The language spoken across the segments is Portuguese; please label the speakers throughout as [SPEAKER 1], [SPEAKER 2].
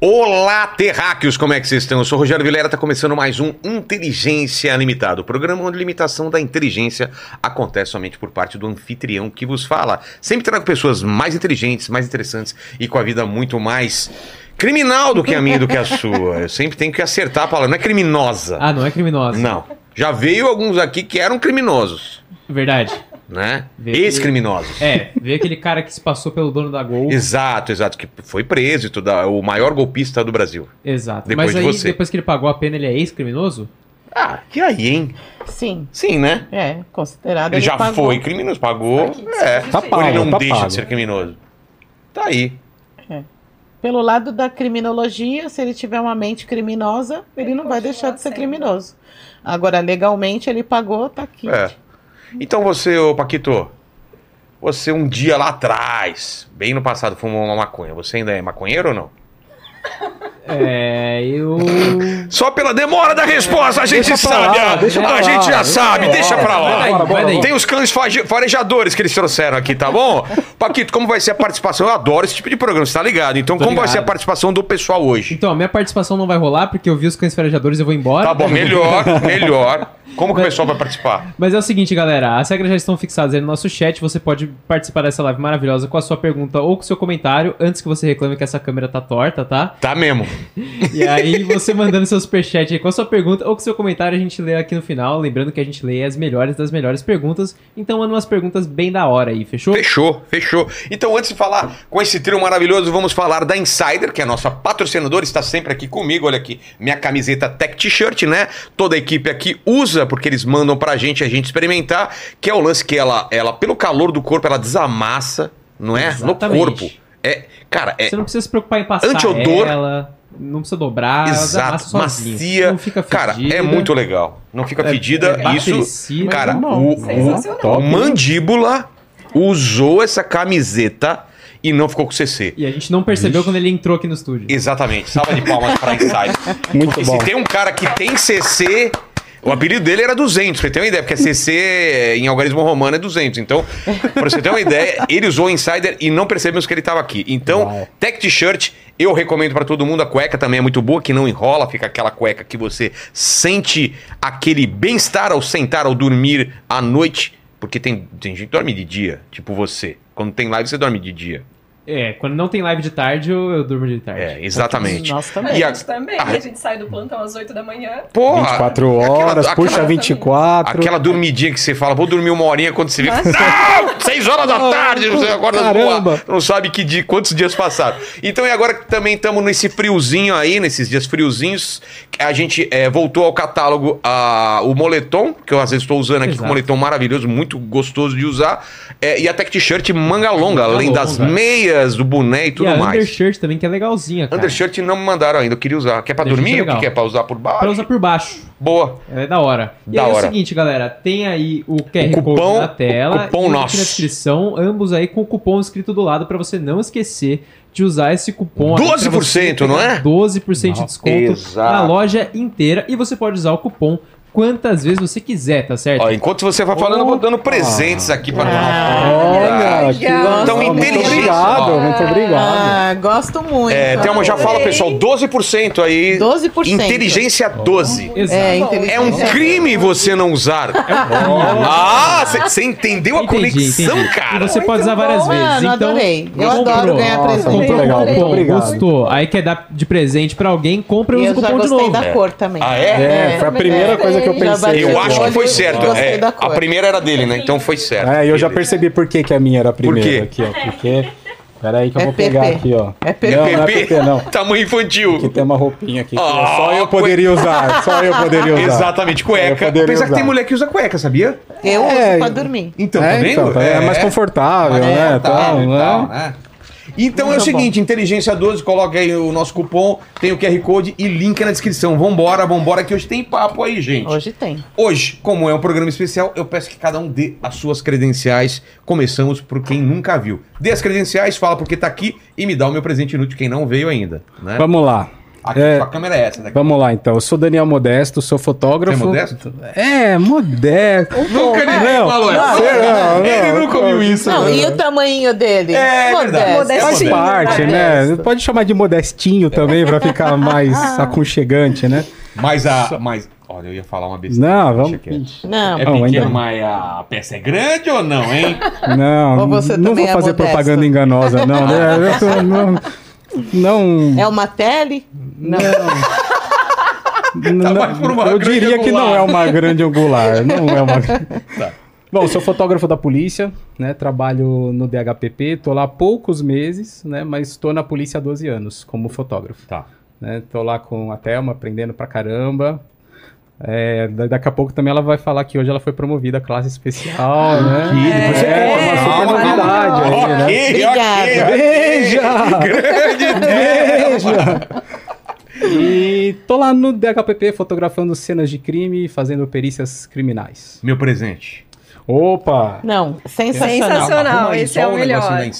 [SPEAKER 1] Olá, terráqueos, como é que vocês estão? Eu sou o Rogério Vilera, tá começando mais um Inteligência Limitada, o programa onde a limitação da inteligência acontece somente por parte do anfitrião que vos fala. Sempre trago pessoas mais inteligentes, mais interessantes e com a vida muito mais criminal do que a minha e do que a sua. Eu sempre tenho que acertar a palavra, não é criminosa.
[SPEAKER 2] Ah, não é criminosa.
[SPEAKER 1] Não. Já veio alguns aqui que eram criminosos,
[SPEAKER 2] Verdade.
[SPEAKER 1] Né?
[SPEAKER 2] Que-
[SPEAKER 1] Ex-criminosos.
[SPEAKER 2] É, veio aquele cara que se passou pelo dono da Gol.
[SPEAKER 1] Exato, exato, que foi preso e tudo, o maior golpista do Brasil.
[SPEAKER 2] Exato.
[SPEAKER 1] Depois
[SPEAKER 2] Mas
[SPEAKER 1] de
[SPEAKER 2] aí,
[SPEAKER 1] você.
[SPEAKER 2] depois que ele pagou a pena, ele é ex-criminoso?
[SPEAKER 1] Ah, e aí, hein?
[SPEAKER 3] Sim,
[SPEAKER 1] Sim, né?
[SPEAKER 3] é, considerado.
[SPEAKER 1] Ele já
[SPEAKER 3] pagou.
[SPEAKER 1] foi criminoso, pagou. É,
[SPEAKER 4] Tá
[SPEAKER 1] ou ele
[SPEAKER 4] pago,
[SPEAKER 1] não
[SPEAKER 4] tá
[SPEAKER 1] deixa
[SPEAKER 4] pago.
[SPEAKER 1] de ser criminoso. Tá aí.
[SPEAKER 3] Pelo lado da criminologia, se ele tiver uma mente criminosa, ele não vai deixar de ser criminoso. Agora, legalmente, ele pagou, tá aqui.
[SPEAKER 1] É. Então você, ô Paquito, você um dia lá atrás, bem no passado, fumou uma maconha. Você ainda é maconheiro ou não?
[SPEAKER 2] É, eu.
[SPEAKER 1] Só pela demora da resposta, a gente sabe.
[SPEAKER 4] lá,
[SPEAKER 1] a-
[SPEAKER 4] deixa pra
[SPEAKER 1] a
[SPEAKER 4] lá,
[SPEAKER 1] gente já sabe,
[SPEAKER 4] pra
[SPEAKER 1] deixa
[SPEAKER 4] lá.
[SPEAKER 1] pra lá.
[SPEAKER 2] Vai daí, vai daí.
[SPEAKER 1] Tem os cães farejadores que eles trouxeram aqui, tá bom? Paquito, como vai ser a participação? Eu adoro esse tipo de programa, você tá ligado? Então,
[SPEAKER 2] Tô
[SPEAKER 1] como vai
[SPEAKER 2] ligado.
[SPEAKER 1] ser a participação do pessoal hoje?
[SPEAKER 2] Então, a minha participação não vai rolar porque eu vi os cães farejadores e eu vou embora.
[SPEAKER 1] Tá bom, melhor, melhor. Como que o pessoal vai participar?
[SPEAKER 2] Mas é o seguinte, galera, as regras já estão fixadas aí no nosso chat. Você pode participar dessa live maravilhosa com a sua pergunta ou com o seu comentário, antes que você reclame que essa câmera tá torta, tá?
[SPEAKER 1] Tá mesmo.
[SPEAKER 2] E aí, você mandando seu superchat aí com a sua pergunta ou com o seu comentário, a gente lê aqui no final. Lembrando que a gente lê as melhores das melhores perguntas. Então, manda umas perguntas bem da hora aí, fechou?
[SPEAKER 1] Fechou, fechou. Então, antes de falar com esse trio maravilhoso, vamos falar da Insider, que é a nossa patrocinadora, está sempre aqui comigo. Olha aqui, minha camiseta Tech T-shirt, né? Toda a equipe aqui usa, porque eles mandam pra gente a gente experimentar, que é o lance que ela, ela pelo calor do corpo, ela desamassa, não é?
[SPEAKER 2] Exatamente.
[SPEAKER 1] No corpo. É, cara, é
[SPEAKER 2] Você não precisa se preocupar em passar
[SPEAKER 1] Antiodor.
[SPEAKER 2] ela, não precisa dobrar, ela
[SPEAKER 1] exato, macia.
[SPEAKER 2] Não fica
[SPEAKER 1] Cara,
[SPEAKER 2] fedida.
[SPEAKER 1] é muito legal. Não fica
[SPEAKER 2] É-
[SPEAKER 1] fedida.
[SPEAKER 2] é
[SPEAKER 1] isso, cara, o, o, o Mandíbula usou essa camiseta e não ficou com CC.
[SPEAKER 2] E a gente não percebeu quando ele entrou aqui no estúdio.
[SPEAKER 1] Exatamente. Salva de palmas pra Insider.
[SPEAKER 4] Muito
[SPEAKER 1] Porque
[SPEAKER 4] bom.
[SPEAKER 1] se tem um cara que tem CC, o apelido dele era 200, pra você ter uma ideia, porque CC em algarismo romano é 200. Então, pra você ter uma ideia, ele usou o Insider e não percebemos que ele tava aqui. Então,
[SPEAKER 4] Uau.
[SPEAKER 1] Tech T-shirt, eu recomendo pra todo mundo. A cueca também é muito boa, que não enrola, fica aquela cueca que você sente aquele bem-estar ao sentar, ao dormir à noite. Porque tem, tem gente que dorme de dia, tipo você. Quando tem live, você dorme de dia.
[SPEAKER 2] É, quando não tem live de tarde, eu, eu durmo de tarde.
[SPEAKER 1] É, exatamente.
[SPEAKER 3] Nós também.
[SPEAKER 1] E a-
[SPEAKER 5] gente também,
[SPEAKER 1] a-
[SPEAKER 5] a gente sai do plantão às 8 da manhã.
[SPEAKER 1] Porra!
[SPEAKER 4] 24
[SPEAKER 1] aquela-
[SPEAKER 4] horas,
[SPEAKER 1] aquela-
[SPEAKER 4] puxa 24.
[SPEAKER 1] Aquela dormidinha que você fala, vou dormir uma horinha quando você vê.
[SPEAKER 3] Nossa.
[SPEAKER 1] Não! Seis horas da tarde, você acorda
[SPEAKER 4] Caramba.
[SPEAKER 1] boa, não sabe que dia, quantos dias passaram. Então, e agora que também estamos nesse friozinho aí, nesses dias friozinhos, a gente é, voltou ao catálogo a, o moletom, que eu às vezes estou usando aqui,
[SPEAKER 2] Exato.
[SPEAKER 1] um moletom maravilhoso, muito gostoso de usar, é, e a tech t-shirt manga longa,
[SPEAKER 2] Manga
[SPEAKER 1] além das
[SPEAKER 2] longa.
[SPEAKER 1] meias, do boné e
[SPEAKER 2] E
[SPEAKER 1] tudo
[SPEAKER 2] a
[SPEAKER 1] mais.
[SPEAKER 2] undershirt também, que é legalzinha, cara.
[SPEAKER 1] Undershirt não me mandaram ainda, eu queria usar. Quer pra
[SPEAKER 2] Undershirt
[SPEAKER 1] dormir
[SPEAKER 2] é
[SPEAKER 1] ou o que
[SPEAKER 2] legal.
[SPEAKER 1] que é? Pra usar por baixo?
[SPEAKER 2] Pra usar por baixo.
[SPEAKER 1] Boa.
[SPEAKER 2] Ela é da hora. E
[SPEAKER 1] Da
[SPEAKER 2] aí é
[SPEAKER 1] hora.
[SPEAKER 2] o seguinte, galera, tem aí o QR
[SPEAKER 1] O cupom-
[SPEAKER 2] Code na tela,
[SPEAKER 1] o cupom
[SPEAKER 2] e
[SPEAKER 1] nosso.
[SPEAKER 2] aqui na descrição, ambos aí com o cupom escrito do lado pra você não esquecer de usar esse cupom. aí pra
[SPEAKER 1] 12%,
[SPEAKER 2] você
[SPEAKER 1] não é?
[SPEAKER 2] 12% de desconto
[SPEAKER 1] Exato.
[SPEAKER 2] na loja inteira e você pode usar o cupom quantas vezes você quiser, tá certo?
[SPEAKER 1] Ó, enquanto você vai falando, eu vou dando presentes aqui para
[SPEAKER 4] Olha, que
[SPEAKER 5] legal.
[SPEAKER 1] Então,
[SPEAKER 4] muito
[SPEAKER 1] inteligente.
[SPEAKER 4] obrigado,
[SPEAKER 1] Ó.
[SPEAKER 4] muito obrigado.
[SPEAKER 3] Ah, gosto muito.
[SPEAKER 1] É, tem uma, já fala, pessoal, 12% aí.
[SPEAKER 3] 12%.
[SPEAKER 1] Inteligência 12.
[SPEAKER 2] Exato.
[SPEAKER 3] É, inteligência.
[SPEAKER 1] É um crime você não usar. Ah, você entendeu a
[SPEAKER 2] Entendi,
[SPEAKER 1] conexão,
[SPEAKER 2] entendi. E
[SPEAKER 1] cara?
[SPEAKER 2] você pode usar várias vezes.
[SPEAKER 3] Mano,
[SPEAKER 2] então,
[SPEAKER 3] adorei. Eu
[SPEAKER 2] comprou.
[SPEAKER 3] adoro ganhar presente.
[SPEAKER 4] muito
[SPEAKER 2] Comprou
[SPEAKER 4] legal, muito obrigado.
[SPEAKER 2] gostou. Aí quer dar de presente pra alguém, compra e
[SPEAKER 3] E
[SPEAKER 2] usa
[SPEAKER 3] eu
[SPEAKER 2] o cupom
[SPEAKER 3] já
[SPEAKER 2] de
[SPEAKER 3] gostei
[SPEAKER 2] novo.
[SPEAKER 3] da cor também.
[SPEAKER 1] Ah, é?
[SPEAKER 4] É, foi a primeira coisa que eu
[SPEAKER 3] Já
[SPEAKER 4] pensei.
[SPEAKER 1] Eu acho que foi certo. É, a primeira era dele, né? Então foi certo.
[SPEAKER 4] É, eu já percebi por que, que a minha era a primeira
[SPEAKER 1] quê?
[SPEAKER 4] aqui, ó. Porque. Pera aí que eu
[SPEAKER 3] É
[SPEAKER 4] vou pegar
[SPEAKER 3] PP.
[SPEAKER 4] aqui, ó.
[SPEAKER 3] É PP.
[SPEAKER 4] Não, não é
[SPEAKER 1] PP,
[SPEAKER 4] não.
[SPEAKER 1] tamanho infantil.
[SPEAKER 4] Aqui tem uma roupinha aqui que
[SPEAKER 1] Ah,
[SPEAKER 4] só eu poderia usar. Só eu poderia usar.
[SPEAKER 1] Exatamente,
[SPEAKER 4] Eu
[SPEAKER 1] cueca. Apesar que
[SPEAKER 4] usar.
[SPEAKER 1] tem mulher que usa cueca, sabia?
[SPEAKER 3] Eu
[SPEAKER 4] É,
[SPEAKER 3] uso pra dormir.
[SPEAKER 1] Então,
[SPEAKER 4] é,
[SPEAKER 1] tá vendo?
[SPEAKER 4] então, é, mais confortável, né?
[SPEAKER 1] tal,
[SPEAKER 4] tal,
[SPEAKER 1] e
[SPEAKER 4] né?
[SPEAKER 1] Então é o
[SPEAKER 3] Muito
[SPEAKER 1] seguinte, Inteligência 12, coloca aí o nosso cupom, tem o QR Code e link na descrição. Vambora, vambora, que hoje tem papo aí, gente.
[SPEAKER 3] Hoje tem.
[SPEAKER 1] Hoje, como é um programa especial, eu peço que cada um dê as suas credenciais. Começamos por quem nunca viu. Dê as credenciais, fala porque tá aqui e me dá o meu presente inútil, quem não veio ainda. Né?
[SPEAKER 4] Vamos lá.
[SPEAKER 1] Aqui,
[SPEAKER 4] É.
[SPEAKER 1] sua câmera é essa daqui.
[SPEAKER 4] Vamos lá, então. Eu sou Daniel Modesto, sou fotógrafo.
[SPEAKER 1] Você é modesto?
[SPEAKER 4] É, modesto.
[SPEAKER 1] Nunca ninguém
[SPEAKER 4] Não,
[SPEAKER 1] falou
[SPEAKER 4] não,
[SPEAKER 1] essa.
[SPEAKER 4] não,
[SPEAKER 1] Ele
[SPEAKER 4] não,
[SPEAKER 1] nunca ouviu isso.
[SPEAKER 3] Não,
[SPEAKER 1] né?
[SPEAKER 3] e o tamanho dele?
[SPEAKER 1] É, é verdade.
[SPEAKER 3] Modesto.
[SPEAKER 4] Faz
[SPEAKER 5] Modestinho,
[SPEAKER 4] parte, né? Pode chamar de modestinho também, pra ficar mais aconchegante, né?
[SPEAKER 1] Mas a. Mas, olha, eu ia falar uma besteira.
[SPEAKER 4] Não, vamos.
[SPEAKER 3] Não,
[SPEAKER 1] É
[SPEAKER 4] Não, ainda
[SPEAKER 1] pequeno,
[SPEAKER 4] não.
[SPEAKER 1] mas a peça é grande ou não, hein?
[SPEAKER 4] Não, não vou
[SPEAKER 3] é
[SPEAKER 4] fazer
[SPEAKER 3] modesto?
[SPEAKER 4] propaganda enganosa, não. né? Eu tô- não, não,
[SPEAKER 3] é uma tele?
[SPEAKER 4] Não,
[SPEAKER 1] Tá uma
[SPEAKER 4] eu
[SPEAKER 1] grande
[SPEAKER 4] diria que não
[SPEAKER 1] angular.
[SPEAKER 4] é uma grande angular, não é uma.
[SPEAKER 1] Tá.
[SPEAKER 4] Bom, sou fotógrafo da polícia, né? Trabalho no DHPP, tô lá há poucos meses, né? Mas estou na polícia há 12 anos como fotógrafo.
[SPEAKER 1] Tá.
[SPEAKER 4] né? Tô lá com a Thelma, aprendendo pra caramba. É, da- daqui a pouco também ela vai falar que hoje ela foi promovida a classe especial, né?
[SPEAKER 1] Aqui, depois você
[SPEAKER 4] é,
[SPEAKER 1] conta.
[SPEAKER 4] uma super novidade
[SPEAKER 1] calma.
[SPEAKER 4] aí, né?
[SPEAKER 1] Ok,
[SPEAKER 3] Obrigada.
[SPEAKER 1] ok, ok.
[SPEAKER 4] Veja! Veja! E tô lá no DHPP fotografando cenas de crime e fazendo perícias criminais.
[SPEAKER 1] Meu presente.
[SPEAKER 4] Opa!
[SPEAKER 3] Não, sensacional.
[SPEAKER 5] Sensacional.
[SPEAKER 1] Aí
[SPEAKER 5] esse
[SPEAKER 1] só
[SPEAKER 5] é o melhor.
[SPEAKER 1] aí.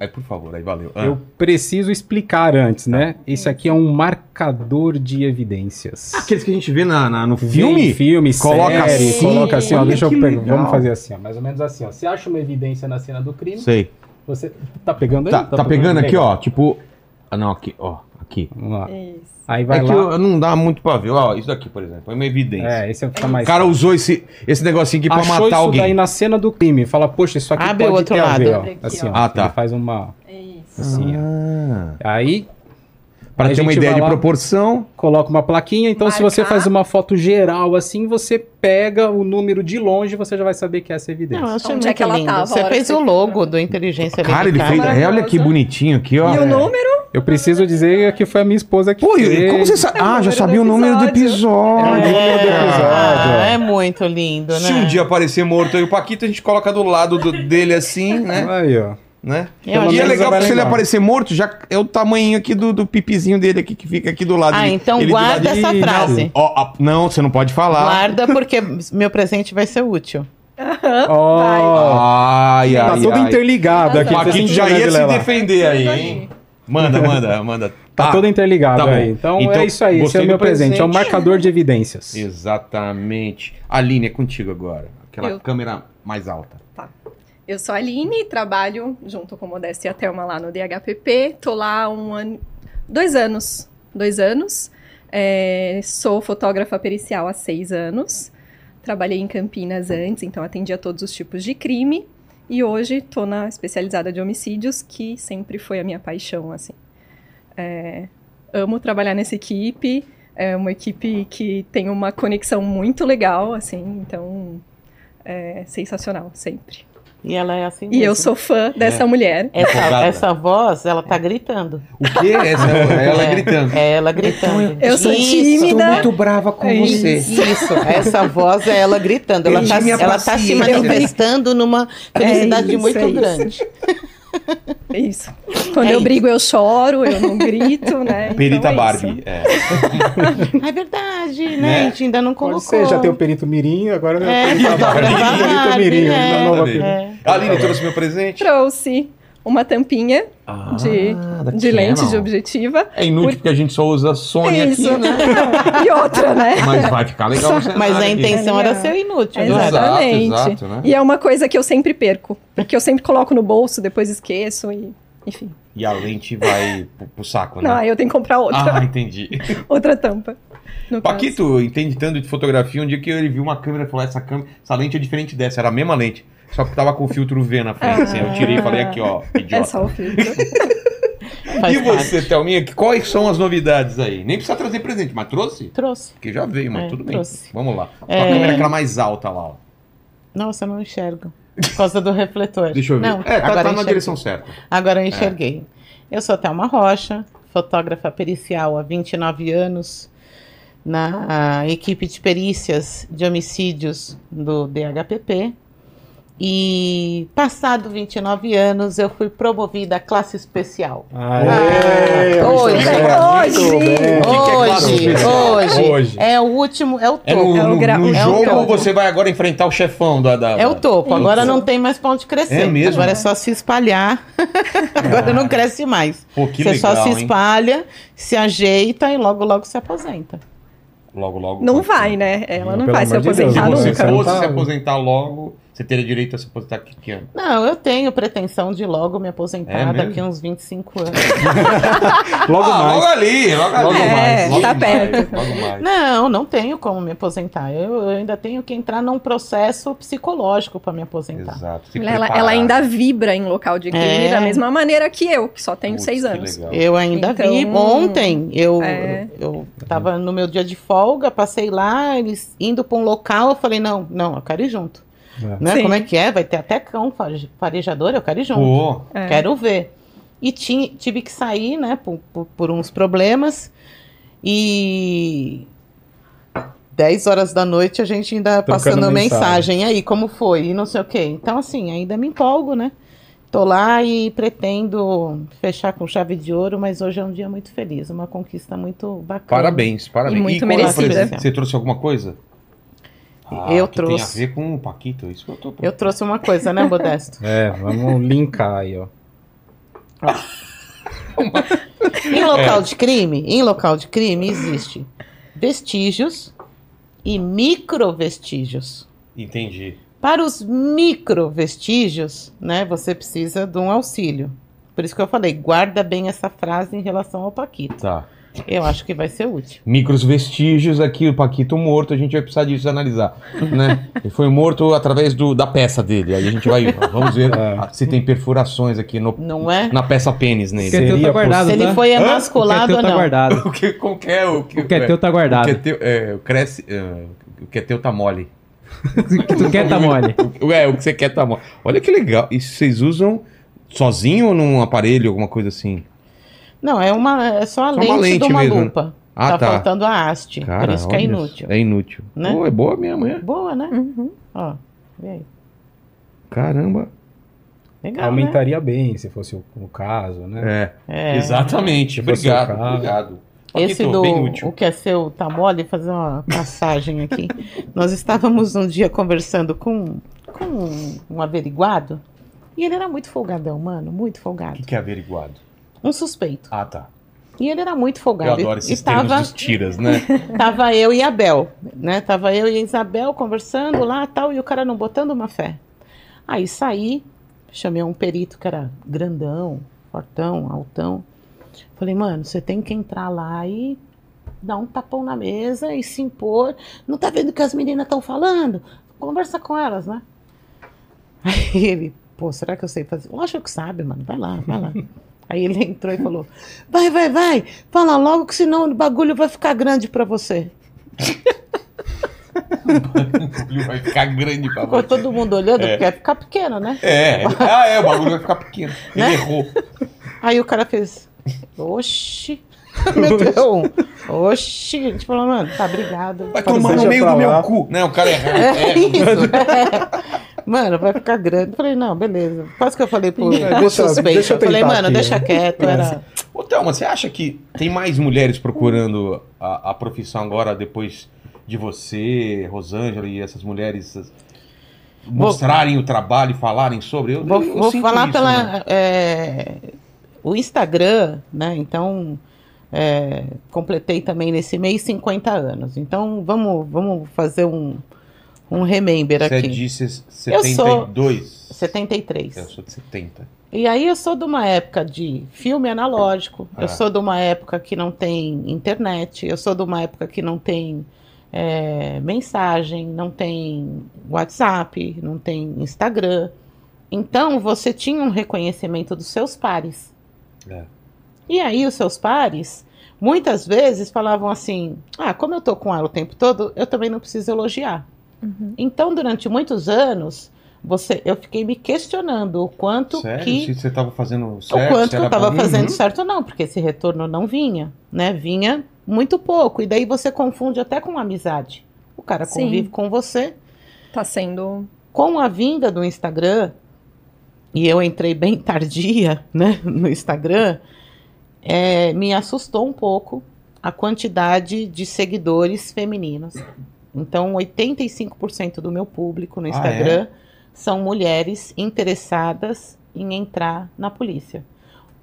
[SPEAKER 1] Aí, por favor, aí valeu. Ah.
[SPEAKER 4] Eu preciso explicar antes, né? Esse aqui é um marcador de evidências.
[SPEAKER 1] Aqueles que a gente vê na, na- no
[SPEAKER 4] Vem
[SPEAKER 1] filme?
[SPEAKER 4] filme,
[SPEAKER 1] Coloca
[SPEAKER 4] série,
[SPEAKER 1] assim.
[SPEAKER 4] coloca assim, ó, deixa eu pegar, vamos fazer assim, ó, mais ou menos assim, ó. Você acha uma evidência na cena do crime,
[SPEAKER 1] Sei.
[SPEAKER 4] você tá pegando aí?
[SPEAKER 1] Tá, tá pegando aqui, ó. Tipo. Ah, não, aqui, ó. Aqui.
[SPEAKER 4] Vamos lá.
[SPEAKER 5] Isso.
[SPEAKER 4] Aí
[SPEAKER 1] É
[SPEAKER 4] vai
[SPEAKER 1] que
[SPEAKER 4] lá.
[SPEAKER 1] eu- não dá muito pra ver. Ó, isso daqui, por exemplo. É uma evidência.
[SPEAKER 4] É, esse é o que tá mais.
[SPEAKER 1] O cara usou esse, esse negocinho aqui pra
[SPEAKER 4] Achou
[SPEAKER 1] matar
[SPEAKER 4] isso
[SPEAKER 1] alguém.
[SPEAKER 4] daí na cena do crime, fala, poxa, isso aqui
[SPEAKER 3] Abre
[SPEAKER 4] pode
[SPEAKER 3] o outro
[SPEAKER 4] ter a ver, ó.
[SPEAKER 5] lado.
[SPEAKER 4] Assim, ó.
[SPEAKER 1] Ah, tá.
[SPEAKER 4] Ele faz uma
[SPEAKER 5] Isso.
[SPEAKER 4] assim, ó.
[SPEAKER 1] Ah,
[SPEAKER 4] Aí
[SPEAKER 1] pra
[SPEAKER 4] Aí a
[SPEAKER 1] ter uma
[SPEAKER 4] gente
[SPEAKER 1] ideia
[SPEAKER 4] vai
[SPEAKER 1] de
[SPEAKER 4] lá.
[SPEAKER 1] proporção.
[SPEAKER 4] coloca uma plaquinha, então se você
[SPEAKER 5] Marcar.
[SPEAKER 4] faz uma foto geral assim, você pega o número de longe, você já vai saber que é essa evidência.
[SPEAKER 3] Não, eu achei
[SPEAKER 5] Onde
[SPEAKER 3] muito
[SPEAKER 5] é que ela
[SPEAKER 3] lindo.
[SPEAKER 5] tava a
[SPEAKER 3] Você
[SPEAKER 5] hora
[SPEAKER 3] fez
[SPEAKER 5] que
[SPEAKER 3] o
[SPEAKER 5] você
[SPEAKER 3] logo do Inteligência
[SPEAKER 1] Cara, ele fez.
[SPEAKER 5] Maravilhosa.
[SPEAKER 1] Olha que bonitinho aqui, ó.
[SPEAKER 5] E o número?
[SPEAKER 4] Eu preciso dizer que foi a minha esposa que
[SPEAKER 1] Pô,
[SPEAKER 4] fez.
[SPEAKER 1] como você sabe?
[SPEAKER 5] É
[SPEAKER 1] Ah, já sabia o número do episódio.
[SPEAKER 4] É,
[SPEAKER 3] É,
[SPEAKER 4] episódio.
[SPEAKER 3] é muito lindo, né?
[SPEAKER 1] Se um dia aparecer morto aí o Paquito, a gente coloca do lado do- dele assim, né?
[SPEAKER 4] Aí, ó.
[SPEAKER 1] né? E é legal
[SPEAKER 4] que
[SPEAKER 1] se ele aparecer morto, já é o tamanho aqui do, do pipizinho dele aqui, que fica aqui do lado.
[SPEAKER 3] Ah,
[SPEAKER 1] Ele-
[SPEAKER 3] então
[SPEAKER 1] ele do
[SPEAKER 3] guarda essa
[SPEAKER 4] Ih,
[SPEAKER 3] frase.
[SPEAKER 1] Ó, ó, não, você não pode falar.
[SPEAKER 3] Guarda porque meu presente vai ser útil.
[SPEAKER 4] Ó,
[SPEAKER 1] Ai,
[SPEAKER 4] tá
[SPEAKER 1] ai,
[SPEAKER 4] tudo
[SPEAKER 1] ai.
[SPEAKER 4] interligado aqui.
[SPEAKER 1] O Paquito já ia se defender aí, hein? Manda, manda, manda.
[SPEAKER 4] Tá
[SPEAKER 1] Ah,
[SPEAKER 4] tudo interligado
[SPEAKER 1] tá
[SPEAKER 4] aí. Então,
[SPEAKER 1] Então,
[SPEAKER 4] é isso aí. Esse é o meu
[SPEAKER 1] do
[SPEAKER 4] presente. É um
[SPEAKER 1] presente.
[SPEAKER 4] marcador de evidências.
[SPEAKER 1] Exatamente. Aline, é contigo agora. Aquela
[SPEAKER 5] Eu-
[SPEAKER 1] câmera mais alta.
[SPEAKER 5] Eu sou a Aline, trabalho junto com Modéstia e a Thelma lá no DHPP. Tô lá há um ano, dois anos, dois anos. É, sou fotógrafa pericial há seis anos. Trabalhei em Campinas antes, então atendia todos os tipos de crime. E hoje tô na especializada de homicídios, que sempre foi a minha paixão, assim. É, amo trabalhar nessa equipe. É uma equipe que tem uma conexão muito legal, assim, então é sensacional, sempre.
[SPEAKER 3] E ela é assim
[SPEAKER 5] E eu
[SPEAKER 3] mesmo.
[SPEAKER 5] sou fã dessa mulher.
[SPEAKER 3] Essa, essa voz, ela tá gritando.
[SPEAKER 1] O quê? Essa é ela
[SPEAKER 3] É,
[SPEAKER 1] gritando.
[SPEAKER 3] É ela gritando.
[SPEAKER 5] Eu sou
[SPEAKER 3] Isso.
[SPEAKER 5] tímida.
[SPEAKER 1] brava com
[SPEAKER 5] É você.
[SPEAKER 3] Isso, essa voz é ela gritando. Ela tá,
[SPEAKER 1] Perdi minha
[SPEAKER 3] ela tá se manifestando numa felicidade
[SPEAKER 5] É isso,
[SPEAKER 3] muito
[SPEAKER 5] é isso.
[SPEAKER 3] grande.
[SPEAKER 5] É isso. Quando
[SPEAKER 3] É
[SPEAKER 5] eu
[SPEAKER 3] isso.
[SPEAKER 5] brigo, eu choro, eu não grito, né?
[SPEAKER 1] Perita
[SPEAKER 5] Então é
[SPEAKER 1] Barbie. É.
[SPEAKER 3] É verdade, né?
[SPEAKER 1] Né?
[SPEAKER 3] A gente ainda não colocou.
[SPEAKER 4] ser, já tem o perito mirim, agora
[SPEAKER 3] É,
[SPEAKER 4] perito
[SPEAKER 3] fotógrafa
[SPEAKER 4] Perito
[SPEAKER 3] Barbie,
[SPEAKER 4] mirim,
[SPEAKER 3] é.
[SPEAKER 4] na nova perito.
[SPEAKER 3] É.
[SPEAKER 1] Aline, trouxe meu presente?
[SPEAKER 5] Trouxe uma tampinha
[SPEAKER 1] Ah,
[SPEAKER 5] de, de lente de objetiva.
[SPEAKER 1] É inútil
[SPEAKER 5] Por-
[SPEAKER 1] porque a gente só usa Sony
[SPEAKER 5] Isso.
[SPEAKER 1] aqui, né?
[SPEAKER 5] E outra, né?
[SPEAKER 1] Mas vai ficar legal no cenário
[SPEAKER 3] Mas a
[SPEAKER 1] aqui.
[SPEAKER 3] intenção era
[SPEAKER 5] Legal.
[SPEAKER 3] ser inútil.
[SPEAKER 1] Exato,
[SPEAKER 3] né?
[SPEAKER 5] Exatamente.
[SPEAKER 1] exato, né?
[SPEAKER 5] E é uma coisa que eu sempre perco. Porque eu sempre coloco no bolso, depois esqueço e. Enfim.
[SPEAKER 1] E a lente vai pro, saco, né?
[SPEAKER 5] Não, eu tenho que comprar outra,
[SPEAKER 1] Ah, entendi.
[SPEAKER 5] outra tampa. no caso.
[SPEAKER 1] Paquito entende tanto de fotografia, um dia que ele viu uma câmera e falou, essa câmera, essa lente é diferente dessa, era a mesma lente. Só que tava com o filtro V na frente, assim. Eu tirei e falei aqui, ó,
[SPEAKER 5] É
[SPEAKER 1] idiota.
[SPEAKER 5] só o filtro.
[SPEAKER 3] Faz
[SPEAKER 1] E você. Thelminha, quais são as novidades aí? Nem precisa trazer presente, mas trouxe?
[SPEAKER 3] Trouxe.
[SPEAKER 1] Porque já veio, mas
[SPEAKER 3] É,
[SPEAKER 1] tudo bem.
[SPEAKER 3] trouxe.
[SPEAKER 1] Vamos lá. Com
[SPEAKER 3] É.
[SPEAKER 1] a câmera aquela mais alta lá, ó.
[SPEAKER 3] Nossa, eu não enxergo. Por causa do refletor.
[SPEAKER 1] Deixa eu ver.
[SPEAKER 3] Não,
[SPEAKER 1] é, tá,
[SPEAKER 3] agora
[SPEAKER 1] tá na
[SPEAKER 3] enxerguei.
[SPEAKER 1] direção certa.
[SPEAKER 3] Agora eu enxerguei. Eu sou Thelma Rocha, fotógrafa pericial há 29 anos, na equipe de perícias de homicídios do DHPP. E passado 29 anos, eu fui promovida à classe especial.
[SPEAKER 4] Aê,
[SPEAKER 3] Ah, hoje.
[SPEAKER 5] Hoje.
[SPEAKER 1] que é
[SPEAKER 3] Hoje, hoje,
[SPEAKER 4] Hoje.
[SPEAKER 3] é o último, é o
[SPEAKER 1] É
[SPEAKER 3] topo.
[SPEAKER 1] no,
[SPEAKER 5] É o
[SPEAKER 1] no-
[SPEAKER 5] gra-
[SPEAKER 1] no
[SPEAKER 5] é
[SPEAKER 3] o
[SPEAKER 1] jogo
[SPEAKER 3] topo.
[SPEAKER 1] você vai agora enfrentar o chefão da. da
[SPEAKER 3] É o topo. Agora
[SPEAKER 5] Isso.
[SPEAKER 3] não tem mais pra onde crescer.
[SPEAKER 1] É mesmo?
[SPEAKER 3] Agora é só se espalhar. Agora não cresce mais.
[SPEAKER 1] Pô, que
[SPEAKER 3] você
[SPEAKER 1] legal,
[SPEAKER 3] só se
[SPEAKER 1] hein?
[SPEAKER 3] espalha, se ajeita e logo, logo se aposenta.
[SPEAKER 1] Logo, logo.
[SPEAKER 5] Não vai, né? Ela não
[SPEAKER 4] Pelo
[SPEAKER 5] vai se
[SPEAKER 4] amor de Deus,
[SPEAKER 5] aposentar
[SPEAKER 1] Se você
[SPEAKER 4] nunca.
[SPEAKER 5] nunca.
[SPEAKER 1] fosse se aposentar logo, você teria direito a se aposentar que, que ano?
[SPEAKER 3] Não, eu tenho pretensão de logo me aposentar
[SPEAKER 1] É
[SPEAKER 3] daqui uns 25 anos.
[SPEAKER 4] Logo
[SPEAKER 1] Ah,
[SPEAKER 4] mais.
[SPEAKER 1] logo ali, logo ali.
[SPEAKER 4] Logo
[SPEAKER 5] É,
[SPEAKER 1] mais, logo
[SPEAKER 5] tá
[SPEAKER 1] mais,
[SPEAKER 5] perto.
[SPEAKER 1] Logo mais.
[SPEAKER 3] Não, não tenho como me aposentar. Eu, eu ainda tenho que entrar num processo psicológico para me aposentar.
[SPEAKER 1] Exato. se
[SPEAKER 5] Ela, ela ainda vibra em local de crime
[SPEAKER 3] É.
[SPEAKER 5] da mesma maneira que eu, que só tenho
[SPEAKER 1] Putz,
[SPEAKER 5] seis anos.
[SPEAKER 3] Eu ainda
[SPEAKER 5] Então,
[SPEAKER 3] vi ontem. Eu,
[SPEAKER 5] é.
[SPEAKER 3] eu tava no meu dia de folga, passei lá, eles indo para um local, eu falei, não, não, eu quero ir junto.
[SPEAKER 4] É.
[SPEAKER 3] Né?
[SPEAKER 5] Sim.
[SPEAKER 3] Como é que é? Vai ter até cão fare- farejador, eu quero ir junto.
[SPEAKER 1] Pô,
[SPEAKER 5] É.
[SPEAKER 3] Quero ver. E ti- tive que sair, né, por, por, por uns problemas. E 10 horas da noite a gente ainda
[SPEAKER 4] Trocando
[SPEAKER 3] passando
[SPEAKER 4] mensagem.
[SPEAKER 3] mensagem. E aí, como foi? E não sei o quê. Então, assim, ainda me empolgo, né? Tô lá e pretendo fechar com chave de ouro, mas hoje é um dia muito feliz, uma conquista muito bacana.
[SPEAKER 1] parabéns, parabéns.
[SPEAKER 5] E muito
[SPEAKER 1] é a
[SPEAKER 5] merecida.
[SPEAKER 1] Você trouxe alguma coisa?
[SPEAKER 3] Eu
[SPEAKER 1] que
[SPEAKER 3] trouxe.
[SPEAKER 1] Tem a ver com o Paquito, isso que eu tô
[SPEAKER 3] Eu trouxe uma coisa, né, Modesto?
[SPEAKER 4] É, vamos linkar aí, ó.
[SPEAKER 3] Em local de crime, em local de crime existe vestígios e microvestígios.
[SPEAKER 1] Entendi.
[SPEAKER 3] Para os microvestígios, né, você precisa de um auxílio. Por isso que eu falei, guarda bem essa frase em relação ao Paquito.
[SPEAKER 1] Tá.
[SPEAKER 3] Eu acho que vai ser útil.
[SPEAKER 1] Micros vestígios aqui, o Paquito morto, a gente vai precisar disso analisar, né? Ele foi morto através do, da peça dele, aí a gente vai, vamos ver
[SPEAKER 4] É.
[SPEAKER 1] se tem perfurações aqui no,
[SPEAKER 3] Não é?
[SPEAKER 1] na peça pênis nele.
[SPEAKER 2] O é
[SPEAKER 4] Seria
[SPEAKER 2] tá guardado,
[SPEAKER 3] Se ele
[SPEAKER 2] tá?
[SPEAKER 3] foi
[SPEAKER 2] O que é
[SPEAKER 3] emasculado
[SPEAKER 2] teu
[SPEAKER 3] ou
[SPEAKER 2] tá
[SPEAKER 3] não.
[SPEAKER 2] guardado.
[SPEAKER 1] O que, como que é o que,
[SPEAKER 2] O que é teu tá
[SPEAKER 1] O
[SPEAKER 2] guardado.
[SPEAKER 1] que é teu, é, o cresce, é, o que é teu tá mole.
[SPEAKER 2] O que tu quer tá mole.
[SPEAKER 1] O- É, o que você quer tá mole. Olha que legal. Isso vocês usam sozinho ou num aparelho, alguma coisa assim?
[SPEAKER 3] Não, é, uma, é só a
[SPEAKER 1] Só
[SPEAKER 3] lente,
[SPEAKER 1] uma lente
[SPEAKER 3] de uma
[SPEAKER 1] mesmo.
[SPEAKER 3] lupa.
[SPEAKER 1] Ah,
[SPEAKER 3] tá,
[SPEAKER 1] tá.
[SPEAKER 3] faltando a haste.
[SPEAKER 1] Cara,
[SPEAKER 3] por isso que é inútil.
[SPEAKER 1] É inútil.
[SPEAKER 3] Né?
[SPEAKER 1] Pô, é boa mesmo, é?
[SPEAKER 3] Boa, né?
[SPEAKER 5] Uhum.
[SPEAKER 3] Ó, vê aí.
[SPEAKER 1] Caramba.
[SPEAKER 3] Legal, né?
[SPEAKER 4] Aumentaria bem, se fosse o, o caso, né?
[SPEAKER 1] É,
[SPEAKER 3] É.
[SPEAKER 1] exatamente. Obrigado,
[SPEAKER 4] o
[SPEAKER 1] obrigado.
[SPEAKER 3] Esse
[SPEAKER 1] Paquito,
[SPEAKER 3] do
[SPEAKER 1] bem útil.
[SPEAKER 3] o que é seu tá mole, fazer uma passagem aqui. Nós estávamos um dia conversando com, com um, um averiguado e ele era muito folgadão, mano, muito
[SPEAKER 1] O
[SPEAKER 3] folgado.
[SPEAKER 1] que que é averiguado?
[SPEAKER 3] Um suspeito.
[SPEAKER 1] Ah, tá.
[SPEAKER 3] E ele era muito
[SPEAKER 1] Eu
[SPEAKER 3] folgado.
[SPEAKER 1] adoro
[SPEAKER 3] e,
[SPEAKER 1] esses
[SPEAKER 3] e tava,
[SPEAKER 1] dos tiras, né?
[SPEAKER 3] tava eu e a Bel, né? Tava eu e a Isabel conversando lá tal, e o cara não botando uma fé. Aí saí, chamei um perito que era grandão, fortão, altão. Falei, mano, você tem que entrar lá e dar um tapão na mesa e se impor. Não tá vendo o que as meninas estão falando? Conversa com elas, né? Aí ele, pô, será que eu sei fazer? Lógico que sabe, mano, vai lá, vai lá. Aí ele entrou e falou: Vai, vai, vai, fala logo que senão o bagulho vai ficar grande pra você.
[SPEAKER 1] Ele vai ficar grande pra
[SPEAKER 3] Ficou
[SPEAKER 1] você.
[SPEAKER 3] todo mundo olhando,
[SPEAKER 1] É.
[SPEAKER 3] porque ia ficar pequeno, né?
[SPEAKER 1] É, ah, é, o bagulho vai ficar pequeno. Ele
[SPEAKER 3] Né?
[SPEAKER 1] errou.
[SPEAKER 3] Aí o cara fez: Oxi. Meteu um. Oxi. A gente falou, mano, tá, obrigado.
[SPEAKER 1] Vai tomar no meio do meu cu. Não, o cara errou.
[SPEAKER 3] É
[SPEAKER 1] É,
[SPEAKER 3] isso. é. Mano, vai ficar grande. Falei, não, beleza. Quase que eu falei pro, pro
[SPEAKER 4] Deixa-
[SPEAKER 3] suspeito.
[SPEAKER 4] deixa eu
[SPEAKER 3] eu falei, mano,
[SPEAKER 4] aqui,
[SPEAKER 3] deixa
[SPEAKER 4] né?
[SPEAKER 3] quieto. Era...
[SPEAKER 1] Ô, Thelma, você acha que tem mais mulheres procurando a, a profissão agora depois de você, Rosângela e essas mulheres mostrarem o trabalho e falarem sobre? Eu,
[SPEAKER 3] Vou,
[SPEAKER 1] eu
[SPEAKER 3] vou falar
[SPEAKER 1] isso,
[SPEAKER 3] pela.
[SPEAKER 1] né?
[SPEAKER 3] é, o Instagram, né? Então. é, completei também nesse mês 50 anos. Então vamos, vamos fazer um, um remember
[SPEAKER 1] Você é
[SPEAKER 3] aqui.
[SPEAKER 1] de ses-
[SPEAKER 3] Eu sou-
[SPEAKER 1] 72.
[SPEAKER 3] 73.
[SPEAKER 1] Eu sou de 70.
[SPEAKER 3] E aí eu sou de uma época de filme analógico,
[SPEAKER 1] Ah.
[SPEAKER 3] eu sou de uma época que não tem internet, eu sou de uma época que não tem é, mensagem, não tem WhatsApp, não tem Instagram. Então você tinha um reconhecimento dos seus pares.
[SPEAKER 1] É.
[SPEAKER 3] E aí os seus pares muitas vezes falavam assim: "Ah, como eu tô com ela o tempo todo, eu também não preciso elogiar".
[SPEAKER 5] Uhum.
[SPEAKER 3] Então, durante muitos anos, você, eu fiquei me questionando o quanto
[SPEAKER 1] Sério?
[SPEAKER 3] que
[SPEAKER 1] Se você estava fazendo
[SPEAKER 3] o
[SPEAKER 1] certo?
[SPEAKER 3] quanto
[SPEAKER 1] se
[SPEAKER 3] que eu estava fazendo
[SPEAKER 1] Uhum.
[SPEAKER 3] certo ou não, porque esse retorno não vinha, né? Vinha muito pouco. E daí você confunde até com amizade. O cara
[SPEAKER 5] Sim.
[SPEAKER 3] convive com você,
[SPEAKER 5] Tá sendo
[SPEAKER 3] Com a vinda do Instagram, e eu entrei bem tardia né, no Instagram, é, me assustou um pouco a quantidade de seguidores femininos. Então, 85% do meu público no
[SPEAKER 1] Ah,
[SPEAKER 3] Instagram são mulheres interessadas em entrar na polícia.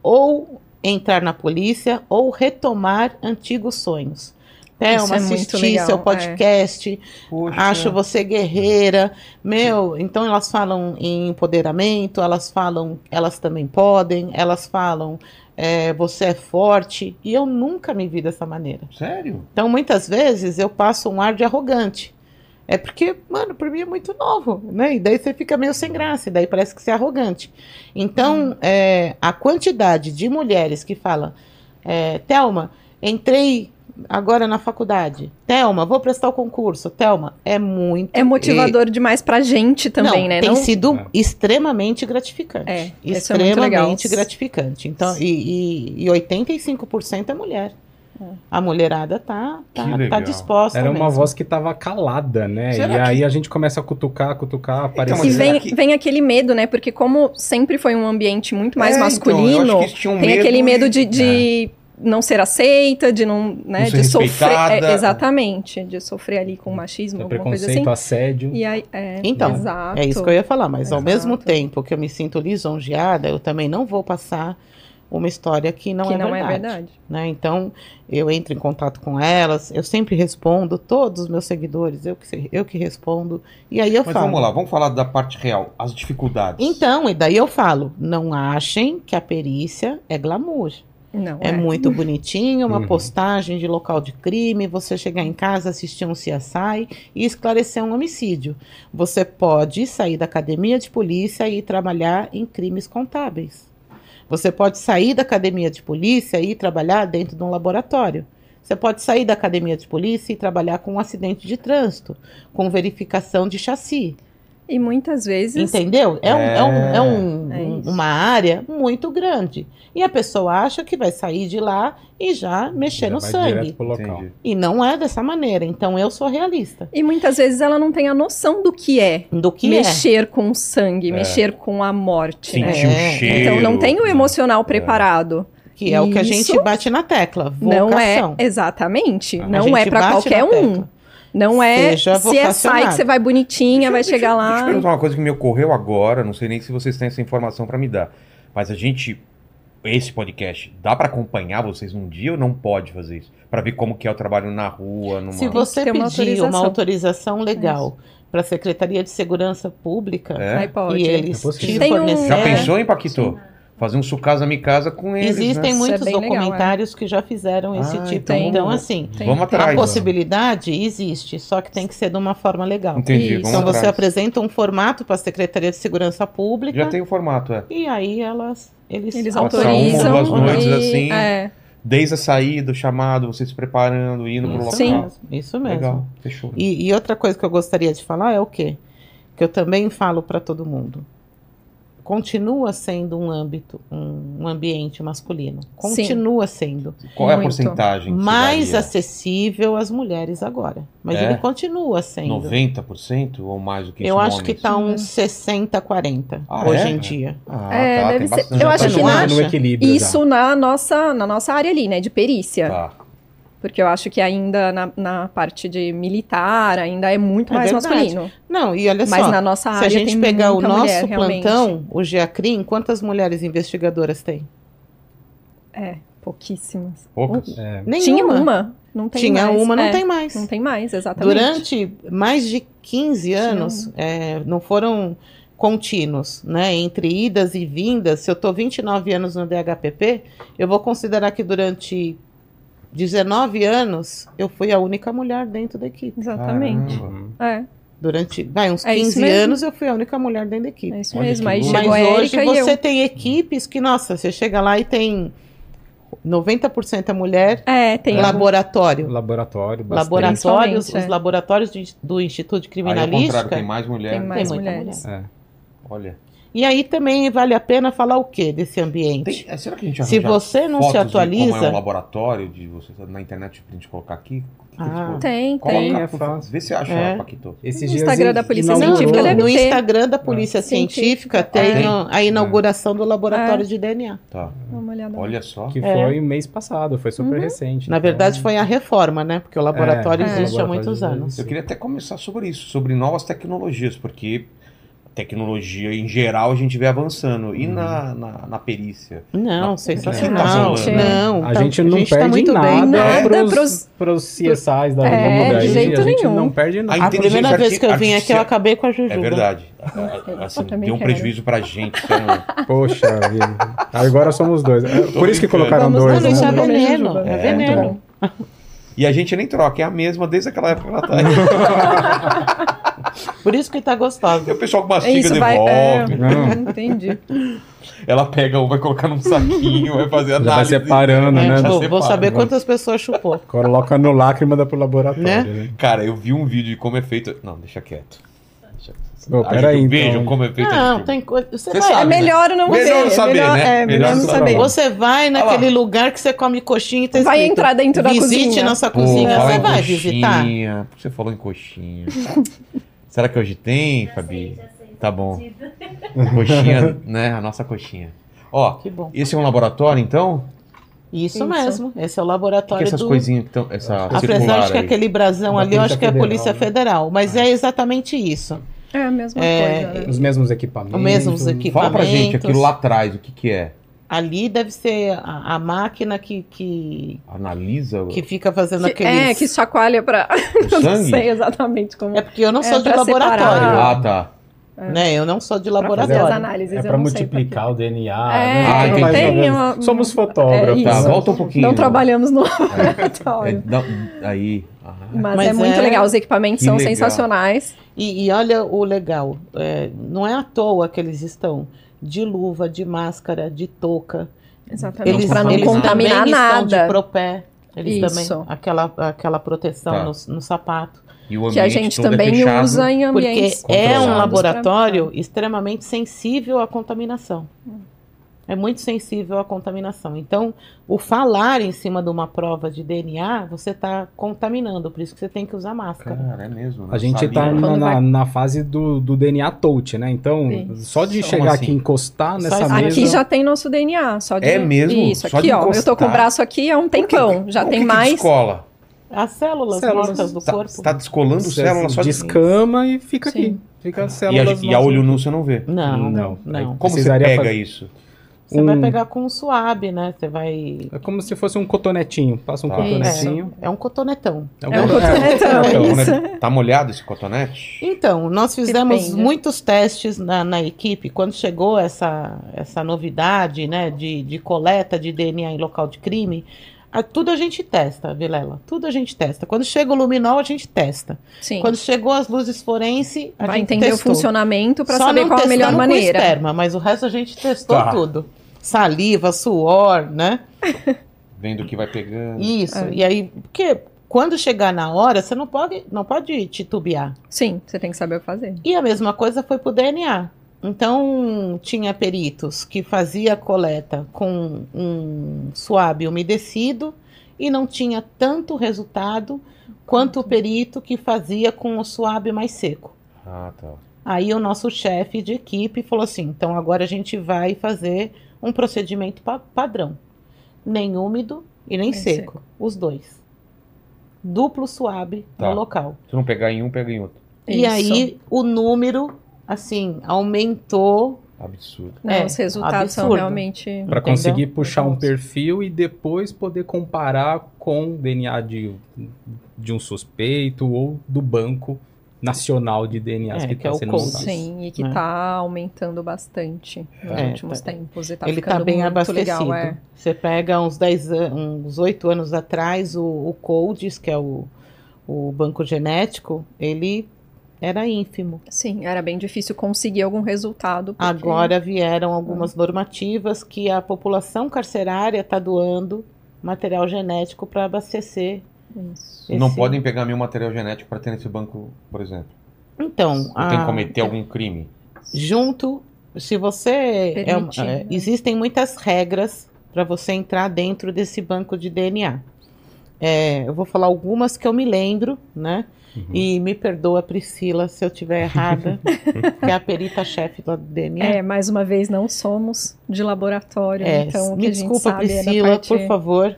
[SPEAKER 3] Ou entrar na polícia ou retomar antigos sonhos. Thelma,
[SPEAKER 5] Isso é
[SPEAKER 3] assisti seu
[SPEAKER 5] é.
[SPEAKER 3] podcast,
[SPEAKER 1] Poxa.
[SPEAKER 3] acho você guerreira. Meu, então elas falam em empoderamento, elas falam, elas também podem, elas falam, é, você é forte. E eu nunca me vi dessa maneira.
[SPEAKER 1] Sério?
[SPEAKER 3] Então, muitas vezes eu passo um ar de arrogante. É porque, mano, pra mim é muito novo, né? E daí você fica meio sem graça, e daí parece que você é arrogante. Então, é, a quantidade de mulheres que falam, é, Thelma, entrei agora na faculdade. Thelma, vou prestar o concurso. Thelma, é muito.
[SPEAKER 5] É motivador demais pra gente também,
[SPEAKER 3] Não,
[SPEAKER 5] né?
[SPEAKER 3] Tem
[SPEAKER 5] Não-
[SPEAKER 3] sido
[SPEAKER 4] É.
[SPEAKER 3] extremamente gratificante.
[SPEAKER 5] É, isso é muito legal.
[SPEAKER 3] extremamente gratificante. Então, e, e, e 85% é mulher. A mulherada tá, tá, tá disposta.
[SPEAKER 4] Era uma
[SPEAKER 3] mesmo.
[SPEAKER 4] voz que tava calada, né?
[SPEAKER 1] Será
[SPEAKER 4] e
[SPEAKER 1] que-
[SPEAKER 4] aí a gente começa a cutucar, cutucar, aparecer.
[SPEAKER 1] mas
[SPEAKER 5] E vem,
[SPEAKER 1] que-
[SPEAKER 5] vem aquele medo, né? Porque como sempre foi um ambiente muito mais
[SPEAKER 1] É, então,
[SPEAKER 5] masculino,
[SPEAKER 1] tinham
[SPEAKER 5] tem
[SPEAKER 1] medo
[SPEAKER 5] aquele medo
[SPEAKER 1] de-
[SPEAKER 5] de, de não ser aceita, de não, né,
[SPEAKER 1] Não ser
[SPEAKER 5] de sofrer, é, exatamente, de sofrer ali com machismo,
[SPEAKER 4] É
[SPEAKER 5] alguma coisa assim.
[SPEAKER 4] assédio.
[SPEAKER 5] E aí, é,
[SPEAKER 3] Então,
[SPEAKER 5] exato.
[SPEAKER 3] É isso que eu ia falar, mas ao
[SPEAKER 5] Exato.
[SPEAKER 3] mesmo tempo que eu me sinto lisonjeada, eu também não vou passar uma história que não,
[SPEAKER 5] que
[SPEAKER 3] é,
[SPEAKER 5] não
[SPEAKER 3] verdade,
[SPEAKER 5] é verdade.
[SPEAKER 3] né? Então, eu entro em contato com elas, eu sempre respondo, todos os meus seguidores, eu que, eu que respondo, e aí eu
[SPEAKER 1] Mas
[SPEAKER 3] falo.
[SPEAKER 1] vamos lá, vamos falar da parte real, as dificuldades.
[SPEAKER 3] Então, e daí eu falo, não achem que a perícia é glamour.
[SPEAKER 5] Não,
[SPEAKER 3] É muito bonitinho, uma
[SPEAKER 1] Uhum.
[SPEAKER 3] postagem de local de crime, você chegar em casa, assistir um CSI e esclarecer um homicídio. Você pode sair da academia de polícia e trabalhar em crimes contábeis. Você pode sair da academia de polícia e trabalhar dentro de um laboratório. Você pode sair da academia de polícia e trabalhar com um acidente de trânsito, com verificação de chassi.
[SPEAKER 5] E muitas vezes
[SPEAKER 3] Entendeu? É, um- é um- é um-
[SPEAKER 5] É
[SPEAKER 3] um-
[SPEAKER 5] isso.
[SPEAKER 3] uma área muito grande. E a pessoa acha que vai sair de lá e já mexer
[SPEAKER 4] Já
[SPEAKER 3] no
[SPEAKER 4] vai
[SPEAKER 3] sangue. E não é dessa maneira. Então eu sou realista.
[SPEAKER 5] E muitas vezes ela não tem a noção do que é
[SPEAKER 3] Do que
[SPEAKER 5] mexer com o sangue,
[SPEAKER 1] É.
[SPEAKER 5] mexer com a morte, né?
[SPEAKER 1] Sentir
[SPEAKER 3] É.
[SPEAKER 1] o cheiro.
[SPEAKER 5] Então não tem o emocional preparado.
[SPEAKER 3] é. Que é o que a gente bate na tecla.
[SPEAKER 5] Não é
[SPEAKER 3] Vocação.
[SPEAKER 5] exatamente.
[SPEAKER 1] A
[SPEAKER 5] não é pra
[SPEAKER 3] bate
[SPEAKER 5] qualquer um.
[SPEAKER 3] tecla.
[SPEAKER 5] Não é
[SPEAKER 3] Seja
[SPEAKER 5] CSI que
[SPEAKER 3] vocacionado.
[SPEAKER 5] você vai bonitinha, vai chegar
[SPEAKER 1] Deixa eu
[SPEAKER 5] lá.
[SPEAKER 1] perguntar uma coisa que me ocorreu agora, não sei nem se vocês têm essa informação pra me dar. Mas a gente, esse podcast, dá pra acompanhar vocês num dia ou não pode fazer isso? Pra ver como que é o trabalho na rua, numa...
[SPEAKER 3] Se você pedir
[SPEAKER 5] uma
[SPEAKER 3] uma
[SPEAKER 5] autorização.
[SPEAKER 3] autorização, legal para a Secretaria de Segurança Pública
[SPEAKER 1] É?
[SPEAKER 5] Aí pode.
[SPEAKER 3] e eles
[SPEAKER 4] É
[SPEAKER 3] te
[SPEAKER 5] Tem um-
[SPEAKER 3] fornecerem.
[SPEAKER 1] Já
[SPEAKER 5] É.
[SPEAKER 1] pensou, hein, Paquito? Fazer um sucasa mi casa com eles,
[SPEAKER 3] Existem
[SPEAKER 1] né?
[SPEAKER 3] muitos
[SPEAKER 5] é bem legal,
[SPEAKER 3] documentários que já fizeram esse
[SPEAKER 1] Ah,
[SPEAKER 3] tipo.
[SPEAKER 1] então
[SPEAKER 3] Então,
[SPEAKER 1] vamos-
[SPEAKER 3] assim,
[SPEAKER 5] Tem.
[SPEAKER 1] Vamos
[SPEAKER 3] a
[SPEAKER 1] atrás.
[SPEAKER 3] possibilidade existe, só que tem que ser de uma forma legal.
[SPEAKER 1] Entendi,
[SPEAKER 5] Isso.
[SPEAKER 1] vamos
[SPEAKER 3] Então você
[SPEAKER 1] atrás.
[SPEAKER 3] apresenta um formato para a Secretaria de Segurança Pública
[SPEAKER 1] Já tem o formato, é.
[SPEAKER 3] e aí elas eles,
[SPEAKER 5] Eles autorizam.
[SPEAKER 1] uma duas noites
[SPEAKER 5] e-
[SPEAKER 1] assim.
[SPEAKER 5] É.
[SPEAKER 1] Desde a saída, o chamado, você se preparando, indo pro local.
[SPEAKER 3] Isso
[SPEAKER 5] Sim.
[SPEAKER 3] mesmo, Isso mesmo.
[SPEAKER 1] Legal, fechou.
[SPEAKER 3] E, e outra coisa que eu gostaria de falar é o quê? Que eu também falo para todo mundo. Continua sendo um âmbito, um, um ambiente masculino. Continua sendo.
[SPEAKER 1] Qual é a porcentagem? que
[SPEAKER 3] Mais
[SPEAKER 1] daria?
[SPEAKER 3] acessível às mulheres agora. Mas
[SPEAKER 1] É?
[SPEAKER 3] ele continua sendo.
[SPEAKER 1] 90% ou mais do que isso?
[SPEAKER 3] eu acho que
[SPEAKER 1] homens?
[SPEAKER 3] está uns 60, 40
[SPEAKER 1] Ah,
[SPEAKER 3] hoje
[SPEAKER 1] é?
[SPEAKER 3] em dia.
[SPEAKER 1] Ah,
[SPEAKER 5] É,
[SPEAKER 1] tá,
[SPEAKER 5] deve ser-
[SPEAKER 1] bastante.
[SPEAKER 5] eu acho
[SPEAKER 1] tá
[SPEAKER 5] que
[SPEAKER 1] no-
[SPEAKER 5] na-
[SPEAKER 4] no equilíbrio já.
[SPEAKER 5] Isso na nossa, na nossa área ali, né? De perícia.
[SPEAKER 1] Tá.
[SPEAKER 5] Porque eu acho que ainda na, na parte de militar ainda é muito
[SPEAKER 3] É
[SPEAKER 5] mais
[SPEAKER 3] verdade.
[SPEAKER 5] masculino.
[SPEAKER 3] Não, e olha
[SPEAKER 5] Mas
[SPEAKER 3] só,
[SPEAKER 5] na nossa
[SPEAKER 3] se
[SPEAKER 5] área
[SPEAKER 3] a gente
[SPEAKER 5] tem
[SPEAKER 3] pegar o nosso
[SPEAKER 5] mulher, realmente.
[SPEAKER 3] plantão, o GEACRIM, quantas mulheres investigadoras tem?
[SPEAKER 5] É, pouquíssimas.
[SPEAKER 1] Poucas?
[SPEAKER 4] É,
[SPEAKER 3] Nenhuma.
[SPEAKER 5] Tinha uma, não tem
[SPEAKER 3] Tinha
[SPEAKER 5] mais.
[SPEAKER 3] uma, não
[SPEAKER 5] É,
[SPEAKER 3] tem mais.
[SPEAKER 5] Não tem mais, exatamente.
[SPEAKER 3] Durante mais de 15 anos, é, não foram contínuos, né? Entre idas e vindas, se eu estou 29 anos no DHPP, eu vou considerar que durante 19 anos eu fui a única mulher dentro da equipe.
[SPEAKER 5] Exatamente.
[SPEAKER 1] Caramba.
[SPEAKER 5] É,
[SPEAKER 3] Durante vai, uns
[SPEAKER 5] É isso
[SPEAKER 3] 15
[SPEAKER 5] mesmo.
[SPEAKER 3] anos eu fui a única mulher dentro da equipe.
[SPEAKER 5] é isso mesmo.
[SPEAKER 1] que
[SPEAKER 5] Aí.
[SPEAKER 3] Mas hoje
[SPEAKER 5] e
[SPEAKER 3] você
[SPEAKER 5] eu.
[SPEAKER 3] tem equipes que, nossa, você chega lá e tem 90% é mulher,
[SPEAKER 5] É, tem algum-
[SPEAKER 3] laboratório.
[SPEAKER 4] Laboratório, bastante.
[SPEAKER 3] Laboratórios, os
[SPEAKER 5] é.
[SPEAKER 3] laboratórios de- do Instituto de
[SPEAKER 1] Aí, ao contrário,
[SPEAKER 3] Criminalística
[SPEAKER 1] tem mais mulher.
[SPEAKER 5] Tem mais
[SPEAKER 3] muita
[SPEAKER 5] mulheres.
[SPEAKER 4] É.
[SPEAKER 1] Olha.
[SPEAKER 3] E aí também vale a pena falar o que desse ambiente?
[SPEAKER 1] Tem- é, será que a gente
[SPEAKER 3] Se você não se
[SPEAKER 1] fotos de Como é
[SPEAKER 3] atualiza-
[SPEAKER 1] um laboratório de você na internet pra gente colocar aqui?
[SPEAKER 3] Ah.
[SPEAKER 5] Tem,
[SPEAKER 1] Coloca,
[SPEAKER 5] tem.
[SPEAKER 4] é fácil.
[SPEAKER 1] Vê se acha,
[SPEAKER 3] É.
[SPEAKER 1] Paquito.
[SPEAKER 4] Esses
[SPEAKER 5] No Instagram da Polícia
[SPEAKER 4] inaugurou-
[SPEAKER 5] Científica deve
[SPEAKER 3] no
[SPEAKER 5] ter.
[SPEAKER 3] Instagram da Polícia
[SPEAKER 5] Científica.
[SPEAKER 3] Científica tem
[SPEAKER 1] Tem.
[SPEAKER 3] a- inauguração do laboratório de DNA.
[SPEAKER 1] Tá.
[SPEAKER 5] Dá uma olhada.
[SPEAKER 1] Olha só.
[SPEAKER 4] Que
[SPEAKER 3] É.
[SPEAKER 4] foi mês passado, foi super recente.
[SPEAKER 3] Na
[SPEAKER 4] então-
[SPEAKER 3] verdade, foi a reforma, né? Porque o laboratório
[SPEAKER 4] É,
[SPEAKER 3] existe
[SPEAKER 4] é.
[SPEAKER 3] há muitos anos.
[SPEAKER 1] Eu queria até começar sobre isso, sobre novas tecnologias, porque tecnologia em geral a gente vê avançando. E na, na, na perícia?
[SPEAKER 3] Não,
[SPEAKER 1] Não,
[SPEAKER 3] sensacional.
[SPEAKER 1] gente,
[SPEAKER 3] Não,
[SPEAKER 4] A
[SPEAKER 3] tá-
[SPEAKER 4] gente não
[SPEAKER 3] tá
[SPEAKER 4] perde
[SPEAKER 3] muito
[SPEAKER 4] nada,
[SPEAKER 3] bem.
[SPEAKER 5] Nada
[SPEAKER 4] pros, CSIs da
[SPEAKER 5] É,
[SPEAKER 4] Roma
[SPEAKER 5] de jeito
[SPEAKER 4] a gente
[SPEAKER 5] nenhum.
[SPEAKER 4] não perde nada.
[SPEAKER 1] A
[SPEAKER 3] A primeira
[SPEAKER 1] inteligência
[SPEAKER 3] vez que eu vim aqui, eu acabei com a Jujuba.
[SPEAKER 1] É verdade. Assim,
[SPEAKER 5] também
[SPEAKER 1] deu um
[SPEAKER 5] quero.
[SPEAKER 1] prejuízo pra gente. é um-
[SPEAKER 4] Poxa vida. Agora somos dois. É, Por isso que colocaram
[SPEAKER 5] Vamos
[SPEAKER 4] dois.
[SPEAKER 3] Não, isso é
[SPEAKER 4] né?
[SPEAKER 3] Veneno. É
[SPEAKER 1] É,
[SPEAKER 3] veneno.
[SPEAKER 1] E a gente nem troca, é a mesma desde aquela época que ela tá aí.
[SPEAKER 3] Por isso que tá
[SPEAKER 1] E
[SPEAKER 3] gostosa.
[SPEAKER 1] o pessoal que mastiga
[SPEAKER 5] Isso vai. É,
[SPEAKER 1] devolve.
[SPEAKER 4] Não.
[SPEAKER 5] entendi.
[SPEAKER 1] Ela pega um, vai colocar num saquinho, vai fazer
[SPEAKER 4] Já vai separando,
[SPEAKER 3] É,
[SPEAKER 4] né?
[SPEAKER 3] vou,
[SPEAKER 1] separa,
[SPEAKER 3] vou saber
[SPEAKER 1] né?
[SPEAKER 3] quantas pessoas chupou.
[SPEAKER 4] Coloca no lacre e manda pro laboratório.
[SPEAKER 3] Né?
[SPEAKER 4] né?
[SPEAKER 1] Cara, eu vi um vídeo de como é feito. Não, deixa quieto.
[SPEAKER 4] Pô,
[SPEAKER 1] Ah,
[SPEAKER 4] peraí,
[SPEAKER 1] gente,
[SPEAKER 4] então.
[SPEAKER 1] Vejam como é feito. a
[SPEAKER 3] Não, tem coisa. Você
[SPEAKER 1] Você
[SPEAKER 3] vai,
[SPEAKER 1] sabe,
[SPEAKER 5] É
[SPEAKER 1] né?
[SPEAKER 5] melhor não
[SPEAKER 1] Melhor
[SPEAKER 5] ver.
[SPEAKER 1] não saber,
[SPEAKER 5] melhor,
[SPEAKER 1] né?
[SPEAKER 5] É,
[SPEAKER 1] Melhor
[SPEAKER 5] melhor não
[SPEAKER 1] não
[SPEAKER 5] saber.
[SPEAKER 1] saber.
[SPEAKER 3] Você vai naquele lugar que você come coxinha e tá
[SPEAKER 5] Vai
[SPEAKER 3] escrito,
[SPEAKER 5] entrar dentro da
[SPEAKER 3] Visite
[SPEAKER 5] cozinha.
[SPEAKER 3] nossa
[SPEAKER 1] Pô,
[SPEAKER 3] cozinha.
[SPEAKER 1] fala
[SPEAKER 3] Você vai visitar?
[SPEAKER 1] coxinha. Por que Você falou em coxinha. Será que hoje tem, Fabi? Tá bom. Coxinha, né? A nossa coxinha. Ó,
[SPEAKER 3] Que bom.
[SPEAKER 1] esse é um laboratório, então?
[SPEAKER 3] Isso,
[SPEAKER 5] Isso.
[SPEAKER 3] mesmo. Esse é o
[SPEAKER 1] que,
[SPEAKER 3] laboratório
[SPEAKER 1] que é essas
[SPEAKER 3] do.
[SPEAKER 1] coisinhas que estão. Essa
[SPEAKER 3] Apesar de que
[SPEAKER 1] aí?
[SPEAKER 3] aquele brasão ali, eu acho que é a
[SPEAKER 4] Federal,
[SPEAKER 3] Polícia
[SPEAKER 4] né?
[SPEAKER 3] Federal. Mas é exatamente isso.
[SPEAKER 5] É a mesma
[SPEAKER 3] É,
[SPEAKER 5] coisa. né?
[SPEAKER 4] Os mesmos equipamentos.
[SPEAKER 3] Os mesmos equipamentos.
[SPEAKER 1] Fala pra gente aquilo lá atrás, o que que é?
[SPEAKER 3] Ali deve ser a, a máquina que, que,
[SPEAKER 1] Analisa
[SPEAKER 3] que fica fazendo
[SPEAKER 5] Que-
[SPEAKER 3] aqueles.
[SPEAKER 5] É, que chacoalha pra.
[SPEAKER 1] o
[SPEAKER 5] Eu não
[SPEAKER 1] sangue?
[SPEAKER 5] sei exatamente como.
[SPEAKER 3] É porque eu não
[SPEAKER 5] É,
[SPEAKER 3] sou de
[SPEAKER 5] pra
[SPEAKER 3] laboratório.
[SPEAKER 5] separar.
[SPEAKER 1] Ah, tá.
[SPEAKER 3] Né? Eu não sou de
[SPEAKER 5] Pra fazer as
[SPEAKER 3] laboratório.
[SPEAKER 5] análises.
[SPEAKER 4] É
[SPEAKER 5] não sei
[SPEAKER 4] multiplicar o DNA.
[SPEAKER 5] É,
[SPEAKER 4] né?
[SPEAKER 1] Ah,
[SPEAKER 4] mais
[SPEAKER 1] tem
[SPEAKER 5] uma-
[SPEAKER 4] Somos
[SPEAKER 5] É
[SPEAKER 4] fotógrafos.
[SPEAKER 1] Tá,
[SPEAKER 5] isso.
[SPEAKER 1] volta um pouquinho.
[SPEAKER 5] Não trabalhamos no
[SPEAKER 1] É,
[SPEAKER 5] laboratório.
[SPEAKER 1] dá- aí. Ah,
[SPEAKER 5] Mas,
[SPEAKER 3] Mas
[SPEAKER 5] é muito
[SPEAKER 3] é-
[SPEAKER 5] legal. Os equipamentos
[SPEAKER 1] Que
[SPEAKER 5] são
[SPEAKER 1] legal.
[SPEAKER 5] sensacionais.
[SPEAKER 3] E, e olha o legal, é, não é à toa que eles estão de luva, de máscara, de touca.
[SPEAKER 5] Exatamente.
[SPEAKER 3] Eles,
[SPEAKER 5] pra não
[SPEAKER 3] eles
[SPEAKER 5] contaminar
[SPEAKER 3] também estão de
[SPEAKER 5] nada.
[SPEAKER 3] propé. Eles
[SPEAKER 5] Isso.
[SPEAKER 3] também, aquela, aquela proteção
[SPEAKER 1] Tá.
[SPEAKER 3] no, no sapato.
[SPEAKER 1] E o
[SPEAKER 5] Que a gente
[SPEAKER 1] é
[SPEAKER 5] também
[SPEAKER 1] fechado.
[SPEAKER 5] usa em
[SPEAKER 3] Porque
[SPEAKER 5] ambientes
[SPEAKER 3] é um laboratório extremamente sensível à contaminação. É muito sensível à contaminação. Então, o falar em cima de uma prova de DNA, você está contaminando, por isso que você tem que usar máscara.
[SPEAKER 1] Cara, é mesmo.
[SPEAKER 4] A gente
[SPEAKER 1] Sabia.
[SPEAKER 4] tá na, na,
[SPEAKER 5] vai-
[SPEAKER 4] na fase do, do DNA touch, né? Então,
[SPEAKER 5] Isso.
[SPEAKER 4] só de
[SPEAKER 1] Como
[SPEAKER 4] chegar
[SPEAKER 1] assim?
[SPEAKER 4] aqui e encostar nessa
[SPEAKER 3] isso.
[SPEAKER 4] mesa.
[SPEAKER 5] Aqui já tem nosso DNA. Só de...
[SPEAKER 1] É mesmo?
[SPEAKER 5] Isso,
[SPEAKER 1] Só
[SPEAKER 5] aqui,
[SPEAKER 1] de
[SPEAKER 5] ó. Eu tô
[SPEAKER 1] encostar?
[SPEAKER 5] com o braço aqui há um tempão. Já tem
[SPEAKER 1] que que
[SPEAKER 5] mais.
[SPEAKER 1] descola?
[SPEAKER 3] As células,
[SPEAKER 4] Células.
[SPEAKER 3] mortas do
[SPEAKER 1] Tá,
[SPEAKER 3] corpo.
[SPEAKER 1] você tá descolando
[SPEAKER 4] Você
[SPEAKER 1] células só de...
[SPEAKER 4] descama e fica
[SPEAKER 5] Sim.
[SPEAKER 4] aqui. Fica as
[SPEAKER 1] E a,
[SPEAKER 4] células.
[SPEAKER 1] e a olho nu você não vê.
[SPEAKER 3] Não,
[SPEAKER 4] Não.
[SPEAKER 3] não. não.
[SPEAKER 1] Como você pega
[SPEAKER 4] fa-
[SPEAKER 1] isso?
[SPEAKER 3] Você vai
[SPEAKER 4] Um-
[SPEAKER 3] pegar com um suave, né? Você vai.
[SPEAKER 4] É como se fosse um cotonetinho. Passa um
[SPEAKER 1] Tá.
[SPEAKER 4] cotonetinho.
[SPEAKER 3] É um cotonetão.
[SPEAKER 5] É um cotonetão,
[SPEAKER 1] Então,
[SPEAKER 5] isso.
[SPEAKER 1] né? Tá molhado esse cotonete?
[SPEAKER 3] Então, nós fizemos
[SPEAKER 5] Depende.
[SPEAKER 3] muitos testes na, na equipe quando chegou essa, essa novidade né, de, de coleta de DNA em local de crime. A- tudo a gente testa, Vilela. Tudo a gente testa. Quando chega o luminol, a gente testa.
[SPEAKER 5] Sim.
[SPEAKER 3] Quando chegou as luzes forense, a
[SPEAKER 5] Vai
[SPEAKER 3] gente
[SPEAKER 5] entender
[SPEAKER 3] testou.
[SPEAKER 5] o funcionamento pra
[SPEAKER 3] Só
[SPEAKER 5] saber qual a melhor
[SPEAKER 3] testamos com
[SPEAKER 5] maneira.
[SPEAKER 3] esperma, mas o resto a gente testou
[SPEAKER 1] Tá.
[SPEAKER 3] tudo. Saliva, suor, né?
[SPEAKER 1] Vendo o que vai pegando.
[SPEAKER 3] Isso.
[SPEAKER 5] É.
[SPEAKER 3] E aí, porque quando chegar na hora, você não pode, não pode titubear.
[SPEAKER 5] Sim, você tem que saber o que fazer.
[SPEAKER 3] E a mesma coisa foi pro DNA. Então, tinha peritos que fazia a coleta com um suave umedecido e não tinha tanto resultado quanto o perito que fazia com o suave mais seco.
[SPEAKER 1] Ah, tá.
[SPEAKER 3] Aí o nosso chefe de equipe falou assim: então agora a gente vai fazer um procedimento pa- padrão. Nem úmido e nem
[SPEAKER 5] Nem
[SPEAKER 3] seco. Os dois. Duplo suave
[SPEAKER 1] Tá.
[SPEAKER 3] no local.
[SPEAKER 1] Se não pegar em um, pega em outro.
[SPEAKER 3] E
[SPEAKER 5] Isso.
[SPEAKER 3] aí o número, assim, aumentou.
[SPEAKER 1] Absurdo.
[SPEAKER 5] Não,
[SPEAKER 3] É,
[SPEAKER 5] os resultados são
[SPEAKER 3] absurdo.
[SPEAKER 5] realmente.
[SPEAKER 4] Para conseguir puxar um perfil e depois poder comparar com o DNA de, de um suspeito ou do banco nacional de DNAs
[SPEAKER 3] É,
[SPEAKER 4] que
[SPEAKER 3] que
[SPEAKER 4] está
[SPEAKER 3] é o
[SPEAKER 4] sendo montado.
[SPEAKER 5] Sim, e que
[SPEAKER 3] né?
[SPEAKER 5] tá aumentando bastante nos
[SPEAKER 3] É,
[SPEAKER 5] últimos
[SPEAKER 3] tá-
[SPEAKER 5] tempos. E tá
[SPEAKER 3] ele
[SPEAKER 5] ficando
[SPEAKER 3] tá bem abastecido.
[SPEAKER 5] legal, é.
[SPEAKER 3] Você pega uns 10 anos, uns 8 anos atrás, o, o CODES, que é o, o banco genético, ele era ínfimo.
[SPEAKER 5] Sim, era bem difícil conseguir algum resultado. porque-
[SPEAKER 3] Agora vieram algumas normativas que a população carcerária está doando material genético para abastecer.
[SPEAKER 5] Isso.
[SPEAKER 1] Não
[SPEAKER 3] esse-
[SPEAKER 1] podem pegar meu material genético para ter nesse banco, por exemplo.
[SPEAKER 3] Então,
[SPEAKER 1] Ou tem que
[SPEAKER 3] a-
[SPEAKER 1] cometer algum crime.
[SPEAKER 3] junto se você. é é,
[SPEAKER 5] né?
[SPEAKER 3] existem muitas regras para você entrar dentro desse banco de DNA. É, eu vou falar algumas que eu me lembro, né? E me perdoa, Priscila, se eu tiver errada, que é a perita-chefe do DNA.
[SPEAKER 5] É, mais uma vez, não somos de laboratório,
[SPEAKER 3] É,
[SPEAKER 5] então o que
[SPEAKER 3] me
[SPEAKER 5] a gente
[SPEAKER 3] desculpa,
[SPEAKER 5] sabe é
[SPEAKER 3] Priscila,
[SPEAKER 5] parte...
[SPEAKER 3] por favor.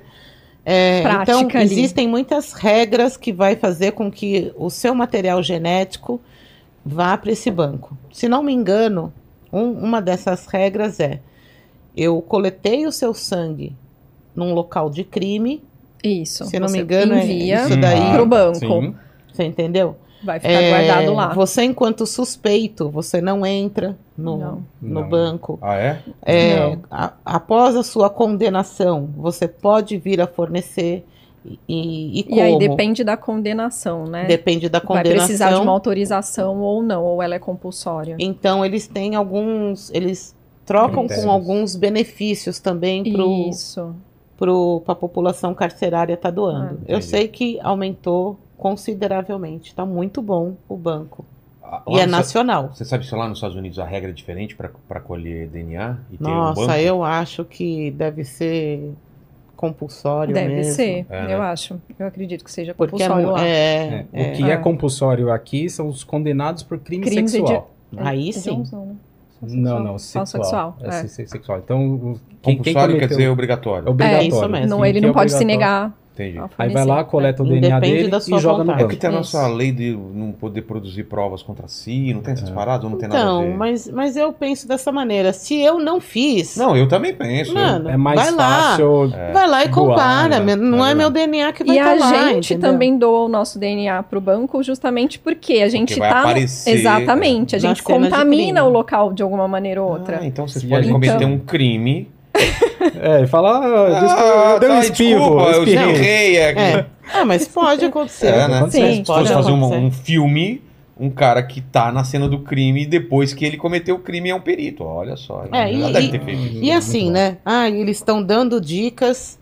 [SPEAKER 3] É,
[SPEAKER 5] prática
[SPEAKER 3] então,
[SPEAKER 5] ali.
[SPEAKER 3] existem muitas regras que vai fazer com que o seu material genético vá para esse banco. Se não me engano, um- uma dessas regras é: eu coletei o seu sangue num local de crime,
[SPEAKER 5] Isso.
[SPEAKER 3] se não me engano, é
[SPEAKER 5] envia
[SPEAKER 3] isso daí.
[SPEAKER 5] pro banco.
[SPEAKER 4] Sim.
[SPEAKER 3] você entendeu?
[SPEAKER 5] Vai ficar
[SPEAKER 3] É,
[SPEAKER 5] guardado lá.
[SPEAKER 3] Você, enquanto suspeito, você não entra no,
[SPEAKER 5] Não.
[SPEAKER 3] no
[SPEAKER 4] Não.
[SPEAKER 3] banco.
[SPEAKER 1] Ah, é?
[SPEAKER 3] É, a- após a sua condenação, você pode vir a fornecer e, e, e como?
[SPEAKER 5] E aí depende da condenação, né?
[SPEAKER 3] Depende da
[SPEAKER 5] Vai precisar de uma
[SPEAKER 3] condenação.
[SPEAKER 5] autorização ou não, ou ela é compulsória.
[SPEAKER 3] Então eles têm alguns, eles trocam
[SPEAKER 4] Critérios.
[SPEAKER 3] com alguns benefícios também
[SPEAKER 5] Isso.
[SPEAKER 3] Para a população carcerária estar doando.
[SPEAKER 5] Ah,
[SPEAKER 3] Eu sei que aumentou consideravelmente. Está muito bom o banco.
[SPEAKER 1] Ah,
[SPEAKER 3] E
[SPEAKER 1] lá
[SPEAKER 3] é
[SPEAKER 1] nos-
[SPEAKER 3] nacional.
[SPEAKER 1] Você sabe se lá nos Estados Unidos a regra é diferente para colher DNA e ter um
[SPEAKER 3] Nossa,
[SPEAKER 1] banco?
[SPEAKER 3] eu acho que deve ser compulsório
[SPEAKER 5] Deve
[SPEAKER 3] mesmo.
[SPEAKER 5] ser,
[SPEAKER 1] É, né?
[SPEAKER 5] eu acho. Eu acredito que seja
[SPEAKER 3] Porque é,
[SPEAKER 5] compulsório lá.
[SPEAKER 3] é,
[SPEAKER 4] É,
[SPEAKER 3] é.
[SPEAKER 4] O que é
[SPEAKER 5] É.
[SPEAKER 4] compulsório aqui são os condenados por crime
[SPEAKER 5] Crimes de-
[SPEAKER 4] sexual.
[SPEAKER 3] Aí
[SPEAKER 5] É
[SPEAKER 3] sim.
[SPEAKER 5] Johnson, né?
[SPEAKER 4] Não, não, sexual.
[SPEAKER 5] sexual.
[SPEAKER 4] É,
[SPEAKER 5] é.
[SPEAKER 4] se- se- sexual. Então, o- quem, quem
[SPEAKER 1] Compulsório quer dizer obrigatório.
[SPEAKER 4] é obrigatório.
[SPEAKER 3] É isso mesmo.
[SPEAKER 5] Não, ele não
[SPEAKER 4] é
[SPEAKER 5] pode se negar.
[SPEAKER 1] Entendi.
[SPEAKER 5] a
[SPEAKER 4] Aí vai lá, coleta o DNA dele e joga no
[SPEAKER 3] vontade.
[SPEAKER 1] É
[SPEAKER 4] banco.
[SPEAKER 1] porque tem a nossa
[SPEAKER 5] Isso.
[SPEAKER 1] lei de não poder produzir provas contra si, não tem essas paradas ou não tem nada a
[SPEAKER 3] Então,
[SPEAKER 1] ver?
[SPEAKER 3] mas, mas eu penso dessa maneira. Se eu não fiz,
[SPEAKER 1] Não, eu também penso.
[SPEAKER 3] mano,
[SPEAKER 4] É mais
[SPEAKER 3] vai lá.
[SPEAKER 4] fácil.
[SPEAKER 3] Vai lá e
[SPEAKER 4] doar,
[SPEAKER 3] compara.
[SPEAKER 4] né?
[SPEAKER 3] Não é
[SPEAKER 1] É
[SPEAKER 3] meu DNA que vai
[SPEAKER 5] E
[SPEAKER 3] estar
[SPEAKER 5] a
[SPEAKER 3] lá,
[SPEAKER 5] gente
[SPEAKER 3] entendeu?
[SPEAKER 5] também doa o nosso DNA pro banco justamente porque a gente tá. no-
[SPEAKER 1] aparecer,
[SPEAKER 5] Exatamente, a gente contamina o local de alguma maneira ou outra.
[SPEAKER 1] Ah, então vocês
[SPEAKER 4] E
[SPEAKER 1] podem
[SPEAKER 4] a gente-
[SPEAKER 1] cometer
[SPEAKER 5] Então-
[SPEAKER 1] um crime.
[SPEAKER 4] É, e fala, ah, diz que eu dei um
[SPEAKER 1] tá,
[SPEAKER 4] espirro,
[SPEAKER 1] desculpa, eu
[SPEAKER 4] espirrei.
[SPEAKER 1] espirrei aqui.
[SPEAKER 3] É. Ah, mas pode acontecer.
[SPEAKER 1] É, né?
[SPEAKER 4] Sim,
[SPEAKER 1] Se
[SPEAKER 3] pode
[SPEAKER 1] fosse fazer um,
[SPEAKER 3] acontecer.
[SPEAKER 1] um filme, um cara que tá na cena do crime e depois que ele cometeu o crime é um perito. Olha só.
[SPEAKER 3] É, e-
[SPEAKER 1] deve
[SPEAKER 3] e-
[SPEAKER 1] ter feito isso.
[SPEAKER 3] E assim, né? Ah, eles estão dando dicas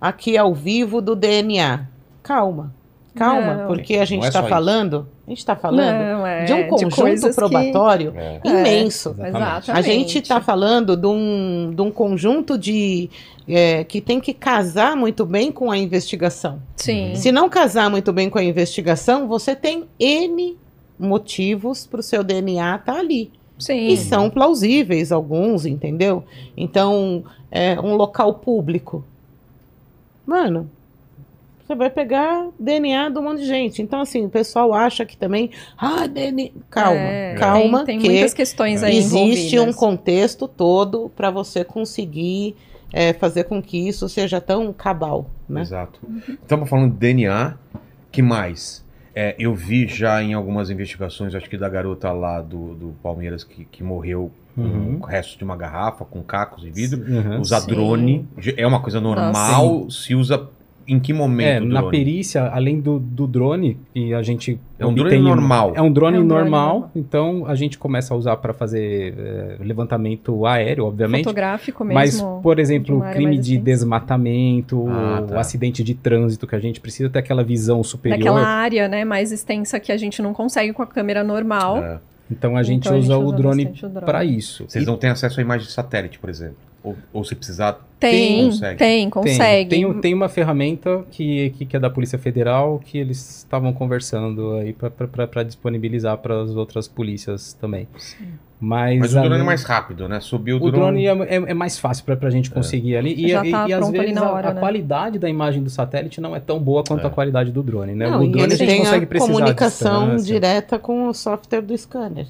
[SPEAKER 3] aqui ao vivo do DNA. Calma. Calma,
[SPEAKER 5] Não.
[SPEAKER 3] porque a gente
[SPEAKER 1] Não é
[SPEAKER 3] está
[SPEAKER 1] só
[SPEAKER 3] falando, a gente está falando
[SPEAKER 5] Não, é
[SPEAKER 3] de um conjunto
[SPEAKER 5] coisas que-
[SPEAKER 3] probatório
[SPEAKER 1] É.
[SPEAKER 3] imenso.
[SPEAKER 5] Exatamente.
[SPEAKER 3] A gente está falando de um, de um conjunto de é, que tem que casar muito bem com a investigação.
[SPEAKER 5] Sim.
[SPEAKER 3] Se não casar muito bem com a investigação, você tem N motivos para o seu DNA estar ali.
[SPEAKER 5] Sim.
[SPEAKER 3] E são plausíveis alguns, entendeu? Então, é um local público. Mano, você vai pegar DNA de um monte de gente. Então, assim, o pessoal acha que também. Ah, DNA. Calma,
[SPEAKER 5] É,
[SPEAKER 3] calma,
[SPEAKER 5] Tem, tem
[SPEAKER 3] que
[SPEAKER 5] muitas questões aí
[SPEAKER 3] existe um contexto todo para você conseguir é, fazer com que isso seja tão cabal, né?
[SPEAKER 1] Exato. Estamos falando de DNA. Que mais? É, eu vi já em algumas investigações, acho que da garota lá do, do Palmeiras que, que morreu
[SPEAKER 4] Uhum.
[SPEAKER 1] com o resto de uma garrafa, com cacos e vidro.
[SPEAKER 4] Uhum.
[SPEAKER 1] Usar
[SPEAKER 5] Sim.
[SPEAKER 1] drone é uma coisa normal. Se usa em que momento?
[SPEAKER 4] É, na perícia, além do, do drone, e a gente.
[SPEAKER 1] É um drone normal.
[SPEAKER 4] É um drone,
[SPEAKER 5] É um drone
[SPEAKER 4] normal,
[SPEAKER 5] normal.
[SPEAKER 4] então a gente começa a usar para fazer é, levantamento aéreo, obviamente.
[SPEAKER 5] Fotográfico
[SPEAKER 4] Mas,
[SPEAKER 5] mesmo.
[SPEAKER 4] por
[SPEAKER 5] de
[SPEAKER 4] exemplo,
[SPEAKER 5] área
[SPEAKER 4] crime de
[SPEAKER 5] extensa.
[SPEAKER 4] desmatamento,
[SPEAKER 1] Ah, tá.
[SPEAKER 4] o acidente de trânsito, que a gente precisa ter aquela visão superior.
[SPEAKER 5] Daquela área, né, mais extensa que a gente não consegue com a câmera normal.
[SPEAKER 1] É.
[SPEAKER 4] Então a gente
[SPEAKER 5] Então, a
[SPEAKER 4] usa
[SPEAKER 5] gente
[SPEAKER 4] o drone
[SPEAKER 5] drone.
[SPEAKER 4] para isso.
[SPEAKER 1] Vocês
[SPEAKER 4] E
[SPEAKER 1] não têm acesso à imagem de satélite, por exemplo? Ou, ou se precisar.
[SPEAKER 5] Tem,
[SPEAKER 1] consegue.
[SPEAKER 5] tem,
[SPEAKER 4] tem,
[SPEAKER 5] consegue.
[SPEAKER 4] tem, tem uma ferramenta que, que, que é da Polícia Federal que eles estavam conversando aí para disponibilizar para as outras polícias também. Mas,
[SPEAKER 1] Mas o drone é mais rápido, né? Subiu o
[SPEAKER 4] O
[SPEAKER 1] drone.
[SPEAKER 4] drone é, é- é mais fácil para a gente conseguir ali. E,
[SPEAKER 5] Já
[SPEAKER 4] e-
[SPEAKER 5] tá
[SPEAKER 4] e às
[SPEAKER 5] pronto ali
[SPEAKER 4] vezes
[SPEAKER 5] na
[SPEAKER 4] a-
[SPEAKER 5] hora,
[SPEAKER 4] a,
[SPEAKER 5] né?
[SPEAKER 4] qualidade da imagem do satélite não é tão boa quanto
[SPEAKER 1] É.
[SPEAKER 4] a qualidade do drone, né?
[SPEAKER 3] Não,
[SPEAKER 4] o
[SPEAKER 3] e
[SPEAKER 4] drone a gente
[SPEAKER 3] tem
[SPEAKER 4] consegue
[SPEAKER 3] a
[SPEAKER 4] precisar
[SPEAKER 3] comunicação direta com o software do scanner.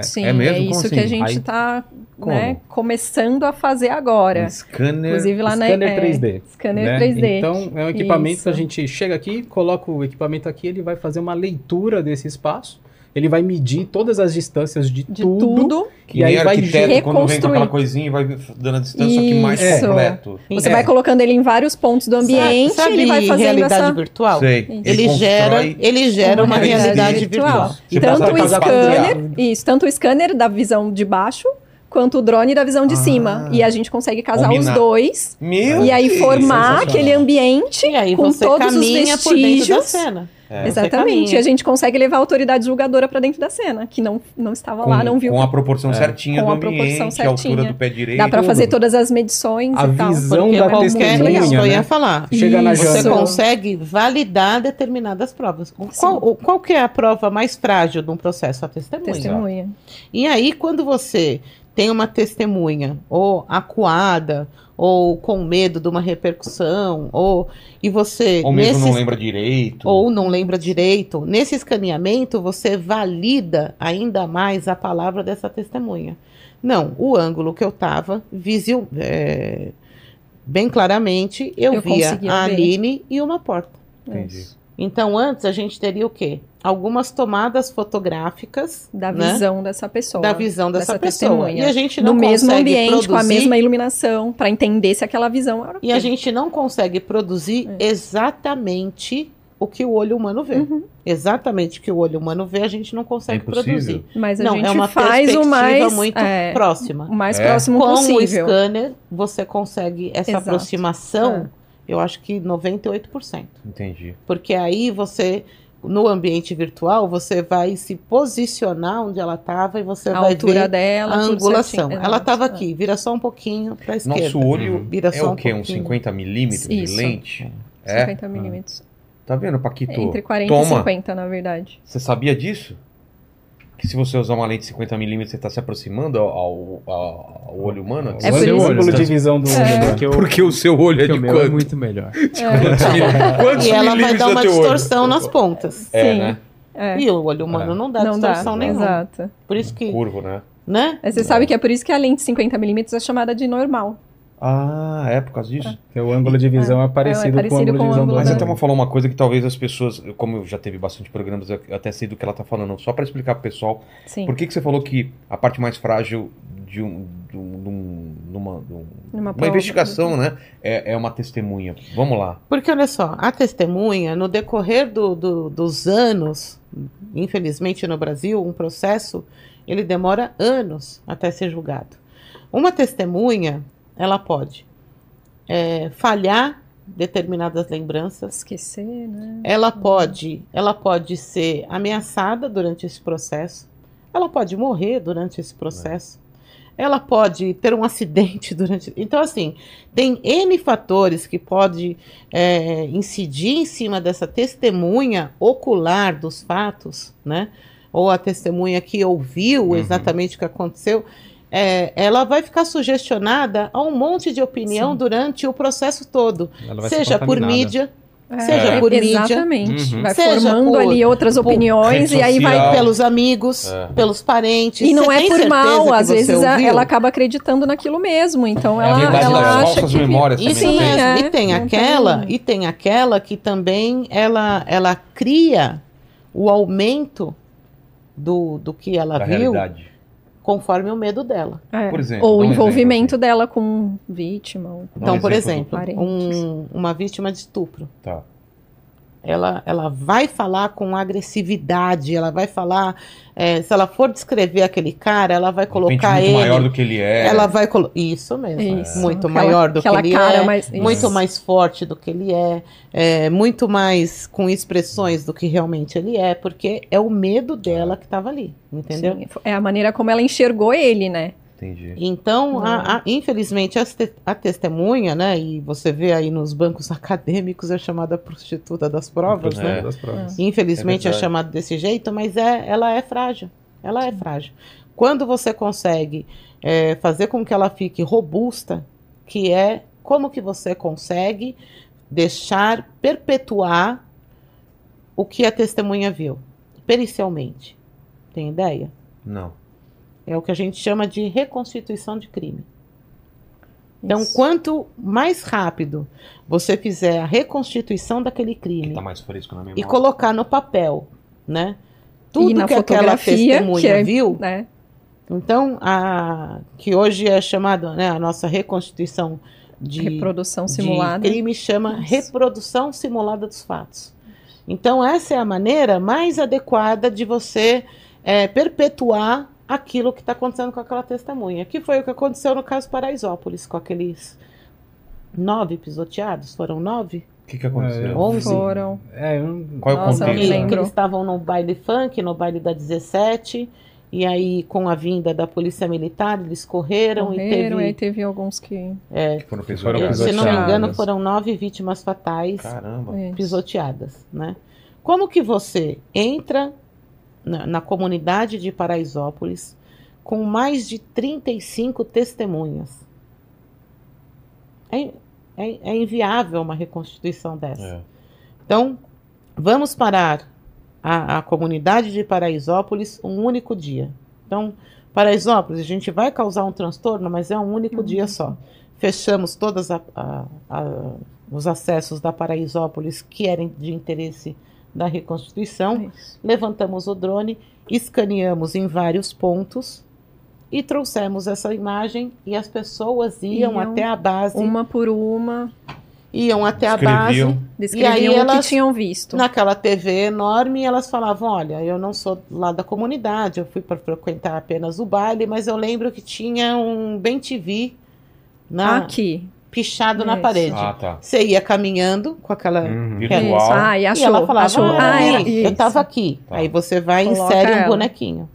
[SPEAKER 5] Sim,
[SPEAKER 1] É
[SPEAKER 5] é,
[SPEAKER 1] mesmo? Como
[SPEAKER 5] isso
[SPEAKER 1] assim?
[SPEAKER 5] que a gente tá
[SPEAKER 1] Como?
[SPEAKER 5] né, começando a fazer agora.
[SPEAKER 1] Um scanner.
[SPEAKER 5] Inclusive lá na
[SPEAKER 4] Scanner
[SPEAKER 5] é,
[SPEAKER 4] 3D.
[SPEAKER 5] Scanner
[SPEAKER 4] né?
[SPEAKER 5] 3D.
[SPEAKER 4] Então, é um equipamento
[SPEAKER 5] Isso.
[SPEAKER 4] que a gente chega aqui, coloca o equipamento aqui, ele vai fazer uma leitura desse espaço, ele vai medir todas as distâncias de,
[SPEAKER 5] de
[SPEAKER 4] tudo,
[SPEAKER 5] tudo.
[SPEAKER 1] Que
[SPEAKER 4] e aí vai
[SPEAKER 1] arquiteto, quando vem com
[SPEAKER 5] reconstruir.
[SPEAKER 1] aquela coisinha e vai dando a distância, só que mais
[SPEAKER 5] Isso.
[SPEAKER 1] completo.
[SPEAKER 5] Você
[SPEAKER 3] É.
[SPEAKER 5] vai colocando ele em vários pontos do ambiente,
[SPEAKER 3] sabe,
[SPEAKER 5] ele vai fazendo
[SPEAKER 3] realidade
[SPEAKER 5] essa
[SPEAKER 3] virtual?
[SPEAKER 1] Sei.
[SPEAKER 3] Ele,
[SPEAKER 1] constrói-
[SPEAKER 3] gera, ele gera uma,
[SPEAKER 1] realidade
[SPEAKER 3] realidade
[SPEAKER 5] virtual.
[SPEAKER 3] virtual.
[SPEAKER 5] Tanto o scanner, isso, tanto o scanner da visão de baixo, quanto o drone da visão de
[SPEAKER 1] Ah.
[SPEAKER 5] cima. E a gente consegue casar os
[SPEAKER 1] Combinar.
[SPEAKER 5] dois.
[SPEAKER 1] Meu
[SPEAKER 5] e aí
[SPEAKER 1] Deus,
[SPEAKER 5] formar aquele ambiente
[SPEAKER 3] E aí
[SPEAKER 5] com
[SPEAKER 3] você
[SPEAKER 5] todos os
[SPEAKER 3] caminha por dentro da
[SPEAKER 5] vestígios.
[SPEAKER 3] cena.
[SPEAKER 1] É.
[SPEAKER 5] Exatamente. E a gente consegue levar a autoridade julgadora pra dentro da cena, que não, não estava
[SPEAKER 1] com,
[SPEAKER 5] lá, não viu.
[SPEAKER 1] com a proporção
[SPEAKER 4] É.
[SPEAKER 1] certinha
[SPEAKER 5] Com
[SPEAKER 1] do
[SPEAKER 5] a proporção
[SPEAKER 1] ambiente, a altura
[SPEAKER 5] certinha.
[SPEAKER 1] do pé direito.
[SPEAKER 5] Dá pra fazer todas as medições
[SPEAKER 4] A
[SPEAKER 5] e tal.
[SPEAKER 4] visão
[SPEAKER 3] Porque
[SPEAKER 4] da testemunha,
[SPEAKER 3] que eu ia
[SPEAKER 4] né?
[SPEAKER 3] falar.
[SPEAKER 4] Chega na.
[SPEAKER 3] Você consegue validar determinadas provas. Qual, qual que é a prova mais frágil de um processo? A testemunha.
[SPEAKER 5] Testemunha.
[SPEAKER 3] E aí, quando você tem uma testemunha, ou acuada, ou com medo de uma repercussão, ou e você
[SPEAKER 1] Ou mesmo não lembra direito.
[SPEAKER 3] ou não lembra direito, nesse escaneamento você valida ainda mais a palavra dessa testemunha. Não, o ângulo que eu estava, visil, é, bem claramente, eu,
[SPEAKER 5] Eu
[SPEAKER 3] via a
[SPEAKER 5] ver.
[SPEAKER 3] Aline e uma porta.
[SPEAKER 1] Entendi.
[SPEAKER 3] Então, antes a gente teria o quê? Algumas tomadas fotográficas
[SPEAKER 5] Da
[SPEAKER 3] né?
[SPEAKER 5] visão dessa pessoa.
[SPEAKER 3] da visão dessa,
[SPEAKER 5] dessa
[SPEAKER 3] pessoa.
[SPEAKER 5] testemunha.
[SPEAKER 3] E a gente
[SPEAKER 5] no
[SPEAKER 3] não
[SPEAKER 5] mesmo
[SPEAKER 3] consegue
[SPEAKER 5] ambiente,
[SPEAKER 3] produzir,
[SPEAKER 5] com a mesma iluminação, pra entender se aquela visão era o
[SPEAKER 3] E a gente não consegue produzir
[SPEAKER 5] É.
[SPEAKER 3] exatamente o que o olho humano vê.
[SPEAKER 5] Uhum.
[SPEAKER 3] Exatamente o que o olho humano vê, a gente não consegue
[SPEAKER 1] É
[SPEAKER 3] produzir.
[SPEAKER 5] Mas a
[SPEAKER 3] não,
[SPEAKER 5] gente
[SPEAKER 3] é uma
[SPEAKER 5] faz
[SPEAKER 3] perspectiva
[SPEAKER 5] o mais,
[SPEAKER 3] muito
[SPEAKER 5] é,
[SPEAKER 3] próxima.
[SPEAKER 5] o mais
[SPEAKER 1] É.
[SPEAKER 5] próximo
[SPEAKER 3] Com o
[SPEAKER 5] possível.
[SPEAKER 3] scanner, você consegue essa
[SPEAKER 5] Exato. É.
[SPEAKER 3] aproximação, eu acho que 98%.
[SPEAKER 1] Entendi.
[SPEAKER 3] Porque aí você, no ambiente virtual, você vai se posicionar onde ela estava e você
[SPEAKER 5] a
[SPEAKER 3] vai
[SPEAKER 5] altura
[SPEAKER 3] ver
[SPEAKER 5] dela,
[SPEAKER 3] a angulação.
[SPEAKER 5] certinho.
[SPEAKER 3] Ela estava
[SPEAKER 5] Exato.
[SPEAKER 3] aqui, vira só um pouquinho para a esquerda.
[SPEAKER 1] Nosso olho
[SPEAKER 3] Vira
[SPEAKER 1] é
[SPEAKER 3] só
[SPEAKER 1] o
[SPEAKER 3] um
[SPEAKER 1] quê? Uns
[SPEAKER 3] pouquinho.
[SPEAKER 1] 50 milímetros de lente?
[SPEAKER 5] É,
[SPEAKER 1] É?
[SPEAKER 5] 50 milímetros.
[SPEAKER 1] Tá vendo, Paquito?
[SPEAKER 5] Entre 40 e
[SPEAKER 1] Toma.
[SPEAKER 5] 50, na verdade.
[SPEAKER 1] Você sabia disso? Que se você usar uma lente de 50 milímetros, você está se aproximando ao, ao- ao olho humano?
[SPEAKER 5] É
[SPEAKER 4] o
[SPEAKER 5] por
[SPEAKER 4] seu ângulo de visão do
[SPEAKER 5] É.
[SPEAKER 4] olho, né?
[SPEAKER 2] Porque, o,
[SPEAKER 1] Porque o seu olho é de
[SPEAKER 2] o meu é
[SPEAKER 1] quanto?
[SPEAKER 2] muito melhor.
[SPEAKER 1] Quantos
[SPEAKER 3] E ela vai dar
[SPEAKER 1] é
[SPEAKER 3] uma
[SPEAKER 1] olho?
[SPEAKER 3] distorção nas pontas.
[SPEAKER 1] É,
[SPEAKER 5] Sim.
[SPEAKER 1] né?
[SPEAKER 5] É.
[SPEAKER 3] E o olho humano
[SPEAKER 4] É.
[SPEAKER 3] não dá
[SPEAKER 5] não dá,
[SPEAKER 3] distorção nenhuma.
[SPEAKER 5] exato.
[SPEAKER 3] Por isso que,
[SPEAKER 1] Curvo, né?
[SPEAKER 3] né?
[SPEAKER 5] Você sabe que é por isso que a lente 50mm é chamada de normal.
[SPEAKER 1] Ah, é por causa disso?
[SPEAKER 4] Porque o ângulo de visão é, parecido, com o
[SPEAKER 5] parecido
[SPEAKER 4] ângulo
[SPEAKER 5] com
[SPEAKER 4] de
[SPEAKER 5] o
[SPEAKER 4] visão do
[SPEAKER 1] Mas a. Thelma falou uma coisa que talvez as pessoas, como eu já teve bastante programas, eu até sei do que ela tá falando. Só para explicar pro pessoal,
[SPEAKER 5] Sim.
[SPEAKER 1] por que, que você falou que a parte mais frágil de, um, de, um- de um- numa, de um-
[SPEAKER 5] Numa
[SPEAKER 1] uma
[SPEAKER 5] prova.
[SPEAKER 1] investigação, né? É, é uma testemunha. Vamos lá.
[SPEAKER 3] Porque olha só, a testemunha, no decorrer do- do- dos anos, infelizmente no Brasil, um processo, ele demora anos até ser julgado. Uma testemunha, ela pode é, falhar determinadas lembranças,
[SPEAKER 5] Esquecer, né?
[SPEAKER 3] ela pode, ela pode ser ameaçada durante esse processo, ela pode morrer durante esse processo, ela pode ter um acidente durante. Então, assim, tem N fatores que pode é, incidir em cima dessa testemunha ocular dos fatos, né? Ou a testemunha que ouviu
[SPEAKER 1] Uhum.
[SPEAKER 3] exatamente o que aconteceu. É, ela vai ficar sugestionada a um monte de opinião
[SPEAKER 5] Sim.
[SPEAKER 3] durante o processo todo seja por mídia,
[SPEAKER 5] É,
[SPEAKER 3] Seja por mídia.
[SPEAKER 5] Exatamente.
[SPEAKER 1] Uhum.
[SPEAKER 5] Vai
[SPEAKER 3] Seja
[SPEAKER 5] formando
[SPEAKER 3] por-
[SPEAKER 5] ali outras opiniões e aí vai.
[SPEAKER 3] pelos amigos,
[SPEAKER 1] É.
[SPEAKER 3] pelos parentes.
[SPEAKER 5] E não é por mal, às vezes a- ela acaba acreditando naquilo mesmo. Então
[SPEAKER 1] É
[SPEAKER 5] ela, ela
[SPEAKER 1] das
[SPEAKER 5] acha que.
[SPEAKER 1] memórias também.
[SPEAKER 5] Sim, é.
[SPEAKER 3] E tem
[SPEAKER 5] Não
[SPEAKER 3] aquela,
[SPEAKER 5] tem-
[SPEAKER 3] e tem aquela que também ela, ela cria o aumento do, do que ela
[SPEAKER 1] Da
[SPEAKER 3] viu
[SPEAKER 1] realidade.
[SPEAKER 3] Conforme o medo dela.
[SPEAKER 5] É.
[SPEAKER 1] Por exemplo,
[SPEAKER 5] Ou o envolvimento
[SPEAKER 1] exemplo,
[SPEAKER 5] dela com vítima. ou-
[SPEAKER 1] Dá um
[SPEAKER 3] então, por
[SPEAKER 1] exemplo
[SPEAKER 3] exemplo, um- uma vítima de estupro.
[SPEAKER 1] Tá.
[SPEAKER 3] Ela, ela vai falar com agressividade, ela vai falar, é, se ela for descrever aquele cara, ela vai colocar
[SPEAKER 1] muito
[SPEAKER 3] ele.
[SPEAKER 1] maior do que ele é.
[SPEAKER 3] Ela vai. Isso mesmo.
[SPEAKER 5] Isso.
[SPEAKER 3] Muito
[SPEAKER 5] Aquela-
[SPEAKER 3] maior do que
[SPEAKER 5] aquela
[SPEAKER 3] ele
[SPEAKER 5] cara
[SPEAKER 3] é.
[SPEAKER 5] mais-
[SPEAKER 3] Muito
[SPEAKER 5] isso.
[SPEAKER 3] mais forte do que ele é, é. Muito mais com expressões do que realmente ele é, porque é o medo dela que estava ali, entendeu?
[SPEAKER 5] Sim, é a maneira como ela enxergou ele, né?
[SPEAKER 1] Entendi.
[SPEAKER 3] Então, a- a- infelizmente, te- a testemunha, né, e você vê aí nos bancos acadêmicos, é chamada prostituta das provas, né?
[SPEAKER 1] É.
[SPEAKER 4] das provas.
[SPEAKER 3] Infelizmente
[SPEAKER 1] É
[SPEAKER 3] é, chamado desse jeito, mas é, ela é frágil. Ela é frágil. Quando você consegue é, fazer com que ela fique robusta, que é como que você consegue deixar perpetuar o que a testemunha viu, pericialmente. Tem ideia?
[SPEAKER 1] Não.
[SPEAKER 3] É o que a gente chama de reconstituição de crime. Então,
[SPEAKER 5] Isso.
[SPEAKER 3] quanto mais rápido você fizer a reconstituição daquele
[SPEAKER 1] Que
[SPEAKER 3] crime
[SPEAKER 1] tá mais fresco na memória.
[SPEAKER 3] e colocar no papel, né? Tudo
[SPEAKER 5] na
[SPEAKER 3] que aquela
[SPEAKER 5] fotografia,
[SPEAKER 3] testemunha
[SPEAKER 5] que é,
[SPEAKER 3] viu,
[SPEAKER 5] né?
[SPEAKER 3] então a que hoje é chamada, né, a nossa reconstituição de,
[SPEAKER 5] Reprodução
[SPEAKER 3] de
[SPEAKER 5] simulada.
[SPEAKER 3] crime chama
[SPEAKER 5] Isso.
[SPEAKER 3] reprodução simulada dos fatos. Então essa é a maneira mais adequada de você é, perpetuar aquilo que está acontecendo com aquela testemunha. Que foi o que aconteceu no caso Paraisópolis, com aqueles nove pisoteados. Foram nove?
[SPEAKER 1] O que, que aconteceu?
[SPEAKER 4] É,
[SPEAKER 3] Onze?
[SPEAKER 5] Foram.
[SPEAKER 4] É, eu,
[SPEAKER 1] Qual é o
[SPEAKER 5] Nossa,
[SPEAKER 1] contexto?
[SPEAKER 5] me
[SPEAKER 3] Que, eles estavam no baile funk, no baile da 17. E aí, com a vinda da polícia militar, eles correram,
[SPEAKER 5] Morreram,
[SPEAKER 3] e
[SPEAKER 5] aí
[SPEAKER 3] teve.
[SPEAKER 5] teve alguns que.
[SPEAKER 3] é,
[SPEAKER 1] Que foram pisoteados.
[SPEAKER 3] se não me engano, foram nove vítimas fatais
[SPEAKER 1] Caramba.
[SPEAKER 3] Pisoteadas, né? Como que você entra na, na comunidade de Paraisópolis com mais de 35 testemunhas? É, é- é inviável uma reconstituição dessa.
[SPEAKER 1] É.
[SPEAKER 3] Então, vamos parar a, a comunidade de Paraisópolis um único dia. Então, Paraisópolis, a gente vai causar um transtorno, mas é um único dia só. Fechamos todos os acessos da Paraisópolis que eram de interesse da reconstituição,
[SPEAKER 5] Isso.
[SPEAKER 3] levantamos o drone, escaneamos em vários pontos e trouxemos essa imagem e as pessoas iam,
[SPEAKER 5] Iam.
[SPEAKER 3] até a base,
[SPEAKER 5] Uma por uma,
[SPEAKER 3] iam até a
[SPEAKER 1] Escreviam.
[SPEAKER 3] base
[SPEAKER 5] descreviam o
[SPEAKER 3] elas-
[SPEAKER 5] que tinham visto.
[SPEAKER 3] naquela TV enorme, elas falavam: Olha, eu não sou lá da comunidade, eu fui para frequentar apenas o baile, mas eu lembro que tinha um bem TV na,
[SPEAKER 5] Aqui.
[SPEAKER 3] Pichado na parede.
[SPEAKER 1] Ah, tá.
[SPEAKER 3] Você ia caminhando com aquela. Que
[SPEAKER 5] Isso.
[SPEAKER 1] Virtual.
[SPEAKER 5] Ah, e achou.
[SPEAKER 3] e ela falava:
[SPEAKER 5] achou.
[SPEAKER 3] Ah,
[SPEAKER 5] Ah,
[SPEAKER 3] eu estava aqui.
[SPEAKER 1] Tá.
[SPEAKER 3] Aí você vai e insere um
[SPEAKER 5] ela.
[SPEAKER 3] bonequinho.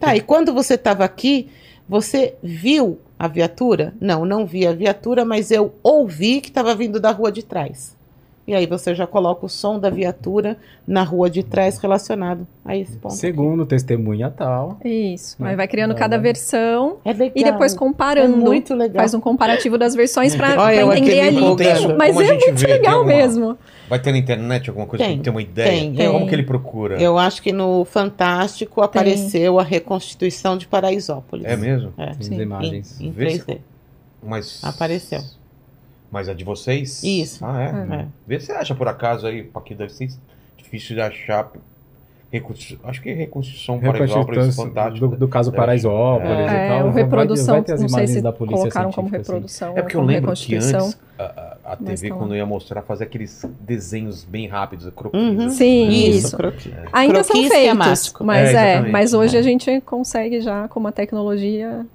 [SPEAKER 3] Tá, e quando você estava aqui, você viu a viatura? Não, não vi a viatura, mas eu ouvi que estava vindo da rua de trás. E aí você já coloca o som da viatura na rua de trás relacionado a esse ponto.
[SPEAKER 4] Segundo testemunha tal.
[SPEAKER 5] Isso.
[SPEAKER 4] Né?
[SPEAKER 5] Aí vai criando cada versão
[SPEAKER 3] É legal.
[SPEAKER 5] e depois
[SPEAKER 3] É
[SPEAKER 5] comparando.
[SPEAKER 3] muito legal.
[SPEAKER 5] Faz um comparativo das versões
[SPEAKER 3] eu
[SPEAKER 5] entender ali.
[SPEAKER 1] Tem
[SPEAKER 5] Mas é muito
[SPEAKER 1] vê, tem
[SPEAKER 5] legal
[SPEAKER 1] uma-
[SPEAKER 5] mesmo.
[SPEAKER 1] Vai ter na internet alguma coisa
[SPEAKER 3] Tem,
[SPEAKER 1] pra ter uma ideia?
[SPEAKER 3] tem,
[SPEAKER 5] tem.
[SPEAKER 1] Como que ele procura?
[SPEAKER 3] Eu acho que no Fantástico apareceu a reconstituição de Paraisópolis.
[SPEAKER 1] É mesmo?
[SPEAKER 3] É.
[SPEAKER 4] As
[SPEAKER 5] Sim.
[SPEAKER 4] imagens.
[SPEAKER 3] Em, em
[SPEAKER 1] Vê se-
[SPEAKER 3] 3D.
[SPEAKER 1] Mas...
[SPEAKER 3] Apareceu.
[SPEAKER 1] Mas a de vocês?
[SPEAKER 3] Isso.
[SPEAKER 1] Ah, é?
[SPEAKER 3] É.
[SPEAKER 1] Vê se você acha por acaso aí, porque deve ser difícil de achar. Acho que reconstrução Paraisópolis fantástico.
[SPEAKER 4] do, do caso
[SPEAKER 1] É.
[SPEAKER 4] Paraisópolis
[SPEAKER 3] É,
[SPEAKER 4] e
[SPEAKER 5] É,
[SPEAKER 4] tal.
[SPEAKER 5] o
[SPEAKER 4] vai-
[SPEAKER 5] reprodução,
[SPEAKER 4] vai ter as
[SPEAKER 5] não sei
[SPEAKER 4] imagens
[SPEAKER 5] se
[SPEAKER 4] da polícia
[SPEAKER 5] colocaram como
[SPEAKER 4] assim.
[SPEAKER 5] reprodução
[SPEAKER 1] É porque eu lembro que antes a, a- TV,
[SPEAKER 5] tá
[SPEAKER 1] quando ia mostrar, fazia aqueles desenhos bem rápidos, croquis.
[SPEAKER 3] Uhum.
[SPEAKER 5] Sim,
[SPEAKER 3] Isso,
[SPEAKER 5] isso.
[SPEAKER 3] croquis.
[SPEAKER 5] Ainda são
[SPEAKER 3] Croquis
[SPEAKER 5] feitos,
[SPEAKER 3] esquemático.
[SPEAKER 5] mas
[SPEAKER 1] É,
[SPEAKER 5] é, mas hoje
[SPEAKER 3] É.
[SPEAKER 5] a gente consegue já com uma tecnologia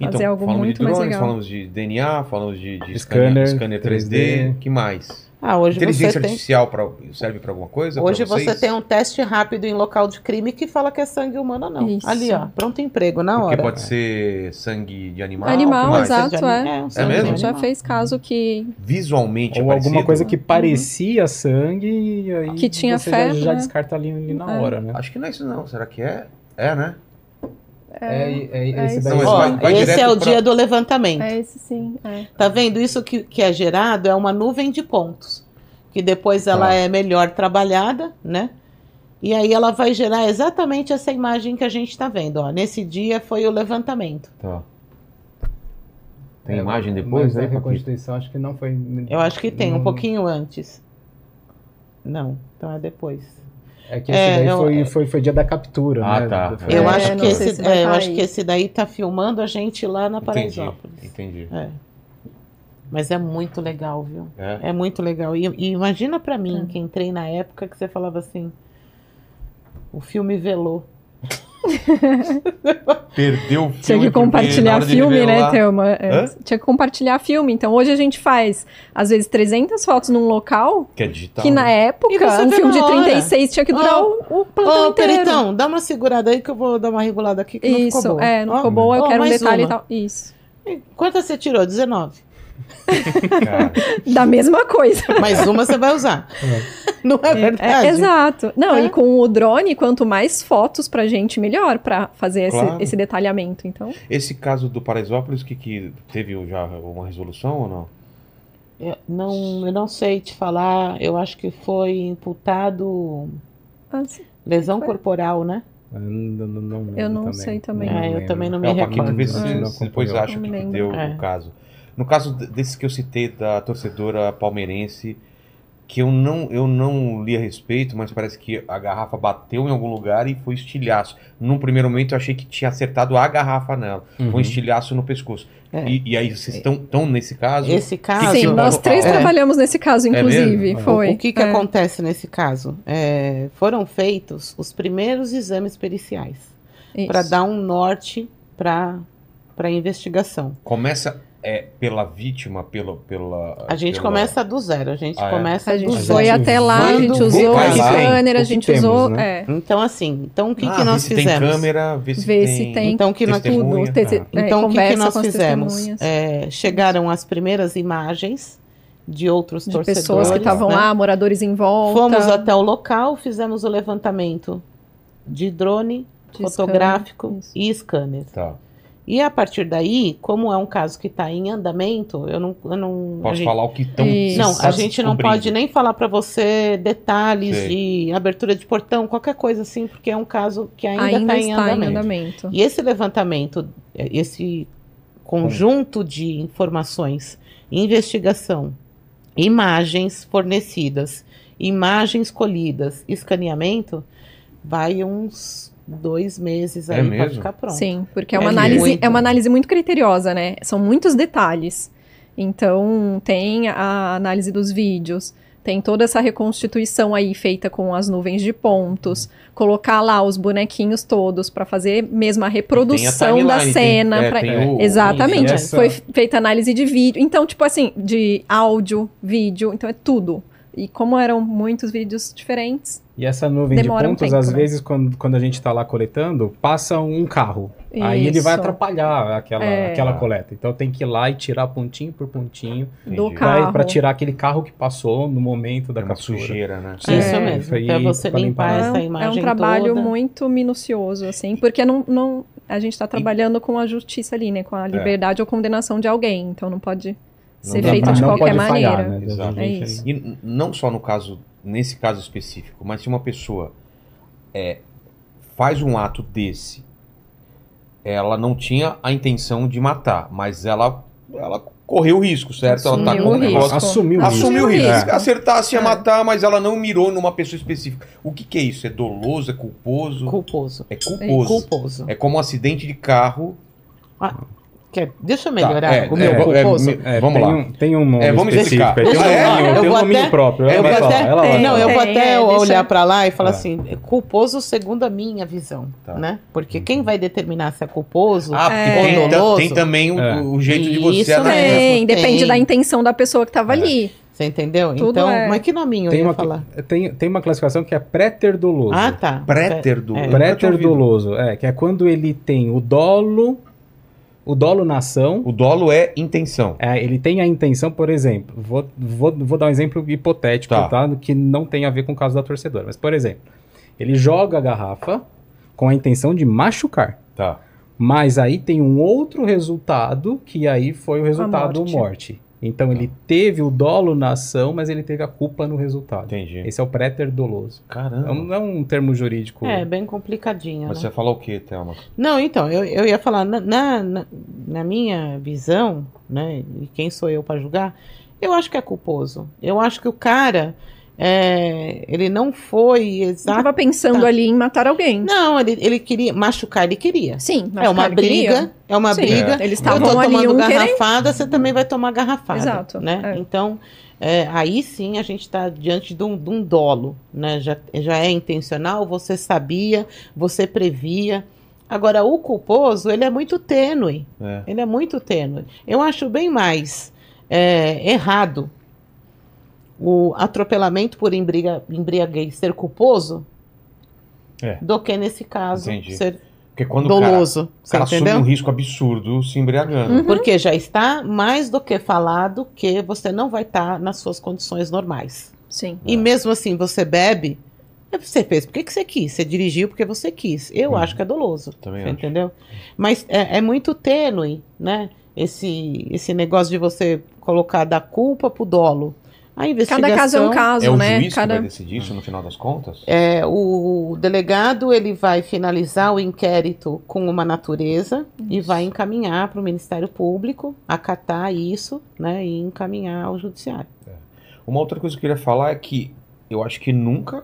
[SPEAKER 1] Então,
[SPEAKER 5] fazer algo
[SPEAKER 1] falamos
[SPEAKER 5] muito
[SPEAKER 1] de
[SPEAKER 5] mais
[SPEAKER 1] drones,
[SPEAKER 5] legal.
[SPEAKER 1] falamos de DNA, falamos de, de
[SPEAKER 4] Scanner,
[SPEAKER 1] scanner 3D,
[SPEAKER 4] 3D.
[SPEAKER 1] que mais?
[SPEAKER 3] Ah, hoje
[SPEAKER 1] Inteligência
[SPEAKER 3] você tem.
[SPEAKER 1] artificial pra, serve para alguma coisa?
[SPEAKER 3] Hoje você tem um teste rápido em local de crime que fala que é sangue humano ou não.
[SPEAKER 5] Isso.
[SPEAKER 3] Ali, ó, pronto emprego na
[SPEAKER 1] Porque
[SPEAKER 3] hora.
[SPEAKER 1] pode ser sangue de animal.
[SPEAKER 5] Animal,
[SPEAKER 1] mais?
[SPEAKER 5] exato. É.
[SPEAKER 3] um
[SPEAKER 5] A
[SPEAKER 3] sangue
[SPEAKER 1] mesmo?
[SPEAKER 5] já fez caso que
[SPEAKER 1] Visualmente é
[SPEAKER 4] Ou alguma coisa que parecia sangue e aí
[SPEAKER 5] Que tinha
[SPEAKER 4] você
[SPEAKER 5] fé,
[SPEAKER 4] já, já
[SPEAKER 5] né?
[SPEAKER 4] descarta ali, ali na
[SPEAKER 5] É.
[SPEAKER 4] hora, né?
[SPEAKER 1] Acho que não é isso não. Será que é? É, né?
[SPEAKER 4] É, é,
[SPEAKER 5] é
[SPEAKER 4] esse.
[SPEAKER 1] Não, vai- vai
[SPEAKER 3] é o
[SPEAKER 1] pra-
[SPEAKER 3] dia do levantamento.
[SPEAKER 5] é esse sim. É.
[SPEAKER 3] Tá vendo? Isso que, que é gerado é uma nuvem de pontos. Que depois ela
[SPEAKER 1] Tá.
[SPEAKER 3] é melhor trabalhada, né? E aí ela vai gerar exatamente essa imagem que a gente está vendo. Ó. Nesse dia foi o levantamento.
[SPEAKER 1] Tá. Tem
[SPEAKER 4] É,
[SPEAKER 1] imagem depois,
[SPEAKER 4] mas a
[SPEAKER 1] né? Paquito?
[SPEAKER 4] reconstituição acho que não foi.
[SPEAKER 3] Eu acho que tem, um
[SPEAKER 4] não-
[SPEAKER 3] pouquinho antes. Não, então é depois.
[SPEAKER 4] É que esse
[SPEAKER 3] É,
[SPEAKER 4] daí
[SPEAKER 3] eu-
[SPEAKER 4] foi, foi, foi dia da captura,
[SPEAKER 1] Ah,
[SPEAKER 4] né?
[SPEAKER 1] tá.
[SPEAKER 3] Eu,
[SPEAKER 5] É,
[SPEAKER 3] acho, que esse,
[SPEAKER 5] se
[SPEAKER 3] é, eu
[SPEAKER 5] tá
[SPEAKER 3] acho que esse daí tá filmando a gente lá na
[SPEAKER 1] Entendi.
[SPEAKER 3] Paraisópolis.
[SPEAKER 1] Entendi.
[SPEAKER 3] É. Mas é muito legal, viu?
[SPEAKER 1] É.
[SPEAKER 3] É muito legal. E, e imagina pra mim,
[SPEAKER 5] É.
[SPEAKER 3] que entrei na época que você falava assim: o filme velou.
[SPEAKER 1] Perdeu o filme.
[SPEAKER 5] Tinha que
[SPEAKER 1] na
[SPEAKER 5] compartilhar filme, né, Thelma? É, tinha que compartilhar filme. Então hoje a gente faz, às vezes, 300 fotos num local
[SPEAKER 1] Que é digital.
[SPEAKER 5] que na
[SPEAKER 1] né?
[SPEAKER 5] época,
[SPEAKER 3] E você
[SPEAKER 5] um filme de
[SPEAKER 3] na hora.
[SPEAKER 5] 36 tinha que durar
[SPEAKER 3] Ó,
[SPEAKER 5] o, o plantão
[SPEAKER 3] Ô,
[SPEAKER 5] inteiro.
[SPEAKER 3] Peritão, dá uma segurada aí que eu vou dar uma regulada aqui que não
[SPEAKER 5] Isso,
[SPEAKER 3] ficou boa.
[SPEAKER 5] é, não
[SPEAKER 3] Ó,
[SPEAKER 5] ficou boa, eu quero um detalhe
[SPEAKER 3] uma.
[SPEAKER 5] e tal. Isso.
[SPEAKER 3] Quantas você tirou? 19.
[SPEAKER 1] Cara,
[SPEAKER 5] Da mesma coisa.
[SPEAKER 3] Mais uma você vai usar. Não é verdade?
[SPEAKER 5] É, exato. Não,
[SPEAKER 3] É.
[SPEAKER 5] e com o drone, quanto mais fotos pra gente, melhor pra fazer esse,
[SPEAKER 1] Claro.
[SPEAKER 5] esse detalhamento. Então,
[SPEAKER 1] esse caso do Paraisópolis, que, que teve já uma resolução ou não?
[SPEAKER 3] Eu não, eu não sei te falar. Eu acho que foi imputado
[SPEAKER 5] assim,
[SPEAKER 3] lesão
[SPEAKER 5] Foi.
[SPEAKER 3] corporal, né?
[SPEAKER 4] Eu não, não, não lembro
[SPEAKER 5] Eu não
[SPEAKER 4] também.
[SPEAKER 5] sei também.
[SPEAKER 3] É, eu também não me
[SPEAKER 1] É, o Paquito
[SPEAKER 3] recordo.
[SPEAKER 1] se,
[SPEAKER 4] Não
[SPEAKER 1] se depois
[SPEAKER 4] acompanhou.
[SPEAKER 1] acha
[SPEAKER 5] Não
[SPEAKER 1] o que,
[SPEAKER 5] me
[SPEAKER 1] que deu
[SPEAKER 3] É.
[SPEAKER 1] o caso. No caso desse que eu citei da torcedora palmeirense, que eu não, eu não li a respeito, mas parece que a garrafa bateu em algum lugar e foi estilhaço. Num primeiro momento eu achei que tinha acertado a garrafa nela.
[SPEAKER 4] Uhum.
[SPEAKER 1] Foi um estilhaço no pescoço.
[SPEAKER 3] É.
[SPEAKER 1] E, e aí vocês estão nesse caso?
[SPEAKER 3] Esse caso.
[SPEAKER 5] sim, nós três
[SPEAKER 3] é.
[SPEAKER 5] trabalhamos nesse caso,
[SPEAKER 1] É
[SPEAKER 5] inclusive.
[SPEAKER 1] mesmo?
[SPEAKER 5] Foi.
[SPEAKER 3] O, o que, que
[SPEAKER 5] É.
[SPEAKER 3] acontece nesse caso? É, foram feitos os primeiros exames periciais. para dar um norte para a investigação.
[SPEAKER 1] Começa é, pela vítima, pela. pela
[SPEAKER 3] A gente
[SPEAKER 1] pela-
[SPEAKER 3] começa do zero, a gente
[SPEAKER 1] Ah, é?
[SPEAKER 3] começa
[SPEAKER 5] A
[SPEAKER 3] do
[SPEAKER 5] gente
[SPEAKER 3] zero.
[SPEAKER 5] foi até lá, a gente usou
[SPEAKER 3] o
[SPEAKER 5] a câmera, a gente
[SPEAKER 4] temos,
[SPEAKER 5] usou.
[SPEAKER 4] né?
[SPEAKER 5] é,
[SPEAKER 3] Então, assim, então o que,
[SPEAKER 1] Ah,
[SPEAKER 3] que nós
[SPEAKER 1] vê se
[SPEAKER 3] fizemos?
[SPEAKER 1] tem câmera, vê se
[SPEAKER 5] Ver
[SPEAKER 1] tem.
[SPEAKER 5] se tem.
[SPEAKER 3] Então, que nós,
[SPEAKER 5] tudo. te-
[SPEAKER 1] Ah.
[SPEAKER 5] é,
[SPEAKER 3] então, o que, que nós fizemos? É, chegaram as primeiras imagens de outros
[SPEAKER 5] De
[SPEAKER 3] torcedores.
[SPEAKER 5] pessoas que estavam
[SPEAKER 3] né?
[SPEAKER 5] lá, moradores em volta.
[SPEAKER 3] Fomos até o local, fizemos o levantamento de drone,
[SPEAKER 5] De
[SPEAKER 3] fotográfico
[SPEAKER 5] scanner,
[SPEAKER 3] e scanner.
[SPEAKER 1] Tá.
[SPEAKER 3] E a partir daí, como é um caso que está em andamento, eu não. Eu não
[SPEAKER 1] Posso
[SPEAKER 3] gente-
[SPEAKER 1] falar o que estão.
[SPEAKER 3] Não, a gente não pode nem falar para você detalhes
[SPEAKER 1] Sei.
[SPEAKER 3] de abertura de portão, qualquer coisa assim, porque é um caso que ainda,
[SPEAKER 5] Ainda
[SPEAKER 3] está em
[SPEAKER 5] está
[SPEAKER 3] andamento.
[SPEAKER 5] em andamento.
[SPEAKER 3] E esse levantamento, esse conjunto de informações, investigação, imagens fornecidas, imagens colhidas, escaneamento, vai uns dois meses
[SPEAKER 1] É
[SPEAKER 3] aí para
[SPEAKER 1] mesmo?
[SPEAKER 3] ficar pronto.
[SPEAKER 5] Sim, porque é
[SPEAKER 3] É
[SPEAKER 5] uma, análise,
[SPEAKER 3] muito.
[SPEAKER 5] é uma análise muito criteriosa, né? São muitos detalhes. Então, tem a análise dos vídeos, tem toda essa reconstituição aí feita com as nuvens de pontos, colocar lá os bonequinhos todos para fazer mesmo a reprodução da
[SPEAKER 1] timeline,
[SPEAKER 5] cena.
[SPEAKER 1] tem- é,
[SPEAKER 5] pra-
[SPEAKER 1] tem o-
[SPEAKER 5] Exatamente.
[SPEAKER 4] Essa-
[SPEAKER 5] Foi feita análise de vídeo. Então, tipo assim, de áudio, vídeo, então é tudo. E como eram muitos vídeos diferentes,
[SPEAKER 4] E essa nuvem de
[SPEAKER 5] um
[SPEAKER 4] pontos,
[SPEAKER 5] tempo,
[SPEAKER 4] às
[SPEAKER 5] né?
[SPEAKER 4] vezes, quando, quando a gente está lá coletando, passa um carro. Aí ele vai
[SPEAKER 5] Isso.
[SPEAKER 4] atrapalhar aquela,
[SPEAKER 5] É.
[SPEAKER 4] aquela coleta. Então tem que ir lá e tirar pontinho por pontinho
[SPEAKER 5] do carro.
[SPEAKER 4] para tirar aquele carro que passou no momento da
[SPEAKER 1] É
[SPEAKER 4] captura.
[SPEAKER 1] sujeira, né?
[SPEAKER 3] Isso
[SPEAKER 5] É,
[SPEAKER 3] mesmo,
[SPEAKER 4] aí
[SPEAKER 3] para você
[SPEAKER 4] pra
[SPEAKER 3] limpar
[SPEAKER 4] limpar.
[SPEAKER 5] É um-
[SPEAKER 3] essa
[SPEAKER 5] é
[SPEAKER 3] imagem
[SPEAKER 5] um trabalho
[SPEAKER 3] toda.
[SPEAKER 5] muito minucioso, assim, porque não, não, a gente está trabalhando com a justiça ali, né? Com a liberdade ou condenação de alguém. Então não pode ser feito de
[SPEAKER 4] não
[SPEAKER 5] qualquer maneira.
[SPEAKER 4] falhar, né?
[SPEAKER 1] Exato.
[SPEAKER 5] É isso.
[SPEAKER 1] E não só no caso, nesse caso específico, mas se uma pessoa é, faz um ato desse, ela não tinha a intenção de matar, mas ela, ela correu o risco, certo? ela tá
[SPEAKER 5] Assumiu
[SPEAKER 1] com
[SPEAKER 5] o
[SPEAKER 1] negócio.
[SPEAKER 5] risco.
[SPEAKER 4] Assumiu o risco.
[SPEAKER 1] Assumiu o
[SPEAKER 5] Assumiu
[SPEAKER 1] risco.
[SPEAKER 5] risco.
[SPEAKER 1] Acertasse ia
[SPEAKER 5] É.
[SPEAKER 1] matar, mas ela não mirou numa pessoa específica. O que, que é isso? É doloso? É culposo?
[SPEAKER 3] Culposo.
[SPEAKER 1] É culposo.
[SPEAKER 3] Culposo.
[SPEAKER 1] É como um acidente de carro.
[SPEAKER 3] Quer- deixa eu melhorar
[SPEAKER 1] é,
[SPEAKER 3] o
[SPEAKER 1] é,
[SPEAKER 3] meu
[SPEAKER 1] é,
[SPEAKER 3] culposo.
[SPEAKER 1] me-
[SPEAKER 4] É,
[SPEAKER 1] Vamos
[SPEAKER 4] tem
[SPEAKER 1] lá.
[SPEAKER 4] Um, tem um nome
[SPEAKER 1] É, vamos
[SPEAKER 4] específico.
[SPEAKER 1] explicar.
[SPEAKER 4] Tem um
[SPEAKER 3] Deixa eu-
[SPEAKER 4] tem um
[SPEAKER 3] vou
[SPEAKER 4] nominho
[SPEAKER 3] até-
[SPEAKER 4] próprio.
[SPEAKER 3] Eu vou
[SPEAKER 4] falar,
[SPEAKER 3] até,
[SPEAKER 5] tem,
[SPEAKER 3] não, eu vou até
[SPEAKER 5] é,
[SPEAKER 3] olhar pra lá e falar
[SPEAKER 1] É.
[SPEAKER 3] assim, é culposo segundo a minha visão,
[SPEAKER 1] Tá.
[SPEAKER 3] né? Porque quem vai determinar se é culposo
[SPEAKER 1] Ah, porque
[SPEAKER 5] É.
[SPEAKER 1] tem,
[SPEAKER 3] Doloso.
[SPEAKER 1] tem também o,
[SPEAKER 4] É.
[SPEAKER 1] o jeito de você
[SPEAKER 3] Isso
[SPEAKER 1] analisar.
[SPEAKER 5] Tem, depende
[SPEAKER 3] Tem.
[SPEAKER 5] da intenção da pessoa que estava
[SPEAKER 1] É.
[SPEAKER 5] ali.
[SPEAKER 3] Você entendeu?
[SPEAKER 5] Tudo
[SPEAKER 3] então,
[SPEAKER 5] é.
[SPEAKER 3] mas que nominho
[SPEAKER 4] Tem
[SPEAKER 3] eu ia
[SPEAKER 4] uma,
[SPEAKER 3] falar?
[SPEAKER 4] tem, tem uma classificação que é préter-doloso.
[SPEAKER 3] Ah, tá.
[SPEAKER 1] Préter do.
[SPEAKER 3] É.
[SPEAKER 4] Préter-doloso, é, que é quando ele tem o dolo, o dolo na ação,
[SPEAKER 1] O dolo é intenção.
[SPEAKER 4] é, ele tem a intenção, por exemplo, vou, vou, vou dar um exemplo hipotético,
[SPEAKER 1] Tá.
[SPEAKER 4] tá. Que não tem a ver com o caso da torcedora, mas, por exemplo, ele joga a garrafa com a intenção de machucar.
[SPEAKER 1] Tá.
[SPEAKER 4] Mas aí tem um outro resultado, que aí foi o resultado
[SPEAKER 5] morte.
[SPEAKER 4] morte. Então ele teve o dolo na ação, mas ele teve a culpa no resultado.
[SPEAKER 1] Entendi.
[SPEAKER 4] Esse é o préter doloso.
[SPEAKER 1] Caramba.
[SPEAKER 4] É um, é um termo jurídico.
[SPEAKER 3] É, bem complicadinho,
[SPEAKER 1] Mas
[SPEAKER 3] né?
[SPEAKER 1] você falou o quê, Thelma?
[SPEAKER 3] Não, então, eu, eu ia falar, na, na, na- na minha visão, né, e quem sou eu para julgar, eu acho que é culposo. Eu acho que o cara, é, ele não foi exato.
[SPEAKER 5] estava pensando ali em matar alguém.
[SPEAKER 3] Não, ele, ele queria machucar, ele queria.
[SPEAKER 5] Sim,
[SPEAKER 3] é uma
[SPEAKER 5] ele queria.
[SPEAKER 3] briga, é uma
[SPEAKER 5] Sim,
[SPEAKER 3] briga.
[SPEAKER 5] Eles
[SPEAKER 3] Eu tô
[SPEAKER 5] estavam ali
[SPEAKER 3] tomando
[SPEAKER 5] um querendo.
[SPEAKER 3] garrafada, você também vai tomar garrafada.
[SPEAKER 5] Exato,
[SPEAKER 3] Né?
[SPEAKER 5] é.
[SPEAKER 3] Então, é, aí sim a gente está diante de um, de um dolo. Né? Já, já é intencional, você sabia, você previa. Agora, o culposo, ele é muito tênue.
[SPEAKER 1] É.
[SPEAKER 3] Ele é muito tênue. Eu acho bem mais é, errado o atropelamento por embriga- embriaguez ser culposo
[SPEAKER 1] É.
[SPEAKER 3] do que, nesse caso,
[SPEAKER 1] Entendi.
[SPEAKER 3] ser
[SPEAKER 1] Porque quando o cara,
[SPEAKER 3] doloso.
[SPEAKER 1] o
[SPEAKER 3] Você
[SPEAKER 1] cara assume
[SPEAKER 3] entendeu?
[SPEAKER 1] um risco absurdo se embriagando.
[SPEAKER 5] Uhum.
[SPEAKER 3] Porque já está mais do que falado que você não vai estar nas suas condições normais.
[SPEAKER 5] Sim.
[SPEAKER 3] E mesmo assim, você bebe, você fez porque que você quis, você dirigiu porque você quis. Eu
[SPEAKER 1] Uhum.
[SPEAKER 3] acho que é doloso.
[SPEAKER 1] Também acho.
[SPEAKER 3] entendeu? Mas é, é muito tênue, né? Esse, esse negócio de você colocar da culpa pro dolo. A investigação.
[SPEAKER 5] Cada caso é um caso,
[SPEAKER 1] É o
[SPEAKER 5] né?
[SPEAKER 1] juiz que
[SPEAKER 5] Cada...
[SPEAKER 1] vai decidir isso no final das contas?
[SPEAKER 3] É, o delegado ele vai finalizar o inquérito com uma natureza e vai encaminhar para o Ministério Público, acatar isso, né, e encaminhar ao judiciário.
[SPEAKER 1] Uma outra coisa que eu queria falar é que eu acho que nunca,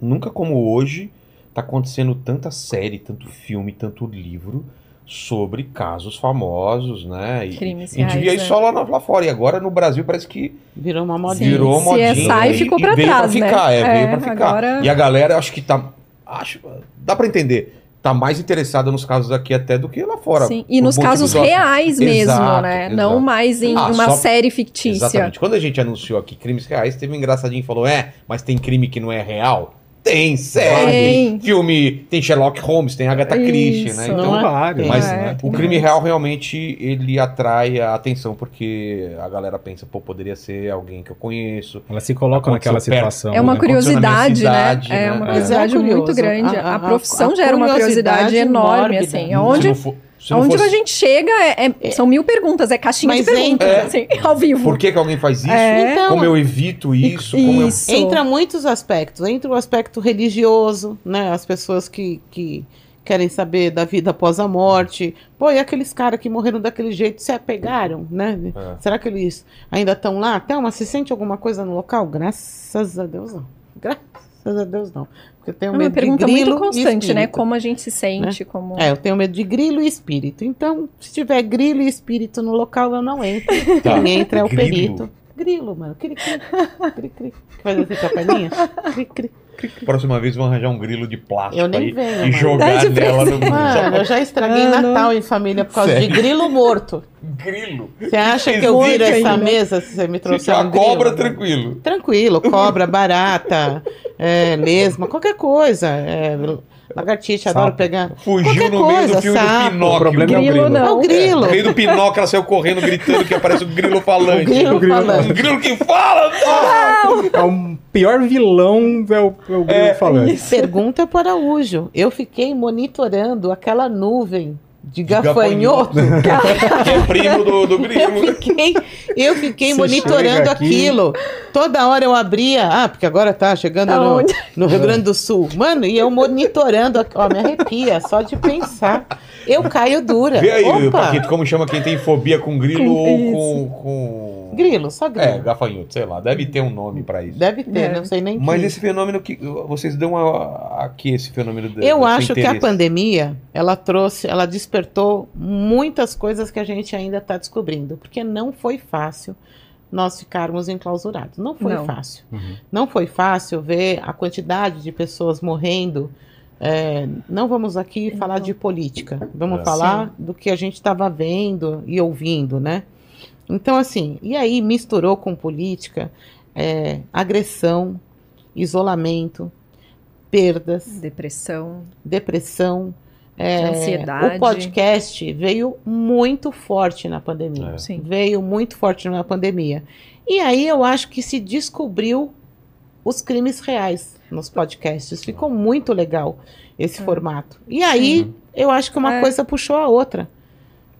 [SPEAKER 1] nunca como hoje, tá acontecendo tanta série, tanto filme, tanto livro sobre casos famosos, né? E,
[SPEAKER 5] Crimes
[SPEAKER 1] a gente via
[SPEAKER 5] reais,
[SPEAKER 1] isso só lá, na- lá fora. E agora no Brasil parece que
[SPEAKER 3] Virou uma modinha.
[SPEAKER 1] virou
[SPEAKER 5] CSI
[SPEAKER 1] modinha. e-
[SPEAKER 5] ficou
[SPEAKER 1] e
[SPEAKER 5] pra
[SPEAKER 1] veio
[SPEAKER 5] trás,
[SPEAKER 1] pra
[SPEAKER 5] né?
[SPEAKER 1] ficar, é,
[SPEAKER 5] É,
[SPEAKER 1] veio pra ficar.
[SPEAKER 5] agora-
[SPEAKER 1] E a galera, acho que tá. Acho, dá pra entender tá mais interessada nos casos aqui até do que lá fora.
[SPEAKER 5] Sim. E nos casos reais mesmo,
[SPEAKER 1] Exato,
[SPEAKER 5] né?
[SPEAKER 1] exato.
[SPEAKER 5] Não mais em
[SPEAKER 1] Ah,
[SPEAKER 5] uma
[SPEAKER 1] só-
[SPEAKER 5] série fictícia.
[SPEAKER 1] Exatamente. Quando a gente anunciou aqui crimes reais, teve um engraçadinho que falou: é, mas tem crime que não é real? Tem, série,
[SPEAKER 5] Tem.
[SPEAKER 1] filme, tem Sherlock Holmes, tem Agatha Christie, né? Então,
[SPEAKER 3] Não é?
[SPEAKER 4] vários,
[SPEAKER 1] Mas
[SPEAKER 5] É,
[SPEAKER 4] né?
[SPEAKER 1] o
[SPEAKER 5] tem
[SPEAKER 1] crime
[SPEAKER 5] mais.
[SPEAKER 1] real realmente ele atrai a atenção porque a galera pensa, pô, poderia ser alguém que eu conheço.
[SPEAKER 4] Ela se coloca
[SPEAKER 1] Aconteceu
[SPEAKER 4] naquela situação.
[SPEAKER 5] É uma
[SPEAKER 1] né?
[SPEAKER 5] Curiosidade, né? É
[SPEAKER 1] né?
[SPEAKER 5] uma
[SPEAKER 1] É.
[SPEAKER 5] curiosidade
[SPEAKER 3] Mas é
[SPEAKER 5] muito grande.
[SPEAKER 3] A-
[SPEAKER 5] A,
[SPEAKER 3] a-
[SPEAKER 5] profissão
[SPEAKER 3] a
[SPEAKER 5] gera uma curiosidade
[SPEAKER 3] curiosidade
[SPEAKER 5] enorme,
[SPEAKER 3] mórbida.
[SPEAKER 5] assim.
[SPEAKER 1] Se Se
[SPEAKER 5] aonde
[SPEAKER 1] fosse-
[SPEAKER 5] a gente chega, é- é- são mil perguntas, é caixinha
[SPEAKER 3] Mas
[SPEAKER 5] de perguntas,
[SPEAKER 3] entra-
[SPEAKER 5] assim, ao vivo.
[SPEAKER 1] Por que, que alguém faz isso?
[SPEAKER 5] É.
[SPEAKER 3] Então-
[SPEAKER 1] como eu evito isso? Como eu...
[SPEAKER 5] Isso.
[SPEAKER 3] Entra muitos aspectos. Entra o aspecto religioso, né? As pessoas que, que querem saber da vida após a morte. Pô, e aqueles caras que morreram daquele jeito se apegaram, né?
[SPEAKER 1] É.
[SPEAKER 3] Será que eles ainda estão lá? Thelma, você sente alguma coisa no local? Graças a Deus não. Graças a Deus não. Porque eu tenho
[SPEAKER 5] É uma
[SPEAKER 3] medo de
[SPEAKER 5] pergunta
[SPEAKER 3] grilo
[SPEAKER 5] muito
[SPEAKER 3] e
[SPEAKER 5] constante, né?
[SPEAKER 3] espírito.
[SPEAKER 5] Como a gente se sente, como...
[SPEAKER 3] É, eu tenho medo de grilo e espírito. Então, se tiver grilo e espírito no local, eu não entro.
[SPEAKER 1] Tá.
[SPEAKER 3] Quem entra é o
[SPEAKER 1] Grilo.
[SPEAKER 3] perito. Grilo, mano. Cri, cri, cri, cri. Faz assim com a. Cri, cri.
[SPEAKER 1] Próxima vez vão arranjar um grilo de plástico
[SPEAKER 3] Eu nem
[SPEAKER 1] aí
[SPEAKER 3] venho,
[SPEAKER 1] e
[SPEAKER 3] mano.
[SPEAKER 1] jogar nela no
[SPEAKER 3] Mano, eu já estraguei
[SPEAKER 5] Mano.
[SPEAKER 3] Natal em família por causa
[SPEAKER 1] Sério?
[SPEAKER 3] de grilo morto.
[SPEAKER 1] grilo.
[SPEAKER 3] Você acha que eu viro essa
[SPEAKER 5] ainda.
[SPEAKER 3] mesa se você me trouxer um
[SPEAKER 1] uma
[SPEAKER 3] grilo?
[SPEAKER 1] cobra, tranquilo.
[SPEAKER 3] Tranquilo, cobra, barata, é, lesma, qualquer coisa. É, lagartixa, adoro
[SPEAKER 4] Sapo.
[SPEAKER 3] pegar.
[SPEAKER 1] Fugiu
[SPEAKER 3] Qualquer
[SPEAKER 1] no meio
[SPEAKER 3] coisa,
[SPEAKER 1] do filme
[SPEAKER 3] sapo.
[SPEAKER 1] do Pinóquio.
[SPEAKER 4] O problema é o
[SPEAKER 5] Grilo
[SPEAKER 4] grilo.
[SPEAKER 5] não.
[SPEAKER 3] É o grilo.
[SPEAKER 1] No meio do Pinóquio, ela saiu correndo, gritando que aparece o grilo falante.
[SPEAKER 3] O grilo
[SPEAKER 1] Um
[SPEAKER 3] falando.
[SPEAKER 1] grilo que fala!
[SPEAKER 4] É o pior vilão é o, é o grilo falando.
[SPEAKER 3] Pergunta para o Araújo. Eu fiquei monitorando aquela nuvem de
[SPEAKER 1] gafanhoto.
[SPEAKER 3] gafanhoto.
[SPEAKER 1] Que é primo do, do
[SPEAKER 3] Eu
[SPEAKER 1] grilo.
[SPEAKER 3] fiquei, eu fiquei monitorando
[SPEAKER 4] aqui-
[SPEAKER 3] aquilo. Toda hora eu abria. Ah, porque agora tá chegando no, no Rio Grande do Sul. Mano, e eu monitorando. Ó, me arrepia só de pensar. Eu caio dura.
[SPEAKER 1] Vê aí,
[SPEAKER 3] Opa!
[SPEAKER 1] Paquito, como chama quem tem fobia com grilo
[SPEAKER 5] Com-
[SPEAKER 1] ou com, com...
[SPEAKER 3] Grilo, só grilo.
[SPEAKER 1] É, gafanhoto, sei lá. Deve ter um nome pra isso.
[SPEAKER 3] Deve ter,
[SPEAKER 5] Deve.
[SPEAKER 3] não sei nem
[SPEAKER 1] Mas
[SPEAKER 3] que.
[SPEAKER 1] esse fenômeno que vocês dão a- aqui, esse fenômeno de,
[SPEAKER 3] Eu acho que a pandemia, ela trouxe, ela despertou muitas coisas que a gente ainda está descobrindo, porque não foi fácil nós ficarmos enclausurados. Não foi
[SPEAKER 5] Não.
[SPEAKER 3] fácil.
[SPEAKER 4] Uhum.
[SPEAKER 3] Não foi fácil ver a quantidade de pessoas morrendo. É, não vamos aqui falar de política, vamos
[SPEAKER 1] É.
[SPEAKER 3] falar do que a gente estava vendo e ouvindo, né? Então, assim, e aí misturou com política, é, agressão, isolamento, perdas,
[SPEAKER 5] Depressão,
[SPEAKER 3] depressão. É,
[SPEAKER 5] Ansiedade.
[SPEAKER 3] O podcast veio muito forte na pandemia.
[SPEAKER 1] É.
[SPEAKER 5] sim.
[SPEAKER 3] Veio muito forte na pandemia. E aí eu acho que se descobriu os crimes reais nos podcasts. Ficou muito legal esse
[SPEAKER 5] É.
[SPEAKER 3] formato. E aí eu acho que uma
[SPEAKER 5] É.
[SPEAKER 3] coisa puxou a outra.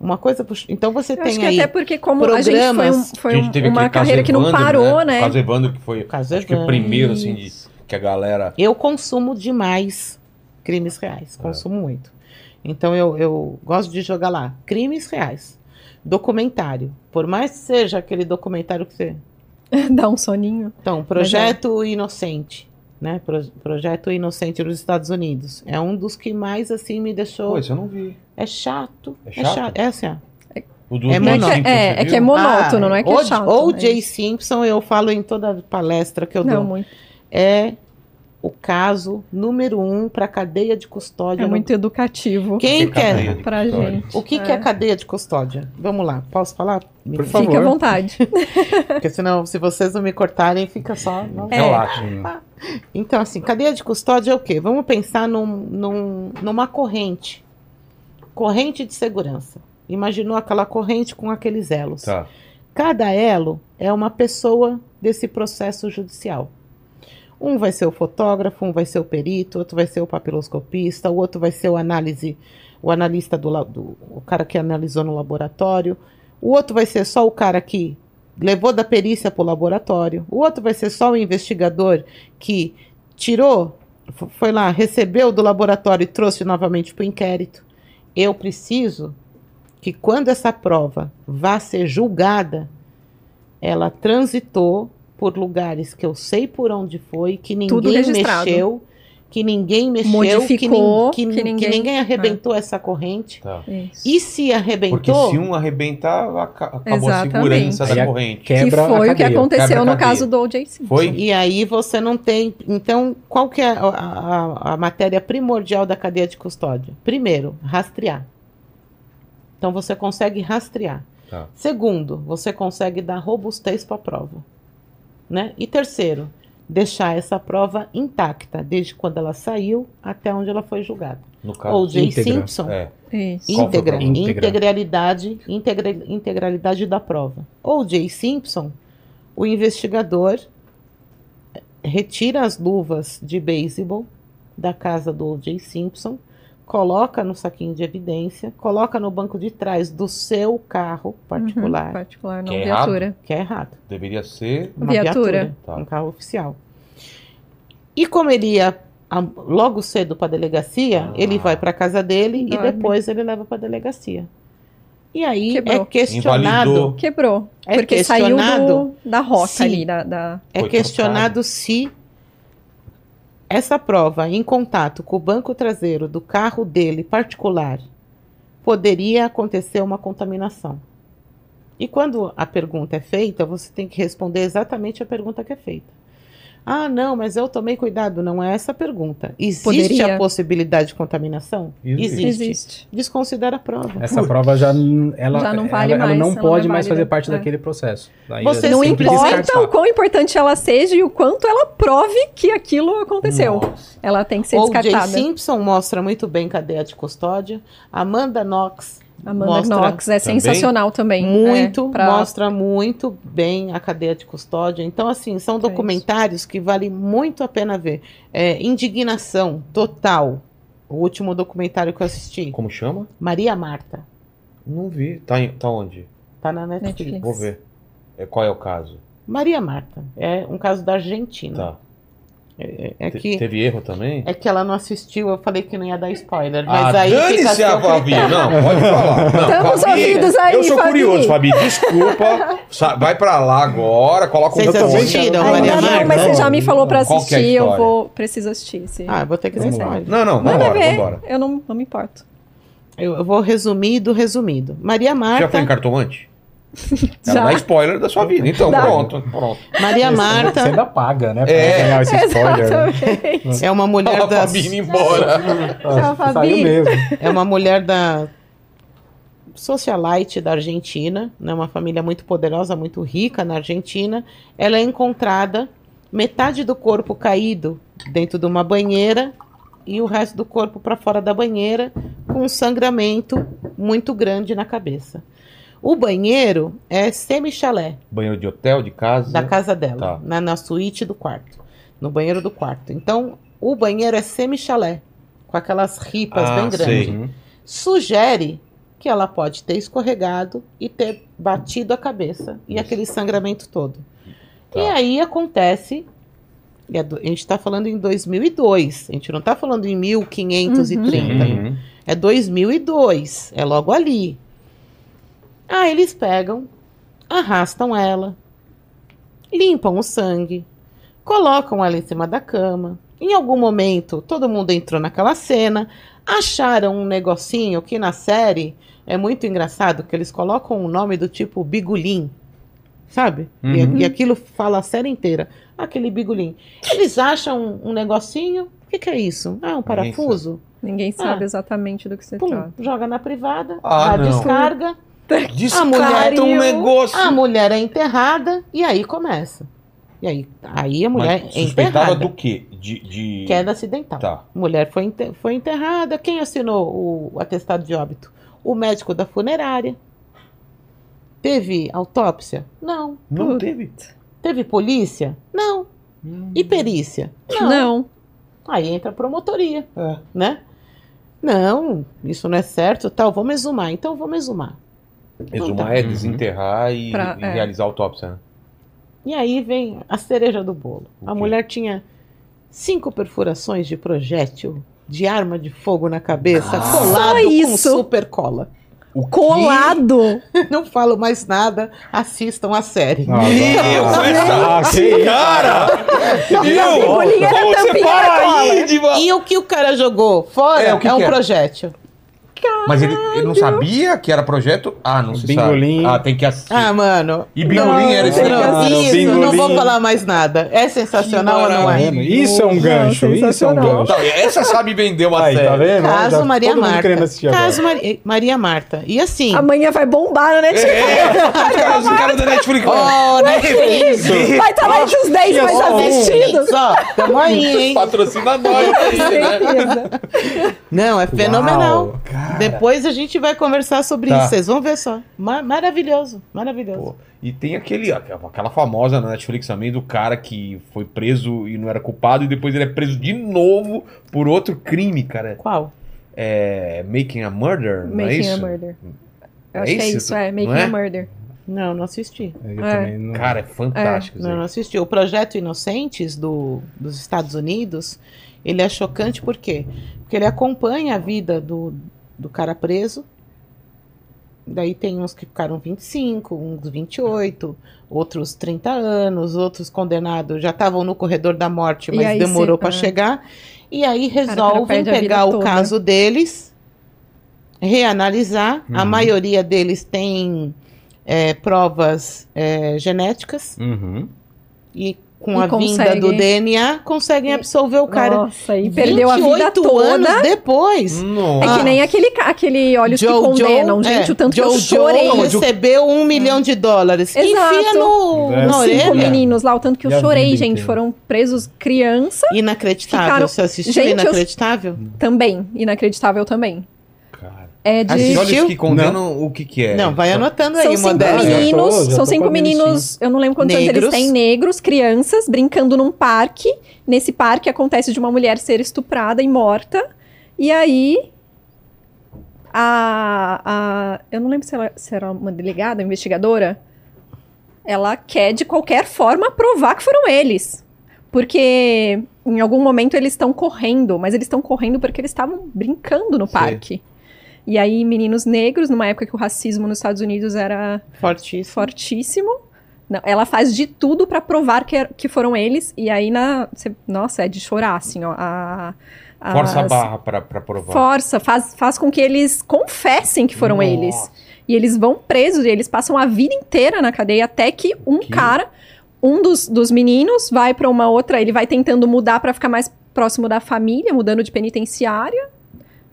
[SPEAKER 3] Uma coisa puxou. Então você
[SPEAKER 5] Eu
[SPEAKER 3] tem
[SPEAKER 5] acho que
[SPEAKER 3] aí
[SPEAKER 5] até porque como a gente foi, um-
[SPEAKER 3] programas-
[SPEAKER 5] foi
[SPEAKER 1] A gente
[SPEAKER 5] um-
[SPEAKER 1] teve
[SPEAKER 5] uma carreira que não
[SPEAKER 1] Evandro,
[SPEAKER 5] parou, né?
[SPEAKER 1] Caso Evandro, que foi
[SPEAKER 3] caso
[SPEAKER 1] acho que o primeiro, assim, de, que a galera...
[SPEAKER 3] Eu consumo demais crimes reais.
[SPEAKER 1] É.
[SPEAKER 3] Consumo muito. Então eu, eu gosto de jogar lá. Crimes reais. Documentário. Por mais que seja aquele documentário que você.
[SPEAKER 5] Dá um soninho.
[SPEAKER 3] Então, Projeto Inocente. Né? Pro- Projeto Inocente nos Estados Unidos. É um dos que mais assim me deixou.
[SPEAKER 1] Pô, isso eu não vi.
[SPEAKER 3] É chato.
[SPEAKER 1] É
[SPEAKER 3] É
[SPEAKER 1] chato?
[SPEAKER 3] chato. É assim, ó.
[SPEAKER 1] O do
[SPEAKER 3] É
[SPEAKER 5] é, é, é que é monótono, não é que é
[SPEAKER 3] o,
[SPEAKER 5] chato.
[SPEAKER 3] Ou
[SPEAKER 5] é
[SPEAKER 3] Jay. Simpson, eu falo em toda palestra que eu
[SPEAKER 5] Não,
[SPEAKER 3] dou.
[SPEAKER 5] muito,
[SPEAKER 3] É o caso número um para cadeia de custódia.
[SPEAKER 5] é
[SPEAKER 3] no-
[SPEAKER 5] muito educativo
[SPEAKER 3] Quem
[SPEAKER 1] Que
[SPEAKER 3] quer?
[SPEAKER 1] custódia.
[SPEAKER 5] gente.
[SPEAKER 3] O que, que é cadeia de custódia? Vamos lá, posso falar? Me
[SPEAKER 4] Por favor.
[SPEAKER 5] Fique à vontade.
[SPEAKER 3] Porque senão, se vocês não me cortarem, fica só.
[SPEAKER 5] É.
[SPEAKER 1] Relaxa.
[SPEAKER 3] Então, assim, cadeia de custódia é o quê? Vamos pensar num, num- numa corrente. Corrente de segurança. Imaginou aquela corrente com aqueles elos.
[SPEAKER 1] Tá.
[SPEAKER 3] Cada elo é uma pessoa desse processo judicial. Um vai ser o fotógrafo, um vai ser o perito, outro vai ser o papiloscopista, o outro vai ser o análise, o analista do, do o cara que analisou no laboratório, o outro vai ser só o cara que levou da perícia para o laboratório, o outro vai ser só o investigador que tirou, foi lá, recebeu do laboratório e trouxe novamente para o inquérito. Eu preciso que quando essa prova vá ser julgada, ela transitou por lugares que eu sei por onde foi, que ninguém mexeu, que ninguém mexeu,
[SPEAKER 5] Modificou,
[SPEAKER 3] que, nin- que,
[SPEAKER 5] que
[SPEAKER 3] nin- que
[SPEAKER 5] ninguém-
[SPEAKER 3] ninguém arrebentou essa corrente.
[SPEAKER 1] Tá.
[SPEAKER 3] E se arrebentou,
[SPEAKER 1] Porque se um arrebentar, aca- acabou a
[SPEAKER 5] Exatamente.
[SPEAKER 1] segurança
[SPEAKER 4] Aí
[SPEAKER 1] da
[SPEAKER 4] a-
[SPEAKER 1] corrente.
[SPEAKER 5] que
[SPEAKER 4] Quebra a
[SPEAKER 5] foi o que aconteceu
[SPEAKER 1] a
[SPEAKER 5] no caso do O.J. Simpson.
[SPEAKER 1] Foi?
[SPEAKER 3] E aí você não tem. Então, qual que é a, a- a matéria primordial da cadeia de custódia? Primeiro, rastrear. Então você consegue rastrear.
[SPEAKER 1] Tá.
[SPEAKER 3] Segundo, você consegue dar robustez para a prova. Né? E terceiro, deixar essa prova intacta, desde quando ela saiu até onde ela foi julgada.
[SPEAKER 1] No caso.
[SPEAKER 3] O.J.
[SPEAKER 4] íntegra.
[SPEAKER 3] Simpson,
[SPEAKER 1] É.
[SPEAKER 3] Íntegra?
[SPEAKER 4] Íntegra.
[SPEAKER 3] integralidade, integra- integralidade da prova. O.J. Simpson, o investigador retira as luvas de beisebol da casa do O.J. Simpson, coloca no saquinho de evidência, coloca no banco de trás do seu carro particular,
[SPEAKER 5] Uhum, particular, não
[SPEAKER 1] Que é errado.
[SPEAKER 5] viatura.
[SPEAKER 3] que é errado.
[SPEAKER 1] Deveria ser.
[SPEAKER 3] Uma
[SPEAKER 5] Viatura.
[SPEAKER 3] viatura,
[SPEAKER 1] Tá.
[SPEAKER 3] um carro oficial. E como ele ia a- logo cedo para a delegacia,
[SPEAKER 1] Ah.
[SPEAKER 3] ele vai para casa dele e
[SPEAKER 5] Dorme.
[SPEAKER 3] depois ele leva para a delegacia. E aí
[SPEAKER 5] Quebrou.
[SPEAKER 3] é questionado,
[SPEAKER 1] Invalidou.
[SPEAKER 5] Quebrou.
[SPEAKER 3] É
[SPEAKER 5] porque saiu
[SPEAKER 3] questionado
[SPEAKER 5] do, da rota
[SPEAKER 3] se-
[SPEAKER 5] ali, da, da-
[SPEAKER 3] é questionado se essa prova em contato com o banco traseiro do carro dele particular poderia acontecer uma contaminação. E quando a pergunta é feita, você tem que responder exatamente a pergunta que é feita. Ah, não, mas eu tomei cuidado. Não é essa a pergunta. Existe
[SPEAKER 5] Poderia.
[SPEAKER 3] a possibilidade de contaminação?
[SPEAKER 1] Existe.
[SPEAKER 5] Existe.
[SPEAKER 3] Desconsidera a prova.
[SPEAKER 4] Essa prova já, ela,
[SPEAKER 5] Já não vale
[SPEAKER 4] ela, ela
[SPEAKER 5] mais,
[SPEAKER 4] não
[SPEAKER 5] ela não
[SPEAKER 4] pode
[SPEAKER 5] é
[SPEAKER 4] mais fazer parte
[SPEAKER 5] É.
[SPEAKER 4] daquele processo. Daí
[SPEAKER 3] Você
[SPEAKER 4] é
[SPEAKER 5] Não importa
[SPEAKER 4] descartar.
[SPEAKER 5] o quão importante ela seja e o quanto ela prove que aquilo aconteceu.
[SPEAKER 1] Nossa.
[SPEAKER 5] Ela tem que ser
[SPEAKER 3] O Jay
[SPEAKER 5] descartada.
[SPEAKER 3] Simpson mostra muito bem cadeia de custódia. Amanda Knox
[SPEAKER 5] Amanda
[SPEAKER 3] mostra
[SPEAKER 5] Knox é
[SPEAKER 1] também?
[SPEAKER 5] sensacional também.
[SPEAKER 3] muito,
[SPEAKER 5] é, pra-
[SPEAKER 3] mostra muito bem a cadeia de custódia. Então, assim, são
[SPEAKER 5] Que é
[SPEAKER 3] documentários que vale muito a pena ver. É, Indignação Total, o último documentário que eu assisti.
[SPEAKER 1] Como chama?
[SPEAKER 3] Maria Marta,
[SPEAKER 1] Não vi. Tá, em- tá onde?
[SPEAKER 3] tá na Netflix.
[SPEAKER 5] Netflix.
[SPEAKER 1] Vou ver. É, qual é o caso?
[SPEAKER 3] Maria Marta, é um caso da Argentina.
[SPEAKER 1] Tá.
[SPEAKER 3] É, é
[SPEAKER 1] Te-
[SPEAKER 3] que,
[SPEAKER 1] Teve erro também?
[SPEAKER 3] é que ela não assistiu, eu falei que não ia dar spoiler, mas
[SPEAKER 1] ah,
[SPEAKER 3] aí
[SPEAKER 1] dane-se a
[SPEAKER 3] seu
[SPEAKER 1] Fabi.
[SPEAKER 3] critério.
[SPEAKER 1] Não, pode falar. Não,
[SPEAKER 5] Estamos
[SPEAKER 1] Fabi,
[SPEAKER 5] ouvidos aí,
[SPEAKER 1] Eu sou
[SPEAKER 5] Fabi.
[SPEAKER 1] curioso, Fabi. Desculpa. Vai pra lá agora, coloca
[SPEAKER 3] Vocês
[SPEAKER 1] fone.
[SPEAKER 3] assistiram,
[SPEAKER 5] não,
[SPEAKER 3] Marta?
[SPEAKER 5] mas você já me falou pra
[SPEAKER 1] é a
[SPEAKER 5] assistir, eu vou preciso assistir. Esse.
[SPEAKER 3] Ah, eu vou ter que
[SPEAKER 4] Vamos
[SPEAKER 3] spoiler.
[SPEAKER 1] Não, não, vambora,
[SPEAKER 5] ver.
[SPEAKER 1] vambora.
[SPEAKER 5] Eu não, não me importo.
[SPEAKER 3] Eu, eu vou resumir do resumido. Maria
[SPEAKER 1] Já
[SPEAKER 3] Marta.
[SPEAKER 1] foi em cartomante? Ela
[SPEAKER 5] Já.
[SPEAKER 1] dá spoiler da sua vida. Então,
[SPEAKER 5] Dá.
[SPEAKER 1] pronto, pronto.
[SPEAKER 3] Maria
[SPEAKER 4] Você
[SPEAKER 3] Marta
[SPEAKER 4] ainda paga, né? Pra
[SPEAKER 1] É.
[SPEAKER 4] ganhar esse spoiler. né?
[SPEAKER 3] É uma mulher
[SPEAKER 1] Olha a
[SPEAKER 3] das,
[SPEAKER 1] Fabi indo embora.
[SPEAKER 5] Tchau.
[SPEAKER 4] Saiu mesmo.
[SPEAKER 3] é uma mulher da socialite da Argentina, né? Uma família muito poderosa, muito rica na Argentina. Ela é encontrada metade do corpo caído dentro de uma banheira e o resto do corpo para fora da banheira com um sangramento muito grande na cabeça. O banheiro é semi-chalé.
[SPEAKER 1] Banheiro de hotel, de casa.
[SPEAKER 3] da casa dela,
[SPEAKER 1] Tá.
[SPEAKER 3] na, na suíte do quarto, no banheiro do quarto. Então, o banheiro é semi-chalé, com aquelas ripas
[SPEAKER 1] Ah,
[SPEAKER 3] bem grandes.
[SPEAKER 4] Uhum.
[SPEAKER 3] Sugere que ela pode ter escorregado e ter batido a cabeça e
[SPEAKER 1] Isso.
[SPEAKER 3] aquele sangramento todo.
[SPEAKER 1] Tá.
[SPEAKER 3] E aí acontece, e a do- a gente está falando em 2002, a gente não está falando em 1530.
[SPEAKER 1] Uhum.
[SPEAKER 3] É 2002, é logo ali. Aí eles pegam, arrastam ela, limpam o sangue, colocam ela em cima da cama. Em algum momento, todo mundo entrou naquela cena, acharam um negocinho que na série é muito engraçado, que eles colocam um nome do tipo Bigulim, sabe? E-
[SPEAKER 1] Uhum.
[SPEAKER 3] E, aquilo fala a série inteira, aquele Bigulim. Eles acham um, um negocinho, o que, que é isso? Ah, um parafuso?
[SPEAKER 5] Ninguém sabe exatamente do que se
[SPEAKER 3] Pum,
[SPEAKER 5] trata.
[SPEAKER 3] joga na privada,
[SPEAKER 1] Ah,
[SPEAKER 3] a
[SPEAKER 1] não.
[SPEAKER 3] descarga,
[SPEAKER 1] Descarta um negócio.
[SPEAKER 3] a mulher é enterrada e aí começa. E aí, aí a mulher
[SPEAKER 1] Mas
[SPEAKER 3] é
[SPEAKER 1] suspeitava
[SPEAKER 3] enterrada.
[SPEAKER 1] do quê? De, de...
[SPEAKER 3] Queda acidental.
[SPEAKER 1] Tá.
[SPEAKER 3] Mulher foi, ente- foi enterrada. Quem assinou o, atestado de óbito? O médico da funerária. Teve autópsia? Não.
[SPEAKER 1] Não teve.
[SPEAKER 3] Teve polícia? Não. E perícia?
[SPEAKER 5] Não.
[SPEAKER 3] Aí entra a promotoria,
[SPEAKER 1] É.
[SPEAKER 3] né? Não, isso não é certo, tal, vamos exumar. Então vamos exumar.
[SPEAKER 1] Exumar é
[SPEAKER 4] Uhum.
[SPEAKER 1] desenterrar e,
[SPEAKER 5] Pra-
[SPEAKER 1] e
[SPEAKER 5] é.
[SPEAKER 1] realizar a autópsia. né?
[SPEAKER 3] E aí vem a cereja do bolo. A mulher tinha cinco perfurações de projétil de arma de fogo na cabeça,
[SPEAKER 1] Ah.
[SPEAKER 3] colado com
[SPEAKER 5] isso?
[SPEAKER 3] super cola.
[SPEAKER 1] O?
[SPEAKER 5] Colado.
[SPEAKER 3] Não falo mais nada, assistam a série.
[SPEAKER 4] Ah,
[SPEAKER 1] Meu,
[SPEAKER 4] ah,
[SPEAKER 1] essa-
[SPEAKER 4] ah, que
[SPEAKER 1] Cara! Meu, você para aí de...
[SPEAKER 3] E o que o cara jogou fora
[SPEAKER 1] É,
[SPEAKER 3] é,
[SPEAKER 1] o que
[SPEAKER 3] um
[SPEAKER 1] que é?
[SPEAKER 3] projétil.
[SPEAKER 1] Mas ele, ele não sabia que era projeto? Ah, não se
[SPEAKER 4] Bingolim.
[SPEAKER 1] sabe. Ah, tem que assistir.
[SPEAKER 3] Ah, mano.
[SPEAKER 1] E bingolim era esse
[SPEAKER 3] Não,
[SPEAKER 1] negócio?
[SPEAKER 3] isso,
[SPEAKER 4] bingolim.
[SPEAKER 3] não vou falar mais nada. É sensacional ou não
[SPEAKER 4] Tá
[SPEAKER 3] é?
[SPEAKER 4] Isso é um gancho, isso é um gancho.
[SPEAKER 1] Tá, essa sabe vender uma
[SPEAKER 4] Aí,
[SPEAKER 1] série.
[SPEAKER 4] tá vendo?
[SPEAKER 3] Caso
[SPEAKER 4] Já
[SPEAKER 3] Maria Marta. Caso
[SPEAKER 4] agora.
[SPEAKER 3] Maria, Maria Marta. E assim.
[SPEAKER 5] Amanhã vai bombar na Netflix.
[SPEAKER 1] É, caras, os caras da Netflix.
[SPEAKER 3] Oh, Netflix!
[SPEAKER 5] Vai estar lá entre os 10 mais assistidos.
[SPEAKER 3] Ó, tamo aí, hein?
[SPEAKER 1] Patrocina nós aí, né?
[SPEAKER 3] Não, é fenomenal.
[SPEAKER 4] Uau, cara.
[SPEAKER 3] Depois a gente vai conversar sobre
[SPEAKER 1] Tá.
[SPEAKER 3] isso. Vocês vão ver só. Ma- maravilhoso, maravilhoso.
[SPEAKER 1] Pô, e tem aquele, aquela famosa na Netflix também do cara que foi preso e não era culpado e depois ele é preso de novo por outro crime, cara.
[SPEAKER 3] Qual?
[SPEAKER 1] É Making a Murder, não é
[SPEAKER 5] Making
[SPEAKER 1] isso?
[SPEAKER 5] a Murder. Eu
[SPEAKER 1] É
[SPEAKER 5] acho que é
[SPEAKER 1] isso?
[SPEAKER 5] isso, é. Making
[SPEAKER 1] é?
[SPEAKER 5] a Murder.
[SPEAKER 3] Não, não assisti.
[SPEAKER 4] Eu
[SPEAKER 5] É.
[SPEAKER 4] não...
[SPEAKER 1] Cara, é fantástico isso
[SPEAKER 3] Não, não assisti. O Projeto Inocentes do, dos Estados Unidos, ele é chocante por quê? Porque ele acompanha a vida do, do cara preso. Daí tem uns que ficaram 25, uns 28, outros 30 anos, outros condenados já estavam no corredor da morte, mas
[SPEAKER 5] aí
[SPEAKER 3] demorou para
[SPEAKER 5] é.
[SPEAKER 3] chegar. E aí resolvem
[SPEAKER 5] a
[SPEAKER 3] pegar o
[SPEAKER 5] toda.
[SPEAKER 3] caso deles, reanalisar. A
[SPEAKER 4] Uhum.
[SPEAKER 3] maioria deles tem é, provas é, genéticas
[SPEAKER 4] Uhum.
[SPEAKER 3] e com
[SPEAKER 5] E
[SPEAKER 3] a vinda
[SPEAKER 5] consegue.
[SPEAKER 3] do DNA conseguem absolver o cara.
[SPEAKER 5] Nossa, e perdeu a vida
[SPEAKER 3] 28
[SPEAKER 5] toda.
[SPEAKER 3] anos depois.
[SPEAKER 1] Nossa.
[SPEAKER 5] É que nem aquele, aquele Olhos que Condenam, gente.
[SPEAKER 3] é,
[SPEAKER 5] o tanto que eu chorei.
[SPEAKER 3] recebeu um milhão de dólares.
[SPEAKER 5] Exato.
[SPEAKER 3] Enfia no,
[SPEAKER 4] É.
[SPEAKER 3] na
[SPEAKER 5] Os cinco
[SPEAKER 3] orelha.
[SPEAKER 5] meninos lá, o tanto que eu
[SPEAKER 4] E
[SPEAKER 5] chorei, gente.
[SPEAKER 4] inteira.
[SPEAKER 5] Foram presos criança
[SPEAKER 3] Inacreditável.
[SPEAKER 5] Ficaram-
[SPEAKER 3] Você assistiu
[SPEAKER 5] Gente, eu-
[SPEAKER 3] Inacreditável?
[SPEAKER 5] também. Inacreditável também. É de?
[SPEAKER 1] Esses olhos que condenam o que que é?
[SPEAKER 3] Não, vai anotando
[SPEAKER 5] São
[SPEAKER 3] aí,
[SPEAKER 5] cinco
[SPEAKER 3] Modéstia.
[SPEAKER 4] já tô-
[SPEAKER 5] meninos,
[SPEAKER 4] já
[SPEAKER 5] são
[SPEAKER 4] tô
[SPEAKER 5] cinco meninos, eu não lembro quantos anos
[SPEAKER 3] Negros.
[SPEAKER 5] eles têm, negros, crianças, brincando num parque. Nesse parque acontece de uma mulher ser estuprada e morta. E aí. A. a eu não lembro se, ela, se era uma delegada, investigadora. Ela quer de qualquer forma provar que foram eles. Porque em algum momento eles estão correndo, mas eles estão correndo porque eles estavam brincando no
[SPEAKER 1] Sei.
[SPEAKER 5] parque. E aí, meninos negros, numa época que o racismo nos Estados Unidos era
[SPEAKER 3] Fortíssimo.
[SPEAKER 5] fortíssimo. Não, ela faz de tudo pra provar que, que foram eles. E aí, na, cê- nossa, é de chorar, assim, ó. A, a-
[SPEAKER 1] Força a
[SPEAKER 5] as-
[SPEAKER 1] barra pra, pra provar.
[SPEAKER 5] Força, faz, faz com que eles confessem que foram
[SPEAKER 1] Nossa.
[SPEAKER 5] eles. E eles vão presos, e eles passam a vida inteira na cadeia até que um
[SPEAKER 1] Que-
[SPEAKER 5] cara, um dos, dos meninos, vai pra uma outra. Ele vai tentando mudar pra ficar mais próximo da família, mudando de penitenciária.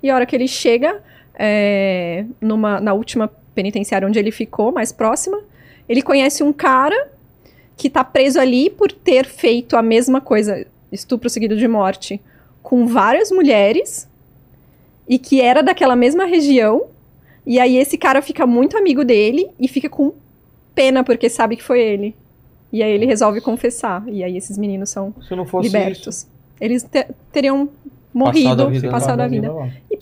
[SPEAKER 5] E a hora que ele chega é, numa, na última penitenciária onde ele ficou, mais próxima, ele conhece um cara que tá preso ali por ter feito a mesma coisa, estupro seguido de morte, com várias mulheres e que era daquela mesma região. E aí esse cara fica muito amigo dele e fica com pena porque sabe que foi ele. E aí ele resolve confessar. E aí esses meninos são
[SPEAKER 1] Se não fosse isso,
[SPEAKER 5] libertos. Eles te- teriam morrido,
[SPEAKER 1] a vida,
[SPEAKER 5] passado a vida.
[SPEAKER 4] lá.
[SPEAKER 5] E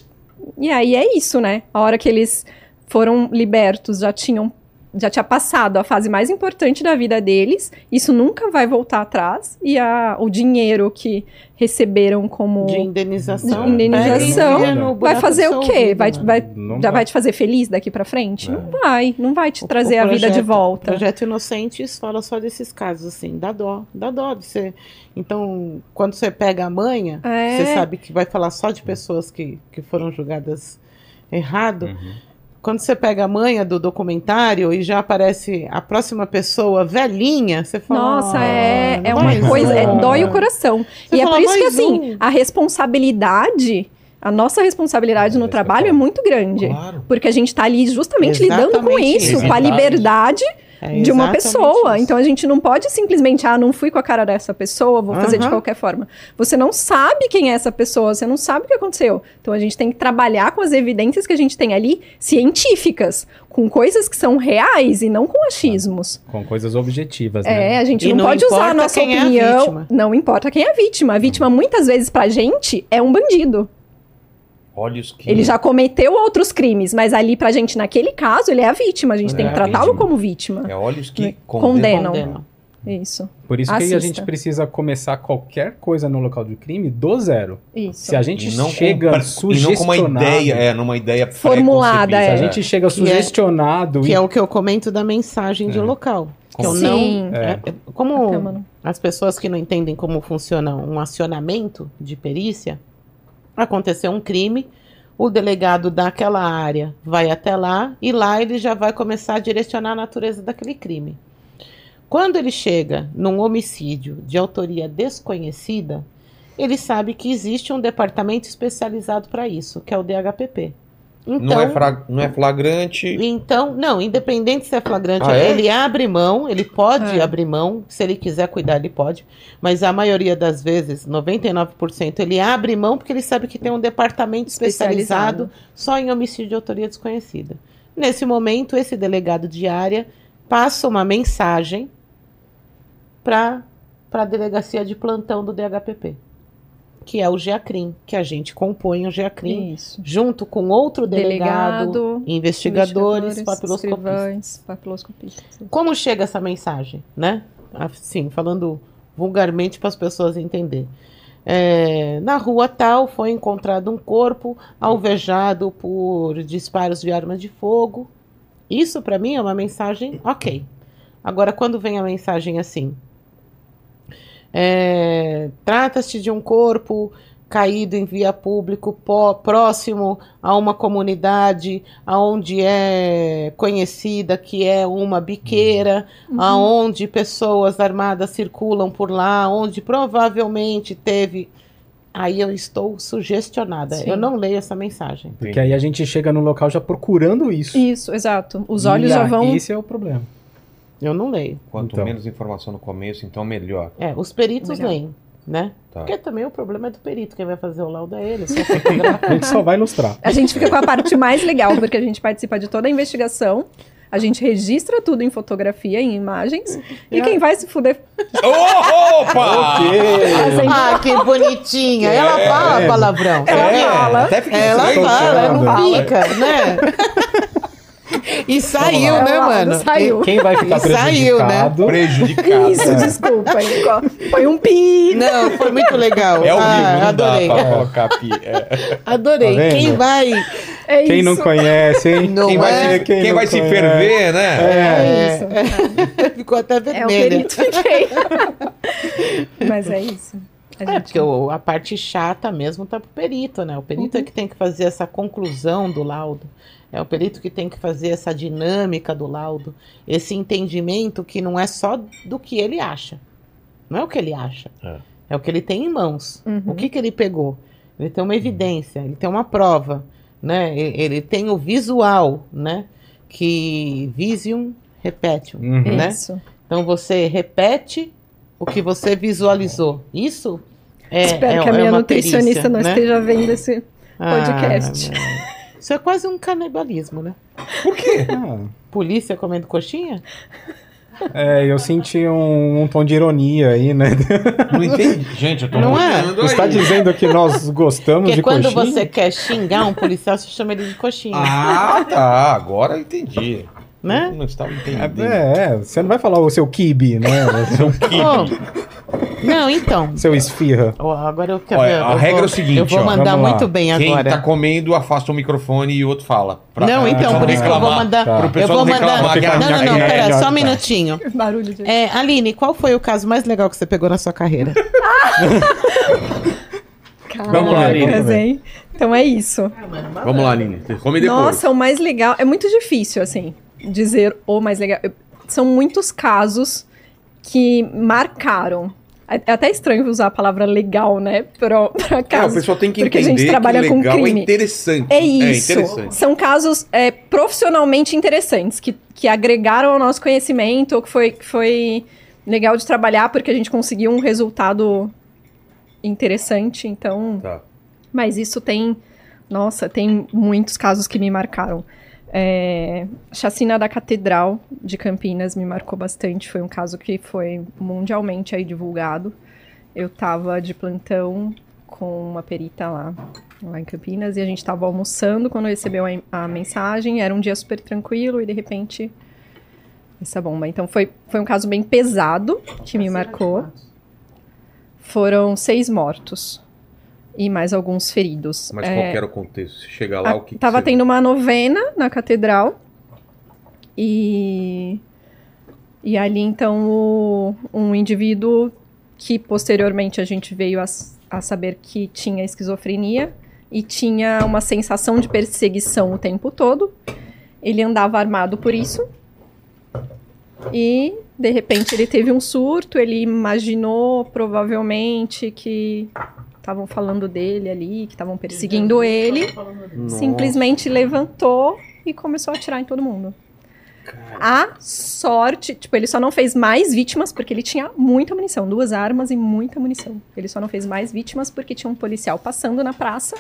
[SPEAKER 5] aí é isso, né? A hora que eles foram libertos, já tinham já tinha passado a fase mais importante da vida deles. Isso nunca vai voltar atrás e a, o dinheiro que receberam como
[SPEAKER 3] De indenização.
[SPEAKER 5] De indenização.
[SPEAKER 3] no
[SPEAKER 5] vai fazer o quê? Vai,
[SPEAKER 3] mano.
[SPEAKER 5] vai, já vai te fazer feliz daqui pra frente?
[SPEAKER 1] É.
[SPEAKER 5] Não vai, não vai te
[SPEAKER 3] O-
[SPEAKER 5] trazer
[SPEAKER 3] o
[SPEAKER 5] a vida de
[SPEAKER 3] projeto-
[SPEAKER 5] volta.
[SPEAKER 3] Projeto Inocentes fala só desses casos, assim, dá dó, dá dó de ser. Então, quando você pega a manha,
[SPEAKER 5] É.
[SPEAKER 3] você sabe que vai falar só de pessoas que, que foram julgadas errado.
[SPEAKER 1] Uhum.
[SPEAKER 3] Quando você pega a manha do documentário e já aparece a próxima pessoa velhinha, você fala.
[SPEAKER 5] Nossa,
[SPEAKER 3] "Ah,
[SPEAKER 5] é, é
[SPEAKER 3] não
[SPEAKER 5] uma coisa, é,
[SPEAKER 3] um."
[SPEAKER 5] dói o coração.
[SPEAKER 3] Você
[SPEAKER 5] e é
[SPEAKER 3] fala,
[SPEAKER 5] por isso que,
[SPEAKER 3] "Mais
[SPEAKER 5] assim,
[SPEAKER 3] um."
[SPEAKER 5] a responsabilidade, a nossa responsabilidade
[SPEAKER 4] É
[SPEAKER 5] no
[SPEAKER 4] eu
[SPEAKER 5] trabalho é muito grande.
[SPEAKER 1] Claro.
[SPEAKER 5] Porque a gente tá ali justamente lidando com
[SPEAKER 3] Exatamente
[SPEAKER 5] isso,
[SPEAKER 3] isso.
[SPEAKER 5] com a liberdade
[SPEAKER 3] É
[SPEAKER 5] de uma pessoa.
[SPEAKER 3] isso.
[SPEAKER 5] Então a gente não pode simplesmente, ah, não fui com a cara dessa pessoa, vou fazer de qualquer forma. Você não sabe quem é essa pessoa, você não sabe o que aconteceu. Então a gente tem que trabalhar com as evidências que a gente tem ali, científicas, com coisas que são reais e não com achismos.
[SPEAKER 4] Com coisas objetivas,
[SPEAKER 5] É,
[SPEAKER 4] né?
[SPEAKER 5] a gente
[SPEAKER 3] E
[SPEAKER 5] não,
[SPEAKER 3] não
[SPEAKER 5] pode usar a nossa
[SPEAKER 3] quem é a
[SPEAKER 5] opinião.
[SPEAKER 3] vítima.
[SPEAKER 5] não importa quem é a vítima. A vítima, muitas vezes, pra gente, é um bandido.
[SPEAKER 1] Olhos que.
[SPEAKER 5] Ele já cometeu outros crimes, mas ali pra gente, naquele caso, ele é a vítima. A gente
[SPEAKER 1] É
[SPEAKER 5] tem que
[SPEAKER 1] a
[SPEAKER 5] tratá-lo como vítima.
[SPEAKER 1] É olhos que
[SPEAKER 5] Condenam.
[SPEAKER 1] condenam.
[SPEAKER 3] Condenam.
[SPEAKER 5] Isso,
[SPEAKER 4] Por isso que a
[SPEAKER 5] Assista.
[SPEAKER 4] gente precisa começar qualquer coisa no local de crime do zero.
[SPEAKER 5] isso.
[SPEAKER 4] Se a gente
[SPEAKER 1] E não
[SPEAKER 4] chega
[SPEAKER 1] com, pre- e não com uma
[SPEAKER 4] sugestionado,
[SPEAKER 1] ideia, é, numa ideia
[SPEAKER 5] Formulada,
[SPEAKER 1] pré-concebida.
[SPEAKER 4] se
[SPEAKER 5] é.
[SPEAKER 4] a gente chega
[SPEAKER 3] é-
[SPEAKER 4] sugestionado
[SPEAKER 3] Que
[SPEAKER 4] e
[SPEAKER 3] é o que eu comento da mensagem de
[SPEAKER 1] É.
[SPEAKER 3] local. Que eu
[SPEAKER 5] Sim.
[SPEAKER 3] não.
[SPEAKER 4] É.
[SPEAKER 3] é- é- como
[SPEAKER 5] Até, mano.
[SPEAKER 3] as pessoas que não entendem como funciona um acionamento de perícia, aconteceu um crime, o delegado daquela área vai até lá e lá ele já vai começar a direcionar a natureza daquele crime. Quando ele chega num homicídio de autoria desconhecida, ele sabe que existe um departamento especializado para isso, que é o DHPP. Então,
[SPEAKER 1] Não, é fra- não é flagrante.
[SPEAKER 3] então, não, independente se é flagrante,
[SPEAKER 1] Ah, é?
[SPEAKER 3] ele abre mão, ele pode
[SPEAKER 5] É.
[SPEAKER 3] abrir mão, se ele quiser cuidar, ele pode, mas a maioria das vezes, 99%, ele abre mão porque ele sabe que tem um departamento especializado,
[SPEAKER 5] Especializado.
[SPEAKER 3] só em homicídio de autoria desconhecida. Nesse momento, esse delegado de área passa uma mensagem para a delegacia de plantão do DHPP, que é o GEACRIM, que a gente compõe o GEACRIM junto com outro delegado,
[SPEAKER 5] Delegado,
[SPEAKER 3] investigadores, papiloscopistas.
[SPEAKER 5] escrivães, papiloscopistas.
[SPEAKER 3] Como chega essa mensagem, né? Assim, falando vulgarmente para as pessoas entenderem. É, na rua tal foi encontrado um corpo alvejado por disparos de arma de fogo. Isso para mim é uma mensagem ok. Agora, quando vem a mensagem assim, é, trata-se de um corpo caído em via público próximo a uma comunidade aonde é conhecida que é uma biqueira, aonde pessoas armadas circulam por lá, onde provavelmente teve. Aí eu estou sugestionada.
[SPEAKER 5] Sim.
[SPEAKER 3] Eu não leio essa mensagem.
[SPEAKER 4] Porque aí a gente chega no local já procurando isso.
[SPEAKER 5] Isso, exato. Os
[SPEAKER 4] E
[SPEAKER 5] olhos já
[SPEAKER 4] aí,
[SPEAKER 5] vão.
[SPEAKER 4] Esse é o problema.
[SPEAKER 3] Eu não leio.
[SPEAKER 1] Quanto
[SPEAKER 4] Então.
[SPEAKER 1] menos informação no começo, então melhor.
[SPEAKER 3] É, os peritos
[SPEAKER 5] Melhor.
[SPEAKER 3] leem, né?
[SPEAKER 1] Tá.
[SPEAKER 3] Porque também o problema é do perito. Quem vai fazer o laudo é ele.
[SPEAKER 4] A gente só vai ilustrar.
[SPEAKER 5] A gente fica com a parte mais legal, porque a gente participa de toda a investigação. A gente registra tudo em fotografia, em imagens. E quem vai se fuder
[SPEAKER 1] Opa!
[SPEAKER 5] fazendo.
[SPEAKER 3] ah, que bonitinha. Ela
[SPEAKER 1] É.
[SPEAKER 3] fala palavrão.
[SPEAKER 5] Ela
[SPEAKER 1] É,
[SPEAKER 5] fala.
[SPEAKER 1] Até
[SPEAKER 3] Ela fala, ela não
[SPEAKER 5] Fala.
[SPEAKER 3] fica, né? E saiu, né, mano?
[SPEAKER 5] saiu.
[SPEAKER 4] Quem vai ficar
[SPEAKER 3] E saiu, né?
[SPEAKER 4] prejudicado
[SPEAKER 1] Prejudicado.
[SPEAKER 5] Isso,
[SPEAKER 4] É.
[SPEAKER 5] desculpa. Põe um pi.
[SPEAKER 3] Não, foi muito legal.
[SPEAKER 1] É ao
[SPEAKER 3] Ah,
[SPEAKER 1] vivo, não
[SPEAKER 3] adorei.
[SPEAKER 1] dá pra colocar pi. É.
[SPEAKER 3] Adorei.
[SPEAKER 4] Tá?
[SPEAKER 3] Quem vai.
[SPEAKER 5] É
[SPEAKER 4] Quem não
[SPEAKER 5] isso.
[SPEAKER 4] conhece, hein?
[SPEAKER 3] Não
[SPEAKER 1] Quem
[SPEAKER 3] é?
[SPEAKER 1] vai, se,
[SPEAKER 4] Quem
[SPEAKER 1] quem
[SPEAKER 4] não
[SPEAKER 1] vai se ferver, né?
[SPEAKER 5] É isso.
[SPEAKER 3] É. Ficou até
[SPEAKER 5] É o. Mas é isso. A
[SPEAKER 3] É,
[SPEAKER 5] gente-
[SPEAKER 3] porque o- a parte chata mesmo tá pro perito, né? O perito é
[SPEAKER 5] Uhum.
[SPEAKER 3] que tem que fazer essa conclusão do laudo. É o perito que tem que fazer essa dinâmica do laudo. Esse entendimento que não é só do que ele acha. Não é o que ele acha.
[SPEAKER 1] É.
[SPEAKER 3] É, o que ele tem em mãos.
[SPEAKER 5] Uhum.
[SPEAKER 3] O que, que ele pegou? Ele tem uma evidência, ele tem uma prova, né? Ele tem o visual, né? Que visium repetium,
[SPEAKER 4] Uhum.
[SPEAKER 3] né?
[SPEAKER 5] Isso.
[SPEAKER 3] Então você repete o que você visualizou. Isso é,
[SPEAKER 5] Espero
[SPEAKER 3] é,
[SPEAKER 5] que a
[SPEAKER 3] é
[SPEAKER 5] minha nutricionista
[SPEAKER 3] perícia,
[SPEAKER 5] não
[SPEAKER 3] né?
[SPEAKER 5] esteja vendo esse. podcast.
[SPEAKER 3] Ah, isso é quase um canibalismo, né?
[SPEAKER 4] Ah,
[SPEAKER 3] Polícia comendo coxinha?
[SPEAKER 4] é, eu senti um, um tom de ironia aí, né?
[SPEAKER 1] Não entendi. Gente, eu tô
[SPEAKER 3] Não é?
[SPEAKER 4] Você está dizendo que nós gostamos
[SPEAKER 3] Porque
[SPEAKER 4] de
[SPEAKER 3] quando
[SPEAKER 4] coxinha?
[SPEAKER 3] você quer xingar um policial, você chama ele de coxinha,
[SPEAKER 1] Ah, tá. Agora eu entendi.
[SPEAKER 3] né?
[SPEAKER 1] Eu não estava entendendo.
[SPEAKER 4] É, você não vai falar o seu kibe, né? O seu,
[SPEAKER 3] Oh, não, então.
[SPEAKER 4] seu esfirra.
[SPEAKER 3] Ó, agora eu quero.
[SPEAKER 1] Olha,
[SPEAKER 3] eu
[SPEAKER 1] a
[SPEAKER 3] vou-
[SPEAKER 1] regra é o seguinte,
[SPEAKER 3] Eu vou mandar muito bem
[SPEAKER 1] Quem
[SPEAKER 3] agora.
[SPEAKER 1] tá comendo, afasta o microfone e o outro fala. Pra-
[SPEAKER 3] Não, então, por isso que eu vou mandar.
[SPEAKER 4] Tá. Pro
[SPEAKER 3] Eu vou
[SPEAKER 1] não
[SPEAKER 3] mandar. Não, não, não, pera, só um minutinho.
[SPEAKER 5] Barulho de.
[SPEAKER 3] É, Aline, qual foi o caso mais legal que você pegou na sua carreira?
[SPEAKER 1] Vamos lá, Aline.
[SPEAKER 5] Hein? Então é isso.
[SPEAKER 1] Vamos lá, Aline. Come depois.
[SPEAKER 5] Nossa, o mais legal. É muito difícil, assim, dizer o mais legal. Eu- São muitos casos que marcaram. É é até estranho usar a palavra legal, né? Pra, pra
[SPEAKER 1] É, o
[SPEAKER 5] casos.
[SPEAKER 1] pessoal tem que
[SPEAKER 5] porque a
[SPEAKER 1] entender
[SPEAKER 5] gente trabalha
[SPEAKER 1] que
[SPEAKER 5] com
[SPEAKER 1] legal é
[SPEAKER 5] crime.
[SPEAKER 1] interessante.
[SPEAKER 5] É isso.
[SPEAKER 1] interessante.
[SPEAKER 5] São casos é, profissionalmente interessantes, que, que agregaram ao nosso conhecimento, ou que foi, que foi legal de trabalhar porque a gente conseguiu um resultado interessante. Então,
[SPEAKER 1] Tá.
[SPEAKER 5] mas isso tem. Nossa, tem muitos casos que me marcaram. É, chacina da Catedral de Campinas me marcou bastante. Foi um caso que foi mundialmente aí divulgado. Eu tava de plantão com uma perita lá, lá em Campinas, e a gente tava almoçando quando recebeu a, a mensagem. Era um dia super tranquilo e de repente essa bomba. Então foi, foi um caso bem pesado que me marcou. Foram seis mortos e mais alguns feridos.
[SPEAKER 1] Mas
[SPEAKER 5] É,
[SPEAKER 1] qual que era o contexto? Você chega lá,
[SPEAKER 5] a-
[SPEAKER 1] o que que
[SPEAKER 5] tava
[SPEAKER 1] você-
[SPEAKER 5] tendo uma novena na catedral e e ali então o- um indivíduo que posteriormente a gente veio a, a saber que tinha esquizofrenia e tinha uma sensação de perseguição o tempo todo. Ele andava armado por isso. E de repente ele teve um surto, ele imaginou provavelmente que estavam falando dele ali, que estavam perseguindo ele
[SPEAKER 1] Nossa.
[SPEAKER 5] simplesmente levantou e começou a atirar em todo mundo. A sorte, tipo, ele só não fez mais vítimas porque ele tinha muita munição, duas armas e muita munição. Ele só não fez mais vítimas porque tinha um policial passando na praça,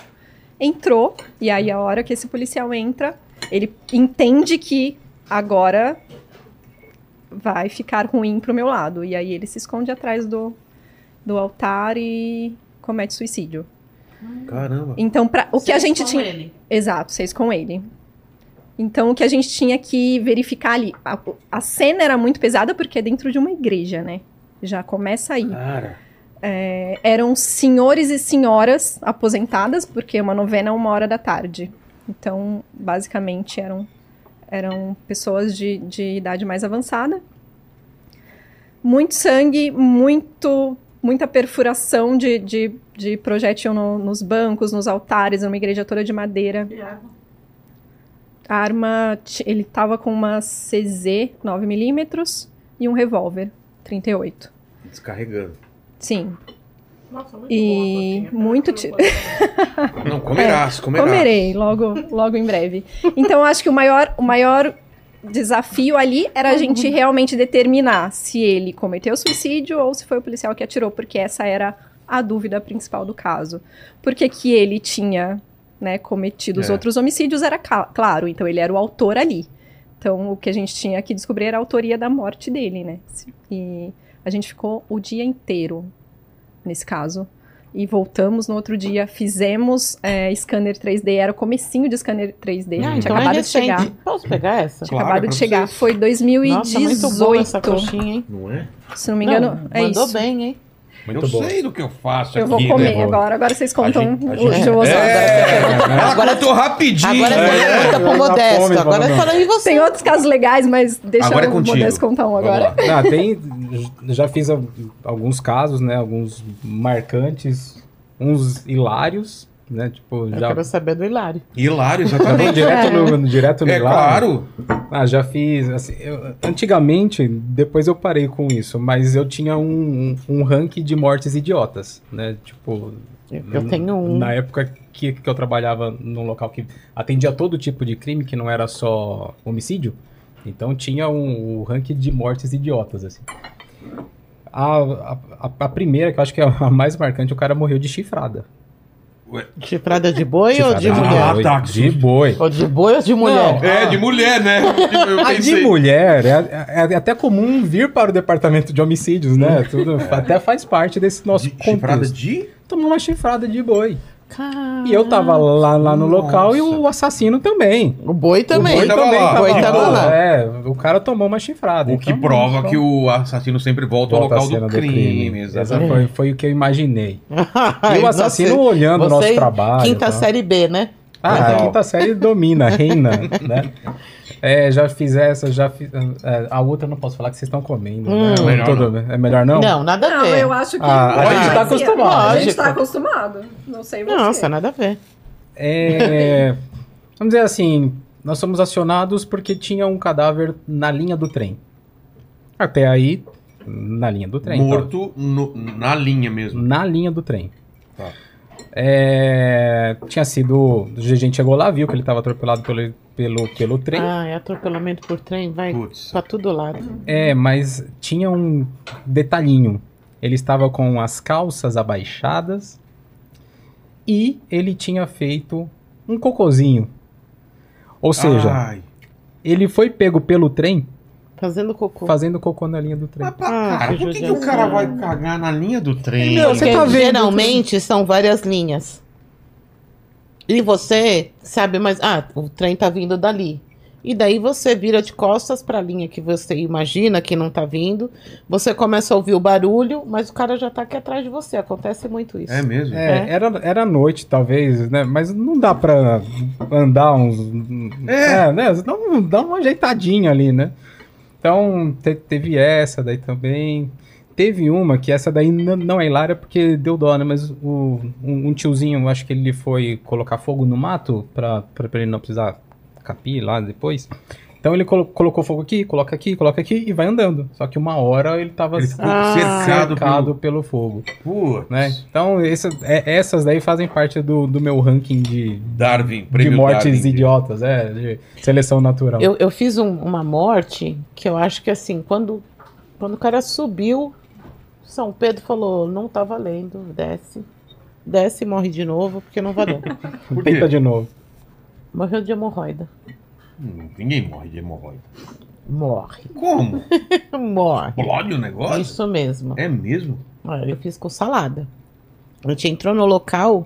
[SPEAKER 5] entrou, e aí a hora que esse policial entra, ele entende que agora vai ficar ruim pro meu lado. E aí ele se esconde atrás do, do altar e comete suicídio.
[SPEAKER 1] Caramba.
[SPEAKER 5] Então, pra, o que a gente tinha.
[SPEAKER 3] Ele.
[SPEAKER 5] Exato, seis com ele. Então, o que a gente tinha que verificar ali. A, a cena era muito pesada porque é dentro de uma igreja, né? Já começa aí.
[SPEAKER 1] Cara.
[SPEAKER 5] É, eram senhores e senhoras aposentadas, porque uma novena é uma hora da tarde. Então, basicamente, eram, eram pessoas de, de idade mais avançada. Muito sangue, muito, muita perfuração de, de, de projétil no- nos bancos, nos altares, uma igreja toda de madeira. A arma, ti- ele tava com uma CZ 9mm e um revólver 38.
[SPEAKER 1] Descarregando.
[SPEAKER 5] Sim.
[SPEAKER 3] Nossa, muito
[SPEAKER 5] E muito ti-
[SPEAKER 1] Não, comerás, comerás.
[SPEAKER 5] Comerei logo, logo em breve. Então, eu acho que o maior, o maior desafio ali era a gente realmente determinar se ele cometeu suicídio ou se foi o policial que atirou, porque essa era a dúvida principal do caso. Porque que ele tinha né, cometido os
[SPEAKER 1] É.
[SPEAKER 5] outros homicídios era claro, então ele era o autor ali. Então, o que a gente tinha que descobrir era a autoria da morte dele, né? E a gente ficou o dia inteiro nesse caso. E voltamos no outro dia, fizemos é, scanner 3D, era o comecinho de scanner 3D,
[SPEAKER 3] Ah,
[SPEAKER 5] tinha
[SPEAKER 3] então é
[SPEAKER 5] acabado de
[SPEAKER 3] recente.
[SPEAKER 5] chegar.
[SPEAKER 3] Posso pegar essa?
[SPEAKER 5] Tinha
[SPEAKER 1] Claro,
[SPEAKER 5] acabado de chegar.
[SPEAKER 1] vocês.
[SPEAKER 5] Foi
[SPEAKER 3] Nossa, muito boa essa
[SPEAKER 5] 2018.
[SPEAKER 3] coxinha, hein?
[SPEAKER 1] Não é?
[SPEAKER 5] se não me engano,
[SPEAKER 3] Não,
[SPEAKER 5] é
[SPEAKER 3] mandou
[SPEAKER 5] isso.
[SPEAKER 3] bem, hein?
[SPEAKER 4] Muito
[SPEAKER 1] eu
[SPEAKER 4] bom.
[SPEAKER 1] sei do que eu faço
[SPEAKER 5] Eu
[SPEAKER 1] aqui,
[SPEAKER 5] vou comer
[SPEAKER 4] né?
[SPEAKER 5] agora. Agora vocês contam
[SPEAKER 1] gente-
[SPEAKER 5] o
[SPEAKER 1] gente-
[SPEAKER 5] de vocês.
[SPEAKER 1] É, ela
[SPEAKER 3] Agora-
[SPEAKER 1] contou rapidinho.
[SPEAKER 3] Agora é
[SPEAKER 1] né?
[SPEAKER 3] pergunta pro Modesto.
[SPEAKER 4] fome,
[SPEAKER 3] Agora
[SPEAKER 4] mano.
[SPEAKER 3] fala aí você.
[SPEAKER 5] Tem outros casos legais, mas deixa
[SPEAKER 1] Agora é
[SPEAKER 5] o. Modesto contar um agora.
[SPEAKER 4] Ah, tem. Já fiz al- alguns casos, né? Alguns marcantes, uns hilários, né? Tipo,
[SPEAKER 3] Eu
[SPEAKER 4] já.
[SPEAKER 3] quero saber do Hilário.
[SPEAKER 1] Hilário, exatamente.
[SPEAKER 4] direto no, direto no
[SPEAKER 1] É
[SPEAKER 4] hilário.
[SPEAKER 1] claro.
[SPEAKER 4] Ah, já fiz. assim, eu- antigamente, depois eu parei com isso, mas eu tinha um, um, um ranking de mortes idiotas, né? Tipo.
[SPEAKER 3] Eu, eu tenho um.
[SPEAKER 4] Na época que, que eu trabalhava num local que atendia todo tipo de crime, que não era só homicídio, então tinha um, o ranking de mortes idiotas, assim. A, a- a primeira, que eu acho que é a mais marcante, o cara morreu de chifrada.
[SPEAKER 3] Chifrada de boi ou de
[SPEAKER 4] Chifrada
[SPEAKER 3] mulher?
[SPEAKER 1] Ah,
[SPEAKER 4] boi,
[SPEAKER 1] tá,
[SPEAKER 4] De boi.
[SPEAKER 3] Ou de boi ou de mulher?
[SPEAKER 1] É, de mulher, né? Eu
[SPEAKER 4] A de mulher é, é- é até comum vir para o departamento de homicídios, né? Tudo até faz parte desse nosso
[SPEAKER 1] De- Chifrada
[SPEAKER 4] contexto.
[SPEAKER 1] de?
[SPEAKER 4] Tomou uma chifrada de boi.
[SPEAKER 3] Caramba.
[SPEAKER 4] E eu tava lá, lá no local e o assassino também.
[SPEAKER 3] O boi também.
[SPEAKER 1] O boi tava lá.
[SPEAKER 3] O boi tava lá.
[SPEAKER 4] É, o cara tomou uma chifrada.
[SPEAKER 1] O que
[SPEAKER 4] então,
[SPEAKER 1] prova
[SPEAKER 4] então,
[SPEAKER 1] que o assassino sempre volta,
[SPEAKER 4] volta
[SPEAKER 1] ao local do crime.
[SPEAKER 4] Essa
[SPEAKER 1] exatamente.
[SPEAKER 4] foi, foi o que eu imaginei. E o assassino
[SPEAKER 3] você-
[SPEAKER 4] olhando o nosso trabalho.
[SPEAKER 3] Quinta
[SPEAKER 4] tá?
[SPEAKER 3] série B, né?
[SPEAKER 4] Ah, a quinta série domina, reina, né? É, já fiz essa, já fiz. é, a outra eu não posso falar que vocês estão comendo. né?
[SPEAKER 3] Hum.
[SPEAKER 1] Melhor
[SPEAKER 4] Tudo- É melhor não?
[SPEAKER 3] Não, nada a
[SPEAKER 5] Não,
[SPEAKER 3] ver.
[SPEAKER 5] eu acho que.
[SPEAKER 4] Ah,
[SPEAKER 3] a gente tá
[SPEAKER 4] acostumado.
[SPEAKER 5] A gente
[SPEAKER 3] Lógico.
[SPEAKER 5] tá acostumado. Não sei você.
[SPEAKER 3] Nossa, nada a ver.
[SPEAKER 4] É, vamos dizer assim, nós somos acionados porque tinha um cadáver na linha do trem. Até aí, na linha do trem. tá?
[SPEAKER 1] Morto no- na linha mesmo.
[SPEAKER 4] Na linha do trem.
[SPEAKER 1] Tá.
[SPEAKER 4] É, tinha sido. A gente chegou lá, viu que ele estava atropelado pelo, pelo, pelo trem.
[SPEAKER 3] Ah, é atropelamento por trem, vai
[SPEAKER 1] Putz.
[SPEAKER 3] pra todo lado.
[SPEAKER 4] É, mas tinha um detalhinho. Ele estava com as calças abaixadas e ele tinha feito um cocôzinho. Ou seja,
[SPEAKER 1] Ai.
[SPEAKER 4] ele foi pego pelo trem
[SPEAKER 3] Fazendo cocô.
[SPEAKER 4] fazendo cocô na linha do trem.
[SPEAKER 1] Mas,
[SPEAKER 3] Ah,
[SPEAKER 1] cara, por que, que o cara vai cagar na linha do trem?
[SPEAKER 4] Meu, você
[SPEAKER 3] Porque
[SPEAKER 4] tá vendo
[SPEAKER 3] geralmente são várias linhas. E você sabe, mas ah, o trem tá vindo dali. E daí você vira de costas para a linha que você imagina que não tá vindo. Você começa a ouvir o barulho, mas o cara já tá aqui atrás de você. Acontece muito isso.
[SPEAKER 1] É mesmo?
[SPEAKER 4] É,
[SPEAKER 3] É.
[SPEAKER 4] Era, era noite, talvez, né? Mas não dá pra andar uns.
[SPEAKER 1] É.
[SPEAKER 4] né? Dá, um- dá uma ajeitadinha ali, né? Então, te- teve essa daí também. Teve uma que essa daí não é hilária porque deu dó, né? Mas o, um, um tiozinho, acho que ele foi colocar fogo no mato pra, pra ele não precisar capir lá depois. Então ele colo- colocou fogo aqui, coloca aqui, coloca aqui e vai andando. Só que uma hora ele tava
[SPEAKER 1] Ele ficou
[SPEAKER 3] Ah.
[SPEAKER 1] cercado,
[SPEAKER 4] cercado
[SPEAKER 1] pelo...
[SPEAKER 4] pelo fogo
[SPEAKER 1] Putz.
[SPEAKER 4] né? Então, essa- é- essas daí fazem parte do, do meu ranking de,
[SPEAKER 1] Darwin,
[SPEAKER 4] de mortes
[SPEAKER 1] Darwin.
[SPEAKER 4] idiotas, é, de seleção natural.
[SPEAKER 3] Eu, eu fiz um- uma morte que eu acho que assim, quando, quando o cara subiu, São Pedro falou: não tá valendo, desce. Desce e morre de novo, porque não valeu.
[SPEAKER 1] Por?
[SPEAKER 4] Tenta de novo.
[SPEAKER 3] Morreu de hemorroida.
[SPEAKER 1] Hum, ninguém morre de hemorroida.
[SPEAKER 3] Morre.
[SPEAKER 1] Como?
[SPEAKER 3] Morre.
[SPEAKER 1] Explode o negócio?
[SPEAKER 3] Isso mesmo.
[SPEAKER 1] É mesmo?
[SPEAKER 3] Olha, Eu fiz com salada. A gente entrou no local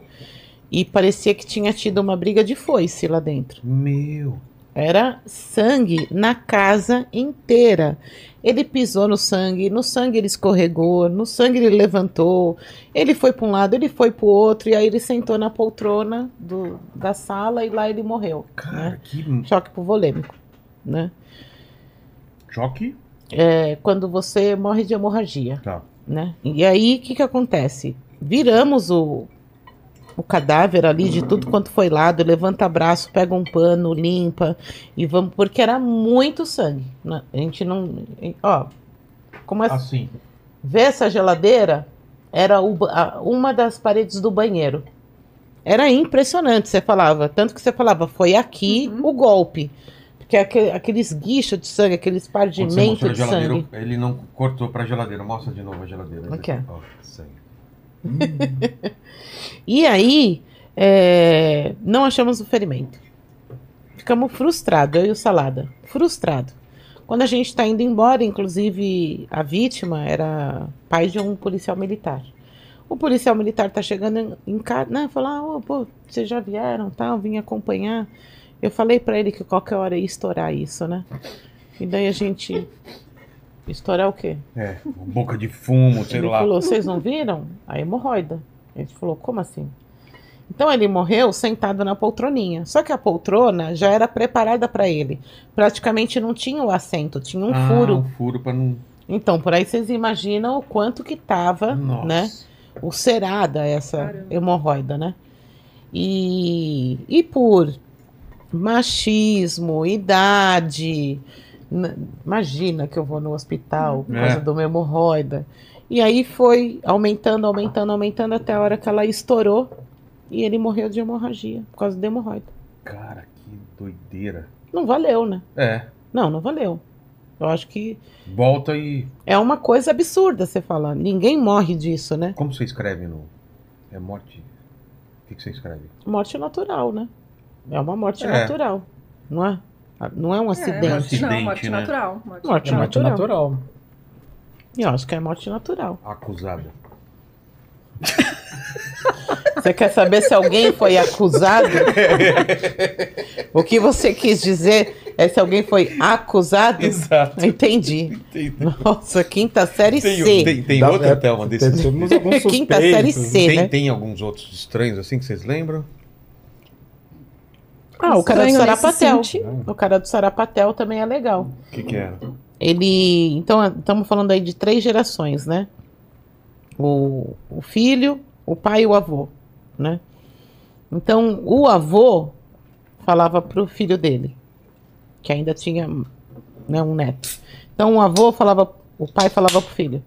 [SPEAKER 3] e parecia que tinha tido uma briga de foice lá dentro.
[SPEAKER 1] Meu.
[SPEAKER 3] Era sangue na casa inteira. Ele pisou no sangue, no sangue ele escorregou, no sangue ele levantou. Ele foi para um lado, ele foi para o outro, e aí ele sentou na poltrona do, da sala e lá ele morreu.
[SPEAKER 1] Cara,
[SPEAKER 3] né?
[SPEAKER 1] que
[SPEAKER 3] Choque hipovolêmico, né?
[SPEAKER 1] choque.
[SPEAKER 3] É quando você morre de hemorragia.
[SPEAKER 1] Tá.
[SPEAKER 3] né? E aí, o que que acontece? Viramos o, o cadáver ali de tudo quanto foi lado, levanta braço, pega um pano, limpa e vamos, porque era muito sangue. né? A gente não, ó, como é,
[SPEAKER 1] Assim.
[SPEAKER 3] vê essa geladeira? Era a- uma das paredes do banheiro. Era impressionante, você falava, tanto que você falava, foi aqui
[SPEAKER 5] Uhum.
[SPEAKER 3] o golpe. Porque aque- aqueles guichos de sangue, aqueles pardimentos
[SPEAKER 1] a
[SPEAKER 3] de sangue.
[SPEAKER 1] ele não cortou pra geladeira. Mostra de novo a geladeira.
[SPEAKER 3] Aqui, ó.
[SPEAKER 1] Ó, sangue.
[SPEAKER 3] E aí, é, não achamos o ferimento. Ficamos frustrados, eu e o Salada. Frustrado. Quando a gente está indo embora, inclusive a vítima era pai de um policial militar. O policial militar tá chegando em, casa, né? Falar, ô, pô, vocês já vieram, tal, vim acompanhar. Eu falei para ele que qualquer hora ia estourar isso, né? E daí a gente. Estourar o quê?
[SPEAKER 1] É, boca de fumo, sei
[SPEAKER 3] ele
[SPEAKER 1] lá.
[SPEAKER 3] falou, vocês não viram? A hemorroida. A gente falou, como assim? Então ele morreu sentado na poltroninha. Só que a poltrona já era preparada para ele. Praticamente não tinha o assento, tinha um
[SPEAKER 1] ah,
[SPEAKER 3] furo.
[SPEAKER 1] um furo pra não...
[SPEAKER 3] Então, por aí vocês imaginam o quanto que tava,
[SPEAKER 1] Nossa.
[SPEAKER 3] né? ulcerada essa
[SPEAKER 5] Caramba.
[SPEAKER 3] hemorroida, né? E, e por machismo, idade, imagina que eu vou no hospital por
[SPEAKER 1] É.
[SPEAKER 3] causa de uma hemorroida. E aí foi aumentando, aumentando, aumentando até a hora que ela estourou e ele morreu de hemorragia por causa da hemorroida.
[SPEAKER 1] Cara, que doideira.
[SPEAKER 3] Não valeu, né?
[SPEAKER 1] É,
[SPEAKER 3] Não, não valeu. Eu acho que
[SPEAKER 1] volta e...
[SPEAKER 3] é uma coisa absurda você falar. Ninguém morre disso, né?
[SPEAKER 1] Como você escreve no... É morte... O que, que você escreve?
[SPEAKER 3] Morte natural, né? É uma morte
[SPEAKER 1] É.
[SPEAKER 3] natural, não é? Não é um acidente.
[SPEAKER 1] um acidente,
[SPEAKER 5] Não, morte
[SPEAKER 1] né?
[SPEAKER 5] natural. Morte
[SPEAKER 3] Morte
[SPEAKER 4] É
[SPEAKER 5] natural.
[SPEAKER 4] morte natural.
[SPEAKER 3] Eu acho que é morte natural.
[SPEAKER 1] Acusada.
[SPEAKER 3] Você quer saber se alguém foi acusado? o que você quis dizer é se alguém foi acusado?
[SPEAKER 1] Exato.
[SPEAKER 3] Entendi. Nossa, quinta série
[SPEAKER 1] Tem,
[SPEAKER 3] C.
[SPEAKER 1] tem, tem
[SPEAKER 4] Dá-
[SPEAKER 1] outra,
[SPEAKER 4] é,
[SPEAKER 1] Thelma, desse...
[SPEAKER 4] Temos alguns
[SPEAKER 3] Quinta série. C.
[SPEAKER 1] Tem,
[SPEAKER 3] né?
[SPEAKER 1] tem alguns outros estranhos assim que vocês lembram?
[SPEAKER 3] Ah, o cara do Sarapatel. O cara do Sarapatel também é legal.
[SPEAKER 1] O que que era?
[SPEAKER 3] Ele. Então, estamos falando aí de três gerações, né? O, o filho, o pai e o avô, né? Então, o avô falava pro filho dele, que ainda tinha né, um neto. Então, o avô falava, o pai falava pro filho: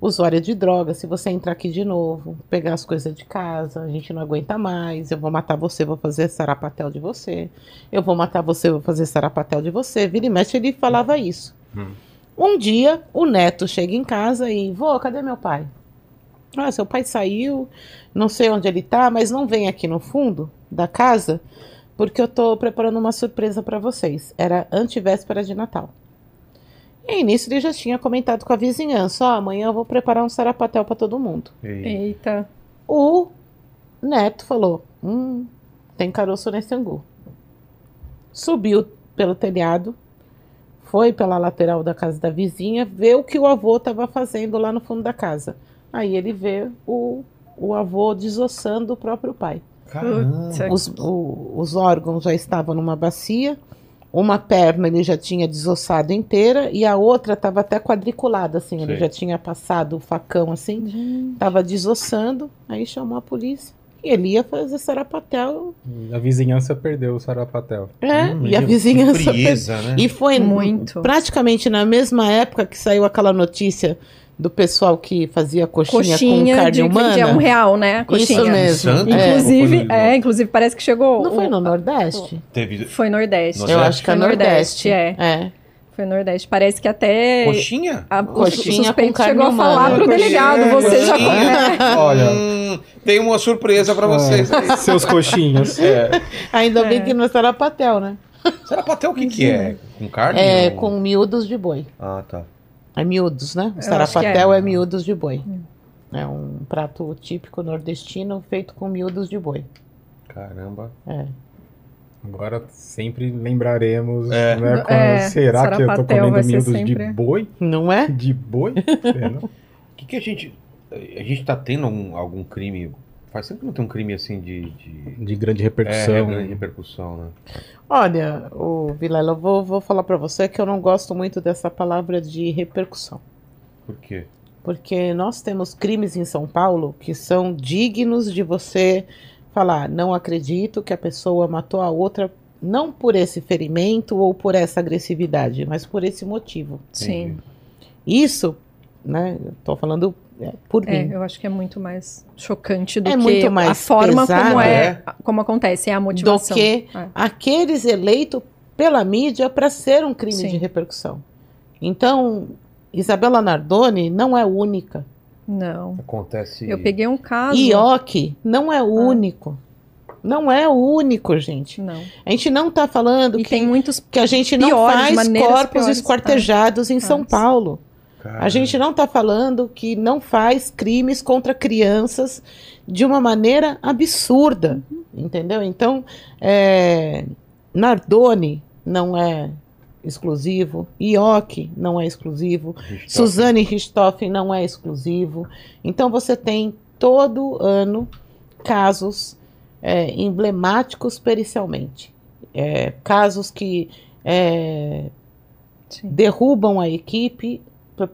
[SPEAKER 3] usuário de droga, se você entrar aqui de novo, pegar as coisas de casa, a gente não aguenta mais, eu vou matar você, vou fazer sarapatel de você, eu vou matar você, vou fazer sarapatel de você. Vira e mexe, ele falava isso. Um dia, o neto chega em casa e, vô, cadê meu pai? Ah, seu pai saiu, não sei onde ele tá, mas não vem aqui no fundo da casa, porque eu tô preparando uma surpresa para vocês. Era antivéspera de Natal. E nisso ele já tinha comentado com a vizinhança, ó, amanhã eu vou preparar um sarapatel para todo mundo.
[SPEAKER 1] Ei,
[SPEAKER 5] Eita.
[SPEAKER 3] O neto falou: Hum, tem caroço nesse angu. Subiu pelo telhado, foi pela lateral da casa da vizinha, vê o que o avô estava fazendo lá no fundo da casa. Aí ele vê o, o avô desossando o próprio pai. Os, o- os órgãos já estavam numa bacia, uma perna ele já tinha desossado inteira e a outra estava até quadriculada, assim, ele
[SPEAKER 1] Sei.
[SPEAKER 3] já tinha passado o facão assim, estava desossando, aí chamou a polícia. E ele ia fazer sarapatel.
[SPEAKER 4] A vizinhança perdeu o Sarapatel.
[SPEAKER 3] É,
[SPEAKER 1] Hum,
[SPEAKER 3] e a vizinhança.
[SPEAKER 1] frieza, né?
[SPEAKER 3] E foi
[SPEAKER 5] Muito.
[SPEAKER 3] praticamente na mesma época que saiu aquela notícia do pessoal que fazia coxinha, com
[SPEAKER 5] Coxinha
[SPEAKER 3] carne
[SPEAKER 5] de,
[SPEAKER 3] humana.
[SPEAKER 5] de um real, né? Coxinha.
[SPEAKER 3] Isso mesmo.
[SPEAKER 1] Santo?
[SPEAKER 3] É.
[SPEAKER 5] Inclusive,
[SPEAKER 1] foi-
[SPEAKER 5] é, inclusive parece que chegou.
[SPEAKER 3] Não foi
[SPEAKER 5] o-
[SPEAKER 3] no Nordeste?
[SPEAKER 1] Teve
[SPEAKER 5] Foi Nordeste.
[SPEAKER 1] Nordeste?
[SPEAKER 3] Eu acho que é
[SPEAKER 5] Foi
[SPEAKER 3] Nordeste.
[SPEAKER 5] Nordeste, é.
[SPEAKER 3] é.
[SPEAKER 5] Foi Nordeste. Parece que até.
[SPEAKER 1] coxinha?
[SPEAKER 5] A, o
[SPEAKER 3] Coxinha
[SPEAKER 5] suspeito
[SPEAKER 3] carne
[SPEAKER 5] chegou a falar pro
[SPEAKER 1] Coxinha,
[SPEAKER 5] delegado, você já
[SPEAKER 1] coxinha.
[SPEAKER 4] Olha.
[SPEAKER 1] Hum, tem uma surpresa pra vocês.
[SPEAKER 4] Ah, seus coxinhos.
[SPEAKER 3] Ainda bem
[SPEAKER 5] É.
[SPEAKER 3] que não é sarapatel, né?
[SPEAKER 1] Sarapatel o que que é? Com carne?
[SPEAKER 3] É,
[SPEAKER 1] ou-
[SPEAKER 3] com miúdos de boi.
[SPEAKER 1] Ah, tá.
[SPEAKER 3] É miúdos, né? O sarapatel é.
[SPEAKER 5] é.
[SPEAKER 3] miúdos de boi. É um prato típico nordestino feito com miúdos de boi.
[SPEAKER 1] Caramba.
[SPEAKER 3] É.
[SPEAKER 4] Agora sempre lembraremos,
[SPEAKER 1] É.
[SPEAKER 4] né?
[SPEAKER 5] É,
[SPEAKER 4] será que eu tô comendo miúdos
[SPEAKER 5] sempre-
[SPEAKER 4] de boi?
[SPEAKER 3] Não é?
[SPEAKER 4] De boi? É?
[SPEAKER 1] O que que a gente... A gente tá tendo um- algum crime... Faz tempo que não tem um crime assim de... de...
[SPEAKER 4] De grande
[SPEAKER 1] É,
[SPEAKER 4] repercussão.
[SPEAKER 1] grande repercussão, né?
[SPEAKER 3] Olha, o Vilela, eu vou, vou falar pra você que eu não gosto muito dessa palavra de repercussão.
[SPEAKER 1] Por quê?
[SPEAKER 3] Porque nós temos crimes em São Paulo que são dignos de você falar, não acredito que a pessoa matou a outra não por esse ferimento ou por essa agressividade, mas por esse motivo.
[SPEAKER 5] Sim.
[SPEAKER 3] Isso, né, tô falando é, por
[SPEAKER 5] É,
[SPEAKER 3] mim.
[SPEAKER 5] eu acho que é muito mais chocante do
[SPEAKER 3] É
[SPEAKER 5] que
[SPEAKER 3] muito mais
[SPEAKER 5] a forma
[SPEAKER 3] pesado,
[SPEAKER 5] como é,
[SPEAKER 1] é.
[SPEAKER 5] como acontece, é a
[SPEAKER 3] Do
[SPEAKER 5] motivação.
[SPEAKER 3] que
[SPEAKER 5] É.
[SPEAKER 3] aqueles eleitos pela mídia para ser um crime
[SPEAKER 5] Sim.
[SPEAKER 3] de repercussão. Então, Isabela Nardoni não é única.
[SPEAKER 5] Não.
[SPEAKER 1] Acontece...
[SPEAKER 5] Eu peguei um caso.
[SPEAKER 3] Ioki não é o único. Não é o único, gente.
[SPEAKER 5] Não.
[SPEAKER 3] A gente não está falando
[SPEAKER 5] E
[SPEAKER 3] que,
[SPEAKER 5] tem muitos.
[SPEAKER 3] que a gente não
[SPEAKER 5] piores,
[SPEAKER 3] faz corpos
[SPEAKER 5] piores,
[SPEAKER 3] esquartejados em São
[SPEAKER 5] Faz.
[SPEAKER 3] Paulo.
[SPEAKER 1] Cara,
[SPEAKER 3] A gente não está falando que não faz crimes contra crianças de uma maneira absurda, entendeu? Então, é, Nardoni não é exclusivo, Ioki não é exclusivo,
[SPEAKER 1] Richthofen.
[SPEAKER 3] Suzane Richthofen não é exclusivo. Então, você tem todo ano casos é, emblemáticos pericialmente. É, casos que é, derrubam a equipe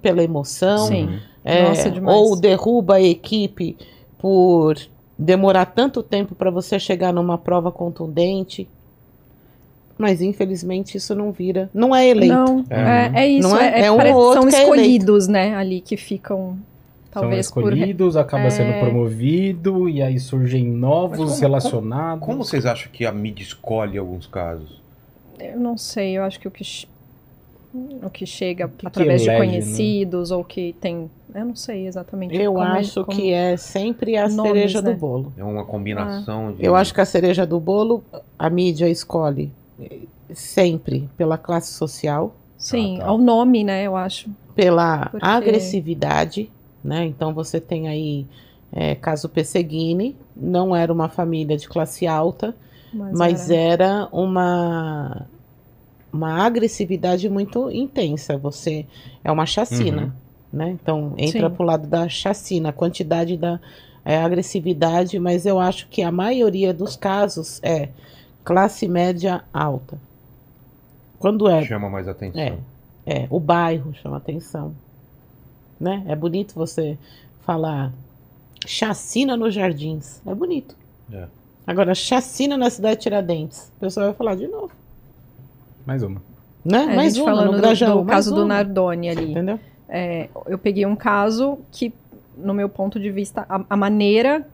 [SPEAKER 3] pela emoção,
[SPEAKER 5] Sim.
[SPEAKER 3] é,
[SPEAKER 5] Nossa,
[SPEAKER 3] ou derruba a equipe por demorar tanto tempo para você chegar numa prova contundente. Mas infelizmente isso não vira, não é eleito.
[SPEAKER 5] Não,
[SPEAKER 1] É.
[SPEAKER 5] é, é isso.
[SPEAKER 3] Não é?
[SPEAKER 5] é- é-
[SPEAKER 3] um
[SPEAKER 5] parece
[SPEAKER 3] ou
[SPEAKER 5] que
[SPEAKER 3] outro
[SPEAKER 5] são
[SPEAKER 3] que é
[SPEAKER 5] escolhidos, né? Ali que ficam. Talvez
[SPEAKER 4] São
[SPEAKER 5] por.
[SPEAKER 4] escolhidos, acaba sendo
[SPEAKER 5] É.
[SPEAKER 4] promovido, e aí surgem novos
[SPEAKER 1] como-
[SPEAKER 4] relacionados.
[SPEAKER 1] Como vocês acham que a mídia escolhe alguns casos?
[SPEAKER 5] Eu não sei, eu acho que o que, o que chega
[SPEAKER 4] que
[SPEAKER 5] através de
[SPEAKER 4] elege, né?
[SPEAKER 5] conhecidos ou que tem. Eu não sei exatamente.
[SPEAKER 3] Eu
[SPEAKER 5] como
[SPEAKER 3] acho
[SPEAKER 5] como-
[SPEAKER 3] que é sempre a
[SPEAKER 5] Nomes,
[SPEAKER 3] cereja
[SPEAKER 5] né?
[SPEAKER 3] do bolo.
[SPEAKER 1] É uma combinação de...
[SPEAKER 3] Eu acho que a cereja do bolo, a mídia escolhe sempre pela classe social,
[SPEAKER 5] Sim,
[SPEAKER 1] Ah, tá.
[SPEAKER 5] ao nome, né? Eu acho.
[SPEAKER 3] pela
[SPEAKER 5] Porque-
[SPEAKER 3] agressividade, né? Então você tem aí é, caso Pesseguini, não era uma família de classe alta,
[SPEAKER 5] Mas,
[SPEAKER 3] mas
[SPEAKER 5] era-
[SPEAKER 3] era uma uma agressividade muito intensa. Você é uma chacina,
[SPEAKER 1] Uhum.
[SPEAKER 3] né? Então entra
[SPEAKER 5] Sim.
[SPEAKER 3] pro lado da chacina, a quantidade da é, agressividade, mas eu acho que a maioria dos casos é classe média alta. Quando é
[SPEAKER 1] Chama mais atenção.
[SPEAKER 3] é, é, o bairro chama atenção. Né? É bonito você falar chacina nos jardins. É bonito.
[SPEAKER 1] É.
[SPEAKER 3] Agora, chacina na cidade de Tiradentes. O pessoal vai falar de novo.
[SPEAKER 4] Mais uma.
[SPEAKER 3] Né?
[SPEAKER 5] É, a
[SPEAKER 3] mais
[SPEAKER 5] gente
[SPEAKER 3] uma
[SPEAKER 5] falando
[SPEAKER 3] no
[SPEAKER 5] do-
[SPEAKER 3] Grajão.
[SPEAKER 5] do caso do
[SPEAKER 3] uma.
[SPEAKER 5] Nardoni ali.
[SPEAKER 3] Entendeu?
[SPEAKER 5] É, eu peguei um caso que, no meu ponto de vista, a, a maneira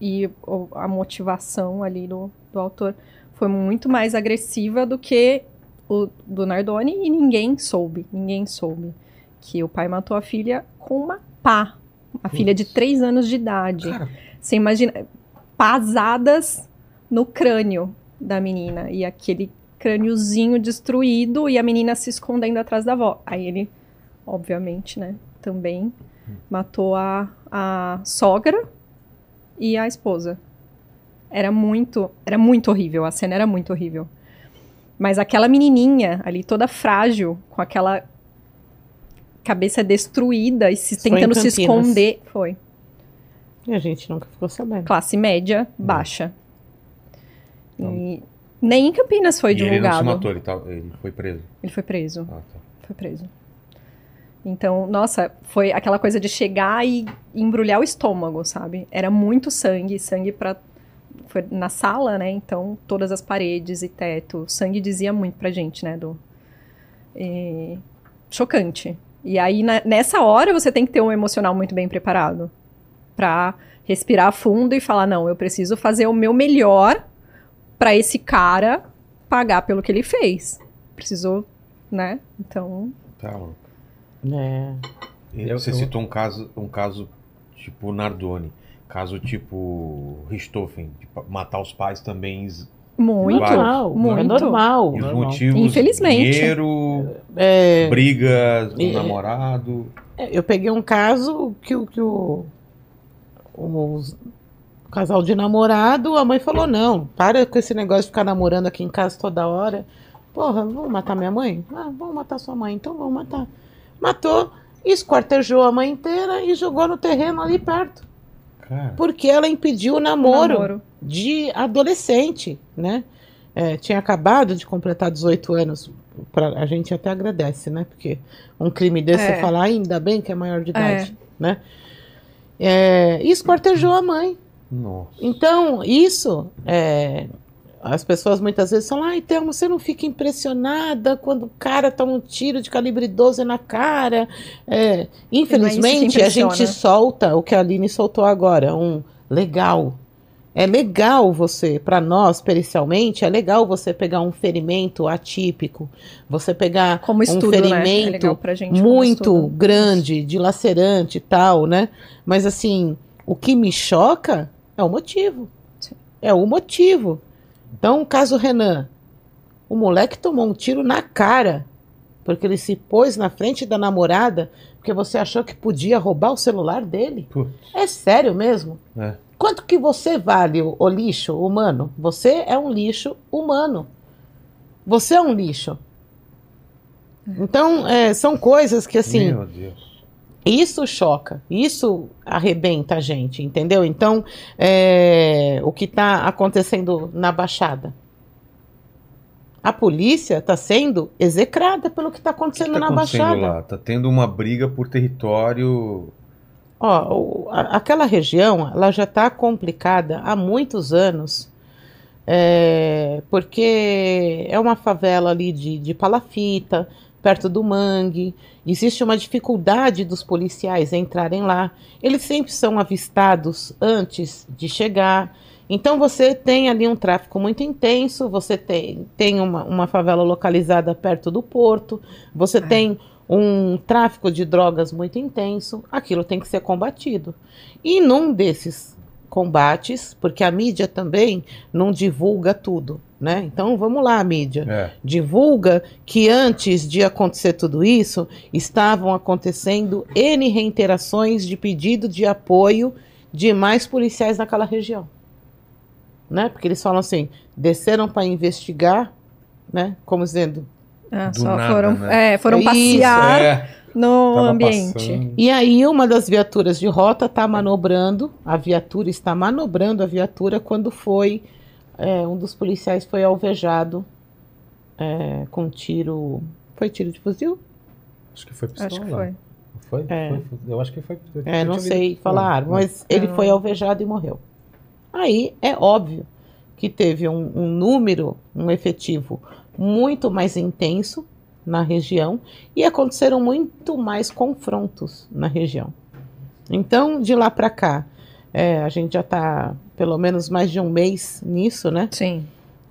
[SPEAKER 5] e a motivação ali do, do autor foi muito mais agressiva do que o do Nardoni e ninguém soube, ninguém soube que o pai matou a filha com uma pá, a filha de três anos de idade.
[SPEAKER 1] Cara,
[SPEAKER 5] Você imagina, pasadas no crânio da menina. E aquele crâniozinho destruído e a menina se escondendo atrás da avó. Aí ele, obviamente, né, também matou a, a sogra e a esposa. Era muito, era muito horrível, a cena era muito horrível. Mas aquela menininha ali, toda frágil, com aquela cabeça destruída e se, tentando se esconder, foi.
[SPEAKER 3] E a gente nunca ficou sabendo.
[SPEAKER 5] Classe média, baixa. E nem em Campinas foi
[SPEAKER 1] e ele não se
[SPEAKER 5] divulgado.
[SPEAKER 1] matou, ele, tá- ele foi preso.
[SPEAKER 5] Ele foi preso.
[SPEAKER 1] Ah, tá.
[SPEAKER 5] Foi preso. Então, nossa, foi aquela coisa de chegar e embrulhar o estômago, sabe? Era muito sangue, sangue pra. Foi na sala, né? Então, todas as paredes e teto. Sangue dizia muito pra gente, né? Do... E- Chocante. E aí, na- nessa hora, você tem que ter um emocional muito bem preparado. Pra respirar fundo e falar: não, eu preciso fazer o meu melhor pra esse cara pagar pelo que ele fez. Precisou, né? Então.
[SPEAKER 1] Tá louco.
[SPEAKER 3] É.
[SPEAKER 1] E
[SPEAKER 4] Eu-
[SPEAKER 1] Você
[SPEAKER 4] eu-
[SPEAKER 1] citou um caso, um caso tipo Nardoni. Caso tipo Richthofen, de matar os pais também.
[SPEAKER 5] Muito.
[SPEAKER 1] Vários.
[SPEAKER 3] Normal,
[SPEAKER 5] muito.
[SPEAKER 3] é normal.
[SPEAKER 1] E os
[SPEAKER 4] Normal.
[SPEAKER 1] motivos.
[SPEAKER 5] Infelizmente.
[SPEAKER 1] Dinheiro,
[SPEAKER 3] É,
[SPEAKER 1] brigas com
[SPEAKER 3] E-
[SPEAKER 1] o namorado.
[SPEAKER 3] eu peguei um caso que, o- que o, o casal de namorado, a mãe falou: não, para com esse negócio de ficar namorando aqui em casa toda hora. Porra, vamos matar minha mãe? Ah, vamos matar sua mãe, então vamos matar. Matou, esquartejou a mãe inteira e jogou no terreno ali perto.
[SPEAKER 1] Cara,
[SPEAKER 3] Porque ela impediu o namoro.
[SPEAKER 5] namoro.
[SPEAKER 3] de adolescente, né? É, tinha acabado de completar 18 anos. Pra, a gente até agradece, né? Porque um crime desse
[SPEAKER 5] É.
[SPEAKER 3] você falar, ainda bem que é maior de idade, né? É, e esquartejou a mãe.
[SPEAKER 1] nossa.
[SPEAKER 3] Então, isso, é, as pessoas muitas vezes falam, ai, Thelma, você não fica impressionada quando o cara toma um tiro de calibre 12 na cara. É, infelizmente, a gente solta o que a Aline soltou agora, um legal. É legal você, para nós, pericialmente, é legal você pegar um ferimento atípico, você pegar
[SPEAKER 5] Como
[SPEAKER 3] um
[SPEAKER 5] estudo, né? É
[SPEAKER 3] ferimento
[SPEAKER 5] legal pra gente
[SPEAKER 3] muito grande, dilacerante e tal, né? Mas assim, o que me choca é o motivo.
[SPEAKER 5] Sim.
[SPEAKER 3] É o motivo. Então, o caso Renan, o moleque tomou um tiro na cara porque ele se pôs na frente da namorada porque você achou que podia roubar o celular dele.
[SPEAKER 1] Putz,
[SPEAKER 3] É sério mesmo?
[SPEAKER 1] é.
[SPEAKER 3] Quanto que você vale, o, o lixo humano? Você é um lixo humano. Você é um lixo. Então, é, são coisas que, assim,
[SPEAKER 1] Meu Deus.
[SPEAKER 3] Isso choca, isso arrebenta a gente, entendeu? Então, é, o que está acontecendo na Baixada? A polícia está sendo execrada pelo que está
[SPEAKER 1] O que
[SPEAKER 3] acontecendo
[SPEAKER 1] tá
[SPEAKER 3] na
[SPEAKER 1] acontecendo
[SPEAKER 3] Baixada.
[SPEAKER 1] lá? Tá tendo uma briga por território.
[SPEAKER 3] Ó, aquela região, ela já está complicada há muitos anos, é, porque é uma favela ali de, de palafita, perto do mangue. Existe uma dificuldade dos policiais entrarem lá. Eles sempre são avistados antes de chegar. Então você tem ali um tráfico muito intenso, você tem, tem uma, uma favela localizada perto do porto, você tem um tráfico de drogas muito intenso, aquilo tem que ser combatido. E num desses combates, porque a mídia também não divulga tudo, né? Então vamos lá, mídia.
[SPEAKER 1] É.
[SPEAKER 3] Divulga que antes de acontecer tudo isso, estavam acontecendo N reiterações de pedido de apoio de mais policiais naquela região. Né? Porque eles falam assim, desceram para investigar, né? Como dizendo,
[SPEAKER 5] Ah,
[SPEAKER 1] Do
[SPEAKER 5] só
[SPEAKER 1] nada,
[SPEAKER 5] foram,
[SPEAKER 1] né?
[SPEAKER 5] é, foram
[SPEAKER 3] Isso,
[SPEAKER 5] passear
[SPEAKER 1] É.
[SPEAKER 5] no
[SPEAKER 4] Tava
[SPEAKER 5] ambiente.
[SPEAKER 4] passando.
[SPEAKER 3] E aí uma das viaturas de rota está manobrando, a viatura está manobrando a viatura quando foi é, um dos policiais foi alvejado é, com tiro, foi tiro de fuzil?
[SPEAKER 4] Acho que foi pistola.
[SPEAKER 5] Acho que foi.
[SPEAKER 4] Foi?
[SPEAKER 3] É.
[SPEAKER 4] Foi- Eu acho que foi. eu
[SPEAKER 3] É, não sei
[SPEAKER 4] ouvido-
[SPEAKER 3] falar, arma, mas ele
[SPEAKER 5] Eu
[SPEAKER 3] foi alvejado e morreu. Aí é óbvio que teve um, um número, um efetivo muito mais intenso na região e aconteceram muito mais confrontos na região. Então, de lá para cá, é, a gente já está pelo menos mais de um mês nisso, né?
[SPEAKER 5] Sim.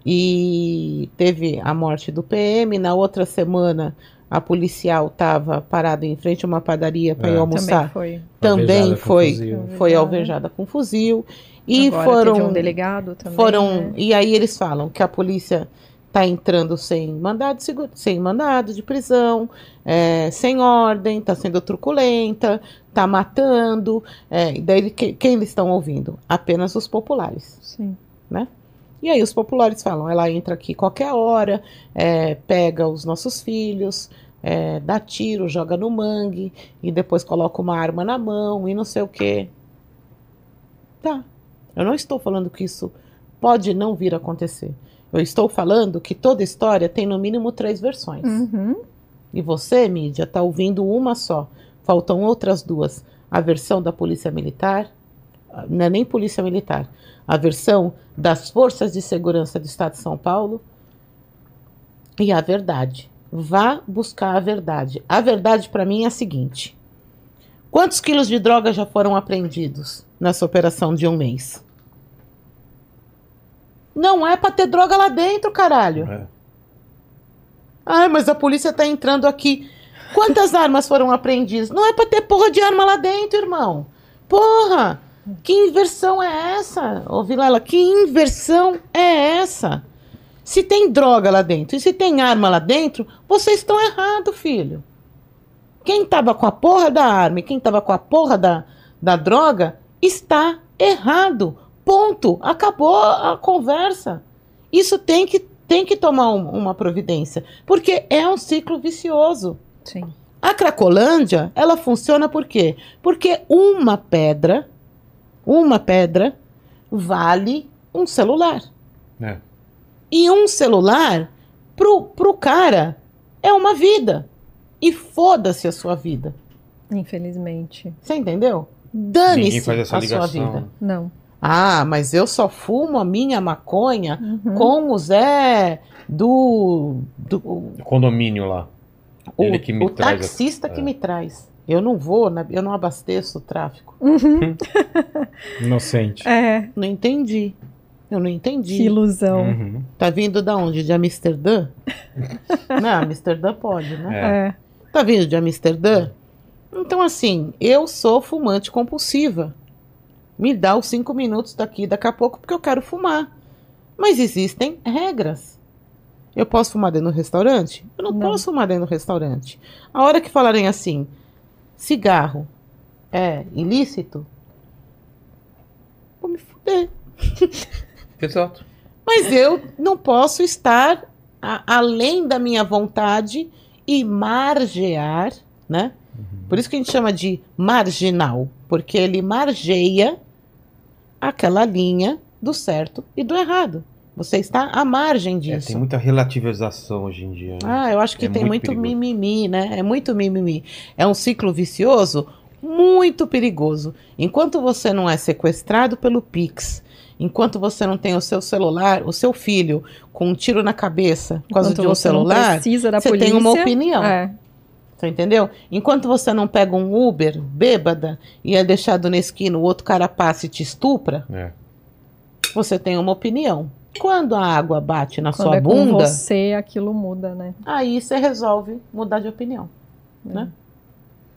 [SPEAKER 3] E teve a morte do PM. Na outra semana, a policial estava parada em frente a uma padaria para
[SPEAKER 1] É.
[SPEAKER 3] ir almoçar
[SPEAKER 5] Também foi.
[SPEAKER 3] também
[SPEAKER 4] Alvejada com
[SPEAKER 3] foi
[SPEAKER 4] fuzil.
[SPEAKER 3] foi
[SPEAKER 5] Alvejada.
[SPEAKER 3] alvejada com fuzil e
[SPEAKER 5] Agora
[SPEAKER 3] foram
[SPEAKER 5] teve um delegado também.
[SPEAKER 3] foram
[SPEAKER 5] né?
[SPEAKER 3] e aí eles falam que a polícia está entrando sem mandado sem mandado de prisão é, sem ordem está sendo truculenta está matando é, e daí que- quem eles estão ouvindo apenas os populares
[SPEAKER 5] Sim.
[SPEAKER 3] E aí os populares falam, ela entra aqui qualquer hora, é, pega os nossos filhos, é, dá tiro, joga no mangue, e depois coloca uma arma na mão e não sei o quê. Tá. Eu não estou falando que isso pode não vir a acontecer. Eu estou falando que toda história tem no mínimo três versões.
[SPEAKER 5] Uhum.
[SPEAKER 3] E você, mídia, está ouvindo uma só. Faltam outras duas. A versão da Polícia Militar, não é nem Polícia Militar, a versão das Forças de Segurança do Estado de São Paulo e a verdade. Vá buscar a verdade. A verdade para mim é a seguinte: quantos quilos de droga já foram apreendidos nessa operação de um mês? Não é para ter droga lá dentro, caralho.
[SPEAKER 1] É.
[SPEAKER 3] Ai, mas a polícia tá entrando aqui. Quantas armas foram apreendidas? Não é pra ter porra de arma lá dentro, irmão. Porra! Que inversão é essa? Ô, Vilela, que inversão é essa? Se tem droga lá dentro e se tem arma lá dentro, vocês estão errados, filho. Quem tava com a porra da arma e quem tava com a porra da, da droga está errado. Ponto. Acabou a conversa. Isso tem que, tem que tomar um- uma providência. Porque é um ciclo vicioso.
[SPEAKER 5] Sim.
[SPEAKER 3] A Cracolândia, ela funciona por quê? Porque uma pedra, uma pedra, vale um celular.
[SPEAKER 1] É.
[SPEAKER 3] E um celular, pro, pro cara, é uma vida. E foda-se a sua vida.
[SPEAKER 5] Infelizmente.
[SPEAKER 3] Você entendeu? Dane-se a sua
[SPEAKER 1] ligação.
[SPEAKER 3] vida.
[SPEAKER 5] Não.
[SPEAKER 3] Ah, mas eu só fumo a minha maconha
[SPEAKER 5] Uhum.
[SPEAKER 3] com o Zé do. do
[SPEAKER 1] O condomínio lá.
[SPEAKER 3] o,
[SPEAKER 1] Ele que me
[SPEAKER 3] o
[SPEAKER 1] traz a-
[SPEAKER 3] taxista que
[SPEAKER 1] é.
[SPEAKER 3] me traz. Eu não vou, na- eu não abasteço o tráfico.
[SPEAKER 5] Uhum.
[SPEAKER 4] Inocente.
[SPEAKER 5] É,
[SPEAKER 3] Não entendi. Eu não entendi.
[SPEAKER 5] que ilusão.
[SPEAKER 4] Uhum.
[SPEAKER 3] Tá vindo da onde? De Amsterdã? não, Amsterdã pode, né?
[SPEAKER 1] É.
[SPEAKER 5] É.
[SPEAKER 3] Tá vindo de Amsterdã? Então, assim, eu sou fumante compulsiva. Me dá os cinco minutos daqui daqui a pouco porque eu quero fumar. Mas existem regras. Eu posso fumar dentro do restaurante? Eu não,
[SPEAKER 5] Não.
[SPEAKER 3] posso fumar dentro do restaurante. A hora que falarem assim, cigarro é ilícito, vou me fuder.
[SPEAKER 1] Exato.
[SPEAKER 3] Mas eu não posso estar a- além da minha vontade e margear, né? Por isso que a gente chama de marginal, porque ele margeia aquela linha do certo e do errado. Você está à margem
[SPEAKER 1] É,
[SPEAKER 3] disso.
[SPEAKER 1] tem muita relativização hoje em dia. né?
[SPEAKER 3] Ah, eu acho que
[SPEAKER 1] É
[SPEAKER 3] tem
[SPEAKER 1] muito
[SPEAKER 3] muito, mimimi, né? É muito mimimi. É um ciclo vicioso muito perigoso. Enquanto você não é sequestrado pelo Pix, enquanto você não tem o seu celular, o seu filho com um tiro na cabeça por causa
[SPEAKER 5] Enquanto
[SPEAKER 3] de um
[SPEAKER 5] você não
[SPEAKER 3] celular, você
[SPEAKER 5] polícia.
[SPEAKER 3] tem uma opinião.
[SPEAKER 5] É.
[SPEAKER 3] Entendeu? Enquanto você não pega um Uber bêbada e é deixado na esquina, o outro cara passa e te estupra,
[SPEAKER 1] É.
[SPEAKER 3] você tem uma opinião. Quando a água bate na
[SPEAKER 5] Quando
[SPEAKER 3] sua
[SPEAKER 5] é com
[SPEAKER 3] bunda,
[SPEAKER 5] você, aquilo muda, né?
[SPEAKER 3] aí você resolve mudar de opinião. Né?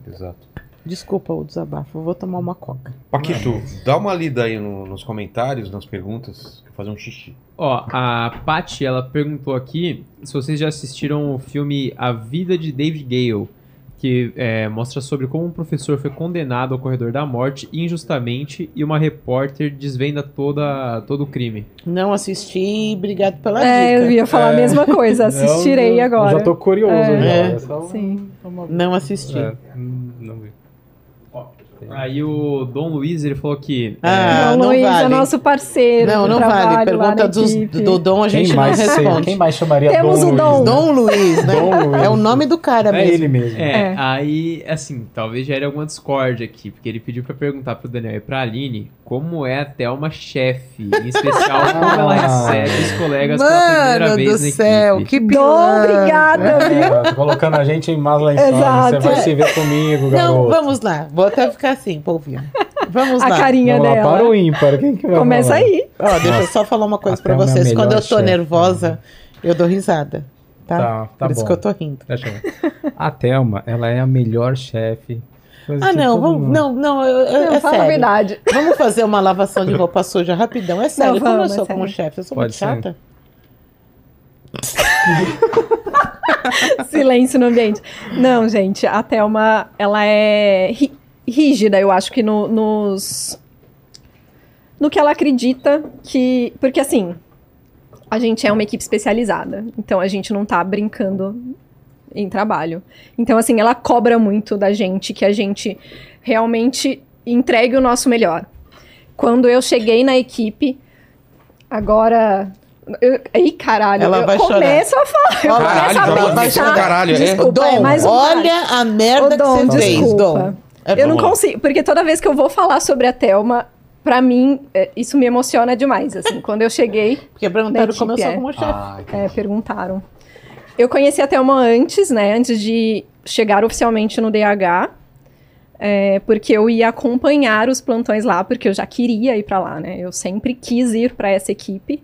[SPEAKER 1] Exato.
[SPEAKER 3] Desculpa o desabafo, eu vou tomar uma coca.
[SPEAKER 1] Paquito, dá uma lida aí no- nos comentários, nas perguntas. Vou fazer um xixi.
[SPEAKER 2] Ó, a Paty, ela perguntou aqui se vocês já assistiram o filme A Vida de David Gale, que é, mostra sobre como um professor foi condenado ao corredor da morte injustamente e uma repórter desvenda toda, todo o crime.
[SPEAKER 3] Não assisti, obrigado pela
[SPEAKER 5] É,
[SPEAKER 3] dica.
[SPEAKER 5] eu ia falar a
[SPEAKER 4] É.
[SPEAKER 5] mesma coisa, assistirei
[SPEAKER 4] Eu-
[SPEAKER 5] agora.
[SPEAKER 4] Já tô curioso.
[SPEAKER 5] É.
[SPEAKER 4] já. É só-
[SPEAKER 5] Sim.
[SPEAKER 3] Não assisti.
[SPEAKER 4] É, hum, não vi.
[SPEAKER 2] Aí o Dom Luiz, ele falou que...
[SPEAKER 3] Ah,
[SPEAKER 5] não,
[SPEAKER 3] não
[SPEAKER 5] Luiz
[SPEAKER 3] vale.
[SPEAKER 5] é nosso parceiro.
[SPEAKER 3] Não,
[SPEAKER 5] do
[SPEAKER 3] não vale. Pergunta dos, do Dom, a gente
[SPEAKER 4] Quem
[SPEAKER 3] não responde.
[SPEAKER 4] quem mais chamaria
[SPEAKER 5] Temos
[SPEAKER 4] Dom
[SPEAKER 5] o
[SPEAKER 4] Luiz?
[SPEAKER 5] Dom.
[SPEAKER 3] Dom Luiz, né?
[SPEAKER 4] Dom Luiz.
[SPEAKER 3] É o nome do cara
[SPEAKER 4] É
[SPEAKER 3] mesmo.
[SPEAKER 4] ele mesmo.
[SPEAKER 2] É,
[SPEAKER 5] É.
[SPEAKER 2] aí, assim, talvez gere alguma discórdia aqui, porque ele pediu pra perguntar pro Daniel e pra Aline como é a Thelma chefe, em especial como ela
[SPEAKER 4] Ah.
[SPEAKER 2] recebe os colegas pela primeira
[SPEAKER 3] Mano
[SPEAKER 2] vez
[SPEAKER 3] do
[SPEAKER 2] na
[SPEAKER 3] céu,
[SPEAKER 2] equipe.
[SPEAKER 3] que
[SPEAKER 5] Dom,
[SPEAKER 3] pilantra.
[SPEAKER 5] obrigada, viu?
[SPEAKER 4] É, tô colocando a gente em más lençóis. Você vai se ver comigo, garoto.
[SPEAKER 3] Não, vamos lá. Vou até ficar assim, polvinho. Vamos
[SPEAKER 5] A
[SPEAKER 3] lá.
[SPEAKER 5] carinha
[SPEAKER 4] Vamos lá,
[SPEAKER 5] dela.
[SPEAKER 4] para o ímpar. Quem que vai
[SPEAKER 5] Começa
[SPEAKER 4] falar?
[SPEAKER 5] aí.
[SPEAKER 3] Ó, deixa eu só falar uma coisa
[SPEAKER 4] A
[SPEAKER 3] pra
[SPEAKER 4] Thelma é a
[SPEAKER 3] vocês. Quando eu tô
[SPEAKER 4] chefe.
[SPEAKER 3] nervosa, eu dou risada. Tá?
[SPEAKER 4] Tá, tá
[SPEAKER 3] Por isso
[SPEAKER 4] bom.
[SPEAKER 3] que eu tô rindo.
[SPEAKER 4] Deixa eu ver. A Thelma, ela é a melhor chefe.
[SPEAKER 3] Ah, não, vamos,
[SPEAKER 4] mundo-
[SPEAKER 3] não, não, eu- eu-
[SPEAKER 5] Não,
[SPEAKER 3] é
[SPEAKER 5] fala a
[SPEAKER 3] sério.
[SPEAKER 5] verdade.
[SPEAKER 3] Vamos fazer uma lavação de roupa suja rapidão. É sério, como
[SPEAKER 5] vamos,
[SPEAKER 3] eu sou
[SPEAKER 5] é
[SPEAKER 3] como
[SPEAKER 5] sério.
[SPEAKER 3] chefe? Eu sou
[SPEAKER 4] Pode
[SPEAKER 3] muito
[SPEAKER 4] ser.
[SPEAKER 3] chata.
[SPEAKER 5] Silêncio no ambiente. Não, gente, a Thelma, ela é ri- rígida, eu acho que no, nos... No que ela acredita que... Porque, assim, a gente é uma equipe especializada. Então a gente não tá brincando em trabalho. Então, assim, ela cobra muito da gente que a gente realmente entregue o nosso melhor. Quando eu cheguei na equipe, agora. Eu, ih, caralho,
[SPEAKER 3] Ela
[SPEAKER 5] eu
[SPEAKER 3] vai
[SPEAKER 5] começo a falar. Eu
[SPEAKER 3] Olha,
[SPEAKER 5] começo a
[SPEAKER 1] Caralho,
[SPEAKER 3] vai
[SPEAKER 5] pensar.
[SPEAKER 3] chorar.
[SPEAKER 1] caralho, é?
[SPEAKER 5] Desculpa, é
[SPEAKER 3] Dom,
[SPEAKER 5] mais um
[SPEAKER 3] olha a merda
[SPEAKER 5] Ô, Dom,
[SPEAKER 3] que você fez,
[SPEAKER 5] desculpa.
[SPEAKER 3] Dom. É
[SPEAKER 5] eu não
[SPEAKER 1] lá.
[SPEAKER 5] consigo, porque toda vez que eu vou falar sobre a Thelma, pra mim, é, isso me emociona demais, assim. Quando eu cheguei,
[SPEAKER 3] Porque perguntaram como eu sou
[SPEAKER 5] é.
[SPEAKER 3] como chefe.
[SPEAKER 1] Ah,
[SPEAKER 5] é, perguntaram. Eu conheci a Thelma antes, né? Antes de chegar oficialmente no DH. é, porque eu ia acompanhar os plantões lá, porque eu já queria ir pra lá, né? Eu sempre quis ir pra essa equipe.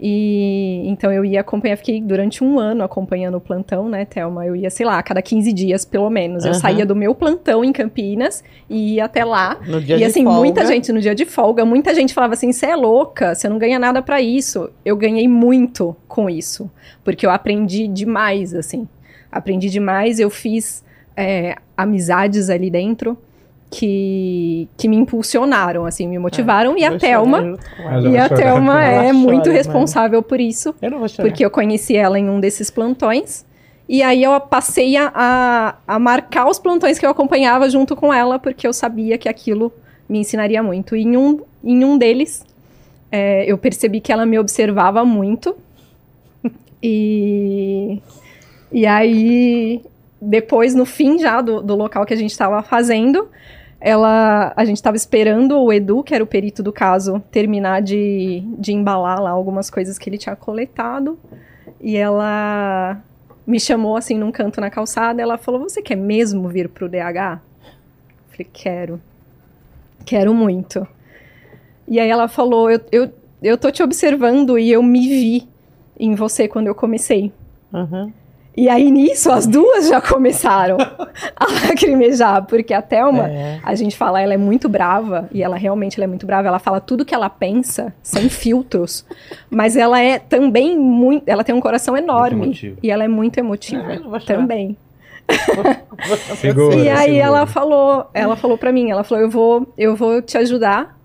[SPEAKER 5] E então eu ia acompanhar, fiquei durante um ano acompanhando o plantão, né, Thelma? Eu ia, sei lá, a cada 15 dias, pelo menos. Eu
[SPEAKER 3] Aham.
[SPEAKER 5] saía do meu plantão em Campinas e ia até lá.
[SPEAKER 3] No dia
[SPEAKER 5] E
[SPEAKER 3] de
[SPEAKER 5] assim,
[SPEAKER 3] folga.
[SPEAKER 5] muita gente no dia de folga, muita gente falava assim: você é louca, você não ganha nada pra isso. Eu ganhei muito com isso, porque eu aprendi demais, assim. Aprendi demais, eu fiz é, amizades ali dentro que, que me impulsionaram, assim, me motivaram. e a Thelma, e a. Thelma é muito
[SPEAKER 3] mano.
[SPEAKER 5] responsável por isso.
[SPEAKER 3] Eu não vou chorar.
[SPEAKER 5] Porque eu conheci ela em um desses plantões. E aí eu passei a, a, a marcar os plantões que eu acompanhava junto com ela, porque eu sabia que aquilo me ensinaria muito. E em um, em um deles, é, eu percebi que ela me observava muito. E, e aí, depois, no fim já do, do local que a gente estava fazendo, ela, a gente estava esperando o Edu, que era o perito do caso, terminar de, de embalar lá algumas coisas que ele tinha coletado. E ela me chamou assim num canto na calçada. Ela falou: Você quer mesmo vir pro DH? Eu falei: Quero. Quero muito. E aí ela falou: eu, eu, eu tô te observando e eu me vi em você quando eu comecei.
[SPEAKER 3] Aham.
[SPEAKER 5] E aí nisso as duas já começaram a lacrimejar, porque a Thelma,
[SPEAKER 3] É.
[SPEAKER 5] a gente fala, ela é muito brava, e ela realmente ela é muito brava, ela fala tudo que ela pensa, sem filtros, mas ela é também muito, ela tem um coração enorme, e ela é muito emotiva
[SPEAKER 3] É, não vou chorar.
[SPEAKER 5] também.
[SPEAKER 4] Segura,
[SPEAKER 5] E aí
[SPEAKER 4] segura.
[SPEAKER 5] ela falou, ela falou para mim, ela falou, eu vou, eu vou te ajudar,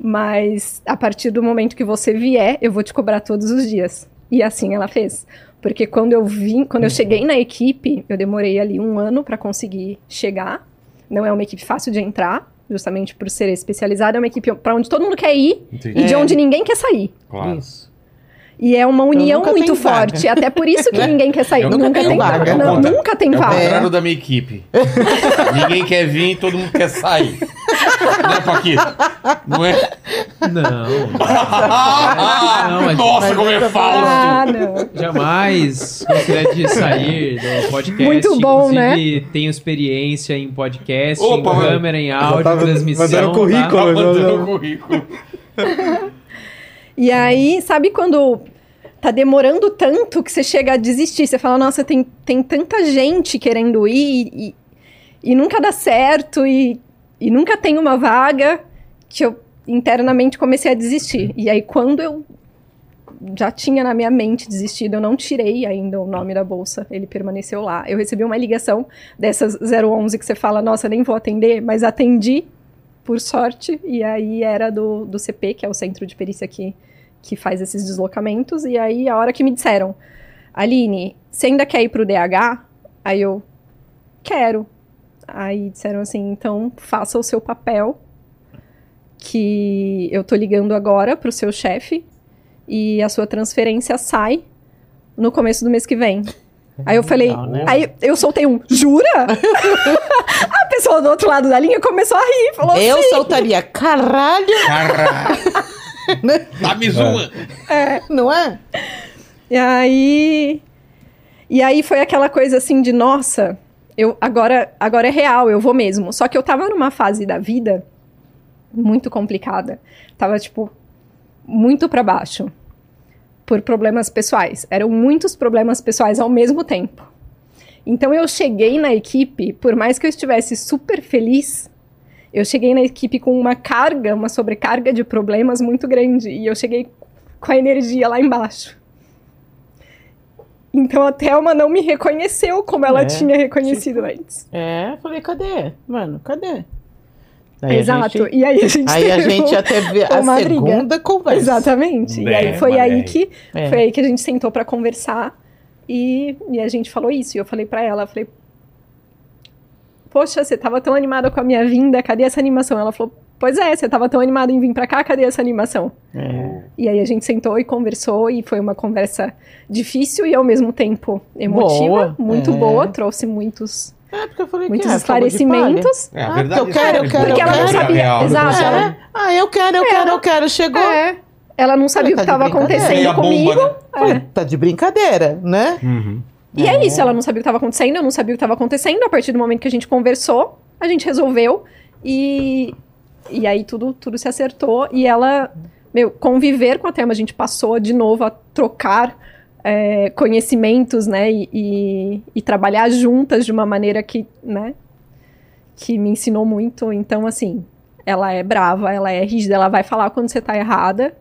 [SPEAKER 5] mas a partir do momento que você vier, eu vou te cobrar todos os dias. E assim ela fez. Porque quando eu vim, quando eu cheguei na equipe, eu demorei ali um ano para conseguir chegar. Não é uma equipe fácil de entrar, justamente por ser especializada, é uma equipe para onde todo mundo quer ir
[SPEAKER 1] Entendi.
[SPEAKER 5] e de
[SPEAKER 3] É.
[SPEAKER 5] onde ninguém quer sair.
[SPEAKER 1] Claro.
[SPEAKER 3] Isso.
[SPEAKER 5] E é uma união muito
[SPEAKER 3] vaga.
[SPEAKER 5] forte. Até por isso que ninguém quer sair.
[SPEAKER 1] Eu
[SPEAKER 5] nunca,
[SPEAKER 3] nunca
[SPEAKER 5] tem vaga.
[SPEAKER 3] vaga.
[SPEAKER 5] Não,
[SPEAKER 1] É
[SPEAKER 5] nunca tem
[SPEAKER 1] É o
[SPEAKER 5] vaga.
[SPEAKER 1] contrário da minha equipe. Ninguém quer vir e todo mundo quer sair. Não é, Paquito? Não é?
[SPEAKER 2] Não, mas-
[SPEAKER 1] Nossa, como é falso!
[SPEAKER 5] Ah, não.
[SPEAKER 2] jamais gostaria de sair do podcast.
[SPEAKER 5] Muito bom, né?
[SPEAKER 2] Inclusive, tenho experiência em podcast,
[SPEAKER 1] Opa,
[SPEAKER 2] em câmera, em áudio,
[SPEAKER 4] tava
[SPEAKER 2] transmissão.
[SPEAKER 4] mandando
[SPEAKER 2] tá?
[SPEAKER 4] currículo.
[SPEAKER 1] Tá
[SPEAKER 4] não, não.
[SPEAKER 1] currículo.
[SPEAKER 5] E aí, sabe quando tá demorando tanto que você chega a desistir? Você fala, nossa, tem, tem tanta gente querendo ir e, e nunca dá certo e, e nunca tem uma vaga que eu internamente comecei a desistir. E aí, quando eu já tinha na minha mente desistido, eu não tirei ainda o nome da bolsa, ele permaneceu lá. Eu recebi uma ligação dessas 011 que você fala, nossa, nem vou atender, mas atendi por sorte, e aí era do, do CP, que é o centro de perícia que, que faz esses deslocamentos, e aí a hora que me disseram, Aline, você ainda quer ir pro DH? Aí eu, quero. Aí disseram assim, então faça o seu papel, que eu tô ligando agora pro seu chefe, e a sua transferência sai no começo do mês que vem. Aí eu falei,
[SPEAKER 3] Legal, né?
[SPEAKER 5] aí eu soltei um, jura? a pessoa do outro lado da linha começou a rir, falou
[SPEAKER 3] Eu
[SPEAKER 5] assim,
[SPEAKER 3] soltaria, caralho,
[SPEAKER 1] Caralho. Tá me zoando.
[SPEAKER 3] não é?
[SPEAKER 5] E aí. E aí foi aquela coisa assim de, nossa, eu agora, agora é real, eu vou mesmo. Só que eu tava numa fase da vida muito complicada. Tava, tipo, muito pra baixo. Por problemas pessoais. Eram muitos problemas pessoais ao mesmo tempo. Então eu cheguei na equipe, por mais que eu estivesse super feliz, eu cheguei na equipe com uma carga, uma sobrecarga de problemas muito grande. E eu cheguei com a energia lá embaixo. Então a Thelma não me reconheceu como ela
[SPEAKER 3] É,
[SPEAKER 5] tinha reconhecido antes.
[SPEAKER 3] É, falei, cadê? Mano, cadê? Daí
[SPEAKER 5] Exato.
[SPEAKER 3] gente-
[SPEAKER 5] E aí a gente
[SPEAKER 3] Aí a gente já teve a
[SPEAKER 5] briga.
[SPEAKER 3] segunda conversa.
[SPEAKER 5] Exatamente. e
[SPEAKER 1] É,
[SPEAKER 5] aí foi
[SPEAKER 1] uma
[SPEAKER 5] aí
[SPEAKER 1] DR.
[SPEAKER 5] que
[SPEAKER 3] É.
[SPEAKER 5] foi aí que a gente sentou pra conversar e, e a gente falou isso. E eu falei pra ela, falei, poxa, você tava tão animada com a minha vinda, cadê essa animação? Ela falou, pois é, você tava tão animada em vir pra cá, cadê essa animação?
[SPEAKER 3] É.
[SPEAKER 5] E aí a gente sentou e conversou e foi uma conversa difícil e ao mesmo tempo emotiva,
[SPEAKER 3] Boa,
[SPEAKER 5] muito
[SPEAKER 3] é.
[SPEAKER 5] boa, trouxe muitos,
[SPEAKER 3] É, porque eu falei
[SPEAKER 5] muitos
[SPEAKER 3] que é,
[SPEAKER 5] esclarecimentos.
[SPEAKER 1] É, a
[SPEAKER 3] Ah,
[SPEAKER 1] verdade
[SPEAKER 3] eu quero, eu quero,
[SPEAKER 5] Porque ela não
[SPEAKER 3] eu quero.
[SPEAKER 5] sabia,
[SPEAKER 1] real.
[SPEAKER 5] exato,
[SPEAKER 3] É.
[SPEAKER 5] ela-
[SPEAKER 3] Ah, eu quero, eu quero, eu quero. Chegou.
[SPEAKER 5] É, ela não sabia o
[SPEAKER 3] tá
[SPEAKER 5] que
[SPEAKER 3] de
[SPEAKER 5] estava acontecendo
[SPEAKER 1] a bomba,
[SPEAKER 5] comigo.
[SPEAKER 1] né?
[SPEAKER 3] Tá de brincadeira, né?
[SPEAKER 4] Uhum.
[SPEAKER 5] E é isso, ela não sabia o que estava acontecendo, eu não sabia o que estava acontecendo. A partir do momento que a gente conversou, a gente resolveu e, e aí tudo, tudo se acertou. E ela, meu, conviver com a Thelma, a gente passou de novo a trocar é, conhecimentos, né? E, e, e trabalhar juntas de uma maneira que, né? Que me ensinou muito. Então, assim, ela é brava, ela é rígida, ela vai falar quando você tá errada.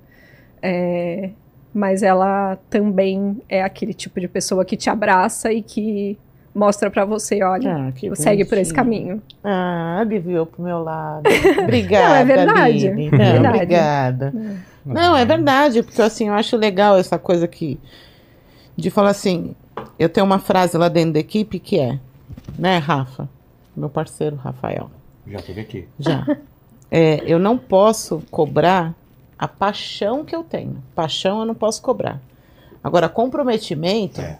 [SPEAKER 5] É, mas ela também é aquele tipo de pessoa que te abraça e que mostra pra você, olha,
[SPEAKER 3] Ah, que
[SPEAKER 5] segue por esse caminho.
[SPEAKER 3] Ah, aliviou pro meu lado. Obrigada,
[SPEAKER 5] Não, é verdade.
[SPEAKER 3] Aline.
[SPEAKER 5] É
[SPEAKER 3] Não,
[SPEAKER 5] verdade.
[SPEAKER 3] obrigada. Não, é verdade, porque assim, eu acho legal essa coisa que de falar assim, eu tenho uma frase lá dentro da equipe que é, né, Rafa, meu parceiro Rafael,
[SPEAKER 1] Já teve aqui.
[SPEAKER 3] já. É, eu não posso cobrar a paixão que eu tenho. Paixão eu não posso cobrar. Agora, comprometimento,
[SPEAKER 1] É.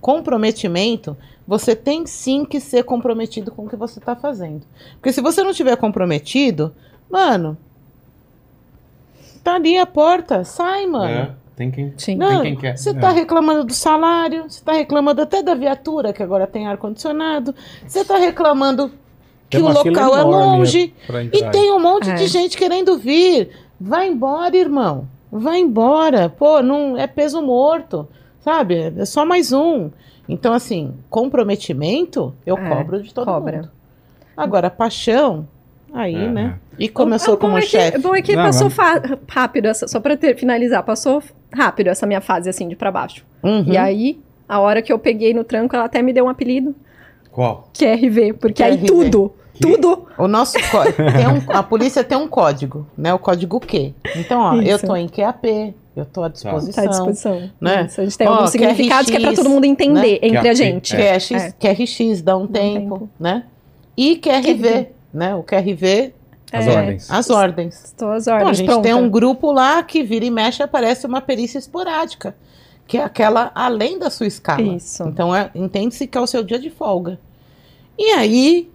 [SPEAKER 3] comprometimento, você tem sim que ser comprometido com o que você está fazendo. Porque se você não tiver comprometido, mano, tá ali a porta, sai, mano.
[SPEAKER 1] É, tem quem,
[SPEAKER 5] Sim.
[SPEAKER 3] Não,
[SPEAKER 1] tem quem quer.
[SPEAKER 3] Você
[SPEAKER 1] É.
[SPEAKER 3] tá reclamando do salário, você tá reclamando até da viatura, que agora tem ar-condicionado, você tá reclamando que o local é longe. E tem um monte
[SPEAKER 5] É.
[SPEAKER 3] de gente querendo vir. Vai embora, irmão. Vai embora. Pô, não é peso morto, sabe? É só mais um. Então, assim, comprometimento, eu
[SPEAKER 5] É,
[SPEAKER 3] cobro de todo
[SPEAKER 5] cobra.
[SPEAKER 3] mundo. Agora, paixão, aí,
[SPEAKER 1] É,
[SPEAKER 3] né? E começou como
[SPEAKER 5] é que-
[SPEAKER 3] chefe.
[SPEAKER 5] O bom é que
[SPEAKER 4] Não,
[SPEAKER 5] passou rápido, essa, só pra ter- finalizar, passou rápido essa minha fase, assim, de pra baixo.
[SPEAKER 3] Uhum.
[SPEAKER 5] E aí, a hora que eu peguei no tranco, ela até me deu um apelido,
[SPEAKER 1] Qual?
[SPEAKER 5] QRV, porque aí
[SPEAKER 3] QRV.
[SPEAKER 5] tudo, tudo,
[SPEAKER 3] O nosso código. tem um- a polícia tem um código, né? O código Q. Então, ó, eu
[SPEAKER 5] Isso.
[SPEAKER 3] tô em QAP, eu tô à disposição.
[SPEAKER 5] tá à disposição.
[SPEAKER 3] né?
[SPEAKER 5] Isso, a gente tem
[SPEAKER 3] Ó,
[SPEAKER 5] alguns significados que é pra todo mundo entender entre
[SPEAKER 1] Que
[SPEAKER 5] a gente.
[SPEAKER 1] é.
[SPEAKER 3] QRX,
[SPEAKER 5] É.
[SPEAKER 3] QRX dá um
[SPEAKER 5] Dá um
[SPEAKER 3] tempo,
[SPEAKER 5] tempo.
[SPEAKER 3] né? E QRV,
[SPEAKER 5] QRV.
[SPEAKER 3] né? O QRV,
[SPEAKER 4] As
[SPEAKER 5] É,
[SPEAKER 4] ordens.
[SPEAKER 3] as ordens.
[SPEAKER 5] Estou às
[SPEAKER 3] Então, a
[SPEAKER 5] ordens,
[SPEAKER 3] gente
[SPEAKER 5] pronta.
[SPEAKER 3] tem um grupo lá que vira e mexe aparece uma perícia esporádica, que é aquela além da sua escala.
[SPEAKER 5] Isso.
[SPEAKER 3] Então, é- entende-se que é o seu dia de folga. E aí,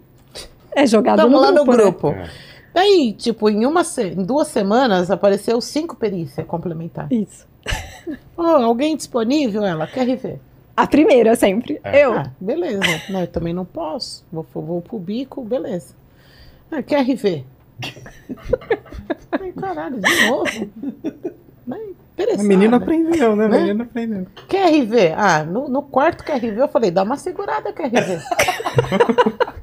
[SPEAKER 5] É jogado
[SPEAKER 3] estamos
[SPEAKER 5] no
[SPEAKER 3] lá
[SPEAKER 5] grupo,
[SPEAKER 3] no
[SPEAKER 5] né?
[SPEAKER 3] grupo.
[SPEAKER 1] É.
[SPEAKER 3] Daí, tipo, em, uma se- em duas semanas apareceu cinco perícias complementares.
[SPEAKER 5] Isso.
[SPEAKER 3] Ô, alguém disponível? Ela quer rever.
[SPEAKER 5] A primeira, sempre.
[SPEAKER 1] É.
[SPEAKER 5] Eu.
[SPEAKER 3] Ah, beleza. Não, eu também não posso. Vou, vou pro bico, beleza. Ah, quer rever? Ai, caralho, de novo? Né?
[SPEAKER 4] A
[SPEAKER 3] Interessante.
[SPEAKER 4] menina aprendeu, né? A
[SPEAKER 3] Né?
[SPEAKER 4] menina aprendeu.
[SPEAKER 3] Quer rever? Ah, no, no quarto quer rever, eu falei, dá uma segurada, quer rever.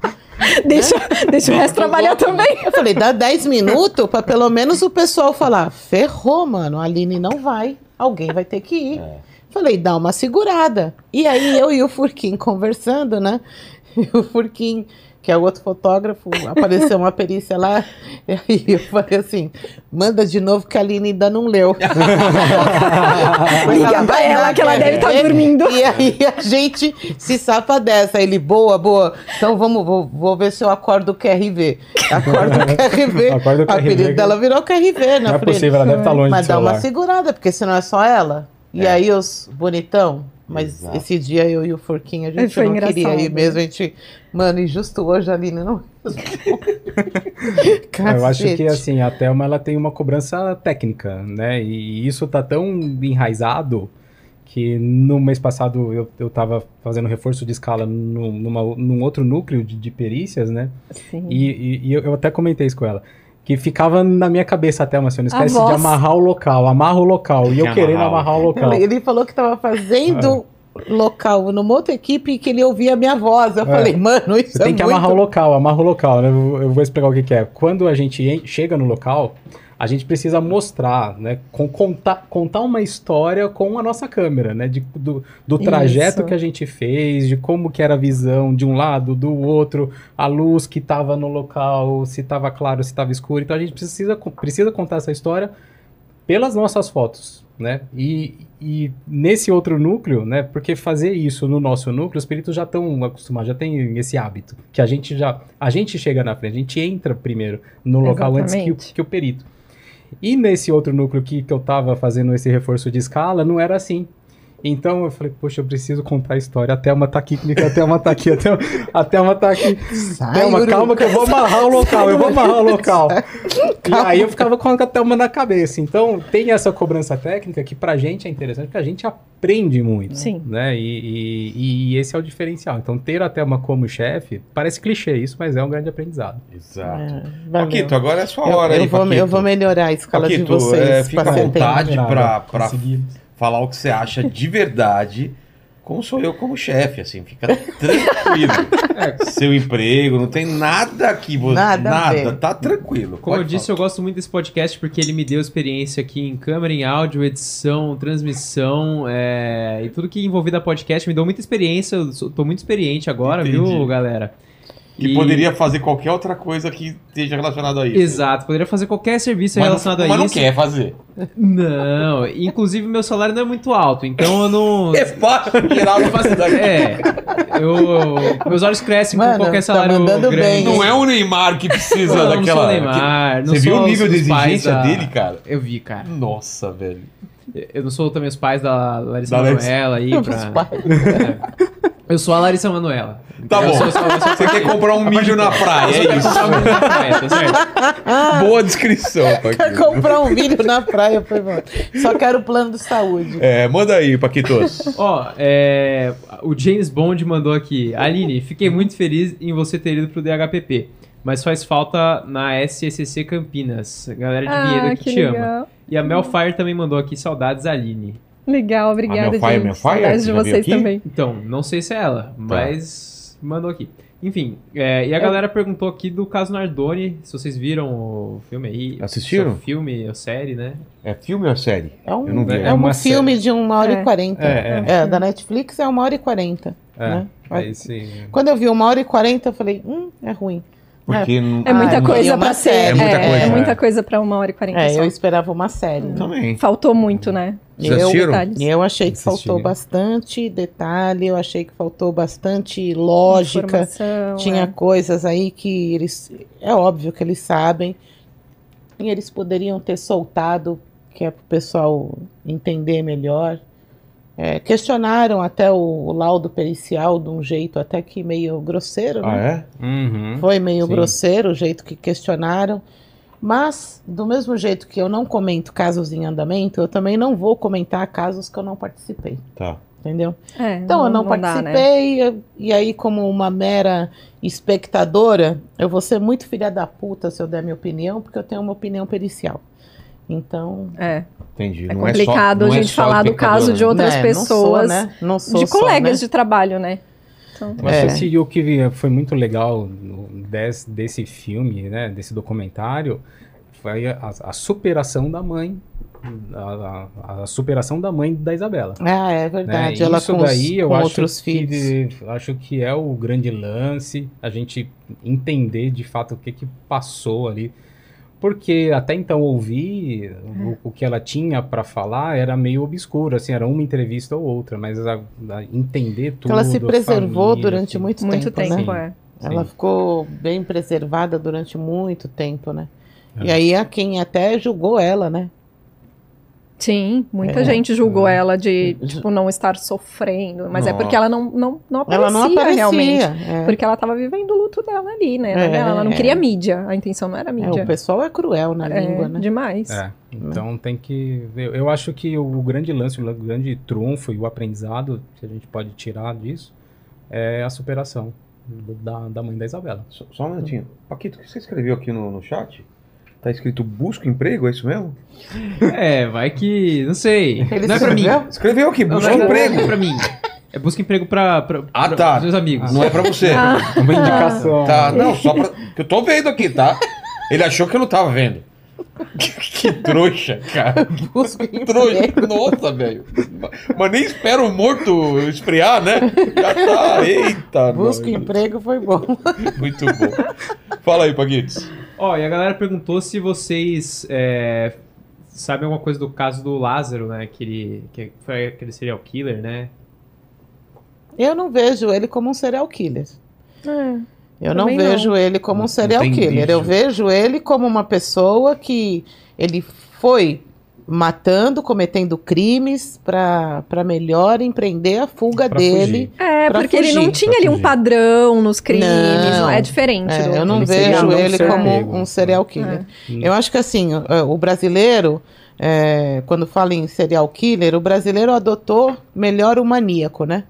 [SPEAKER 5] Deixa, deixa o resto trabalhar também.
[SPEAKER 3] Eu falei, dá 10 minutos pra pelo menos o pessoal falar, ferrou, mano, a Aline não vai, alguém vai ter que ir.
[SPEAKER 1] É.
[SPEAKER 3] Falei, dá uma segurada. E aí eu e o Furquim conversando, né? E o Furquim, que é o outro fotógrafo, apareceu uma perícia lá. E aí eu falei assim: manda de novo que a Aline ainda não leu.
[SPEAKER 5] Liga pra
[SPEAKER 3] vai
[SPEAKER 5] ela que ela deve estar
[SPEAKER 3] ver?
[SPEAKER 5] dormindo.
[SPEAKER 3] E aí a gente se safa dessa. Ele, boa, boa. Então vamos, vou, vou ver se eu acordo o QRV. Acordo o QRV.
[SPEAKER 4] Acorda o
[SPEAKER 3] O apelido dela virou QRV, né?
[SPEAKER 4] Não é possível, ela deve estar longe
[SPEAKER 3] mas dá uma
[SPEAKER 4] celular.
[SPEAKER 3] segurada, porque senão é só ela. E
[SPEAKER 1] É.
[SPEAKER 3] aí os bonitão. Mas
[SPEAKER 1] Exato.
[SPEAKER 3] esse dia eu e o Forquinho, a gente
[SPEAKER 5] Foi
[SPEAKER 3] não queria ir mesmo. A gente, mano, e justo hoje a Aline não.
[SPEAKER 4] Eu acho que assim, a Thelma ela tem uma cobrança técnica, né? E isso tá tão enraizado que no mês passado eu, eu tava fazendo reforço de escala no, numa, num outro núcleo de, de perícias, né?
[SPEAKER 5] Sim.
[SPEAKER 4] E, e- e eu, eu até comentei isso com ela. Que ficava na minha cabeça até, uma assim, não
[SPEAKER 5] A
[SPEAKER 4] esquece de amarrar o local, amarra o local. E eu querendo
[SPEAKER 1] amarrar o-
[SPEAKER 4] local.
[SPEAKER 3] Ele, falou que tava fazendo local numa outra equipe e que ele ouvia a minha voz. Eu
[SPEAKER 4] É.
[SPEAKER 3] falei, mano, isso
[SPEAKER 4] Você tem
[SPEAKER 3] é
[SPEAKER 4] que
[SPEAKER 3] muito...
[SPEAKER 4] amarrar o local, amarra o local, né? Eu, vou explicar o que, que é. Quando a gente en- chega no local, a gente precisa mostrar, né? Com, contar, contar uma história com a nossa câmera, né? De, do, do trajeto
[SPEAKER 5] Isso.
[SPEAKER 4] que a gente fez, de como que era a visão de um lado, do outro, a luz que estava no local, se estava claro, se estava escuro. Então a gente precisa, precisa contar essa história pelas nossas fotos, né? E, e nesse outro núcleo, né? Porque fazer isso no nosso núcleo, os peritos já estão acostumados, já tem esse hábito, que a gente já, a gente chega na frente, a gente entra primeiro no local antes que o,
[SPEAKER 5] Exatamente.
[SPEAKER 4] que o perito. E nesse outro núcleo que, que eu tava fazendo esse reforço de escala, não era assim. Então eu falei, poxa, eu preciso contar a história. A Thelma tá aqui comigo, a Thelma tá aqui, a Thelma, a Thelma tá aqui.
[SPEAKER 3] Sai,
[SPEAKER 4] Thelma,
[SPEAKER 3] Uruca.
[SPEAKER 4] calma que eu vou amarrar o local, eu vou amarrar o local. E aí eu ficava com a Thelma na cabeça. Então tem essa cobrança técnica que pra gente é interessante, porque a gente aprende muito.
[SPEAKER 5] Sim.
[SPEAKER 4] Né? E, e- e esse é o diferencial. Então ter a Thelma como chefe, parece clichê isso, mas é um grande aprendizado.
[SPEAKER 1] Exato.
[SPEAKER 3] É.
[SPEAKER 1] Paquito, agora é a sua
[SPEAKER 3] Eu,
[SPEAKER 1] hora
[SPEAKER 3] eu
[SPEAKER 1] aí,
[SPEAKER 3] vou,
[SPEAKER 1] Paquito.
[SPEAKER 3] eu vou melhorar a escala de
[SPEAKER 1] Paquito,
[SPEAKER 3] vocês.
[SPEAKER 1] é, fica à vontade pra, pra
[SPEAKER 4] Conseguir.
[SPEAKER 1] Falar o que você acha de verdade, como sou eu como chefe, assim, fica tranquilo. Seu emprego, não tem nada que você.
[SPEAKER 3] Nada
[SPEAKER 1] Nada, tá tranquilo.
[SPEAKER 2] Como eu disse, eu gosto muito desse podcast porque ele me deu experiência aqui em câmera, em áudio, edição, transmissão é, e tudo que envolvido a podcast me deu muita experiência. Eu sou- tô muito experiente agora,
[SPEAKER 1] Entendi.
[SPEAKER 2] viu, galera?
[SPEAKER 1] Que
[SPEAKER 2] E-
[SPEAKER 1] poderia fazer qualquer outra coisa que esteja relacionada a isso.
[SPEAKER 2] Exato, poderia fazer qualquer serviço
[SPEAKER 1] Mas,
[SPEAKER 2] relacionado
[SPEAKER 1] não,
[SPEAKER 2] a
[SPEAKER 1] mas não
[SPEAKER 2] isso.
[SPEAKER 1] quer fazer.
[SPEAKER 2] Não, inclusive meu salário não é muito alto, então eu não.
[SPEAKER 1] É fácil tirar o facilidade.
[SPEAKER 2] É, eu, meus olhos crescem
[SPEAKER 3] Mano,
[SPEAKER 2] com qualquer
[SPEAKER 3] tá
[SPEAKER 2] salário
[SPEAKER 3] mandando
[SPEAKER 2] grande.
[SPEAKER 3] bem,
[SPEAKER 1] Não é o Neymar que precisa
[SPEAKER 2] Não, não
[SPEAKER 1] daquela.
[SPEAKER 2] sou o Neymar, não
[SPEAKER 1] Você viu o nível de exigência
[SPEAKER 2] da-
[SPEAKER 1] dele, cara?
[SPEAKER 2] Eu vi, cara.
[SPEAKER 1] Nossa, velho.
[SPEAKER 2] Eu não sou também os pais da Larissa
[SPEAKER 1] Da.
[SPEAKER 2] Manoela aí
[SPEAKER 3] Os
[SPEAKER 2] pra...
[SPEAKER 3] pais.
[SPEAKER 2] É. Eu sou a Larissa Manoela.
[SPEAKER 1] Tá
[SPEAKER 2] Eu
[SPEAKER 1] bom.
[SPEAKER 2] sou- sou- sou-
[SPEAKER 1] Você quer comprar um milho na praia, é isso.
[SPEAKER 2] tá certo?
[SPEAKER 1] Boa descrição,
[SPEAKER 3] Quer
[SPEAKER 1] Paquito.
[SPEAKER 3] comprar um vídeo na praia, foi bom. Só quero o plano de saúde.
[SPEAKER 1] É, manda aí, Paquitos.
[SPEAKER 2] Ó, é, o James Bond mandou aqui. Aline, fiquei muito feliz em você ter ido pro DHPP. Mas faz falta na SCCC Campinas. Galera de
[SPEAKER 5] Ah,
[SPEAKER 2] que,
[SPEAKER 5] que
[SPEAKER 2] te ama. E a Melfire também mandou aqui saudades, Aline.
[SPEAKER 5] Legal, obrigada,
[SPEAKER 1] A Melfire,
[SPEAKER 5] gente.
[SPEAKER 1] Melfire,
[SPEAKER 5] Saudades de vocês também.
[SPEAKER 2] Então, não sei se é ela, mas mandou aqui. Enfim, é, e a galera perguntou aqui do caso Nardoni, se vocês viram o filme aí.
[SPEAKER 1] Assistiram?
[SPEAKER 2] É filme ou série, né?
[SPEAKER 1] É filme ou série?
[SPEAKER 3] É um,
[SPEAKER 1] Eu não vi.
[SPEAKER 3] é
[SPEAKER 4] É
[SPEAKER 3] um filme de uma hora
[SPEAKER 5] É.
[SPEAKER 3] e quarenta.
[SPEAKER 4] É,
[SPEAKER 3] É, da Netflix é uma hora e quarenta.
[SPEAKER 4] É,
[SPEAKER 3] né?
[SPEAKER 4] é esse-
[SPEAKER 3] Quando eu vi uma hora e quarenta, eu falei, hum, é ruim.
[SPEAKER 1] Porque não.
[SPEAKER 5] É muita
[SPEAKER 3] Ah,
[SPEAKER 5] coisa
[SPEAKER 3] uma
[SPEAKER 5] pra ser.
[SPEAKER 3] série.
[SPEAKER 1] É muita coisa,
[SPEAKER 5] É, muita coisa pra uma hora e quarenta
[SPEAKER 3] É,
[SPEAKER 5] só.
[SPEAKER 3] eu esperava uma série.
[SPEAKER 1] Também.
[SPEAKER 5] Faltou muito, né?
[SPEAKER 3] Eu, eu achei que faltou bastante detalhe, eu achei que faltou bastante lógica.
[SPEAKER 5] Informação,
[SPEAKER 3] Tinha
[SPEAKER 5] é.
[SPEAKER 3] coisas aí que eles. É óbvio que eles sabem. E eles poderiam ter soltado, que é para o pessoal entender melhor. É, questionaram até o, o laudo pericial de um jeito até que meio grosseiro,
[SPEAKER 1] Ah,
[SPEAKER 3] né?
[SPEAKER 1] é?
[SPEAKER 4] Uhum.
[SPEAKER 3] Foi meio
[SPEAKER 4] Sim.
[SPEAKER 3] grosseiro o jeito que questionaram. Mas, do mesmo jeito que eu não comento casos em andamento, eu também não vou comentar casos que eu não participei.
[SPEAKER 1] Tá.
[SPEAKER 3] Entendeu?
[SPEAKER 5] É,
[SPEAKER 3] Então, eu não
[SPEAKER 5] dá, né?
[SPEAKER 3] participei, eu- e aí, como uma mera espectadora, eu vou ser muito filha da puta se eu der minha opinião, porque eu tenho uma opinião pericial. Então.
[SPEAKER 5] É,
[SPEAKER 1] Entendi.
[SPEAKER 5] é
[SPEAKER 1] Não é só-
[SPEAKER 5] complicado
[SPEAKER 1] não
[SPEAKER 5] a
[SPEAKER 1] é
[SPEAKER 5] gente
[SPEAKER 1] só
[SPEAKER 5] falar do caso de
[SPEAKER 1] né?
[SPEAKER 5] outras
[SPEAKER 3] né, Não sou,
[SPEAKER 5] pessoas,
[SPEAKER 3] né? Não sou
[SPEAKER 5] de
[SPEAKER 3] só,
[SPEAKER 5] colegas
[SPEAKER 3] né?
[SPEAKER 5] de trabalho, né? Então,
[SPEAKER 4] Mas
[SPEAKER 3] É.
[SPEAKER 4] esse, o que foi muito legal no- des- desse filme, né, desse documentário, foi a, a superação da mãe, a, a- a superação da mãe da Isabela.
[SPEAKER 3] Ah, é
[SPEAKER 4] né?
[SPEAKER 3] verdade. Ela
[SPEAKER 4] Isso
[SPEAKER 3] com, os-
[SPEAKER 4] daí eu
[SPEAKER 3] com
[SPEAKER 4] acho
[SPEAKER 3] outros
[SPEAKER 4] que,
[SPEAKER 3] filhos.
[SPEAKER 4] acho que é o grande lance, a gente entender de fato o que que passou ali. Porque até então ouvir o, o que ela tinha para falar era meio obscuro, assim, era uma entrevista ou outra, mas a- a entender tudo.
[SPEAKER 3] Ela se preservou
[SPEAKER 4] família,
[SPEAKER 3] durante
[SPEAKER 4] tudo.
[SPEAKER 3] muito,
[SPEAKER 5] muito
[SPEAKER 3] tempo,
[SPEAKER 5] tempo,
[SPEAKER 3] né?
[SPEAKER 5] é.
[SPEAKER 3] Ela
[SPEAKER 4] Sim.
[SPEAKER 3] ficou bem preservada durante muito tempo, né?
[SPEAKER 4] É.
[SPEAKER 3] E aí, a quem até julgou ela, né?
[SPEAKER 5] Sim, muita
[SPEAKER 3] É.
[SPEAKER 5] gente julgou
[SPEAKER 4] É.
[SPEAKER 5] ela de,
[SPEAKER 3] Ju-
[SPEAKER 5] tipo, não estar sofrendo. Mas é porque ela não, não, não aparecia,
[SPEAKER 3] ela não aparecia.
[SPEAKER 5] realmente.
[SPEAKER 3] é.
[SPEAKER 5] Porque ela tava vivendo o luto dela ali, né?
[SPEAKER 3] É,
[SPEAKER 5] ela não
[SPEAKER 3] é.
[SPEAKER 5] queria mídia. A intenção não era
[SPEAKER 3] É,
[SPEAKER 5] mídia.
[SPEAKER 3] o pessoal é cruel na
[SPEAKER 5] É,
[SPEAKER 3] língua, né?
[SPEAKER 5] Demais.
[SPEAKER 4] É, então tem que. Eu, eu acho que o grande lance, o grande trunfo e o aprendizado que a gente pode tirar disso é a superação do- da, da mãe da Isabela.
[SPEAKER 1] Só, só um minutinho. Paquito, o que você escreveu aqui no, no chat? Tá escrito busca emprego, é isso mesmo?
[SPEAKER 2] É, vai que. Não sei.
[SPEAKER 3] Ele
[SPEAKER 2] não é pra mim.
[SPEAKER 3] escreveu?
[SPEAKER 1] Aqui, busca
[SPEAKER 2] não é-
[SPEAKER 1] emprego.
[SPEAKER 2] Não é pra mim. É busca emprego pra, pra,
[SPEAKER 1] Ah,
[SPEAKER 2] pra-
[SPEAKER 1] tá.
[SPEAKER 2] meus amigos.
[SPEAKER 1] Não é pra você.
[SPEAKER 5] Ah,
[SPEAKER 4] Uma indicação.
[SPEAKER 1] Tá, não, só pra. que Eu tô vendo aqui, tá? Ele achou que eu não tava vendo. Que trouxa, cara.
[SPEAKER 3] Busco
[SPEAKER 1] Trouxa.
[SPEAKER 3] emprego.
[SPEAKER 1] Nossa, velho. Mas nem espera o morto esfriar, né? Já tá. Eita,
[SPEAKER 3] Busco
[SPEAKER 1] nós.
[SPEAKER 3] emprego foi bom.
[SPEAKER 1] Muito bom. Fala aí, Paguitos.
[SPEAKER 2] Ó, e a galera perguntou se vocês é, sabem alguma coisa do caso do Lázaro, né? Que ele que foi aquele serial killer, né?
[SPEAKER 3] Eu não vejo ele como um serial killer.
[SPEAKER 5] É.
[SPEAKER 3] Eu não
[SPEAKER 5] Também não.
[SPEAKER 3] vejo ele como um serial killer.
[SPEAKER 1] vídeo.
[SPEAKER 3] Eu vejo ele como uma pessoa que ele foi matando, cometendo crimes para melhor empreender a fuga
[SPEAKER 4] Pra
[SPEAKER 3] dele.
[SPEAKER 5] É,
[SPEAKER 3] Pra
[SPEAKER 5] porque ele não
[SPEAKER 3] fugir.
[SPEAKER 5] tinha
[SPEAKER 4] Pra
[SPEAKER 5] ali um
[SPEAKER 4] fugir.
[SPEAKER 5] padrão nos crimes,
[SPEAKER 3] Não.
[SPEAKER 5] é diferente.
[SPEAKER 3] É,
[SPEAKER 5] do-
[SPEAKER 3] eu não vejo ele como
[SPEAKER 4] pego.
[SPEAKER 3] um serial killer.
[SPEAKER 5] É.
[SPEAKER 3] Eu acho que assim, o, o brasileiro, é, quando fala em serial killer, o brasileiro adotou melhor o maníaco, né?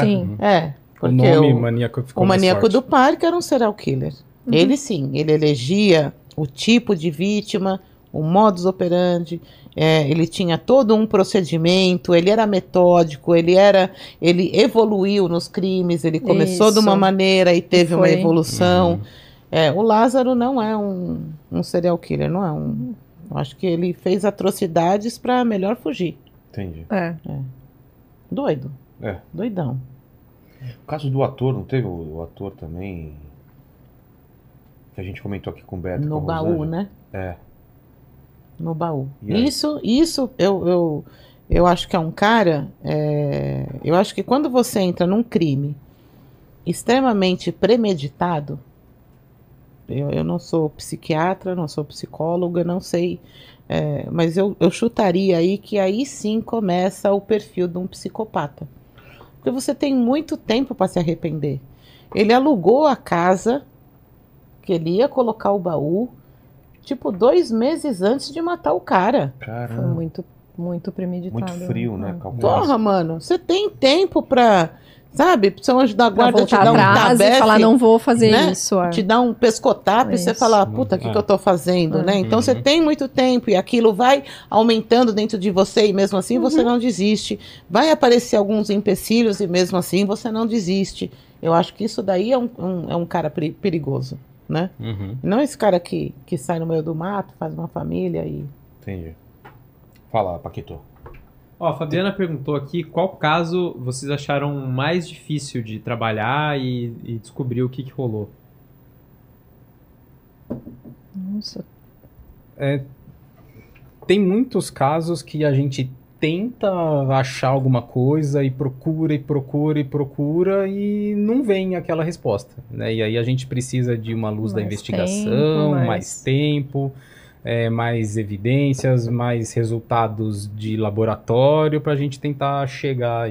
[SPEAKER 5] Sim.
[SPEAKER 3] É,
[SPEAKER 4] O
[SPEAKER 3] porque
[SPEAKER 4] nome
[SPEAKER 3] o,
[SPEAKER 4] maníaco ficou
[SPEAKER 3] o maníaco
[SPEAKER 4] forte.
[SPEAKER 3] do parque era um serial killer. Ele sim, ele elegia o tipo de vítima, o modus operandi, é, ele tinha todo um procedimento, ele era metódico, ele era, ele evoluiu nos crimes, ele começou de uma
[SPEAKER 5] Isso.
[SPEAKER 3] maneira e teve uma evolução.
[SPEAKER 1] Uhum.
[SPEAKER 3] É, o Lázaro não é um, um serial killer, não é um. Eu acho que ele fez atrocidades para melhor fugir.
[SPEAKER 1] Entendi.
[SPEAKER 5] É.
[SPEAKER 3] Doido.
[SPEAKER 1] É.
[SPEAKER 3] Doidão.
[SPEAKER 1] O caso do ator, não teve o, o ator também? Que a gente comentou aqui com o Beto.
[SPEAKER 3] no
[SPEAKER 1] com a
[SPEAKER 3] baú, né?
[SPEAKER 1] É.
[SPEAKER 3] No baú. Isso, isso eu, eu, eu acho que é um cara. é, eu acho que quando você entra num crime extremamente premeditado, eu, eu não sou psiquiatra, não sou psicóloga, não sei. é, mas eu, eu chutaria aí que aí sim começa o perfil de um psicopata. Porque você tem muito tempo para se arrepender. Ele alugou a casa que ele ia colocar o baú, tipo, dois meses antes de matar o cara.
[SPEAKER 5] Foi
[SPEAKER 1] Caramba.
[SPEAKER 5] muito, muito premeditado.
[SPEAKER 1] Muito frio, né? Calculado.
[SPEAKER 3] Porra, mano, você tem tempo pra, sabe, São Anjo da Guarda te dar um tabefe,
[SPEAKER 5] falar, não vou fazer
[SPEAKER 3] né?
[SPEAKER 5] isso. é.
[SPEAKER 3] te dar um pescotapo e você falar, puta, o que,
[SPEAKER 4] É.
[SPEAKER 3] que eu tô fazendo,
[SPEAKER 5] É.
[SPEAKER 3] né? Então você
[SPEAKER 4] Uhum.
[SPEAKER 3] tem muito tempo e aquilo vai aumentando dentro de você e mesmo assim você
[SPEAKER 5] Uhum.
[SPEAKER 3] não desiste. Vai aparecer alguns empecilhos e mesmo assim você não desiste. Eu acho que isso daí é um, um- é um cara peri- perigoso, né?
[SPEAKER 4] Uhum.
[SPEAKER 3] Não esse cara que, que sai no meio do mato, faz uma família e...
[SPEAKER 1] Entendi. Fala, Paquito.
[SPEAKER 2] Ó, a Fabiana perguntou aqui qual caso vocês acharam mais difícil de trabalhar e, e descobrir o que, que rolou.
[SPEAKER 5] Nossa.
[SPEAKER 4] Tem muitos casos que a gente tenta achar alguma coisa e procura e procura e procura e não vem aquela resposta, né? E aí a gente precisa de uma luz da
[SPEAKER 5] Mais
[SPEAKER 4] investigação,
[SPEAKER 5] tempo, mais-
[SPEAKER 4] mais tempo, é, mais evidências, mais resultados de laboratório para a gente tentar chegar.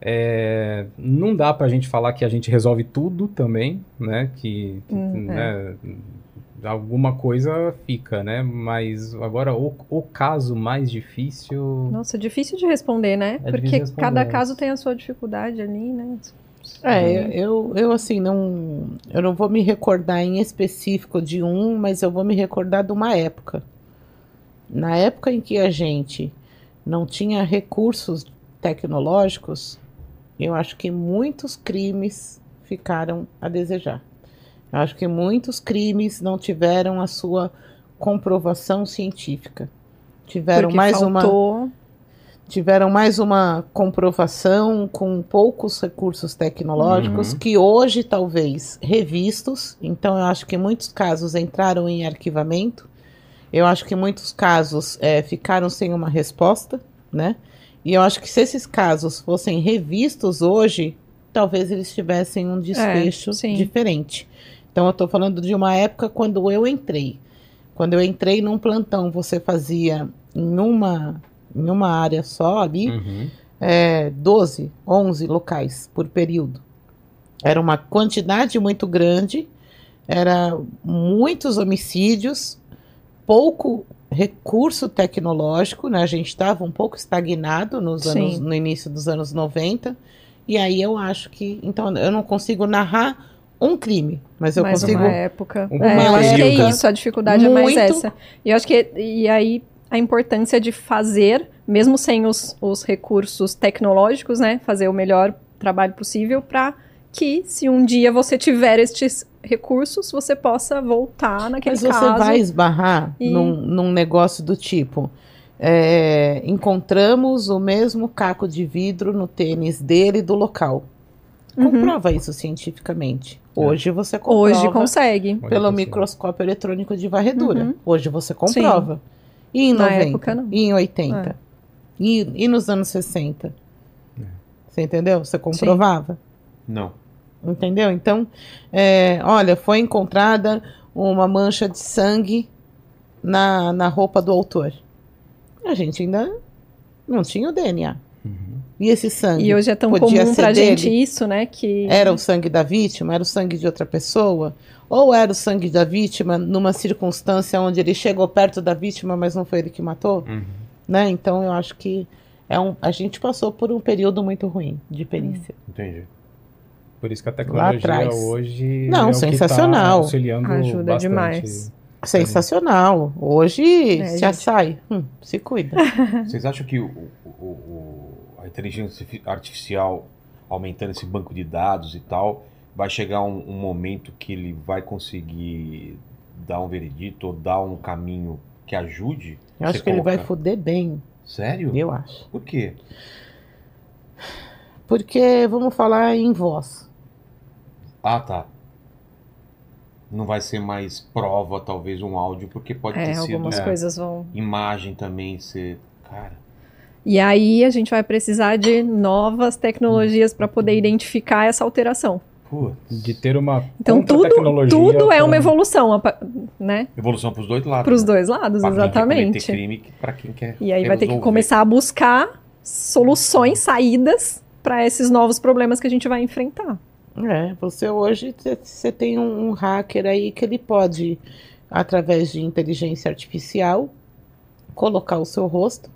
[SPEAKER 4] É, não dá para a gente falar que a gente resolve tudo também, né? Que, que,
[SPEAKER 5] Hum,
[SPEAKER 4] né, alguma coisa fica, né? Mas agora o, o caso mais difícil.
[SPEAKER 5] Nossa, difícil de responder, né?
[SPEAKER 4] É
[SPEAKER 5] Porque
[SPEAKER 4] responder,
[SPEAKER 5] cada
[SPEAKER 4] né?
[SPEAKER 5] caso tem a sua dificuldade ali, né?
[SPEAKER 3] É, eu, eu assim, não. Eu não vou me recordar em específico de um, mas eu vou me recordar de uma época. Na época em que a gente não tinha recursos tecnológicos, eu acho que muitos crimes ficaram a desejar. Eu acho que muitos crimes não tiveram a sua comprovação científica. Tiveram
[SPEAKER 5] Porque
[SPEAKER 3] mais uma
[SPEAKER 5] faltou...
[SPEAKER 3] tiveram mais uma comprovação com poucos recursos tecnológicos
[SPEAKER 1] Uhum.
[SPEAKER 3] que hoje talvez revistos. Então eu acho que muitos casos entraram em arquivamento. Eu acho que muitos casos eh, ficaram sem uma resposta, né? E eu acho que se esses casos fossem revistos hoje, talvez eles tivessem um desfecho
[SPEAKER 5] sim.
[SPEAKER 3] diferente. Então eu estou falando de uma época quando eu entrei. Quando eu entrei num plantão, você fazia em uma, em uma área só ali,
[SPEAKER 4] Uhum.
[SPEAKER 3] é, 12, 11 locais por período. Era uma quantidade muito grande, era muitos homicídios, pouco recurso tecnológico, né? A gente estava um pouco estagnado nos
[SPEAKER 5] Sim.
[SPEAKER 3] anos, no início dos anos 90. E aí eu acho que. Então, eu não consigo narrar um crime, mas eu
[SPEAKER 5] mais
[SPEAKER 3] consigo.
[SPEAKER 5] uma época.
[SPEAKER 4] Um
[SPEAKER 5] É, eu acho que é isso, a dificuldade é mais
[SPEAKER 3] Muito.
[SPEAKER 5] essa. E eu acho que e aí a importância de fazer, mesmo sem os, os recursos tecnológicos, né, fazer o melhor trabalho possível para que se um dia você tiver estes recursos, você possa voltar naquele
[SPEAKER 3] Mas você
[SPEAKER 5] caso.
[SPEAKER 3] vai esbarrar
[SPEAKER 5] E-
[SPEAKER 3] num, num negócio do tipo: é, encontramos o mesmo caco de vidro no tênis dele do local.
[SPEAKER 5] Uhum.
[SPEAKER 3] Comprova isso cientificamente. Hoje você comprova
[SPEAKER 5] Hoje consegue.
[SPEAKER 3] Pelo
[SPEAKER 4] você.
[SPEAKER 3] microscópio eletrônico de varredura.
[SPEAKER 5] Uhum.
[SPEAKER 3] Hoje você comprova. E em
[SPEAKER 5] Na
[SPEAKER 3] 90?
[SPEAKER 5] época, não.
[SPEAKER 3] E em 80?
[SPEAKER 5] É.
[SPEAKER 3] E, e nos anos 60? Você entendeu? Você comprovava?
[SPEAKER 1] Não.
[SPEAKER 3] Entendeu? Então, é, olha, foi encontrada uma mancha de sangue na, na roupa do autor. A gente ainda não tinha o DNA.
[SPEAKER 4] Uhum.
[SPEAKER 3] E esse sangue?
[SPEAKER 5] E hoje é tão
[SPEAKER 3] Podia
[SPEAKER 5] comum
[SPEAKER 3] ser
[SPEAKER 5] pra gente
[SPEAKER 3] dele?
[SPEAKER 5] isso, né? Que
[SPEAKER 3] Era o sangue da vítima? Era o sangue de outra pessoa? Ou era o sangue da vítima numa circunstância onde ele chegou perto da vítima, mas não foi ele que matou?
[SPEAKER 1] Uhum.
[SPEAKER 3] Né? Então eu acho que é um, a gente passou por um período muito ruim de perícia.
[SPEAKER 1] Entendi.
[SPEAKER 4] Por isso que a tecnologia
[SPEAKER 3] atrás.
[SPEAKER 4] hoje
[SPEAKER 3] Não,
[SPEAKER 4] é o que tá
[SPEAKER 3] sensacional.
[SPEAKER 4] auxiliando
[SPEAKER 5] Ajuda
[SPEAKER 4] bastante.
[SPEAKER 5] demais.
[SPEAKER 3] Sensacional. Hoje
[SPEAKER 5] É,
[SPEAKER 3] se
[SPEAKER 5] gente.
[SPEAKER 3] açai. Hum, se cuida.
[SPEAKER 1] Vocês acham que o, o- o- inteligência fi- artificial aumentando esse banco de dados e tal, vai chegar um, um momento que ele vai conseguir dar um veredito ou dar um caminho que ajude?
[SPEAKER 3] Eu acho que ele vai
[SPEAKER 1] colocar-
[SPEAKER 3] foder bem.
[SPEAKER 1] Sério?
[SPEAKER 3] Eu acho.
[SPEAKER 1] Por quê?
[SPEAKER 3] Porque vamos falar em voz.
[SPEAKER 1] Ah, tá. Não vai ser mais prova, talvez, um áudio, porque pode
[SPEAKER 5] é,
[SPEAKER 1] ter sido
[SPEAKER 5] algumas
[SPEAKER 1] é,
[SPEAKER 5] coisas vão.
[SPEAKER 1] imagem também ser. Cara.
[SPEAKER 5] E aí a gente vai precisar de novas tecnologias para poder identificar essa alteração.
[SPEAKER 1] Putz.
[SPEAKER 4] De ter uma
[SPEAKER 5] Então tudo, tudo é
[SPEAKER 4] pra-
[SPEAKER 5] uma evolução, né?
[SPEAKER 1] Evolução pros dois lados.
[SPEAKER 5] Para os
[SPEAKER 1] né?
[SPEAKER 5] dois lados,
[SPEAKER 1] Pra quem
[SPEAKER 5] exatamente.
[SPEAKER 1] crime, que- pra quem quer
[SPEAKER 5] E aí vai ter que
[SPEAKER 1] resolver.
[SPEAKER 5] começar a buscar soluções, saídas para esses novos problemas que a gente vai enfrentar.
[SPEAKER 3] É, você hoje você tem um, um hacker aí que ele pode, através de inteligência artificial, colocar o seu rosto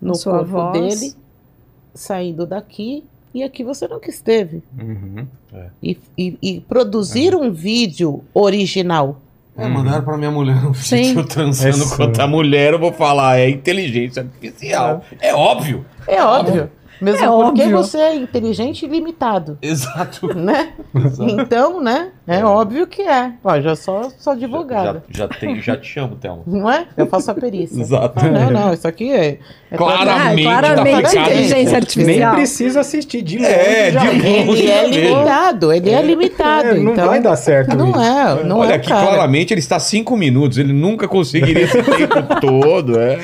[SPEAKER 3] no
[SPEAKER 5] Sua
[SPEAKER 3] corpo
[SPEAKER 5] voz.
[SPEAKER 3] dele, saindo daqui, e aqui você nunca esteve.
[SPEAKER 1] Uhum.
[SPEAKER 3] E, e- e produzir um vídeo original.
[SPEAKER 1] É, mandaram pra minha mulher um vídeo eu transando
[SPEAKER 4] É
[SPEAKER 1] com outra mulher, eu vou falar, é inteligência artificial. É, óbvio.
[SPEAKER 3] É óbvio. Mesmo
[SPEAKER 5] É
[SPEAKER 3] porque
[SPEAKER 5] óbvio.
[SPEAKER 3] você é inteligente e limitado,
[SPEAKER 1] Exato.
[SPEAKER 3] né? Então, né? É, óbvio que é. Ó, já sou, sou advogada.
[SPEAKER 1] Já, já, tem, já te chamo, Thelma.
[SPEAKER 3] Não é? Eu faço a perícia.
[SPEAKER 1] Exato.
[SPEAKER 3] Ah, não, não, isso aqui é. é
[SPEAKER 1] Claramente,
[SPEAKER 5] Ah,
[SPEAKER 1] tá
[SPEAKER 5] claramente
[SPEAKER 1] aplicado.
[SPEAKER 5] inteligência
[SPEAKER 4] Nem
[SPEAKER 5] artificial.
[SPEAKER 4] precisa assistir de longe.
[SPEAKER 1] É,
[SPEAKER 4] já
[SPEAKER 1] de longe.
[SPEAKER 3] Ele é
[SPEAKER 1] já
[SPEAKER 3] limitado, ele é limitado.
[SPEAKER 4] É, não
[SPEAKER 3] então,
[SPEAKER 4] vai dar certo
[SPEAKER 3] Não
[SPEAKER 4] isso.
[SPEAKER 3] é, não
[SPEAKER 1] Olha
[SPEAKER 3] é,
[SPEAKER 1] aqui,
[SPEAKER 3] cara.
[SPEAKER 1] claramente ele está cinco minutos, ele nunca conseguiria esse tempo todo. É.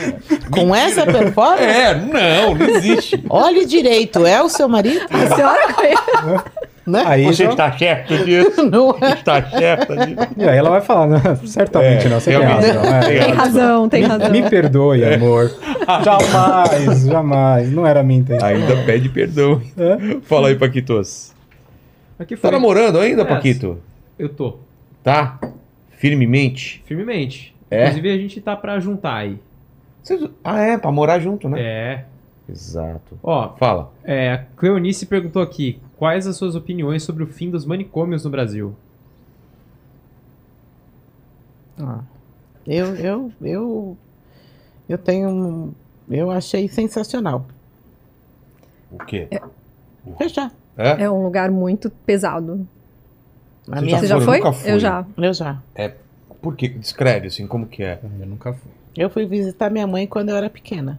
[SPEAKER 3] Com essa performance,
[SPEAKER 1] É, não, não existe.
[SPEAKER 3] olhe direito, é o seu marido?
[SPEAKER 5] A senhora conhece?
[SPEAKER 3] Né?
[SPEAKER 4] Aí
[SPEAKER 1] Você
[SPEAKER 4] já-
[SPEAKER 1] está certo disso?
[SPEAKER 3] Não é.
[SPEAKER 1] Está certo disso?
[SPEAKER 4] E aí ela vai falar, não, certamente
[SPEAKER 1] É,
[SPEAKER 4] não, você tem razão. é.
[SPEAKER 1] Tem
[SPEAKER 5] razão, tem razão.
[SPEAKER 4] Me perdoe, amor. jamais, jamais. Não era minha intenção.
[SPEAKER 1] Ainda pede perdão.
[SPEAKER 4] É?
[SPEAKER 1] Fala aí, Paquitos.
[SPEAKER 2] Aqui
[SPEAKER 1] Tá
[SPEAKER 2] foi.
[SPEAKER 1] namorando ainda,
[SPEAKER 2] É.
[SPEAKER 1] Paquito?
[SPEAKER 2] Eu tô.
[SPEAKER 1] Tá? Firmemente?
[SPEAKER 2] Firmemente.
[SPEAKER 1] É?
[SPEAKER 2] Inclusive a gente tá pra juntar aí.
[SPEAKER 1] Vocês- Ah, é, pra morar junto, né?
[SPEAKER 2] É.
[SPEAKER 1] Exato.
[SPEAKER 2] Ó,
[SPEAKER 1] Fala.
[SPEAKER 2] é, a Cleonice perguntou aqui: quais as suas opiniões sobre o fim dos manicômios no Brasil?
[SPEAKER 3] Ah, eu, eu, eu, eu tenho. um- Eu achei sensacional.
[SPEAKER 1] O quê?
[SPEAKER 3] Fechar.
[SPEAKER 1] É?
[SPEAKER 5] É um lugar muito pesado.
[SPEAKER 3] A
[SPEAKER 1] Você
[SPEAKER 3] minha,
[SPEAKER 5] Você já foi?
[SPEAKER 1] Nunca fui.
[SPEAKER 5] Eu já.
[SPEAKER 3] Eu já.
[SPEAKER 1] Por quê? Descreve, assim, como que é.
[SPEAKER 4] Eu nunca fui.
[SPEAKER 3] Eu fui visitar minha mãe quando eu era pequena.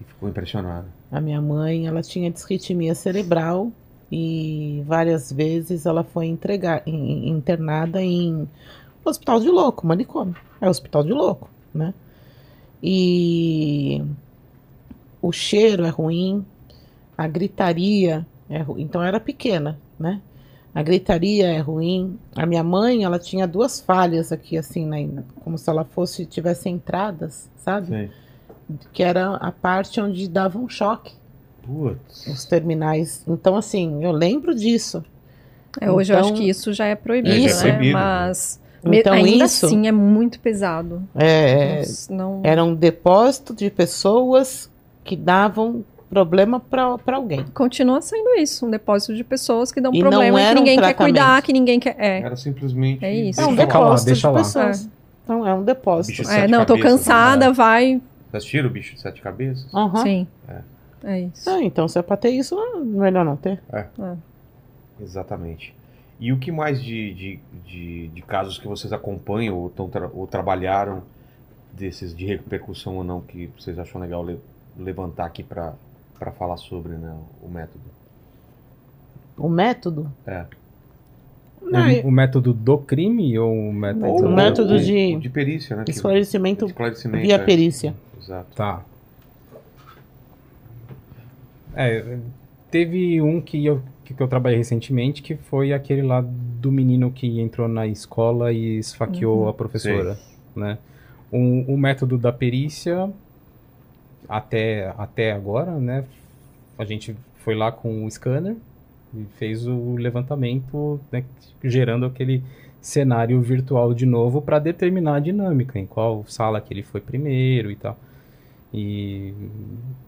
[SPEAKER 1] E ficou impressionado.
[SPEAKER 3] A minha mãe, ela tinha disritmia cerebral e várias vezes ela foi entregar, in- internada em hospital de louco, manicômio. É hospital de louco, né? E o cheiro é ruim, a gritaria é ruim. Então eu era pequena, né? A gritaria é ruim. A minha mãe, ela tinha duas falhas aqui, assim, né? como se ela fosse tivesse entradas, sabe?
[SPEAKER 1] Sim.
[SPEAKER 3] Que era a parte onde dava um choque
[SPEAKER 1] Putz.
[SPEAKER 3] os terminais. Então, assim, eu lembro disso.
[SPEAKER 5] É, hoje eu
[SPEAKER 3] Então-
[SPEAKER 5] acho que isso já é proibido,
[SPEAKER 3] É, já é
[SPEAKER 5] né?
[SPEAKER 1] proibido.
[SPEAKER 5] Mas
[SPEAKER 3] Então,
[SPEAKER 5] ainda
[SPEAKER 3] isso
[SPEAKER 5] assim é muito pesado.
[SPEAKER 3] é,
[SPEAKER 5] Não- não...
[SPEAKER 3] era um depósito de pessoas que davam problema para alguém.
[SPEAKER 5] Continua sendo isso, um depósito de pessoas que dão
[SPEAKER 3] E não
[SPEAKER 5] problema, que
[SPEAKER 3] era um
[SPEAKER 5] ninguém quer cuidar, que ninguém quer. É.
[SPEAKER 1] Era simplesmente.
[SPEAKER 5] É isso.
[SPEAKER 3] É um
[SPEAKER 4] Deixa lá,
[SPEAKER 3] depósito
[SPEAKER 4] deixa
[SPEAKER 3] de
[SPEAKER 4] lá.
[SPEAKER 3] pessoas. Então, é um depósito.
[SPEAKER 5] É, não, tô
[SPEAKER 1] cabeças,
[SPEAKER 5] cansada,
[SPEAKER 1] né?
[SPEAKER 5] vai.
[SPEAKER 1] Vocês assistiram o bicho de sete cabeças?
[SPEAKER 3] Aham.
[SPEAKER 5] Sim.
[SPEAKER 1] É.
[SPEAKER 5] É isso.
[SPEAKER 3] Ah, então, se é pra ter isso, melhor não ter.
[SPEAKER 1] Exatamente. E o que mais de, de, de, de casos que vocês acompanham ou, tão tra- ou trabalharam desses de repercussão ou não que vocês acham legal le- levantar aqui para falar sobre né, o método?
[SPEAKER 3] O método?
[SPEAKER 1] É.
[SPEAKER 3] Não,
[SPEAKER 4] o, o método do crime ou o método...
[SPEAKER 3] O
[SPEAKER 1] Ou-
[SPEAKER 3] método
[SPEAKER 1] ou-
[SPEAKER 3] de-
[SPEAKER 1] ou de perícia, né?
[SPEAKER 3] esclarecimento
[SPEAKER 1] esclarecimento,
[SPEAKER 3] via
[SPEAKER 1] é.
[SPEAKER 3] perícia.
[SPEAKER 1] Exato.
[SPEAKER 4] Tá. É, teve um que eu, que eu trabalhei recentemente, que foi aquele lá do menino que entrou na escola e esfaqueou a professora, né? O, o método da perícia, até, até agora, né? A gente foi lá com o scanner e fez o levantamento, né, gerando aquele cenário virtual de novo para determinar a dinâmica, em qual sala que ele foi primeiro e tal. E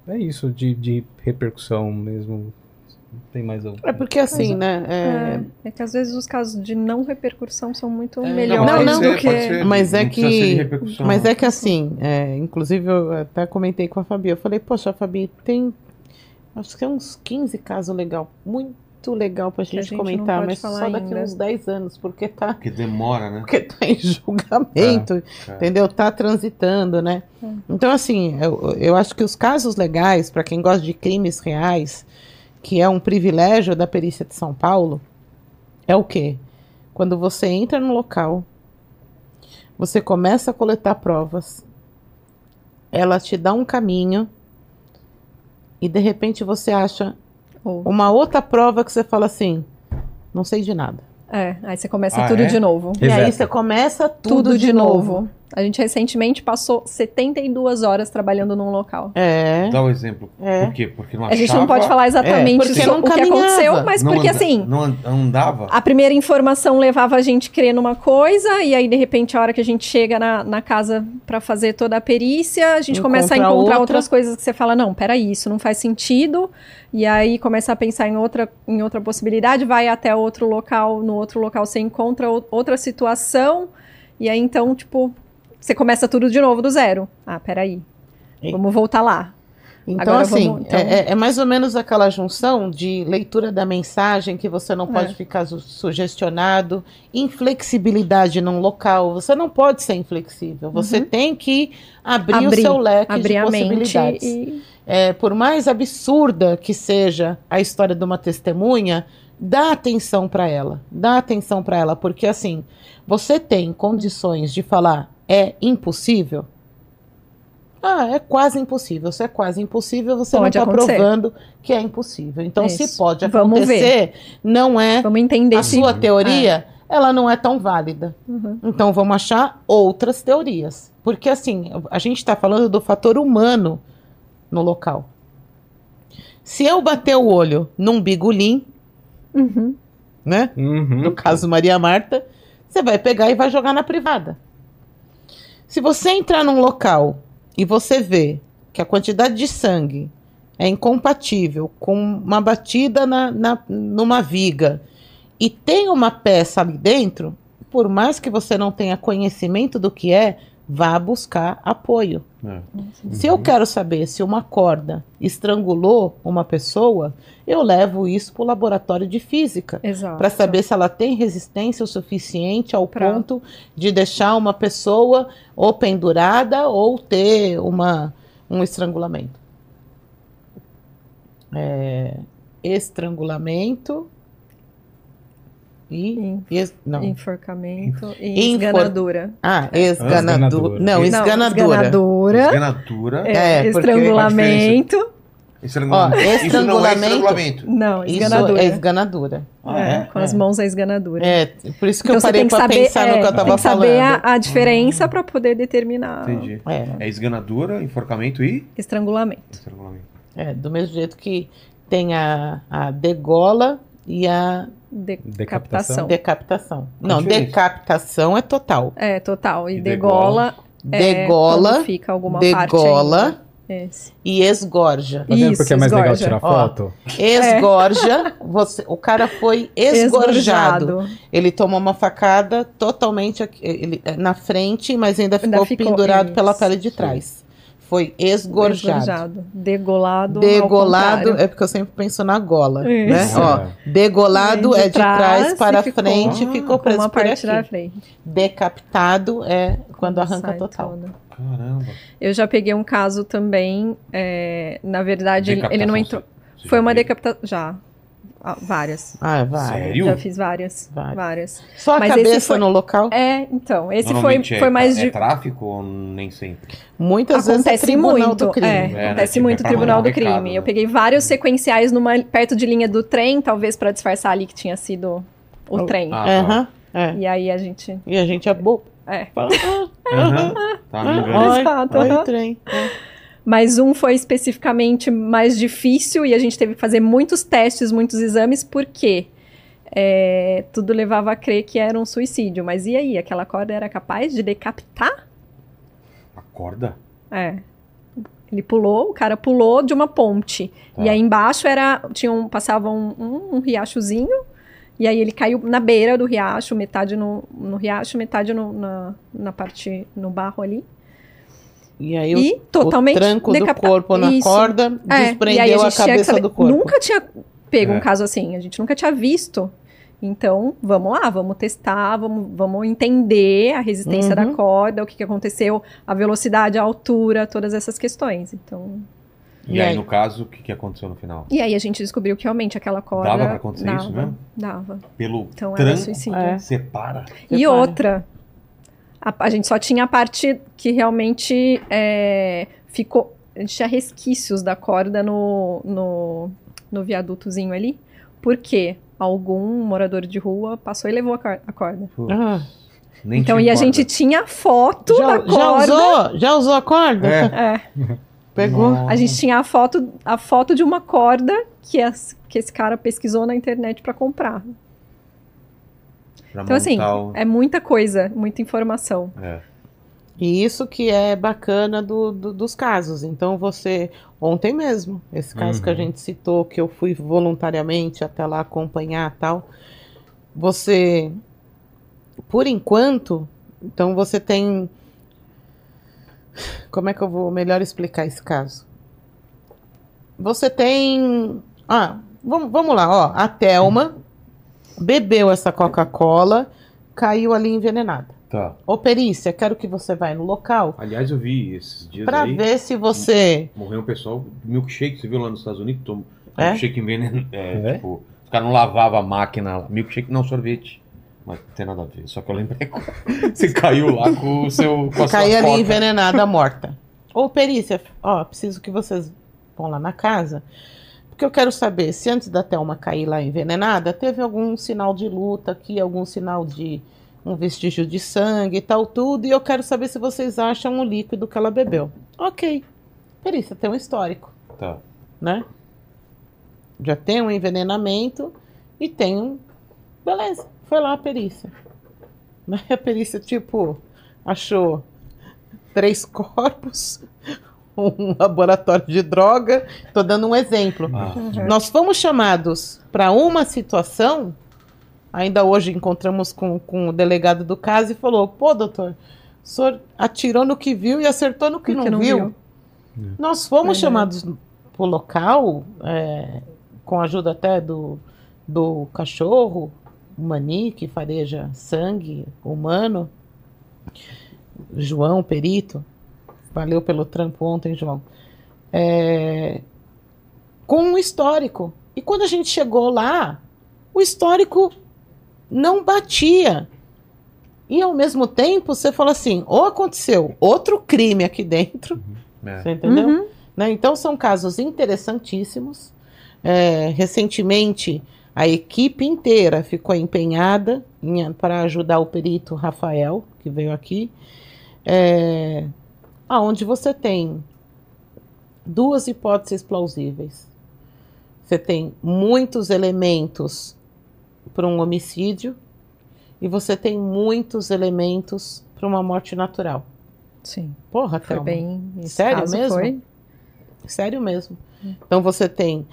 [SPEAKER 4] é isso, de, de repercussão mesmo. Tem mais algum?
[SPEAKER 3] É porque assim, né? é-
[SPEAKER 5] É, é que às vezes os casos de não repercussão são muito
[SPEAKER 3] É,
[SPEAKER 5] melhores
[SPEAKER 3] não,
[SPEAKER 1] pode
[SPEAKER 3] não,
[SPEAKER 5] do que.
[SPEAKER 3] Mas é
[SPEAKER 1] não
[SPEAKER 3] que- Mas
[SPEAKER 1] não.
[SPEAKER 3] é que assim, é, inclusive eu até comentei com a Fabi, eu falei, poxa, Fabi, tem acho que é uns 15 casos legal, muito legal pra
[SPEAKER 5] Que a
[SPEAKER 3] gente,
[SPEAKER 5] gente
[SPEAKER 3] comentar, mas
[SPEAKER 5] falar
[SPEAKER 3] só daqui
[SPEAKER 5] ainda.
[SPEAKER 3] uns 10 anos, porque tá,
[SPEAKER 1] Porque demora, né?
[SPEAKER 3] porque tá em julgamento,
[SPEAKER 1] É.
[SPEAKER 3] entendeu? Tá transitando, né?
[SPEAKER 5] É.
[SPEAKER 3] Então, assim, eu, eu acho que os casos legais, pra quem gosta de crimes reais, que é um privilégio da perícia de São Paulo, é o quê? Quando você entra no local, você começa a coletar provas, ela te dá um caminho e de repente você acha
[SPEAKER 5] Ou-
[SPEAKER 3] uma outra prova que você fala assim, não sei de nada.
[SPEAKER 5] É, aí você começa
[SPEAKER 1] Ah,
[SPEAKER 5] tudo
[SPEAKER 1] é?
[SPEAKER 5] de novo.
[SPEAKER 3] E aí você começa tudo,
[SPEAKER 5] Tudo,
[SPEAKER 3] de, novo.
[SPEAKER 5] A gente recentemente passou 72 horas trabalhando num local.
[SPEAKER 3] É.
[SPEAKER 1] Dá um exemplo.
[SPEAKER 3] É.
[SPEAKER 1] Por quê? Porque não
[SPEAKER 5] A gente não
[SPEAKER 1] achava-
[SPEAKER 5] pode falar exatamente
[SPEAKER 3] É, porque
[SPEAKER 5] so-
[SPEAKER 3] não
[SPEAKER 5] o que aconteceu, mas
[SPEAKER 1] não
[SPEAKER 5] porque
[SPEAKER 1] anda-
[SPEAKER 5] assim,
[SPEAKER 1] Não an- andava?
[SPEAKER 5] a primeira informação levava a gente a crer numa coisa, e aí, de repente, a hora que a gente chega na, na casa pra fazer toda a perícia, a gente começa a
[SPEAKER 3] Encontra
[SPEAKER 5] encontrar
[SPEAKER 3] outra.
[SPEAKER 5] outras coisas que você fala, não, peraí, isso não faz sentido. E aí começa a pensar em outra, em outra possibilidade, vai até outro local, no outro local você encontra o- outra situação, e aí então, tipo, você começa tudo de novo do zero. Ah, peraí.
[SPEAKER 3] E-
[SPEAKER 5] Vamos voltar lá.
[SPEAKER 3] Então,
[SPEAKER 5] Agora
[SPEAKER 3] assim,
[SPEAKER 5] vamos, então-
[SPEAKER 3] É, é mais ou menos aquela junção de leitura da mensagem que você não pode
[SPEAKER 5] É.
[SPEAKER 3] ficar su- sugestionado, inflexibilidade num local. Você não pode ser inflexível. Você
[SPEAKER 5] Uhum.
[SPEAKER 3] tem que abrir, o
[SPEAKER 5] Abrir,
[SPEAKER 3] seu leque
[SPEAKER 5] Abrir
[SPEAKER 3] de
[SPEAKER 5] a mente
[SPEAKER 3] possibilidades.
[SPEAKER 5] e.
[SPEAKER 3] É, por mais absurda que seja a história de uma testemunha, dá atenção para ela. Dá atenção para ela, porque assim, você tem condições de falar é impossível? Ah, é quase impossível. Se é quase impossível, você
[SPEAKER 5] Pode
[SPEAKER 3] não está provando que é impossível. Então, se
[SPEAKER 5] Isso.
[SPEAKER 3] pode
[SPEAKER 5] Vamos
[SPEAKER 3] acontecer, não é
[SPEAKER 5] Vamos entender
[SPEAKER 3] a
[SPEAKER 5] se.
[SPEAKER 3] sua teoria, ela não é tão válida.
[SPEAKER 5] Uhum.
[SPEAKER 3] Então vamos achar outras teorias. Porque assim, a gente está falando do fator humano no local. Se eu bater o olho num bigolim,
[SPEAKER 5] Uhum.
[SPEAKER 3] né?
[SPEAKER 4] Uhum.
[SPEAKER 3] No caso Maria Marta, você vai pegar e vai jogar na privada. Se você entrar num local e você vê que a quantidade de sangue é incompatível com uma batida na, na- numa viga e tem uma peça ali dentro, por mais que você não tenha conhecimento do que é, vá buscar apoio.
[SPEAKER 1] É.
[SPEAKER 3] Se eu quero saber se uma corda estrangulou uma pessoa, eu levo isso para o laboratório de física
[SPEAKER 5] Exato.
[SPEAKER 3] para saber se ela tem resistência o suficiente ao
[SPEAKER 5] Pra-
[SPEAKER 3] ponto de deixar uma pessoa ou pendurada ou ter uma, um estrangulamento. É, estrangulamento e,
[SPEAKER 5] En-
[SPEAKER 3] es- não.
[SPEAKER 5] Enforcamento e esganadura.
[SPEAKER 3] Ah,
[SPEAKER 4] Esganadura.
[SPEAKER 3] esganadura. Não, esganadura.
[SPEAKER 5] esganadura.
[SPEAKER 1] Esganatura.
[SPEAKER 5] É,
[SPEAKER 3] É, porque-
[SPEAKER 5] estrangulamento.
[SPEAKER 1] Estrangulamento.
[SPEAKER 3] Ó,
[SPEAKER 1] Isso não é
[SPEAKER 3] estrangulamento-
[SPEAKER 1] estrangulamento.
[SPEAKER 5] Não,
[SPEAKER 3] Isso
[SPEAKER 5] esganadura.
[SPEAKER 3] é esganadura.
[SPEAKER 1] Ah,
[SPEAKER 5] É,
[SPEAKER 1] é?
[SPEAKER 5] Com as mãos é esganadura.
[SPEAKER 3] É, por isso que
[SPEAKER 5] Então
[SPEAKER 3] eu parei
[SPEAKER 5] tem que
[SPEAKER 3] para
[SPEAKER 5] saber,
[SPEAKER 3] pensar no
[SPEAKER 5] é,
[SPEAKER 3] que eu
[SPEAKER 5] tem
[SPEAKER 3] tava
[SPEAKER 5] que saber
[SPEAKER 3] falando.
[SPEAKER 5] a, a diferença para poder determinar
[SPEAKER 1] Entendi.
[SPEAKER 3] É,
[SPEAKER 1] É esganadura, enforcamento e
[SPEAKER 5] estrangulamento.
[SPEAKER 1] estrangulamento.
[SPEAKER 3] é, do mesmo jeito que tem a, a degola e a
[SPEAKER 5] Decapitação.
[SPEAKER 3] decapitação.
[SPEAKER 1] Qual
[SPEAKER 3] Não, decapitação é total.
[SPEAKER 5] É, total. E,
[SPEAKER 1] E
[SPEAKER 5] degola, é
[SPEAKER 3] Degola,
[SPEAKER 5] quando fica alguma parte
[SPEAKER 3] degola
[SPEAKER 5] ainda. Esse.
[SPEAKER 3] e esgorja.
[SPEAKER 4] Tá vendo
[SPEAKER 5] Isso,
[SPEAKER 4] porque é mais legal
[SPEAKER 5] esgorja.
[SPEAKER 4] tirar
[SPEAKER 3] Ó.
[SPEAKER 4] foto?
[SPEAKER 3] Esgorja, você, o cara foi esgorjado. Ele tomou uma facada totalmente aqui- ele, é, na frente, mas ainda ficou,
[SPEAKER 5] Ainda ficou,
[SPEAKER 3] pendurado
[SPEAKER 5] isso.
[SPEAKER 3] pela pele de trás. Foi esgorjado.
[SPEAKER 5] Esgorjado. Degolado.
[SPEAKER 3] Degolado é porque eu sempre penso na gola,
[SPEAKER 5] Isso.
[SPEAKER 3] né? Ó, degolado é de trás para
[SPEAKER 5] ficou
[SPEAKER 3] frente, ficou
[SPEAKER 5] com
[SPEAKER 3] preso
[SPEAKER 5] uma
[SPEAKER 3] por
[SPEAKER 5] parte da
[SPEAKER 3] aqui.
[SPEAKER 5] frente.
[SPEAKER 3] Decapitado é quando arranca
[SPEAKER 5] Sai
[SPEAKER 3] total.
[SPEAKER 5] toda.
[SPEAKER 1] Caramba.
[SPEAKER 5] Eu já peguei um caso também, é, na verdade, ele, ele não entrou. Foi uma decapitação. Já. Ah, várias.
[SPEAKER 3] Ah, vai.
[SPEAKER 1] Sério?
[SPEAKER 5] Já fiz várias.
[SPEAKER 3] Várias.
[SPEAKER 5] Várias.
[SPEAKER 3] Só a
[SPEAKER 5] Mas
[SPEAKER 3] cabeça
[SPEAKER 5] foi-
[SPEAKER 3] no local?
[SPEAKER 5] É, então, esse foi,
[SPEAKER 1] Normalmente
[SPEAKER 5] foi
[SPEAKER 1] é,
[SPEAKER 5] mais
[SPEAKER 1] é
[SPEAKER 5] de.
[SPEAKER 1] tráfico ou nem sempre?
[SPEAKER 3] Muitas vezes é
[SPEAKER 5] Acontece
[SPEAKER 3] tribunal
[SPEAKER 5] muito,
[SPEAKER 3] do crime.
[SPEAKER 5] é,
[SPEAKER 1] né?
[SPEAKER 5] acontece
[SPEAKER 1] Tipo,
[SPEAKER 5] muito
[SPEAKER 1] é pra
[SPEAKER 5] tribunal do
[SPEAKER 1] recado,
[SPEAKER 5] crime.
[SPEAKER 1] né?
[SPEAKER 5] Eu peguei vários sequenciais numa perto de linha do trem, talvez pra disfarçar ali que tinha sido o
[SPEAKER 3] Oh.
[SPEAKER 5] trem.
[SPEAKER 1] Ah, tá.
[SPEAKER 3] Aham, é.
[SPEAKER 5] E aí a gente,
[SPEAKER 3] E a gente é bobo.
[SPEAKER 5] é.
[SPEAKER 3] Ah,
[SPEAKER 1] Aham. Tá me engano.
[SPEAKER 3] Oi,
[SPEAKER 5] Exato,
[SPEAKER 3] oi,
[SPEAKER 5] aham. Mas um foi especificamente mais difícil e a gente teve que fazer muitos testes, muitos exames, porque é, tudo levava a crer que era um suicídio. Mas e aí? Aquela corda era capaz de decapitar?
[SPEAKER 1] Acorda?
[SPEAKER 5] É. Ele pulou, o cara pulou de uma ponte.
[SPEAKER 1] Tá.
[SPEAKER 5] E aí embaixo era. Tinha um, passava um, um, um riachozinho. E aí ele caiu na beira do riacho, metade no, no riacho, metade no- na, na parte no barro ali.
[SPEAKER 3] E aí
[SPEAKER 5] e
[SPEAKER 3] o,
[SPEAKER 5] totalmente
[SPEAKER 3] o tranco do
[SPEAKER 5] decapita-
[SPEAKER 3] corpo na
[SPEAKER 5] Isso.
[SPEAKER 3] corda
[SPEAKER 5] É, e aí
[SPEAKER 3] desprendeu a,
[SPEAKER 5] que
[SPEAKER 3] cabeça
[SPEAKER 5] saber-
[SPEAKER 3] do corpo.
[SPEAKER 5] Nunca tinha pego
[SPEAKER 1] É.
[SPEAKER 5] um caso assim, a gente nunca tinha visto. Então, vamos lá, vamos testar, vamos, vamos entender a resistência
[SPEAKER 3] Uhum.
[SPEAKER 5] da corda, o que, que aconteceu, a velocidade, a altura, todas essas questões. Então,
[SPEAKER 1] E,
[SPEAKER 3] E
[SPEAKER 1] aí,
[SPEAKER 3] aí?
[SPEAKER 1] no caso, o que, que aconteceu no final?
[SPEAKER 5] e aí a gente descobriu que realmente aquela corda
[SPEAKER 1] Dava pra acontecer
[SPEAKER 5] dava,
[SPEAKER 1] isso mesmo?
[SPEAKER 5] Dava.
[SPEAKER 1] Pelo
[SPEAKER 5] Então era
[SPEAKER 1] tranco,
[SPEAKER 5] suicídio.
[SPEAKER 3] É.
[SPEAKER 1] separa.
[SPEAKER 5] E
[SPEAKER 3] Separa.
[SPEAKER 5] outra, a, a gente só tinha a parte que realmente é, ficou. A gente tinha resquícios da corda no, no, no viadutozinho ali. Por quê? Algum morador de rua passou e levou a, cor- a corda.
[SPEAKER 3] Ah,
[SPEAKER 1] nem
[SPEAKER 5] então, e a
[SPEAKER 1] corda.
[SPEAKER 5] gente tinha foto da
[SPEAKER 3] já,
[SPEAKER 5] corda.
[SPEAKER 3] já usou? Já usou a corda?
[SPEAKER 1] É.
[SPEAKER 5] É,
[SPEAKER 3] Pegou?
[SPEAKER 1] Nossa.
[SPEAKER 5] a gente tinha a foto, a foto de uma corda que, as- que esse cara pesquisou na internet pra comprar.
[SPEAKER 1] Pra
[SPEAKER 5] Então, assim,
[SPEAKER 1] o-
[SPEAKER 5] é muita coisa, muita informação.
[SPEAKER 1] É.
[SPEAKER 3] E isso que é bacana do, do- dos casos. Então você, ontem mesmo, esse caso que a
[SPEAKER 1] Uhum.
[SPEAKER 3] gente citou, que eu fui voluntariamente até lá acompanhar tal, você, por enquanto, então você tem. Como é que eu vou melhor explicar esse caso? Você tem. Ah, vamos, vamos lá, ó. A Thelma bebeu essa Coca-Cola, caiu ali envenenada.
[SPEAKER 1] Tá.
[SPEAKER 3] Ô, Perícia, quero que você vá no local
[SPEAKER 1] Aliás, eu vi esses dias
[SPEAKER 3] para
[SPEAKER 1] aí.
[SPEAKER 3] ver se você.
[SPEAKER 1] Morreu um pessoal, milkshake, você viu lá nos Estados Unidos? Tom,
[SPEAKER 3] É?
[SPEAKER 1] Milkshake envenenado. É,
[SPEAKER 4] É?
[SPEAKER 1] tipo, os caras não lavavam a máquina. lá. Milkshake não, sorvete. Mas não tem nada a ver. Só que eu lembrei. Você caiu lá com o seu. Com
[SPEAKER 3] Cair ali
[SPEAKER 1] coca.
[SPEAKER 3] envenenada, morta. Ô, Perícia, ó, preciso que vocês vão lá na casa. Porque eu quero saber se antes da Thelma cair lá envenenada, teve algum sinal de luta aqui, algum sinal de um vestígio de sangue e tal, tudo. E eu quero saber se vocês acham o líquido que ela bebeu. Ok. Perícia, tem um histórico.
[SPEAKER 1] Tá.
[SPEAKER 3] né? Já tem um envenenamento e tem um. Beleza, foi lá a perícia. Né? A perícia, tipo, achou três corpos, um laboratório de droga. Tô dando um exemplo.
[SPEAKER 1] Ah,
[SPEAKER 3] Nós fomos chamados para uma situação. Ainda hoje encontramos com, com o delegado do caso e falou: pô, doutor, o senhor atirou no que viu e acertou no que,
[SPEAKER 5] No
[SPEAKER 3] não,
[SPEAKER 5] que não
[SPEAKER 3] viu.
[SPEAKER 5] viu.
[SPEAKER 3] Nós fomos
[SPEAKER 5] Verdade.
[SPEAKER 3] chamados para o local, é, com a ajuda até do, do cachorro, o Mani, que fareja sangue humano. João, perito. Valeu pelo trampo ontem, João. É, com um histórico. E quando a gente chegou lá, o histórico não batia. E ao mesmo tempo, você fala assim: ou aconteceu outro crime aqui dentro,
[SPEAKER 1] é.
[SPEAKER 3] você entendeu?
[SPEAKER 5] Uhum.
[SPEAKER 3] Né? Então são casos interessantíssimos. É, recentemente a equipe inteira ficou empenhada para ajudar o perito Rafael, que veio aqui, é, aonde você tem duas hipóteses plausíveis. Você tem muitos elementos para um homicídio e você tem muitos elementos para uma morte natural.
[SPEAKER 5] Sim,
[SPEAKER 3] Porra,
[SPEAKER 5] foi
[SPEAKER 3] Thelma.
[SPEAKER 5] bem.
[SPEAKER 3] Sério mesmo?
[SPEAKER 5] Foi.
[SPEAKER 3] Sério mesmo. Então você tem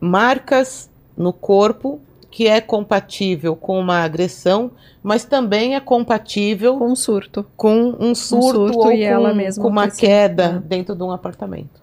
[SPEAKER 3] marcas no corpo que é compatível com uma agressão, mas também é compatível
[SPEAKER 5] Com um surto.
[SPEAKER 3] com um surto,
[SPEAKER 5] surto
[SPEAKER 3] ou
[SPEAKER 5] e
[SPEAKER 3] com,
[SPEAKER 5] ela mesma
[SPEAKER 3] com uma queda
[SPEAKER 5] é.
[SPEAKER 3] dentro de um apartamento.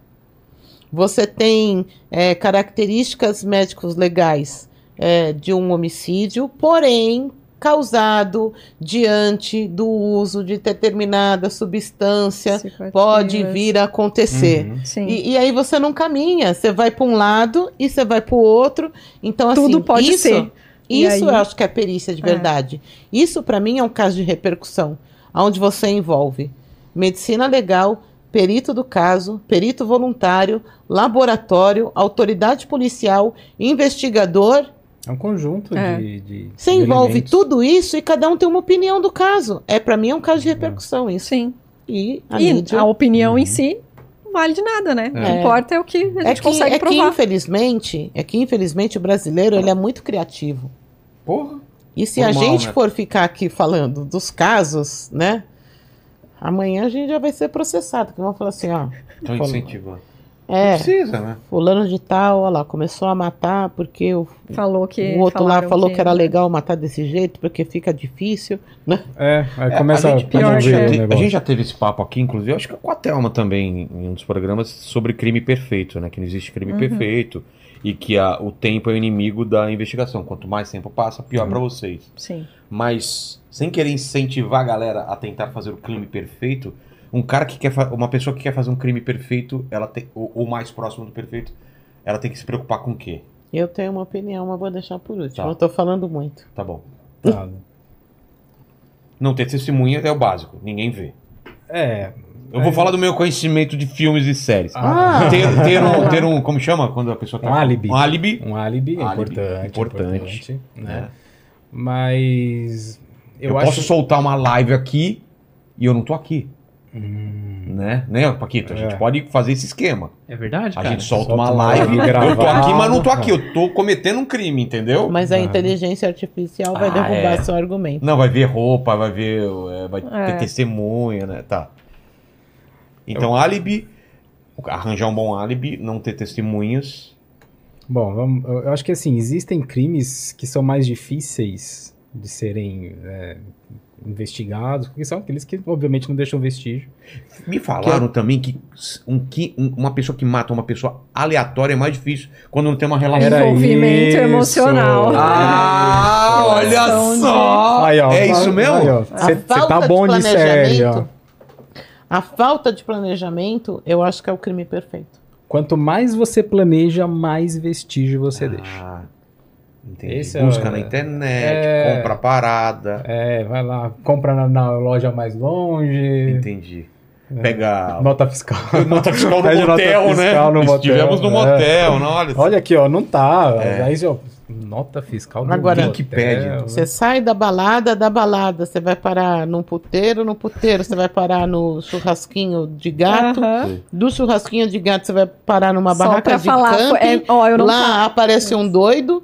[SPEAKER 3] Você tem é, características médicos legais é, de um homicídio, porém causado diante do uso de determinada substância
[SPEAKER 5] Psicoativas.
[SPEAKER 3] pode vir a acontecer.
[SPEAKER 1] Uhum.
[SPEAKER 3] E, e aí você não caminha, você vai para um lado e você vai para o outro. Então, assim,
[SPEAKER 5] Tudo pode
[SPEAKER 3] isso,
[SPEAKER 5] ser.
[SPEAKER 3] Isso
[SPEAKER 5] aí-
[SPEAKER 3] eu acho que é perícia de
[SPEAKER 5] É.
[SPEAKER 3] verdade. Isso, para mim, é um caso de repercussão, onde você envolve medicina legal, perito do caso, perito voluntário, laboratório, autoridade policial, investigador.
[SPEAKER 4] É um conjunto
[SPEAKER 5] É.
[SPEAKER 4] de, de.
[SPEAKER 3] Você
[SPEAKER 4] de
[SPEAKER 3] envolve
[SPEAKER 4] elementos.
[SPEAKER 3] tudo isso e cada um tem uma opinião do caso. É, para mim, é um caso de repercussão isso.
[SPEAKER 5] Sim.
[SPEAKER 3] E a
[SPEAKER 5] E
[SPEAKER 3] mídia...
[SPEAKER 5] a opinião
[SPEAKER 4] Uhum.
[SPEAKER 5] em si não vale de nada, né? O que
[SPEAKER 3] É.
[SPEAKER 5] importa é o que a gente
[SPEAKER 3] É que,
[SPEAKER 5] consegue
[SPEAKER 3] é que
[SPEAKER 5] provar.
[SPEAKER 3] infelizmente, é que infelizmente o brasileiro ele é muito criativo.
[SPEAKER 1] Porra.
[SPEAKER 3] E se
[SPEAKER 1] Normal,
[SPEAKER 3] a gente
[SPEAKER 1] né?
[SPEAKER 3] for ficar aqui falando dos casos, né? Amanhã a gente já vai ser processado, que vão falar assim, ó,
[SPEAKER 1] Estão incentivando.
[SPEAKER 3] É,
[SPEAKER 1] Precisa, né?
[SPEAKER 3] fulano de tal, olha lá, começou a matar porque o,
[SPEAKER 5] Falou que.
[SPEAKER 3] o outro lá falou que... era legal matar desse jeito, porque fica difícil, né?
[SPEAKER 4] É, aí
[SPEAKER 1] É,
[SPEAKER 4] começa
[SPEAKER 1] a,
[SPEAKER 4] a,
[SPEAKER 1] gente, a,
[SPEAKER 5] pior
[SPEAKER 1] gente já
[SPEAKER 5] que é.
[SPEAKER 1] te- a gente já teve esse papo aqui, inclusive, acho que com a Thelma também, em um dos programas, sobre crime perfeito, né? Que não existe crime
[SPEAKER 5] Uhum.
[SPEAKER 1] perfeito e que a- o tempo é o inimigo da investigação. Quanto mais tempo passa, pior pra vocês.
[SPEAKER 5] Sim.
[SPEAKER 1] Mas, sem querer incentivar a galera a tentar fazer o crime perfeito, um cara que quer uma pessoa que quer fazer um crime perfeito, ela tem, ou, ou mais próximo do perfeito, ela tem que se preocupar com o quê?
[SPEAKER 3] Eu tenho uma opinião, mas vou deixar por último.
[SPEAKER 1] Tá.
[SPEAKER 3] Eu tô falando muito.
[SPEAKER 1] Tá bom.
[SPEAKER 4] Tá.
[SPEAKER 1] Não ter testemunha é o básico, ninguém vê.
[SPEAKER 4] É.
[SPEAKER 1] Eu vou falar do meu conhecimento de filmes e séries.
[SPEAKER 4] Ah.
[SPEAKER 3] Ah,
[SPEAKER 1] Ter, ter um, ter um, como chama quando a pessoa tá
[SPEAKER 4] Um álibi.
[SPEAKER 1] Um álibi.
[SPEAKER 4] Um álibi, é importante.
[SPEAKER 1] importante.
[SPEAKER 4] importante, né?
[SPEAKER 1] né?
[SPEAKER 4] Mas.
[SPEAKER 1] Eu,
[SPEAKER 4] Eu,
[SPEAKER 1] posso
[SPEAKER 4] acho.
[SPEAKER 1] soltar uma live aqui e eu não tô aqui,
[SPEAKER 4] Hum,
[SPEAKER 1] né? Né, Paquito? A
[SPEAKER 4] É.
[SPEAKER 1] gente pode fazer esse esquema.
[SPEAKER 2] É verdade,
[SPEAKER 1] A
[SPEAKER 2] cara?
[SPEAKER 1] gente solta,
[SPEAKER 4] solta
[SPEAKER 1] uma
[SPEAKER 4] uma
[SPEAKER 1] live, eu tô aqui, mas não tô aqui. Eu tô cometendo um crime, entendeu?
[SPEAKER 3] mas a
[SPEAKER 4] Ah.
[SPEAKER 3] inteligência artificial vai
[SPEAKER 1] Ah,
[SPEAKER 3] derrubar
[SPEAKER 1] é.
[SPEAKER 3] seu argumento.
[SPEAKER 1] Não, vai ver roupa, vai ver. é, vai
[SPEAKER 5] É.
[SPEAKER 1] ter testemunha, né? Tá. Então, álibi. Arranjar um bom álibi, não ter testemunhas.
[SPEAKER 4] Bom, vamos- eu eu acho que assim, existem crimes que são mais difíceis de serem é, investigados, porque são aqueles que obviamente não deixam vestígio.
[SPEAKER 1] Me falaram também que, um, que um- uma pessoa que mata uma pessoa aleatória é mais difícil quando não tem uma relação.
[SPEAKER 4] Era
[SPEAKER 5] Envolvimento
[SPEAKER 4] isso.
[SPEAKER 5] emocional.
[SPEAKER 1] Ah, olha
[SPEAKER 5] Relação de-
[SPEAKER 1] só!
[SPEAKER 4] Aí, ó,
[SPEAKER 1] é isso mesmo?
[SPEAKER 4] Você
[SPEAKER 3] A falta
[SPEAKER 4] tá bom de, série, ó.
[SPEAKER 3] A falta de planejamento, eu acho que é o crime perfeito.
[SPEAKER 4] Quanto mais você planeja, mais vestígio você deixa.
[SPEAKER 1] Entendi.
[SPEAKER 4] Esse é
[SPEAKER 1] Busca
[SPEAKER 4] o-
[SPEAKER 1] na internet,
[SPEAKER 4] é.
[SPEAKER 1] compra parada.
[SPEAKER 4] É, vai lá, compra na, na loja mais longe,
[SPEAKER 1] Entendi. Pega
[SPEAKER 4] nota fiscal.
[SPEAKER 1] nota fiscal no
[SPEAKER 4] Pede nota
[SPEAKER 1] motel, né?
[SPEAKER 4] fiscal no motel,
[SPEAKER 1] Estivemos no
[SPEAKER 4] é.
[SPEAKER 1] motel, não, olha.
[SPEAKER 4] Olha aqui, ó, não tá.
[SPEAKER 1] É.
[SPEAKER 4] Aí, ó, nota fiscal do
[SPEAKER 3] Agora-
[SPEAKER 4] motel,
[SPEAKER 1] Quem que pede?
[SPEAKER 4] né?
[SPEAKER 3] Você sai da balada, da balada, você vai parar num puteiro, no puteiro, você vai parar no churrasquinho de gato, do churrasquinho de gato você vai parar numa
[SPEAKER 5] Só
[SPEAKER 3] barraca
[SPEAKER 5] pra
[SPEAKER 3] de
[SPEAKER 5] falar,
[SPEAKER 3] camping,
[SPEAKER 5] é, ó, eu não
[SPEAKER 3] lá aparece um doido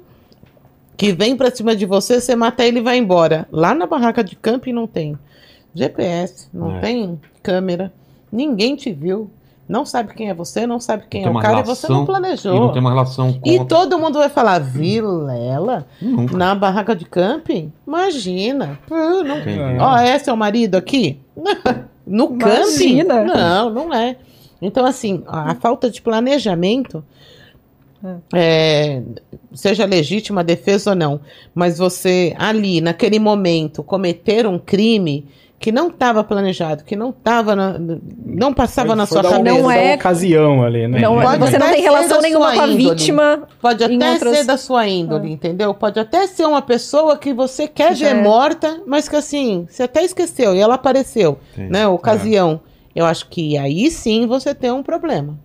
[SPEAKER 3] que vem pra cima de você, você mata ele e vai embora. Lá na barraca de camping não tem GPS, não
[SPEAKER 1] É.
[SPEAKER 3] tem câmera, ninguém te viu, não sabe quem é você, não sabe quem
[SPEAKER 1] Não
[SPEAKER 3] é o cara e você não
[SPEAKER 1] relação,
[SPEAKER 3] planejou.
[SPEAKER 1] E não tem uma relação com.
[SPEAKER 3] E todo mundo vai falar, Vilela,
[SPEAKER 1] Nunca.
[SPEAKER 3] na barraca de camping? Imagina. Pô, não... Ó, é seu marido aqui? No
[SPEAKER 5] Imagina.
[SPEAKER 3] camping? Não, não é. Então, assim, a falta de planejamento, é, seja legítima a defesa ou não, mas você ali, naquele momento, cometer um crime que não estava planejado, que não estava, não passava
[SPEAKER 4] Foi-
[SPEAKER 3] na
[SPEAKER 4] foi
[SPEAKER 3] sua cabeça.
[SPEAKER 5] Não é-
[SPEAKER 4] ocasião ali, né?
[SPEAKER 5] Não,
[SPEAKER 3] Pode
[SPEAKER 5] você não tem relação nenhuma com a
[SPEAKER 3] índole.
[SPEAKER 5] vítima.
[SPEAKER 3] Pode até
[SPEAKER 5] outras-
[SPEAKER 3] ser da sua índole, entendeu? Pode até ser uma pessoa que você quer ver
[SPEAKER 5] é.
[SPEAKER 3] morta, mas que assim, você até esqueceu e ela apareceu,
[SPEAKER 1] Entendi.
[SPEAKER 3] né? Ocasião. Eu acho que aí sim você tem um problema.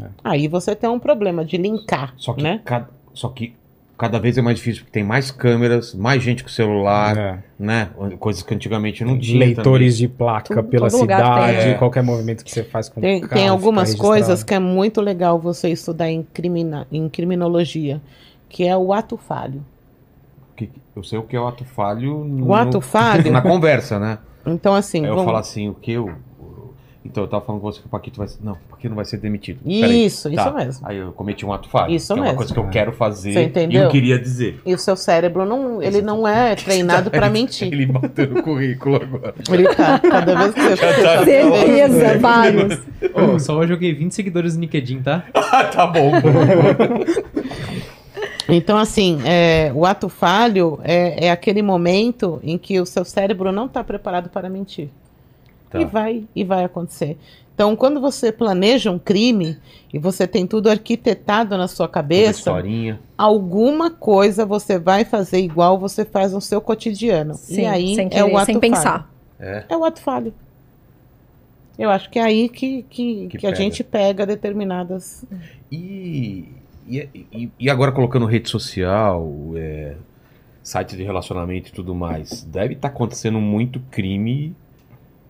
[SPEAKER 4] É.
[SPEAKER 3] Aí você tem um problema de linkar,
[SPEAKER 1] Só que,
[SPEAKER 3] né?
[SPEAKER 1] cada, só que cada vez é mais difícil, porque tem mais câmeras, mais gente com celular,
[SPEAKER 4] É.
[SPEAKER 1] né? Coisas que antigamente não tinha.
[SPEAKER 4] Leitores de placa
[SPEAKER 5] Tudo-
[SPEAKER 4] pela
[SPEAKER 5] todo
[SPEAKER 4] cidade,
[SPEAKER 1] tem. É.
[SPEAKER 4] qualquer movimento que você faz com
[SPEAKER 3] Tem,
[SPEAKER 4] o
[SPEAKER 3] tem
[SPEAKER 4] carro
[SPEAKER 3] algumas coisas que é muito legal você estudar em, crimina, em criminologia, que é o ato falho.
[SPEAKER 1] também. Que- Eu sei o que é o ato falho.
[SPEAKER 3] O ato falho,
[SPEAKER 1] Na conversa, né?
[SPEAKER 3] então assim,
[SPEAKER 1] Aí eu
[SPEAKER 3] vamos-
[SPEAKER 1] falo assim, o que eu. Então, eu tava falando com você que o Paquito vai ser. Não, o Paquito não vai ser demitido. Peraí.
[SPEAKER 3] Isso, isso
[SPEAKER 1] Tá.
[SPEAKER 3] mesmo.
[SPEAKER 1] Aí eu cometi um ato falho.
[SPEAKER 3] Isso
[SPEAKER 1] que É uma
[SPEAKER 3] mesmo.
[SPEAKER 1] coisa que eu quero fazer
[SPEAKER 3] Você
[SPEAKER 1] e eu queria dizer.
[SPEAKER 3] E o seu cérebro não, ele não é treinado pra mentir.
[SPEAKER 1] Ele bateu no currículo agora.
[SPEAKER 3] Ele tá, cada vez que você
[SPEAKER 1] tá-
[SPEAKER 5] Certeza, vários.
[SPEAKER 2] Ô, só hoje eu joguei 20 seguidores no LinkedIn, tá?
[SPEAKER 1] Ah, tá bom.
[SPEAKER 3] Então, assim, é, o ato falho é, é aquele momento em que o seu cérebro não está preparado para mentir.
[SPEAKER 1] Tá.
[SPEAKER 3] E vai, e vai acontecer. Então, quando você planeja um crime e você tem tudo arquitetado na sua cabeça,
[SPEAKER 1] historinha.
[SPEAKER 3] alguma coisa você vai fazer igual você faz no seu cotidiano.
[SPEAKER 5] Sim,
[SPEAKER 3] e aí
[SPEAKER 5] sem
[SPEAKER 3] é
[SPEAKER 5] querer,
[SPEAKER 3] o ato
[SPEAKER 5] sem pensar.
[SPEAKER 1] É.
[SPEAKER 3] falho. É o ato falho. Eu acho que é aí que, que,
[SPEAKER 1] Que
[SPEAKER 3] que a gente pega determinadas.
[SPEAKER 1] E, e, e- agora colocando rede social, é, site de relacionamento e tudo mais, deve estar acontecendo muito crime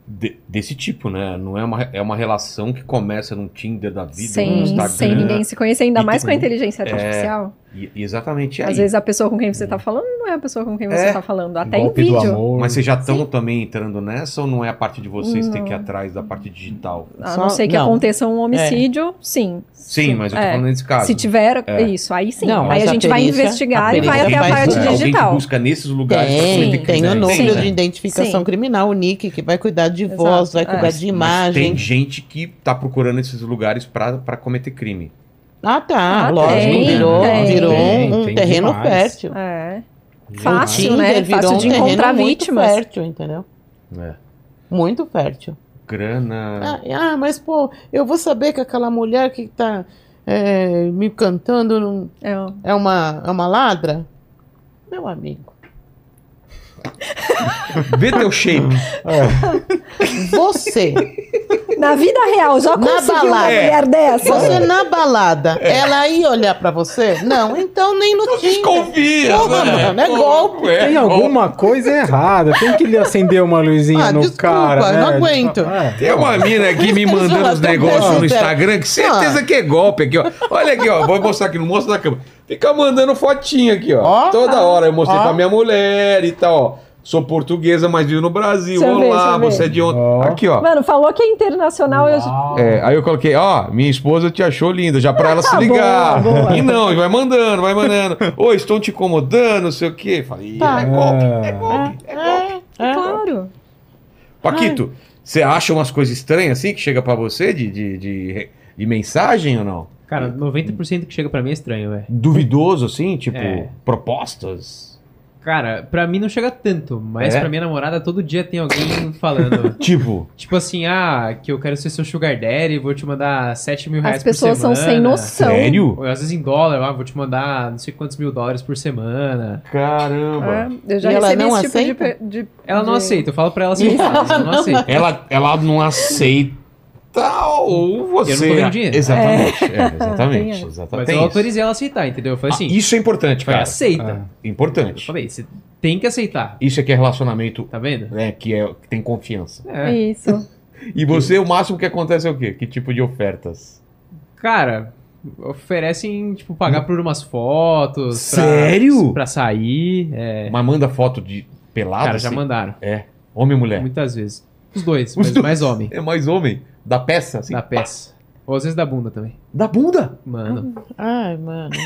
[SPEAKER 1] de- desse tipo, né? Não é uma, é uma relação que começa num Tinder da vida, no
[SPEAKER 5] Sem,
[SPEAKER 1] Instagram.
[SPEAKER 5] sem ninguém se conhecer, ainda mais com a inteligência
[SPEAKER 1] é,
[SPEAKER 5] artificial.
[SPEAKER 1] E, e exatamente aí.
[SPEAKER 5] Às vezes a pessoa com quem você tá falando não é a pessoa com quem você
[SPEAKER 1] É.
[SPEAKER 5] tá falando, até em
[SPEAKER 4] Golpe do
[SPEAKER 5] vídeo.
[SPEAKER 4] amor.
[SPEAKER 1] Mas vocês já estão também entrando nessa ou não é a parte de vocês ter que ir atrás da parte digital?
[SPEAKER 5] A
[SPEAKER 3] Só-
[SPEAKER 5] não ser que
[SPEAKER 3] não.
[SPEAKER 5] aconteça um homicídio, sim.
[SPEAKER 1] Sim, mas eu tô
[SPEAKER 5] É.
[SPEAKER 1] falando nesse caso.
[SPEAKER 5] Se tiver
[SPEAKER 1] É.
[SPEAKER 5] isso, aí sim.
[SPEAKER 3] Não,
[SPEAKER 5] aí a
[SPEAKER 3] a
[SPEAKER 5] gente vai investigar e vai até a parte
[SPEAKER 1] que
[SPEAKER 5] digital.
[SPEAKER 1] busca nesses lugares
[SPEAKER 3] Tem, tem
[SPEAKER 1] crime.
[SPEAKER 3] o núcleo
[SPEAKER 5] Sim.
[SPEAKER 3] de identificação
[SPEAKER 5] Sim.
[SPEAKER 3] criminal, o NIC, que vai cuidar de
[SPEAKER 5] Exato,
[SPEAKER 3] voz, vai
[SPEAKER 5] é.
[SPEAKER 3] cuidar
[SPEAKER 1] Mas-
[SPEAKER 3] de
[SPEAKER 1] mas
[SPEAKER 3] imagem.
[SPEAKER 1] tem gente que tá procurando esses lugares pra cometer crime.
[SPEAKER 3] Ah, tá,
[SPEAKER 5] Ah,
[SPEAKER 3] lógico,
[SPEAKER 5] tem,
[SPEAKER 3] virou,
[SPEAKER 5] tem.
[SPEAKER 3] virou
[SPEAKER 4] Tem,
[SPEAKER 3] um
[SPEAKER 4] tem
[SPEAKER 3] terreno
[SPEAKER 4] demais.
[SPEAKER 3] fértil.
[SPEAKER 5] É. Fácil, né?
[SPEAKER 3] Virou
[SPEAKER 5] Fácil
[SPEAKER 3] um
[SPEAKER 5] de encontrar
[SPEAKER 3] muito
[SPEAKER 5] vítimas.
[SPEAKER 3] fértil, entendeu?
[SPEAKER 1] É.
[SPEAKER 3] Muito fértil.
[SPEAKER 1] Grana.
[SPEAKER 3] Ah, ah, mas pô, eu vou saber que aquela mulher que tá é, me cantando
[SPEAKER 5] É,
[SPEAKER 3] é uma, é uma ladra? Meu amigo,
[SPEAKER 1] Vê teu shape.
[SPEAKER 3] você,
[SPEAKER 5] Na vida real, já
[SPEAKER 3] Na
[SPEAKER 5] conseguiu uma
[SPEAKER 3] balada.
[SPEAKER 5] mulher dessa?
[SPEAKER 3] você na balada, ela ia olhar pra você? Não, então nem no Tinder.
[SPEAKER 1] Desconfia,
[SPEAKER 3] Porra,
[SPEAKER 1] né?
[SPEAKER 3] mano, é golpe.
[SPEAKER 1] É,
[SPEAKER 4] Tem
[SPEAKER 1] golpe.
[SPEAKER 4] alguma coisa errada. Tem que lhe acender uma luzinha
[SPEAKER 3] Ah,
[SPEAKER 4] no
[SPEAKER 3] desculpa,
[SPEAKER 4] cara.
[SPEAKER 3] eu não
[SPEAKER 4] né?
[SPEAKER 3] aguento.
[SPEAKER 4] É.
[SPEAKER 1] Tem uma mina aqui me mandando os negócios no Instagram que certeza
[SPEAKER 3] Ah.
[SPEAKER 1] que é golpe aqui, ó. Olha aqui, ó. Vou mostrar aqui, não mostra na câmera. Fica mandando fotinha aqui, ó.
[SPEAKER 3] Ó.
[SPEAKER 1] Toda hora eu mostrei
[SPEAKER 3] Ó.
[SPEAKER 1] pra minha mulher e tal, ó. Sou portuguesa, mas vivo no Brasil.
[SPEAKER 5] Deixa ver,
[SPEAKER 1] Olá,
[SPEAKER 5] ver.
[SPEAKER 1] você é de onde?
[SPEAKER 4] Ó.
[SPEAKER 1] Aqui, ó.
[SPEAKER 5] Mano, falou que é internacional. Eu...
[SPEAKER 1] É, aí eu coloquei, ó, minha esposa te achou linda, já pra ela se
[SPEAKER 5] Boa,
[SPEAKER 1] ligar.
[SPEAKER 5] boa.
[SPEAKER 1] E não, e vai mandando, vai mandando. Oi, estão te incomodando, não sei o quê. Falei,
[SPEAKER 3] Tá.
[SPEAKER 1] é golpe, é
[SPEAKER 4] É.
[SPEAKER 1] golpe, é golpe.
[SPEAKER 3] É, é.
[SPEAKER 5] Claro.
[SPEAKER 1] Paquito, você acha umas coisas estranhas assim que chega pra você de, de, de, de mensagem ou não?
[SPEAKER 2] Cara, 90% que chega pra mim é estranho, velho.
[SPEAKER 1] Duvidoso, assim? Tipo,
[SPEAKER 2] É.
[SPEAKER 1] propostas?
[SPEAKER 2] Cara, pra mim não chega tanto, mas
[SPEAKER 1] É?
[SPEAKER 2] pra minha namorada todo dia tem alguém falando.
[SPEAKER 1] Tipo,
[SPEAKER 2] tipo assim, ah, que eu quero ser seu sugar daddy, vou te mandar 7 mil reais
[SPEAKER 5] As pessoas
[SPEAKER 2] por
[SPEAKER 5] são
[SPEAKER 2] semana.
[SPEAKER 5] sem noção.
[SPEAKER 1] sério?
[SPEAKER 2] Ou às vezes em dólar, ah, vou te mandar não sei quantos mil dólares por semana.
[SPEAKER 1] Caramba.
[SPEAKER 5] É, eu já
[SPEAKER 3] E ela
[SPEAKER 5] recebi
[SPEAKER 3] não
[SPEAKER 5] esse tipo de,
[SPEAKER 3] aceita?
[SPEAKER 5] de-
[SPEAKER 2] Ela não
[SPEAKER 5] de-
[SPEAKER 2] aceita, eu falo pra ela mas ela não aceita.
[SPEAKER 1] Ela, ela não aceita ou você...
[SPEAKER 2] Eu não tô ganhando dinheiro.
[SPEAKER 1] Exatamente, é,
[SPEAKER 5] Tem
[SPEAKER 1] exatamente. exatamente.
[SPEAKER 2] Mas
[SPEAKER 1] Tem
[SPEAKER 2] eu autorizei ela a aceitar, entendeu? Eu falei assim,
[SPEAKER 1] Ah, isso é importante, cara.
[SPEAKER 2] aceita.
[SPEAKER 4] Ah.
[SPEAKER 2] Eu
[SPEAKER 1] Importante.
[SPEAKER 2] falei, você tem que aceitar,
[SPEAKER 1] Isso aqui é relacionamento
[SPEAKER 2] tá vendo?
[SPEAKER 1] né, que, é, que tem confiança.
[SPEAKER 2] É.
[SPEAKER 5] Isso.
[SPEAKER 1] E você, o máximo que acontece é o quê? Que tipo de ofertas?
[SPEAKER 2] Cara, oferecem, tipo, pagar por umas fotos. pra-
[SPEAKER 1] Sério?
[SPEAKER 2] Pra, sair. É.
[SPEAKER 1] Mas manda foto de pelado?
[SPEAKER 2] Cara, já
[SPEAKER 1] assim?
[SPEAKER 2] mandaram.
[SPEAKER 1] É. Homem ou mulher?
[SPEAKER 2] Muitas vezes. Os dois,
[SPEAKER 1] Os
[SPEAKER 2] mas
[SPEAKER 1] dois.
[SPEAKER 2] mais homem.
[SPEAKER 1] É mais homem? Da peça, assim?
[SPEAKER 2] Da peça. Ou às vezes da bunda também.
[SPEAKER 1] Da bunda?
[SPEAKER 2] Mano.
[SPEAKER 3] Ai, mano.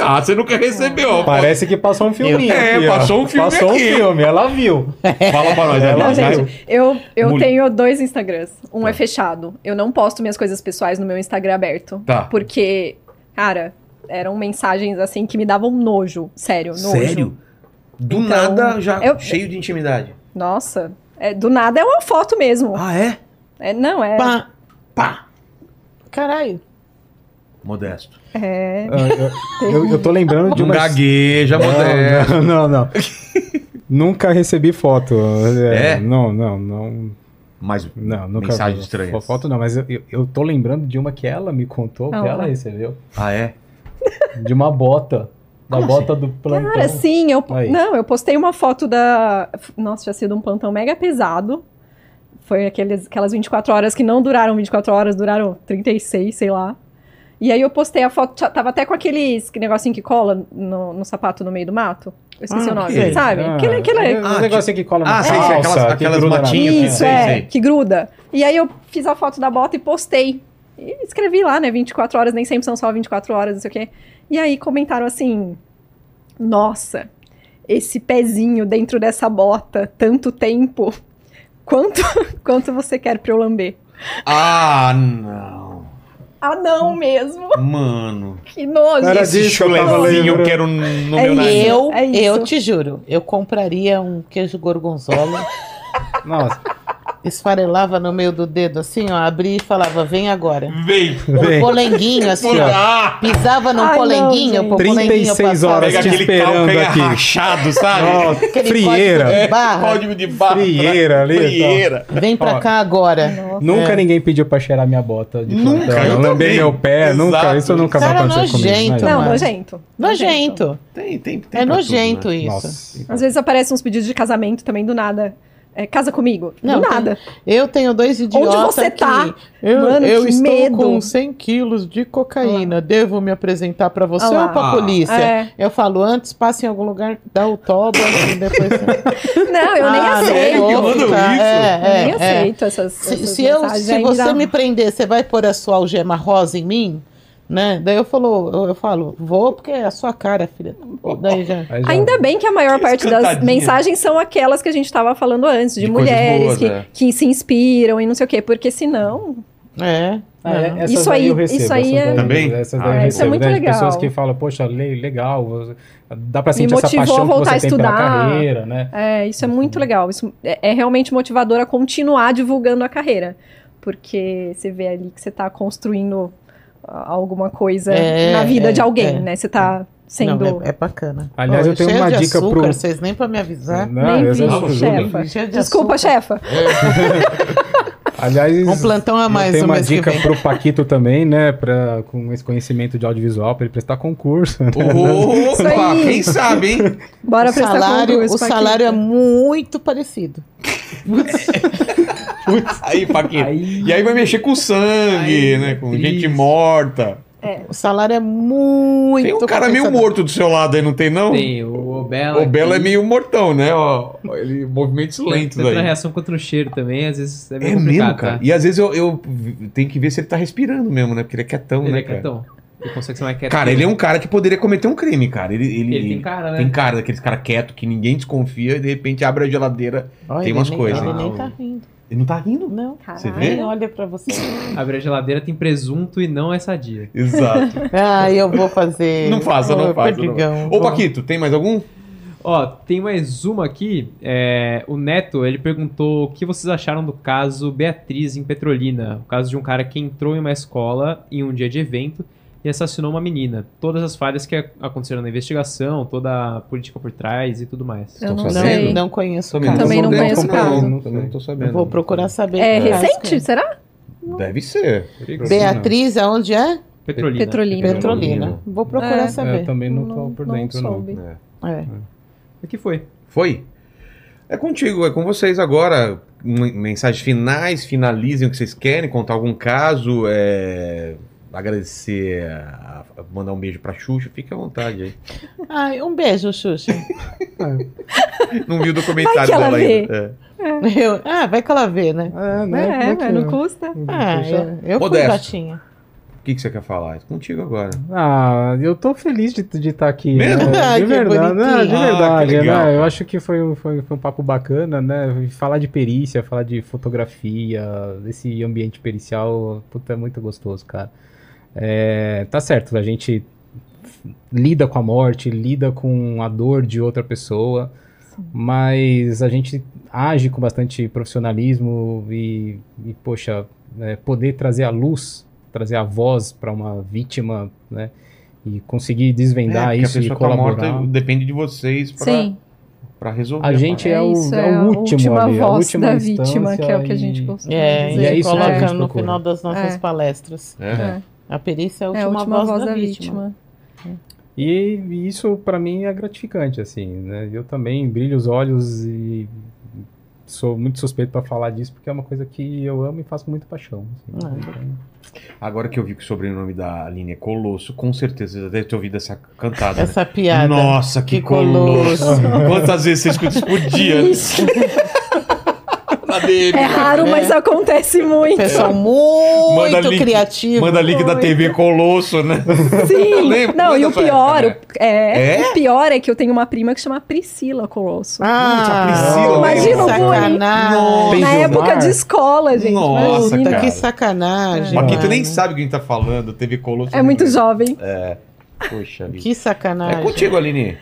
[SPEAKER 1] Ah, você nunca recebeu.
[SPEAKER 4] Parece que passou um filminho.
[SPEAKER 1] É,
[SPEAKER 4] aqui, ó.
[SPEAKER 1] passou um filme
[SPEAKER 4] Passou
[SPEAKER 1] aqui.
[SPEAKER 4] um filme, ela viu.
[SPEAKER 1] Fala pra nós.
[SPEAKER 4] Ela
[SPEAKER 5] Não,
[SPEAKER 4] já-
[SPEAKER 5] gente, eu, eu tenho dois Instagrams. Um
[SPEAKER 1] Tá.
[SPEAKER 5] é fechado. Eu não posto minhas coisas pessoais no meu Instagram aberto.
[SPEAKER 1] Tá.
[SPEAKER 5] Porque, cara, eram mensagens assim que me davam nojo. Sério, nojo.
[SPEAKER 1] Sério? Do
[SPEAKER 5] Então,
[SPEAKER 1] nada, já
[SPEAKER 5] eu-
[SPEAKER 1] cheio de intimidade.
[SPEAKER 5] Nossa. É, do nada é uma foto mesmo.
[SPEAKER 1] Ah, é?
[SPEAKER 5] É, não, é.
[SPEAKER 3] Pá.
[SPEAKER 1] Pá.
[SPEAKER 3] Caralho.
[SPEAKER 1] Modesto.
[SPEAKER 5] É.
[SPEAKER 4] Ah, eu, eu- eu tô lembrando de
[SPEAKER 1] Não
[SPEAKER 4] uma.
[SPEAKER 1] gagueja, modesto.
[SPEAKER 4] Não, não, não. Nunca recebi foto.
[SPEAKER 1] É?
[SPEAKER 4] Não, não, não.
[SPEAKER 1] Mas
[SPEAKER 4] Não, nunca
[SPEAKER 1] Mensagens
[SPEAKER 4] vi.
[SPEAKER 1] estranhas.
[SPEAKER 4] Foto não, mas eu, eu, eu tô lembrando de uma que ela me contou,
[SPEAKER 5] Ah
[SPEAKER 4] que ela
[SPEAKER 5] lá.
[SPEAKER 4] recebeu.
[SPEAKER 1] Ah, é?
[SPEAKER 4] De uma bota. Da
[SPEAKER 1] Como
[SPEAKER 4] bota do plantão.
[SPEAKER 5] Cara, sim, eu.
[SPEAKER 4] Aí.
[SPEAKER 5] Não, eu postei uma foto da. Nossa, tinha sido um plantão mega pesado. Foi aqueles, aquelas 24 horas que não duraram 24 horas, duraram 36, sei lá. E aí eu postei a foto, tava até com aqueles que negocinho que cola no, no sapato no meio do mato. Eu esqueci
[SPEAKER 3] Ah,
[SPEAKER 5] o nome, sabe?
[SPEAKER 4] Ah,
[SPEAKER 5] aquele, aquele,
[SPEAKER 4] aquele
[SPEAKER 1] Ah,
[SPEAKER 4] negocinho que cola na
[SPEAKER 1] ah, sei,
[SPEAKER 4] calça,
[SPEAKER 1] aquelas-
[SPEAKER 4] que
[SPEAKER 1] aquelas matinhas que-
[SPEAKER 5] Isso,
[SPEAKER 1] sei,
[SPEAKER 5] é,
[SPEAKER 1] sei.
[SPEAKER 5] que gruda. E aí eu fiz a foto da bota e postei. E escrevi lá, né, 24 horas, nem sempre são só 24 horas, não sei o quê. E aí comentaram assim: Nossa, esse pezinho dentro dessa bota, tanto tempo. Quanto, quanto você quer pra eu lamber?
[SPEAKER 1] Ah, não.
[SPEAKER 5] Ah, não mesmo.
[SPEAKER 1] Mano.
[SPEAKER 5] Que nojo.
[SPEAKER 4] Era
[SPEAKER 1] Esse
[SPEAKER 4] disso que eu tava
[SPEAKER 1] chulezinho eu quero no
[SPEAKER 5] É
[SPEAKER 1] meu nariz.
[SPEAKER 3] Eu,
[SPEAKER 5] é isso.
[SPEAKER 3] eu te juro, eu compraria um queijo gorgonzola,
[SPEAKER 4] Nossa,
[SPEAKER 3] esfarelava no meio do dedo assim, ó, abria e falava, vem agora.
[SPEAKER 1] Vem.
[SPEAKER 3] Um polenguinho assim, ó. Pisava num
[SPEAKER 5] Ai, não,
[SPEAKER 3] polenguinho, pro polenguinho
[SPEAKER 4] 36
[SPEAKER 3] passava.
[SPEAKER 4] horas
[SPEAKER 1] pega
[SPEAKER 4] te
[SPEAKER 1] aquele
[SPEAKER 4] esperando aqui.
[SPEAKER 1] rachado, sabe?
[SPEAKER 4] Nossa,
[SPEAKER 3] Aquele
[SPEAKER 4] frieira.
[SPEAKER 3] código de barra.
[SPEAKER 1] Código de barra.
[SPEAKER 4] Frieira ali,
[SPEAKER 1] Frieira.
[SPEAKER 3] Vem pra
[SPEAKER 4] Ó.
[SPEAKER 3] cá agora.
[SPEAKER 5] Nossa.
[SPEAKER 4] Nunca
[SPEAKER 3] É.
[SPEAKER 4] ninguém pediu pra cheirar minha bota. De
[SPEAKER 1] Nunca,
[SPEAKER 4] plantão.
[SPEAKER 1] eu também.
[SPEAKER 4] meu pé, nunca.
[SPEAKER 1] Exato.
[SPEAKER 4] Isso nunca vai
[SPEAKER 3] Cara,
[SPEAKER 4] acontecer comigo.
[SPEAKER 3] nojento?
[SPEAKER 5] Não, nojento.
[SPEAKER 3] Nojento.
[SPEAKER 1] Tem, tem, tem
[SPEAKER 3] É nojento
[SPEAKER 1] tudo, né?
[SPEAKER 3] isso.
[SPEAKER 4] Nossa.
[SPEAKER 5] Às vezes aparecem uns pedidos de casamento também do nada. É, casa comigo.
[SPEAKER 3] Não,
[SPEAKER 5] do nada.
[SPEAKER 3] Eu tenho dois idiotas
[SPEAKER 5] você
[SPEAKER 3] que
[SPEAKER 5] tá?
[SPEAKER 3] Eu,
[SPEAKER 5] Mano,
[SPEAKER 3] eu
[SPEAKER 5] que
[SPEAKER 3] estou
[SPEAKER 5] medo.
[SPEAKER 3] com 100 quilos de cocaína. Devo me apresentar pra você
[SPEAKER 5] Olha lá.
[SPEAKER 3] ou pra
[SPEAKER 1] Ah.
[SPEAKER 3] polícia?
[SPEAKER 5] É.
[SPEAKER 3] Eu falo, antes passe em algum lugar, dá o toba e depois...
[SPEAKER 5] Não, eu nem
[SPEAKER 3] Ah, não
[SPEAKER 5] aceito.
[SPEAKER 3] ficar.
[SPEAKER 1] isso?
[SPEAKER 3] É,
[SPEAKER 5] eu nem
[SPEAKER 3] é, é.
[SPEAKER 5] aceito essas,
[SPEAKER 3] Se,
[SPEAKER 5] essas
[SPEAKER 3] se eu, se você me prender, você vai pôr a sua algema rosa em mim? Né? Daí eu falo, eu, eu falo, vou porque é a sua cara, filha. Daí já.
[SPEAKER 5] Ainda bem que a maior parte das mensagens são aquelas que a gente estava falando antes, de,
[SPEAKER 1] De
[SPEAKER 5] mulheres
[SPEAKER 1] boas,
[SPEAKER 5] que,
[SPEAKER 1] é.
[SPEAKER 5] que se inspiram e não sei o quê, porque senão.
[SPEAKER 3] É.
[SPEAKER 4] Ah, é,
[SPEAKER 5] Isso aí-
[SPEAKER 4] eu recebo,
[SPEAKER 5] isso aí
[SPEAKER 4] essas
[SPEAKER 5] é-
[SPEAKER 1] Também?
[SPEAKER 4] Essas
[SPEAKER 1] Ah,
[SPEAKER 4] daí eu
[SPEAKER 1] isso é
[SPEAKER 4] recebo,
[SPEAKER 5] muito
[SPEAKER 4] né,
[SPEAKER 5] legal.
[SPEAKER 4] pessoas que falam, poxa, le- legal, você- dá pra sentir essa
[SPEAKER 5] motivou a
[SPEAKER 4] paixão que
[SPEAKER 5] voltar
[SPEAKER 4] você
[SPEAKER 5] a
[SPEAKER 4] tem pela
[SPEAKER 5] estudar.
[SPEAKER 4] carreira, né?
[SPEAKER 5] É, isso é muito legal. Isso é, é realmente motivador a continuar divulgando a carreira. Porque você vê ali que você está construindo ah, alguma coisa
[SPEAKER 3] É,
[SPEAKER 5] na vida
[SPEAKER 3] é,
[SPEAKER 5] de alguém,
[SPEAKER 3] é.
[SPEAKER 5] né? Você está sendo.
[SPEAKER 3] Não, é, é bacana.
[SPEAKER 4] Aliás, eu tenho
[SPEAKER 3] cheio
[SPEAKER 4] uma
[SPEAKER 3] de
[SPEAKER 4] dica
[SPEAKER 3] açúcar,
[SPEAKER 4] pro-
[SPEAKER 3] Vocês nem pra me avisar.
[SPEAKER 4] Não,
[SPEAKER 5] Nem
[SPEAKER 4] eu
[SPEAKER 5] vi,
[SPEAKER 4] já-
[SPEAKER 5] chefa.
[SPEAKER 3] De
[SPEAKER 5] Desculpa, chefa.
[SPEAKER 4] Aliás,
[SPEAKER 3] Um plantão a mais
[SPEAKER 4] eu tenho
[SPEAKER 3] no
[SPEAKER 4] uma dica pro Paquito também, né? Pra, com esse conhecimento de audiovisual, pra ele prestar concurso. né?
[SPEAKER 1] Opa, quem sabe, hein?
[SPEAKER 5] Bora
[SPEAKER 3] o
[SPEAKER 5] prestar
[SPEAKER 3] salário,
[SPEAKER 5] concurso,
[SPEAKER 3] o salário é muito parecido.
[SPEAKER 1] Aí, Paquito.
[SPEAKER 4] Aí-
[SPEAKER 1] E aí vai mexer com sangue, né? Com
[SPEAKER 4] triste.
[SPEAKER 1] gente morta.
[SPEAKER 3] O salário é muito
[SPEAKER 1] Tem um cara meio morto do seu lado aí, não tem não?
[SPEAKER 2] Tem o Bela.
[SPEAKER 1] O Belo é meio mortão, né? Ó, ele movimentos lentos
[SPEAKER 2] Tem outra
[SPEAKER 1] aí.
[SPEAKER 2] reação contra o cheiro também, às vezes é meio
[SPEAKER 1] É
[SPEAKER 2] complicado,
[SPEAKER 1] mesmo, cara.
[SPEAKER 2] tá?
[SPEAKER 1] E às vezes eu, eu tenho que ver se ele tá respirando mesmo, né? Porque ele é quietão,
[SPEAKER 2] Ele
[SPEAKER 1] né,
[SPEAKER 2] é
[SPEAKER 1] cara?
[SPEAKER 2] quietão. Ele consegue ser mais quieto.
[SPEAKER 1] Cara, ele é um cara que poderia cometer um crime, cara. Ele, ele,
[SPEAKER 2] Ele tem cara, né?
[SPEAKER 1] Tem cara daqueles cara quieto que ninguém desconfia e de repente abre a geladeira.
[SPEAKER 3] Olha,
[SPEAKER 1] Tem umas coisas,
[SPEAKER 3] Ele
[SPEAKER 2] hein?
[SPEAKER 3] nem tá rindo.
[SPEAKER 1] Ele não tá rindo?
[SPEAKER 3] Não.
[SPEAKER 1] Você
[SPEAKER 5] Caralho.
[SPEAKER 1] vê?
[SPEAKER 3] Ele olha pra você.
[SPEAKER 2] Abre a geladeira, tem presunto e não é sadia.
[SPEAKER 1] Exato.
[SPEAKER 3] Ah, eu vou fazer.
[SPEAKER 1] Não faça, não faça. não. Ô, Paquito, tem mais algum?
[SPEAKER 2] Ó, tem mais uma aqui. é, o Neto, ele perguntou o que vocês acharam do caso Beatriz em Petrolina. O caso de um cara que entrou em uma escola em um dia de evento e assassinou uma menina. Todas as falhas que aconteceram na investigação, toda a política por trás e tudo mais.
[SPEAKER 5] Eu não
[SPEAKER 3] Não,
[SPEAKER 5] sei.
[SPEAKER 3] não conheço o
[SPEAKER 1] Também
[SPEAKER 3] caso.
[SPEAKER 5] Também não
[SPEAKER 1] tô
[SPEAKER 5] conheço caso.
[SPEAKER 1] não- Também não tô sabendo.
[SPEAKER 3] Eu vou procurar saber.
[SPEAKER 5] É
[SPEAKER 3] caso
[SPEAKER 5] recente?
[SPEAKER 3] é.
[SPEAKER 5] Será?
[SPEAKER 1] Deve ser.
[SPEAKER 3] Beatriz, aonde é?
[SPEAKER 2] Petrolina.
[SPEAKER 5] Petrolina.
[SPEAKER 3] Petrolina. Vou procurar
[SPEAKER 5] É.
[SPEAKER 3] saber.
[SPEAKER 4] Eu também não tô por dentro, não.
[SPEAKER 5] soube.
[SPEAKER 1] É.
[SPEAKER 3] É.
[SPEAKER 2] O que foi?
[SPEAKER 1] Foi? É contigo, é com vocês agora. Mensagens finais, finalizem o que vocês querem, contar algum caso, é, agradecer, a- a- mandar um beijo pra Xuxa, fique à vontade aí.
[SPEAKER 3] Ai, um beijo, Xuxa.
[SPEAKER 1] Não vi o documentário
[SPEAKER 5] Vai que ela
[SPEAKER 1] dela
[SPEAKER 5] vê.
[SPEAKER 1] ainda. É.
[SPEAKER 3] Eu- ah, vai que ela vê, né?
[SPEAKER 4] É,
[SPEAKER 5] É,
[SPEAKER 4] né?
[SPEAKER 5] mas não custa.
[SPEAKER 3] Ah, eu, eu fui gatinha.
[SPEAKER 1] O que, que você quer falar? É contigo agora.
[SPEAKER 4] Ah, eu tô feliz de estar aqui.
[SPEAKER 1] Mesmo?
[SPEAKER 4] né? De
[SPEAKER 3] que
[SPEAKER 4] verdade, né? de.
[SPEAKER 1] Ah,
[SPEAKER 4] verdade,
[SPEAKER 1] que legal.
[SPEAKER 4] né? Eu acho que foi, um- foi, foi um papo bacana, né? Falar de perícia, falar de fotografia, desse ambiente pericial, puta, é muito gostoso, cara. É, tá certo, a gente lida com a morte, lida com a dor de outra pessoa, mas a gente age com bastante profissionalismo e, e, poxa, é, poder trazer a luz, trazer a voz para uma vítima, né? E conseguir desvendar
[SPEAKER 1] porque
[SPEAKER 4] isso
[SPEAKER 1] a
[SPEAKER 4] e
[SPEAKER 1] pessoa tá
[SPEAKER 4] colaborar.
[SPEAKER 1] morta, depende de vocês
[SPEAKER 5] Sim.
[SPEAKER 1] pra resolver.
[SPEAKER 4] A gente
[SPEAKER 5] É
[SPEAKER 4] é, o,
[SPEAKER 5] isso,
[SPEAKER 4] é
[SPEAKER 5] é
[SPEAKER 4] o
[SPEAKER 5] a
[SPEAKER 4] último
[SPEAKER 5] última
[SPEAKER 4] ali, a
[SPEAKER 5] voz
[SPEAKER 4] última
[SPEAKER 5] da vítima, que é o que a gente costuma
[SPEAKER 3] É,
[SPEAKER 5] dizer.
[SPEAKER 4] E é isso que a
[SPEAKER 3] coloca
[SPEAKER 4] gente
[SPEAKER 3] no final das nossas
[SPEAKER 5] É.
[SPEAKER 3] palestras.
[SPEAKER 1] É.
[SPEAKER 5] É,
[SPEAKER 3] A perícia é a
[SPEAKER 5] é
[SPEAKER 3] última,
[SPEAKER 5] a última
[SPEAKER 3] voz, da, vítima.
[SPEAKER 4] E, e isso para mim é gratificante, assim, né? Eu também brilho os olhos e sou muito suspeito pra falar disso, porque é uma coisa que eu amo e faço com muita paixão. assim.
[SPEAKER 3] Ah,
[SPEAKER 1] Agora que eu vi que o sobrenome da Aline é Colosso, com certeza você deve ter ouvido essa cantada. né?
[SPEAKER 3] Essa piada.
[SPEAKER 1] Nossa, que,
[SPEAKER 3] Que
[SPEAKER 1] colosso.
[SPEAKER 3] colosso.
[SPEAKER 1] Quantas vezes você escuta isso por dia? né? Dele,
[SPEAKER 5] é
[SPEAKER 1] né?
[SPEAKER 5] raro, mas acontece muito.
[SPEAKER 3] Pessoal muito
[SPEAKER 1] Manda link-
[SPEAKER 3] criativo.
[SPEAKER 1] Manda link da TV Colosso, né?
[SPEAKER 5] Sim.
[SPEAKER 1] lembro,
[SPEAKER 5] Não, e o pior, o- é,
[SPEAKER 1] É?
[SPEAKER 5] o pior é que eu tenho uma prima que chama Priscila Colosso.
[SPEAKER 3] Ah,
[SPEAKER 1] Priscila,
[SPEAKER 5] Imagina o
[SPEAKER 3] que
[SPEAKER 5] bullying.
[SPEAKER 3] sacanagem.
[SPEAKER 5] Na época de escola, gente.
[SPEAKER 1] Nossa,
[SPEAKER 5] imagina.
[SPEAKER 1] Cara.
[SPEAKER 3] que sacanagem.
[SPEAKER 1] Paquito nem
[SPEAKER 3] mano.
[SPEAKER 1] sabe o que a gente tá falando. TV Colosso.
[SPEAKER 5] É muito jovem.
[SPEAKER 1] Poxa vida.
[SPEAKER 3] Que sacanagem.
[SPEAKER 1] É contigo, Aline.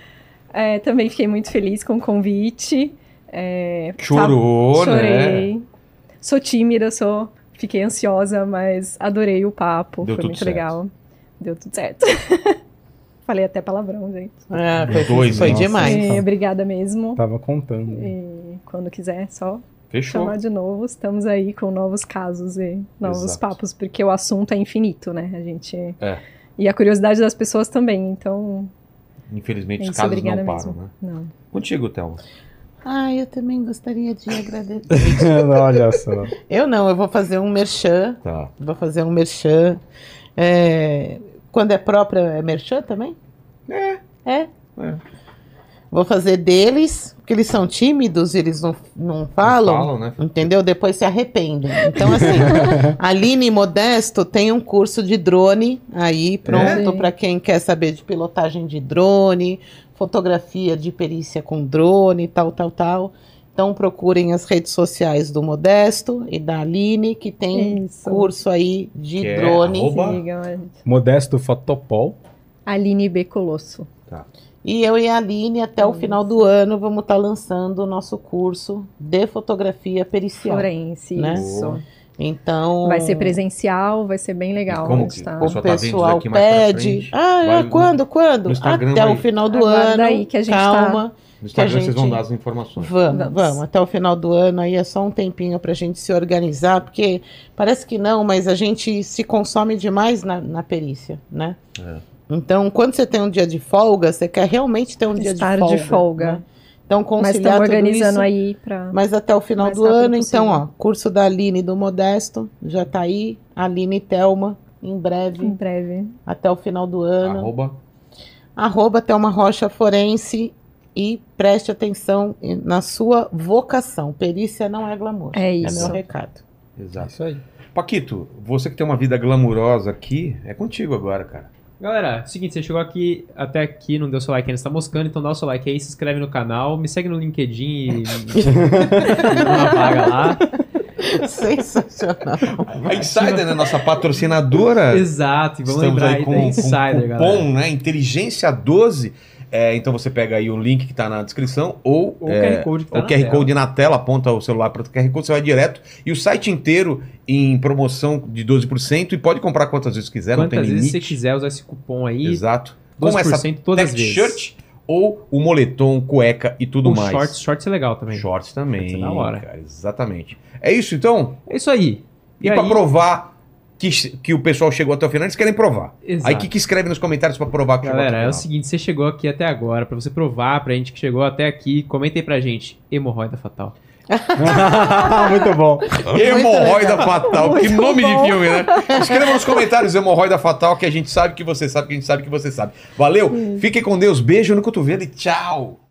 [SPEAKER 5] É, também fiquei muito feliz com o convite. É,
[SPEAKER 1] Chorou,
[SPEAKER 5] tá-
[SPEAKER 1] né?
[SPEAKER 5] Chorei. Sou tímida, sou. Fiquei ansiosa, mas adorei o papo.
[SPEAKER 1] Deu
[SPEAKER 5] foi muito
[SPEAKER 1] certo.
[SPEAKER 5] legal. Deu tudo certo. Falei até palavrão, gente.
[SPEAKER 3] É, foi,
[SPEAKER 1] Dois,
[SPEAKER 3] foi
[SPEAKER 1] nossa.
[SPEAKER 3] demais.
[SPEAKER 5] É, obrigada mesmo.
[SPEAKER 4] tava contando.
[SPEAKER 5] E quando quiser, só
[SPEAKER 1] Fechou.
[SPEAKER 5] chamar de novo. Estamos aí com novos casos e novos
[SPEAKER 1] Exato.
[SPEAKER 5] papos, porque o assunto é infinito, né? A gente.
[SPEAKER 1] É.
[SPEAKER 5] E a curiosidade das pessoas também, então.
[SPEAKER 1] Infelizmente,
[SPEAKER 5] É
[SPEAKER 1] os casos não param,
[SPEAKER 5] mesmo.
[SPEAKER 1] né?
[SPEAKER 5] Não.
[SPEAKER 1] Contigo, Thelma.
[SPEAKER 3] Ah, eu também gostaria de agradecer.
[SPEAKER 4] Olha só.
[SPEAKER 3] eu não, eu vou fazer um merchan.
[SPEAKER 1] Tá.
[SPEAKER 3] Vou fazer um merchan. É, Quando é próprio, é merchan também?
[SPEAKER 1] É.
[SPEAKER 3] É?
[SPEAKER 1] É.
[SPEAKER 3] Vou fazer deles, porque eles são tímidos, eles não, não falam.
[SPEAKER 1] Falam, né?
[SPEAKER 3] Entendeu? Depois se arrependem. Então, assim, Aline Modesto tem um curso de drone aí, pronto,
[SPEAKER 5] É?
[SPEAKER 3] para quem quer saber de pilotagem de drone, fotografia de perícia com drone, tal, tal, tal. Então, procurem as redes sociais do Modesto e da Aline, que tem
[SPEAKER 5] Isso.
[SPEAKER 3] curso aí de
[SPEAKER 1] Que é
[SPEAKER 3] drone.
[SPEAKER 5] gente.
[SPEAKER 4] Modesto Fotopol.
[SPEAKER 5] Aline B. Colosso.
[SPEAKER 3] E eu e a Aline, até o final do ano, vamos estar lançando o nosso curso de fotografia pericial.
[SPEAKER 5] Forense,
[SPEAKER 3] né?
[SPEAKER 5] isso.
[SPEAKER 3] Então.
[SPEAKER 5] Vai ser presencial, vai ser bem legal.
[SPEAKER 1] Como
[SPEAKER 5] a gente
[SPEAKER 1] que-
[SPEAKER 5] tá-
[SPEAKER 1] o tá
[SPEAKER 3] pessoal
[SPEAKER 1] pra
[SPEAKER 3] pede. Ah, é,
[SPEAKER 1] Vai no-
[SPEAKER 3] quando, quando?
[SPEAKER 1] no
[SPEAKER 3] Até
[SPEAKER 1] vai-
[SPEAKER 3] o final do
[SPEAKER 5] Aguarda
[SPEAKER 3] ano.
[SPEAKER 5] aí que a gente
[SPEAKER 3] calma.
[SPEAKER 1] No Instagram
[SPEAKER 3] a
[SPEAKER 1] vocês vão
[SPEAKER 3] gente-
[SPEAKER 1] dar as informações.
[SPEAKER 3] Vamos,
[SPEAKER 5] Vamos.
[SPEAKER 3] vamos. Até o final do ano aí é só um tempinho pra gente se organizar, porque parece que não, mas a gente se consome demais na, na perícia, né?
[SPEAKER 1] É.
[SPEAKER 3] Então, quando você tem um dia de folga, você quer realmente ter um dia
[SPEAKER 5] Estar
[SPEAKER 3] de folga.
[SPEAKER 5] de folga.
[SPEAKER 3] né? Então,
[SPEAKER 5] Mas
[SPEAKER 3] conciliar tudo
[SPEAKER 5] organizando
[SPEAKER 3] isso,
[SPEAKER 5] aí pra.
[SPEAKER 3] mas até o final do ano, então, ó, curso da Aline do Modesto, já tá aí, Aline e Thelma, em breve,
[SPEAKER 5] Em breve.
[SPEAKER 3] até o final do ano.
[SPEAKER 1] Arroba.
[SPEAKER 3] arroba Thelma Rocha Forense e preste atenção na sua vocação. Perícia não é glamour.
[SPEAKER 5] É
[SPEAKER 3] É
[SPEAKER 5] isso.
[SPEAKER 3] meu recado.
[SPEAKER 1] Exato.
[SPEAKER 4] Isso aí.
[SPEAKER 1] Paquito, você que tem uma vida glamurosa aqui, é contigo agora, cara.
[SPEAKER 2] Galera, seguinte, você chegou aqui até aqui, não deu seu like ainda, você tá moscando, então dá o seu like aí, se inscreve no canal, me segue no LinkedIn e dá uma vaga lá.
[SPEAKER 3] Sensacional.
[SPEAKER 1] A Insider, né? Nossa patrocinadora.
[SPEAKER 2] Exato, e vamos
[SPEAKER 1] Estamos
[SPEAKER 2] lembrar
[SPEAKER 1] aí
[SPEAKER 2] aí
[SPEAKER 1] com,
[SPEAKER 2] da
[SPEAKER 1] com
[SPEAKER 2] Insider,
[SPEAKER 1] cupom,
[SPEAKER 2] galera.
[SPEAKER 1] né? Inteligência 12. É, então você pega aí o link que tá na descrição ou
[SPEAKER 2] o
[SPEAKER 1] é,
[SPEAKER 2] QR Code que tá
[SPEAKER 1] o
[SPEAKER 2] na
[SPEAKER 1] QR
[SPEAKER 2] tela.
[SPEAKER 1] Code na tela, aponta o celular para o QR Code, você vai direto. E o site inteiro em promoção de 12% e pode comprar quantas vezes quiser, não
[SPEAKER 2] Quantas
[SPEAKER 1] tem
[SPEAKER 2] vezes
[SPEAKER 1] limite.
[SPEAKER 2] você quiser usar esse cupom aí,
[SPEAKER 1] Exato.
[SPEAKER 2] 12%
[SPEAKER 1] Com essa
[SPEAKER 2] todas as vezes.
[SPEAKER 1] shirt ou o moletom, cueca e tudo
[SPEAKER 2] o
[SPEAKER 1] mais.
[SPEAKER 2] shorts, shorts é legal também.
[SPEAKER 1] Shorts também.
[SPEAKER 2] É da hora.
[SPEAKER 1] cara, exatamente. É isso então?
[SPEAKER 2] É isso aí.
[SPEAKER 1] E,
[SPEAKER 2] E aí-
[SPEAKER 1] provar que, que o pessoal chegou até o final, eles querem provar.
[SPEAKER 2] Exato.
[SPEAKER 1] Aí o que, que escreve nos comentários pra provar que
[SPEAKER 2] Galera, é
[SPEAKER 1] chegou
[SPEAKER 2] o seguinte, você chegou aqui até agora, pra você provar pra gente que chegou até aqui, comenta aí pra gente, hemorroida fatal.
[SPEAKER 4] Muito bom.
[SPEAKER 1] Hemorroida Fatal, que
[SPEAKER 5] Muito
[SPEAKER 1] nome de
[SPEAKER 5] bom.
[SPEAKER 1] filme, né? Escreva nos comentários Hemorroida Fatal, que a gente sabe que você sabe, que a gente sabe que você sabe. Valeu, fiquem com Deus, beijo no cotovelo e tchau!